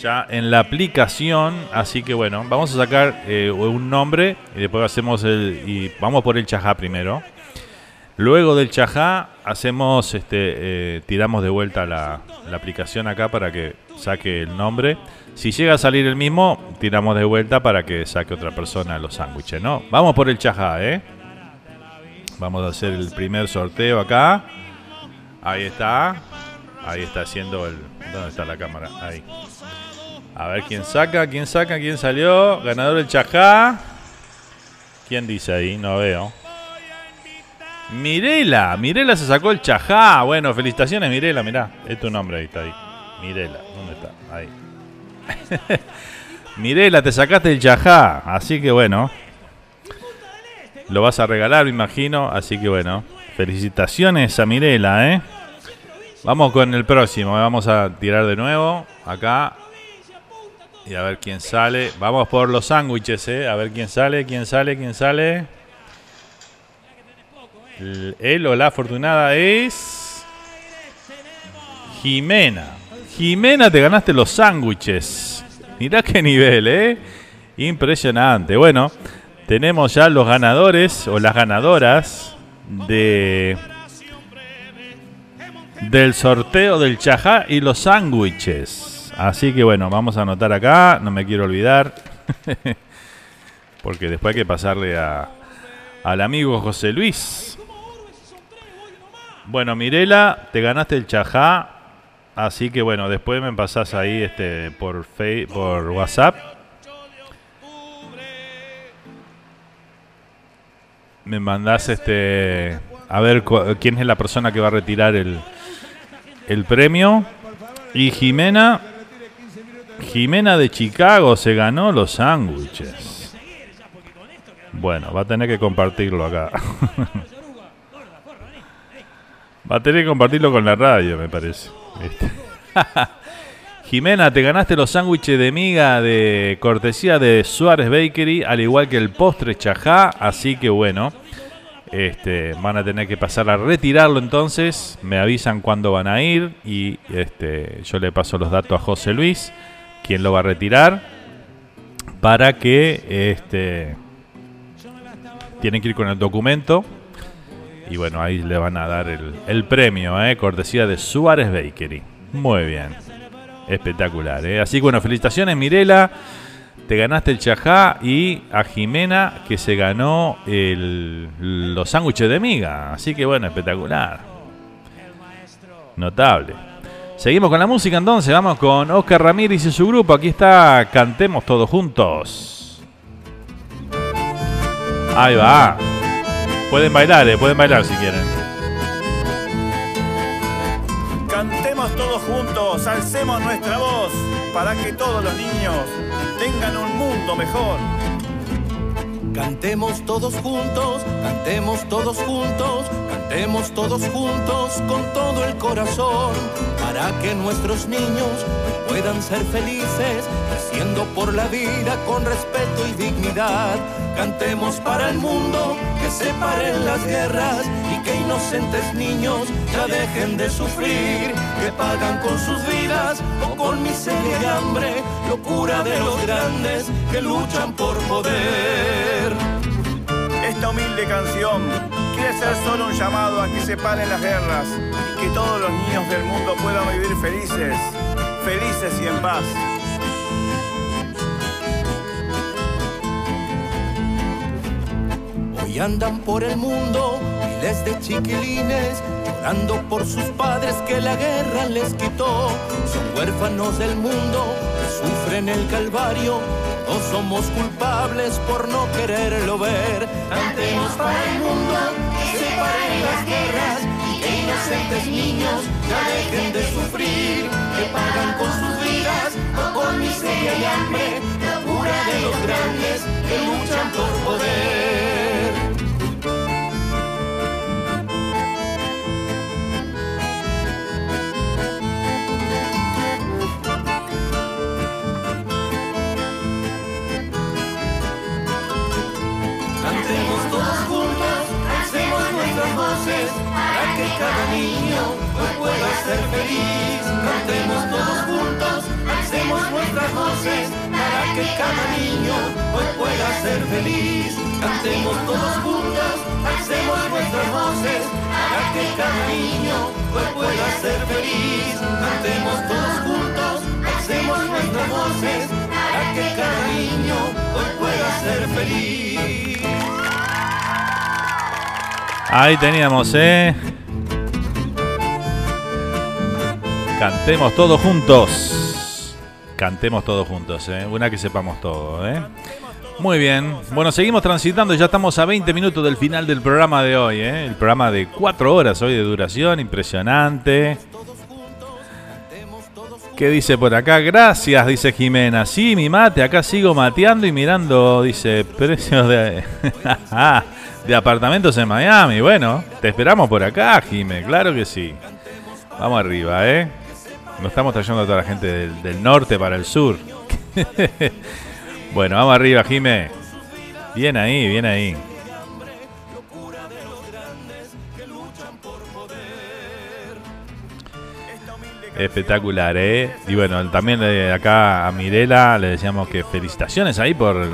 ya en la aplicación, así que bueno, vamos a sacar eh, un nombre y después hacemos el... y vamos por el chajá primero. Luego del chajá hacemos, este, eh, tiramos de vuelta la, la aplicación acá para que saque el nombre. Si llega a salir el mismo, tiramos de vuelta para que saque otra persona los sándwiches, ¿no? Vamos por el chajá, ¿eh? Vamos a hacer el primer sorteo acá. Ahí está. Ahí está haciendo el... ¿Dónde está la cámara? Ahí. A ver quién saca, quién saca, quién salió. Ganador del chajá. ¿Quién dice ahí? No veo. Mirela, Mirela se sacó el chajá. Bueno, felicitaciones Mirela, mirá. Es tu nombre ahí, está ahí. Mirela, ¿dónde está? Ahí. Mirela, te sacaste el chajá. Así que bueno. Lo vas a regalar, me imagino. Así que bueno. Felicitaciones a Mirela, ¿eh? Vamos con el próximo. ¿eh? Vamos a tirar de nuevo. Acá. Y a ver quién sale. Vamos por los sándwiches, ¿eh? A ver quién sale, quién sale, quién sale. El- o la afortunada es. Jimena. Jimena, te ganaste los sándwiches. Mirá qué nivel, ¿eh? Impresionante. Bueno, tenemos ya los ganadores o las ganadoras de. Del sorteo del chajá y los sándwiches. Así que bueno, vamos a anotar acá. No me quiero olvidar. Porque después hay que pasarle a, al amigo José Luis. Bueno, Mirela, te ganaste el chajá. Así que bueno, después me pasás ahí este por Face, por WhatsApp. Me mandás este a ver quién es la persona que va a retirar el, el premio. Y Jimena Jimena de Chicago se ganó los sándwiches. Bueno, va a tener que compartirlo acá. va a tener que compartirlo con la radio, me parece. Este. Jimena, te ganaste los sándwiches de miga de cortesía de Suárez Bakery, al igual que el postre chajá, así que bueno, este, van a tener que pasar a retirarlo entonces, me avisan cuándo van a ir y este, yo le paso los datos a José Luis, quien lo va a retirar, para que este, tienen que ir con el documento y bueno, ahí le van a dar el, el premio, ¿eh? cortesía de Suárez Bakery. Muy bien. Espectacular, ¿eh? Así que bueno, felicitaciones Mirela. Te ganaste el chajá y a Jimena que se ganó el- los sándwiches de miga. Así que bueno, espectacular. Notable. Seguimos con la música entonces. Vamos con Oscar Ramírez y su grupo. Aquí está Cantemos todos juntos. Ahí va. Pueden bailar, eh, pueden bailar si quieren. Cantemos todos juntos, alcemos nuestra voz para que todos los niños tengan un mundo mejor. Cantemos todos juntos, cantemos todos juntos, cantemos todos juntos con todo el corazón, para que nuestros niños puedan ser felices, creciendo por la vida con respeto y dignidad. Cantemos para el mundo, que se paren las guerras y que inocentes niños ya dejen de sufrir, que pagan con sus vidas o con miseria y hambre, locura de los grandes que luchan por poder. Esta humilde canción quiere ser solo un llamado a que se paren las guerras y que todos los niños del mundo puedan vivir felices, felices y en paz. Hoy andan por el mundo miles de chiquilines llorando por sus padres que la guerra les quitó. Son huérfanos del mundo que sufren el calvario. Todos somos culpables por no quererlo ver. Cantemos para el mundo que se paren las guerras y que inocentes niños ya dejen de sufrir. Que pagan con sus vidas o con miseria y hambre la cura de los grandes que luchan por poder. Ser feliz. Cantemos todos juntos, alcemos nuestras voces para que cada niño hoy pueda ser feliz. Cantemos todos juntos, alcemos nuestras voces para que cada niño hoy pueda ser feliz. Cantemos todos juntos, alcemos nuestras voces para que cada niño hoy pueda ser feliz. Ahí teníamos, ¿eh? Cantemos todos juntos. Cantemos todos juntos, ¿eh? Una que sepamos todo, ¿eh? Muy bien. Bueno, seguimos transitando. Ya estamos a 20 minutos del final del programa de hoy, ¿eh? El programa de 4 horas hoy de duración. Impresionante. ¿Qué dice por acá? Gracias, dice Jimena. Sí, mi mate, acá sigo mateando y mirando, dice, precios de, de apartamentos en Miami. Bueno, te esperamos por acá, Jime, claro que sí. Vamos arriba, ¿eh? Nos estamos trayendo a toda la gente del, del norte para el sur. bueno, vamos arriba, Jime. Bien ahí, bien ahí. Espectacular, ¿eh? Y bueno, también acá a Mirela le decíamos que felicitaciones ahí por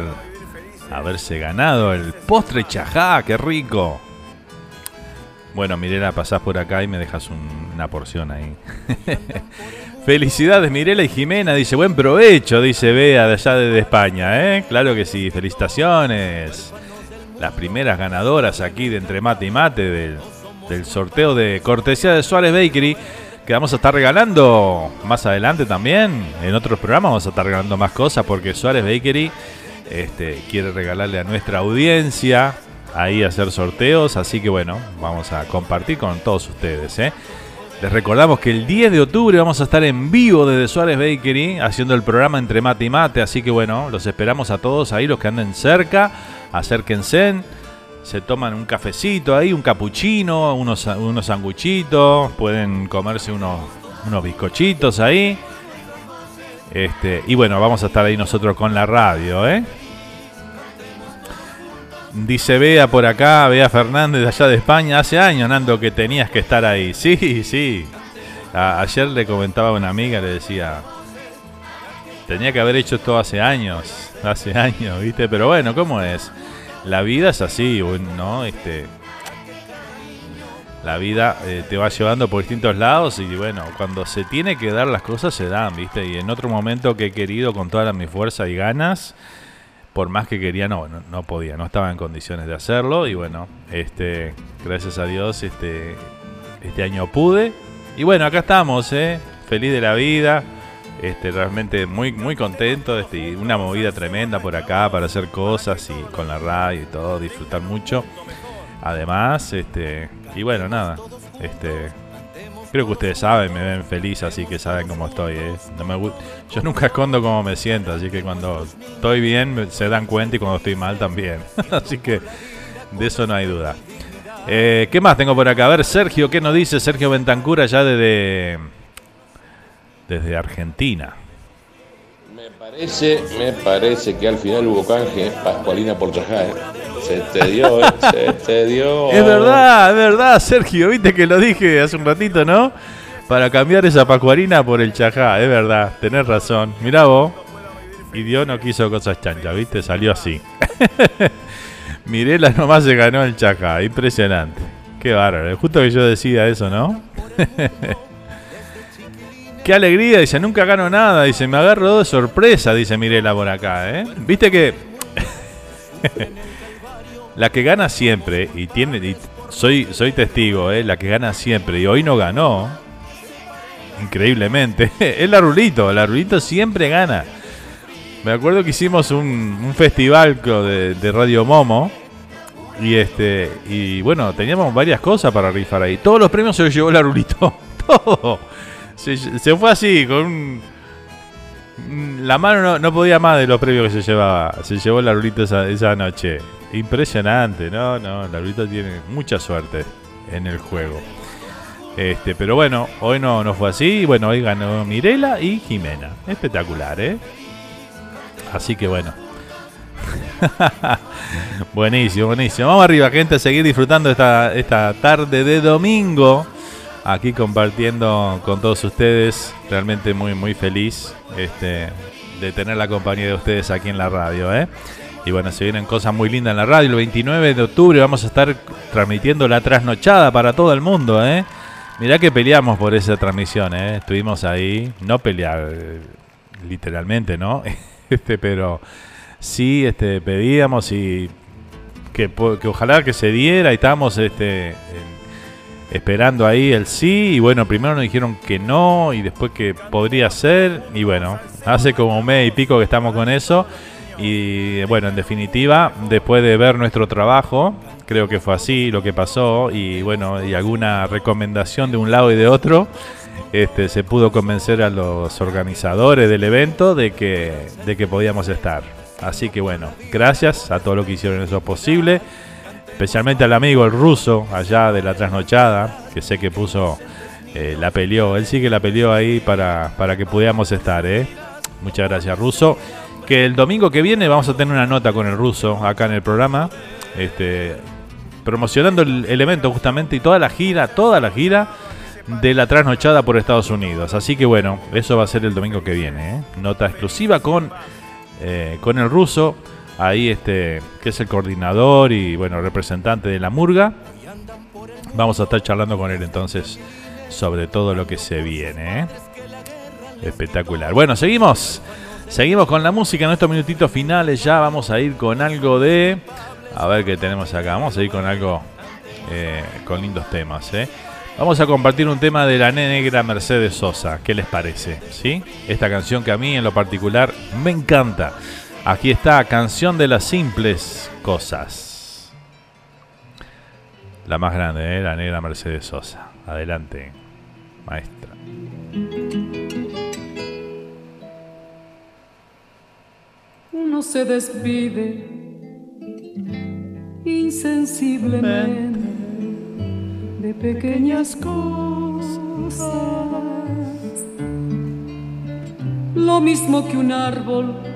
haberse ganado el postre chajá, qué rico. Bueno, Mirela, pasás por acá y me dejas un- una porción ahí. Felicidades Mirela y Jimena, dice buen provecho, dice Bea de allá de España, ¿eh? Claro que sí, felicitaciones. Las primeras ganadoras aquí de Entre Mate y Mate del, del sorteo de cortesía de Suárez Bakery que vamos a estar regalando más adelante también. En otros programas vamos a estar regalando más cosas porque Suárez Bakery este, quiere regalarle a nuestra audiencia ahí hacer sorteos. Así que bueno, vamos a compartir con todos ustedes. ¿eh? Les recordamos que el 10 de octubre vamos a estar en vivo desde Suárez Bakery haciendo el programa Entre Mate y Mate. Así que bueno, los esperamos a todos ahí, los que anden cerca. Acérquense. Se toman un cafecito ahí, un capuchino, unos, unos sanguchitos. Pueden comerse unos, unos bizcochitos ahí. Este, y bueno, vamos a estar ahí nosotros con la radio, ¿eh? Dice Bea por acá, Bea Fernández de allá de España. Hace años, Nando, que tenías que estar ahí. Sí, sí. A- ayer le comentaba a una amiga, le decía, tenía que haber hecho esto hace años. Hace años, ¿viste? Pero bueno, ¿cómo es? La vida es así, ¿no? Este, la vida eh, te va llevando por distintos lados y bueno, cuando se tiene que dar las cosas se dan, ¿viste? Y en otro momento que he querido con toda mi fuerza y ganas, por más que quería, no, no, podía, no estaba en condiciones de hacerlo y bueno, este, gracias a Dios, este, este año pude y bueno, acá estamos, ¿eh? Feliz de la vida, este, realmente muy, muy contento, este, una movida tremenda por acá para hacer cosas y con la radio y todo, disfrutar mucho. Además, este, y bueno, nada, este, creo que ustedes saben, me ven feliz, así que saben cómo estoy. ¿eh? No me, yo nunca escondo cómo me siento, así que cuando estoy bien se dan cuenta y cuando estoy mal también. así que de eso no hay duda. Eh, ¿Qué más tengo por acá? A ver, Sergio, ¿qué nos dice Sergio Bentancura ya desde, desde Argentina? Parece, me parece que al final hubo canje Pascualina por Chajá. ¿eh? Se te dio, ¿eh? se te dio. Es verdad, es verdad, Sergio, viste que lo dije hace un ratito, ¿no? Para cambiar esa pacuarina por el chajá, es verdad, tenés razón. Mirá vos, y Dios no quiso cosas chanchas, viste, salió así. Mirela nomás se ganó el chajá, impresionante. Qué bárbaro, justo que yo decida eso, ¿no? Qué alegría, dice, nunca gano nada, dice, me agarro de sorpresa, dice Mirela por acá, ¿eh? Viste que la que gana siempre y tiene soy, soy testigo, ¿eh? la que gana siempre. Y hoy no ganó. Increíblemente. es la Rulito. La Rulito siempre gana. Me acuerdo que hicimos un, festival de, de Radio Momo. Y este y bueno, teníamos varias cosas para rifar ahí. Todos los premios se los llevó la Rulito. Todo. Se, se fue así, con un, La mano no, no podía más de los premios que se llevaba. Se llevó la Rulito esa, esa noche. Impresionante, no, no, la Rulito tiene mucha suerte en el juego. Este, pero bueno, hoy no, no fue así. Bueno, hoy ganó Mirela y Jimena. Espectacular, ¿eh? Así que bueno. buenísimo, buenísimo. Vamos arriba, gente, a seguir disfrutando esta, esta tarde de domingo. Aquí compartiendo con todos ustedes. Realmente muy, muy feliz este, de tener la compañía de ustedes aquí en la radio, ¿eh? Y bueno, se vienen cosas muy lindas en la radio. El 29 de octubre vamos a estar transmitiendo la trasnochada para todo el mundo, ¿eh? Mirá que peleamos por esa transmisión, ¿eh? Estuvimos ahí, no pelear eh, literalmente, ¿no? este, pero sí este, pedíamos y que, que ojalá que se diera y estábamos este, en- esperando ahí el sí y bueno, primero nos dijeron que no y después que podría ser y bueno, hace como mes y pico que estamos con eso y bueno, en definitiva, después de ver nuestro trabajo, creo que fue así lo que pasó y bueno, y alguna recomendación de un lado y de otro, este, se pudo convencer a los organizadores del evento de que, de que podíamos estar. Así que bueno, gracias a todo lo que hicieron eso posible, especialmente al amigo el ruso allá de la trasnochada, que sé que puso, eh, la peleó, él sí que la peleó ahí para, para que pudiéramos estar, ¿eh? Muchas gracias ruso. Que el domingo que viene vamos a tener una nota con el ruso acá en el programa, este, promocionando el, el evento justamente y toda la gira, toda la gira de la trasnochada por Estados Unidos. Así que bueno, eso va a ser el domingo que viene. ¿eh? Nota exclusiva con, con el ruso, ahí este, que es el coordinador y bueno, representante de la murga. Vamos a estar charlando con él entonces sobre todo lo que se viene. ¿eh? Espectacular. Bueno, seguimos. Seguimos con la música en estos minutitos finales. Ya vamos a ir con algo de. A ver qué tenemos acá. Vamos a ir con algo. eh, con lindos temas. ¿eh? Vamos a compartir un tema de la negra Mercedes Sosa. ¿Qué les parece? ¿Sí? Esta canción que a mí en lo particular me encanta. Aquí está, Canción de las Simples Cosas. La más grande, ¿eh? la negra Mercedes Sosa. Adelante, maestra. uno se despide insensiblemente de pequeñas cosas. Lo mismo que un árbol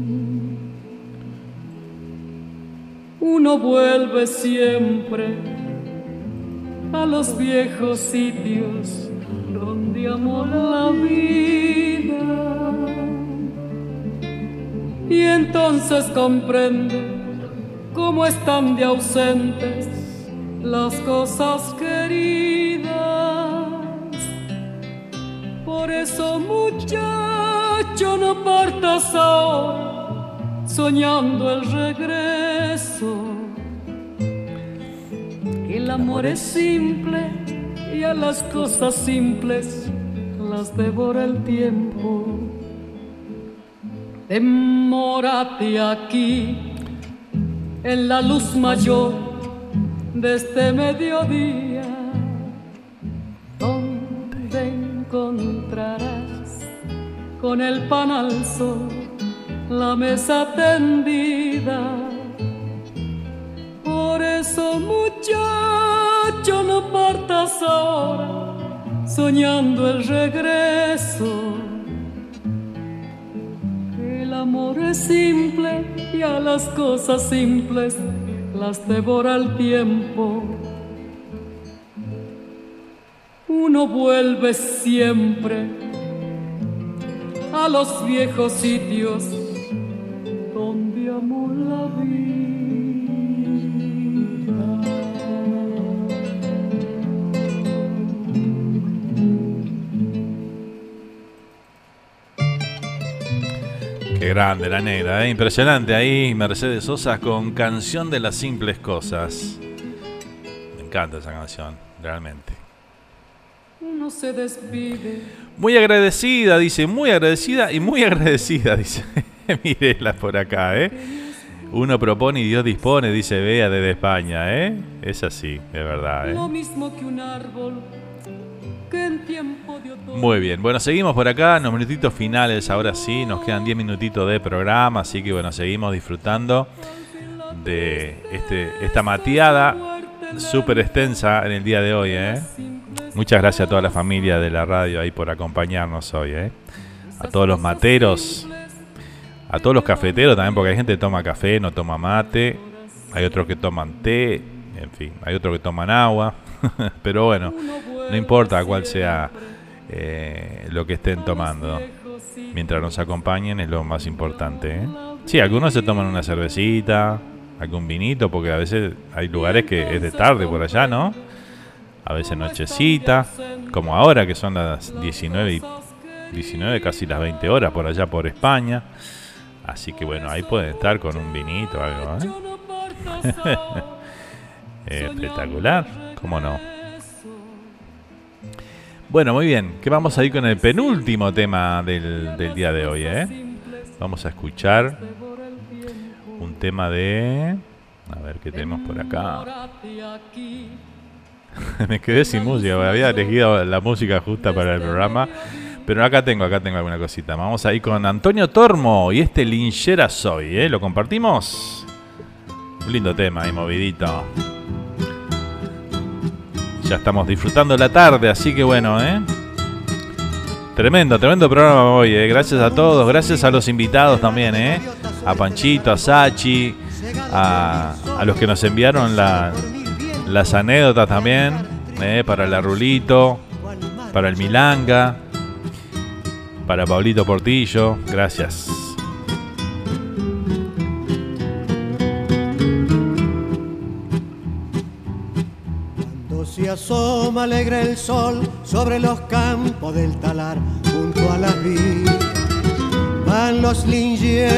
Uno vuelve siempre a los viejos sitios donde amó la vida. Y entonces comprende cómo están de ausentes las cosas queridas. Por eso, muchacho, no partas ahora soñando el regreso. El amor es simple y a las cosas simples las devora el tiempo. Demórate aquí en la luz mayor de este mediodía, donde encontrarás con el pan al sol la mesa tendida. Por eso, muchacho, no partas ahora soñando el regreso. El amor es simple y a las cosas simples las devora el tiempo. uno vuelve siempre a los viejos sitios amó la Qué grande la negra, ¿eh? impresionante ahí Mercedes Sosa con Canción de las Simples Cosas. Me encanta esa canción, realmente. Uno se despide. Muy agradecida, dice, muy agradecida y muy agradecida, dice. Mirela por acá, ¿eh? Uno propone y Dios dispone, dice Bea desde España, ¿eh? Es así, es verdad, ¿eh? Lo mismo que un árbol que en tiempo de otoño. Muy bien, bueno, seguimos por acá, en los minutitos finales, ahora sí, nos quedan 10 minutitos de programa, así que bueno, seguimos disfrutando de este, esta mateada súper extensa en el día de hoy, ¿eh? Muchas gracias a toda la familia de la radio ahí por acompañarnos hoy, ¿eh? A todos los materos, a todos los cafeteros también, porque hay gente que toma café, no toma mate, hay otros que toman té, en fin, hay otros que toman agua, pero bueno, no importa cuál sea eh, lo que estén tomando, mientras nos acompañen es lo más importante. ¿eh? Sí, algunos se toman una cervecita, algún vinito, porque a veces hay lugares que es de tarde por allá, ¿no? A veces nochecita, como ahora que son las 19 y 19, casi las 20 horas por allá por España. Así que bueno, ahí pueden estar con un vinito o algo, ¿eh? Espectacular, ¿cómo no? Bueno, muy bien, que vamos a ir con el penúltimo tema del, del día de hoy, ¿eh? Vamos a escuchar un tema de... A ver qué tenemos por acá. Me quedé sin música, había elegido la música justa para el programa. Pero acá tengo, acá tengo alguna cosita. Vamos a ir con Antonio Tormo y este Linchera Soy, ¿eh? ¿Lo compartimos? Un lindo tema ahí, movidito. Ya estamos disfrutando la tarde, así que bueno, ¿eh? Tremendo, tremendo programa hoy, ¿eh? Gracias a todos, gracias a los invitados también, ¿eh? A Panchito, a Sachi, a, a los que nos enviaron la, las anécdotas también, ¿eh? Para la Rulito, para el Milanga, para Pablito Portillo, gracias. Cuando se asoma alegre el sol sobre los campos del talar, junto a la vida van los lingeras,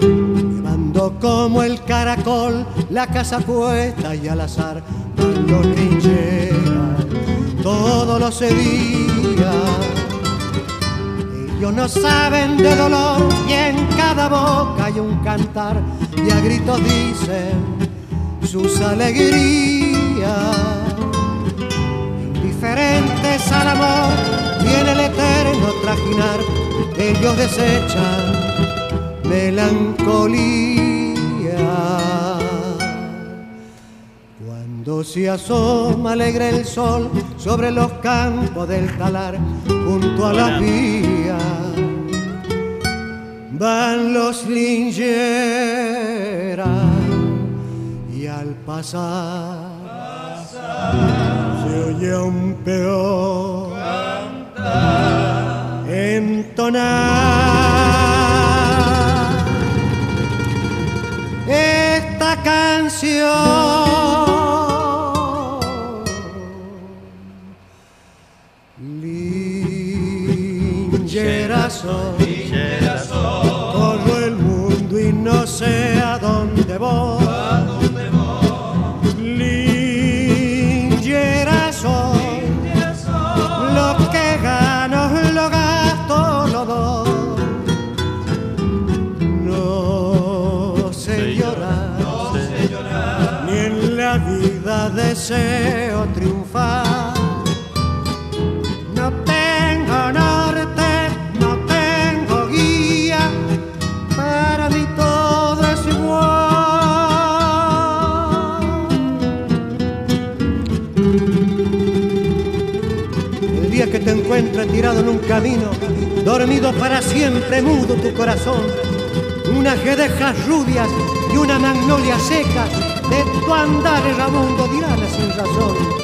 llevando como el caracol la casa puesta y al azar van los todos los días. Ellos no saben de dolor y en cada boca hay un cantar y a gritos dicen sus alegrías. Indiferentes al amor y el eterno trajinar, ellos desechan melancolía. Cuando se asoma alegre el sol sobre los campos del talar, junto a la vía, van los lingeras y al pasar se oye un peor entonar esta canción. Soy, corro el mundo y no sé a dónde voy. Linchera soy, lo que gano lo gasto, lo doy. No sé llorar, ni en la vida deseo triunfar. Encuentres tirado en un camino, dormido para siempre, mudo tu corazón, unas guedejas rubias y una magnolia seca, de tu andar errabundo dirá la sin razón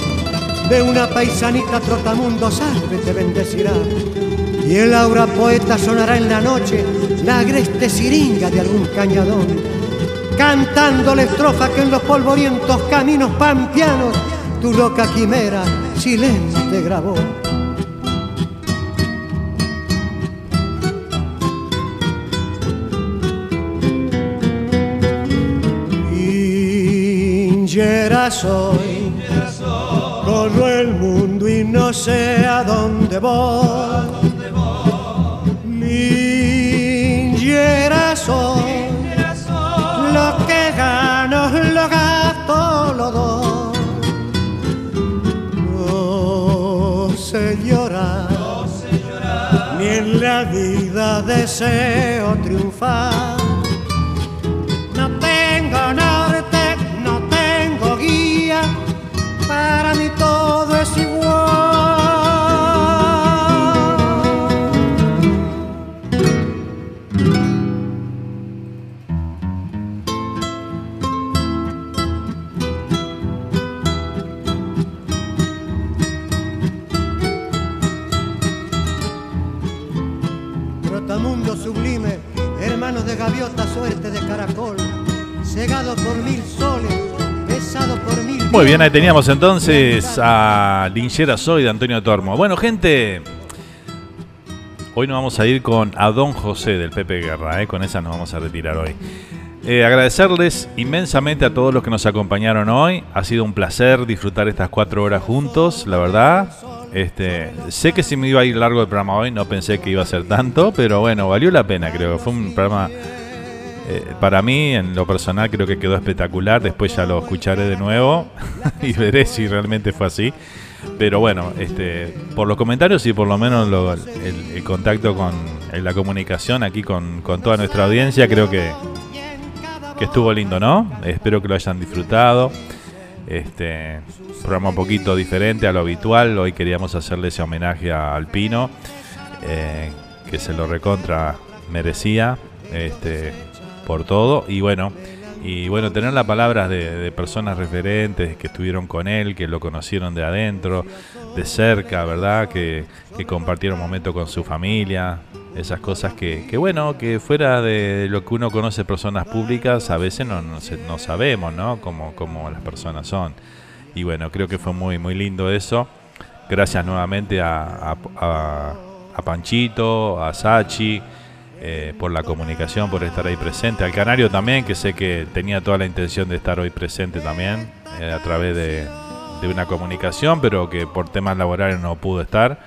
de una paisanita trotamundo salve te bendecirá. Y el aura poeta sonará en la noche la agreste siringa de algún cañadón, cantando la estrofa que en los polvorientos caminos pampianos tu loca quimera silente grabó. Soy, corro el mundo y no sé a dónde voy. Minjera soy, lo que gano lo gasto lo doy. No sé llorar, ni en la vida deseo triunfar. Bien, ahí teníamos entonces a Linchera Soy de Antonio Tormo. Bueno, gente, hoy nos vamos a ir con a Don José del Pepe Guerra, ¿eh? con esa nos vamos a retirar hoy. Eh, agradecerles inmensamente a todos los que nos acompañaron hoy. Ha sido un placer disfrutar estas cuatro horas juntos, la verdad. Este, sé que si me iba a ir largo el programa hoy, no pensé que iba a ser tanto, pero bueno, valió la pena, creo. Fue un programa, eh, para mí, en lo personal, creo que quedó espectacular. Después ya lo escucharé de nuevo y veré si realmente fue así. Pero bueno, este, por los comentarios y por lo menos el, contacto con la comunicación aquí con, con toda nuestra audiencia, creo que, que estuvo lindo, ¿no? Espero que lo hayan disfrutado. Este programa un poquito diferente a lo habitual. Hoy queríamos hacerle ese homenaje a Alpino, eh, que se lo recontra merecía este, por todo. Y bueno, y bueno, tener las palabras de, de personas referentes que estuvieron con él, que lo conocieron de adentro, de cerca, ¿verdad? Que, compartieron momentos con su familia. Esas cosas que, que bueno, que fuera de lo que uno conoce personas públicas, a veces no, no, no sabemos, ¿no? Cómo, cómo las personas son. Y bueno, creo que fue muy, muy lindo eso. Gracias nuevamente a- a Panchito, a Sachi, eh, por la comunicación, por estar ahí presente. Al Canario también, que sé que tenía toda la intención de estar hoy presente también, eh, a través de, de una comunicación, pero que por temas laborales no pudo estar.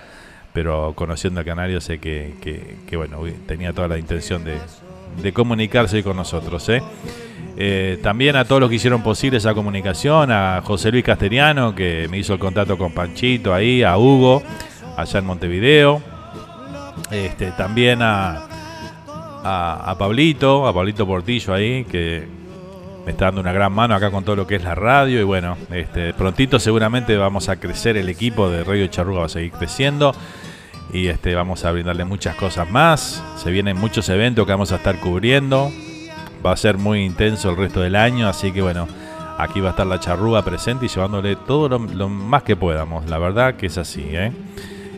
Pero conociendo al Canario sé que, que- bueno, tenía toda la intención de, de comunicarse con nosotros. ¿eh? También a todos los que hicieron posible esa comunicación, a José Luis Casteriano, que me hizo el contacto con Panchito ahí, a Hugo, allá en Montevideo. Este, también a, a, Pablito, a Pablito Portillo ahí, que me está dando una gran mano acá con todo lo que es la radio. Y bueno, este, prontito seguramente vamos a crecer el equipo de Radio Charruga, va a seguir creciendo. Y este, vamos a brindarle muchas cosas más. Se vienen muchos eventos que vamos a estar cubriendo. Va a ser muy intenso el resto del año, así que bueno, aquí va a estar la charrúa presente y llevándole todo lo, lo más que podamos. La verdad que es así, ¿eh?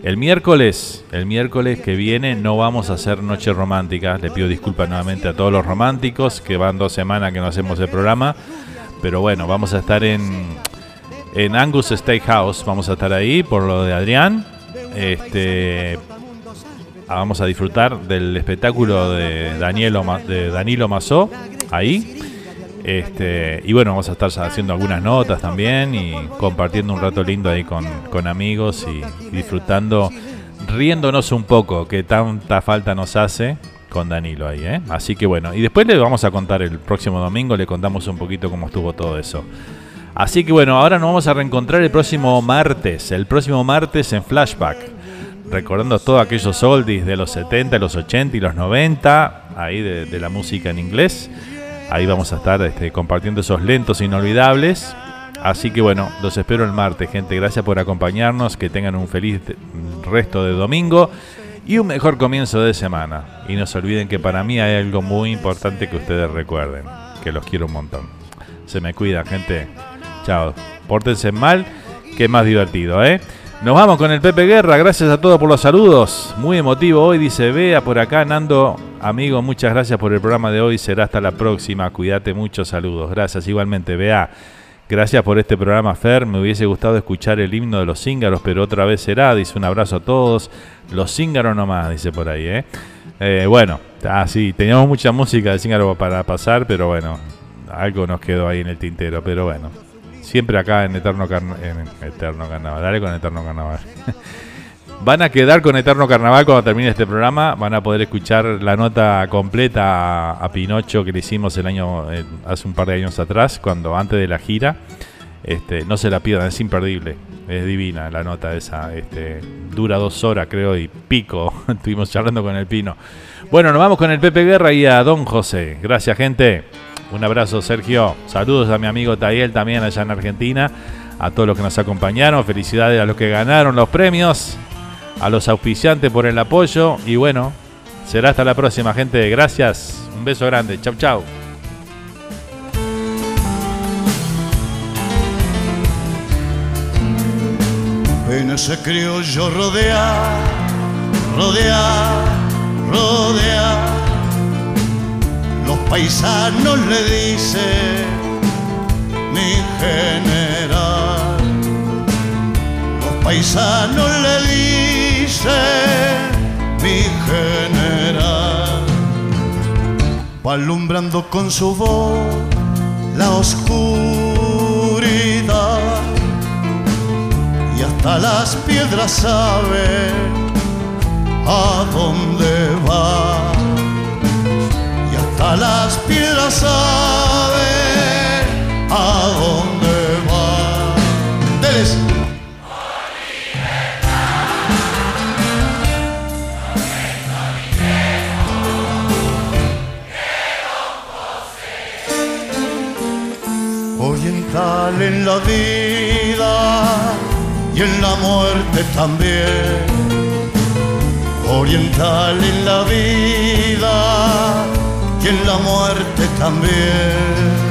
El miércoles, el miércoles que viene no vamos a hacer noche romántica. Le pido disculpas nuevamente a todos los románticos que van dos semanas que no hacemos el programa. Pero bueno, vamos a estar en, en Angus Steakhouse. Vamos a estar ahí por lo de Adrián. Este, ah, vamos a disfrutar del espectáculo de Danielo, Ma- de Danilo Mazó ahí. Este, y bueno, vamos a estar haciendo algunas notas también y compartiendo un rato lindo ahí con, amigos y, disfrutando, riéndonos un poco, que tanta falta nos hace con Danilo ahí, ¿eh? Así que bueno, y después le vamos a contar el próximo domingo, le contamos un poquito cómo estuvo todo eso. Así que bueno, ahora nos vamos a reencontrar el próximo martes, el próximo martes en Flashback. Recordando todos aquellos oldies de los 70, los 80 y los 90, ahí de, de la música en inglés. Ahí vamos a estar este, compartiendo esos lentos inolvidables. Así que bueno, los espero el martes, gente. Gracias por acompañarnos. Que tengan un feliz resto de domingo y un mejor comienzo de semana. Y no se olviden que para mí hay algo muy importante que ustedes recuerden. Que los quiero un montón. Se me cuida, gente. Chao. Pórtense mal Qué más divertido, ¿eh? Nos vamos con el Pepe Guerra, gracias a todos por los saludos. Muy emotivo hoy, dice Bea por acá, Nando. Amigo, muchas gracias por el programa de hoy. Será hasta la próxima. Cuídate mucho, saludos. Gracias igualmente, Bea. Gracias por este programa, Fer. Me hubiese gustado escuchar el himno de los cíngaros, pero otra vez será. Dice un abrazo a todos. Los cíngaros nomás, dice por ahí, ¿eh? eh bueno, ah, sí, teníamos mucha música de cíngaro para pasar, pero bueno, algo nos quedó ahí en el tintero, pero bueno. Siempre acá en Eterno, en Eterno Carnaval. Dale con Eterno Carnaval. Van a quedar con Eterno Carnaval cuando termine este programa. Van a poder escuchar la nota completa a, Pinocho que le hicimos el año hace un par de años atrás, cuando antes de la gira. Este, no se la pierdan, es imperdible. Es divina la nota esa. Este, dura dos horas, creo, y pico. Estuvimos charlando con el Pino. Bueno, nos vamos con el Pepe Guerra y a Don José. Gracias, gente. Un abrazo, Sergio. Saludos a mi amigo Tayel también allá en Argentina. A todos los que nos acompañaron. Felicidades a los que ganaron los premios. A los auspiciantes por el apoyo. Y bueno, será hasta la próxima, gente. Gracias. Un beso grande. Chau, chau. En ese los paisanos le dicen mi general. Los paisanos le dicen mi general. Va alumbrando con su voz la oscuridad y hasta las piedras saben a dónde va las piedras sabe a dónde va. Deles. Oriental en la vida y en la muerte también. Oriental en la vida y en la muerte también.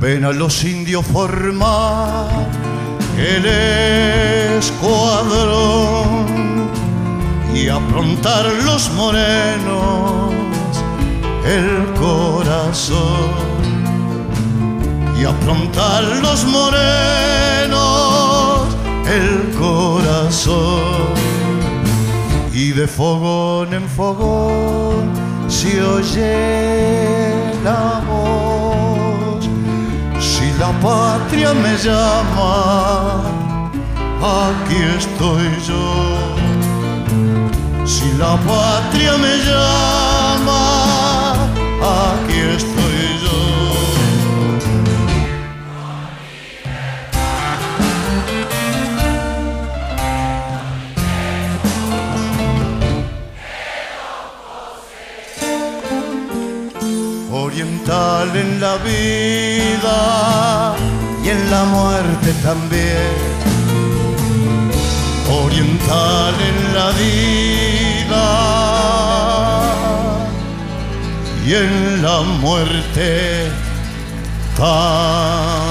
Ven a los indios formar el escuadrón y aprontar los morenos el corazón y aprontar los morenos el corazón. Y de fogón en fogón se oye voz si la patria me llama aquí estoy yo. Si la patria me llama, Oriental en la vida y en la muerte también oriental en la vida y en la muerte también.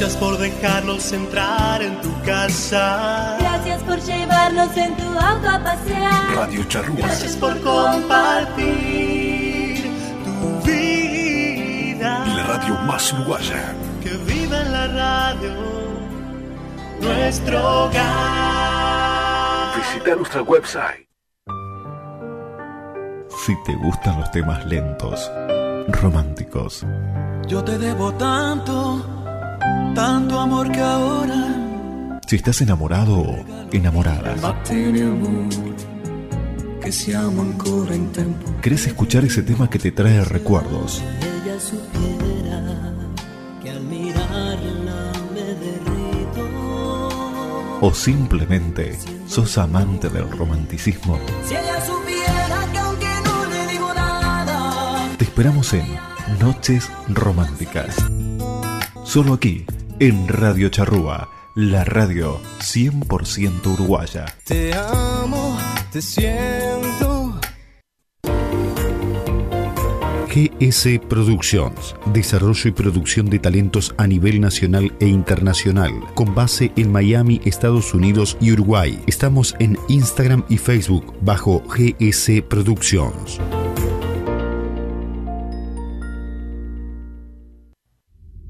Gracias por dejarnos entrar en tu casa. Gracias por llevarnos en tu auto a pasear. Radio Charrúa. Gracias por compartir tu vida. La radio más uruguaya. Que viva en la radio nuestro hogar. Visita nuestra website. Si te gustan los temas lentos, románticos, Yo te debo tanto, tanto amor que ahora si estás enamorado o enamorada. ¿querés escuchar ese tema que te trae recuerdos? ¿O simplemente sos amante del romanticismo? Te esperamos en Noches Románticas. Solo aquí, en Radio Charrúa, la radio 100% uruguaya. te amo, te siento. GS Productions, desarrollo y producción de talentos a nivel nacional e internacional, con base en Miami, Estados Unidos y Uruguay. Estamos en Instagram y Facebook bajo GS Productions.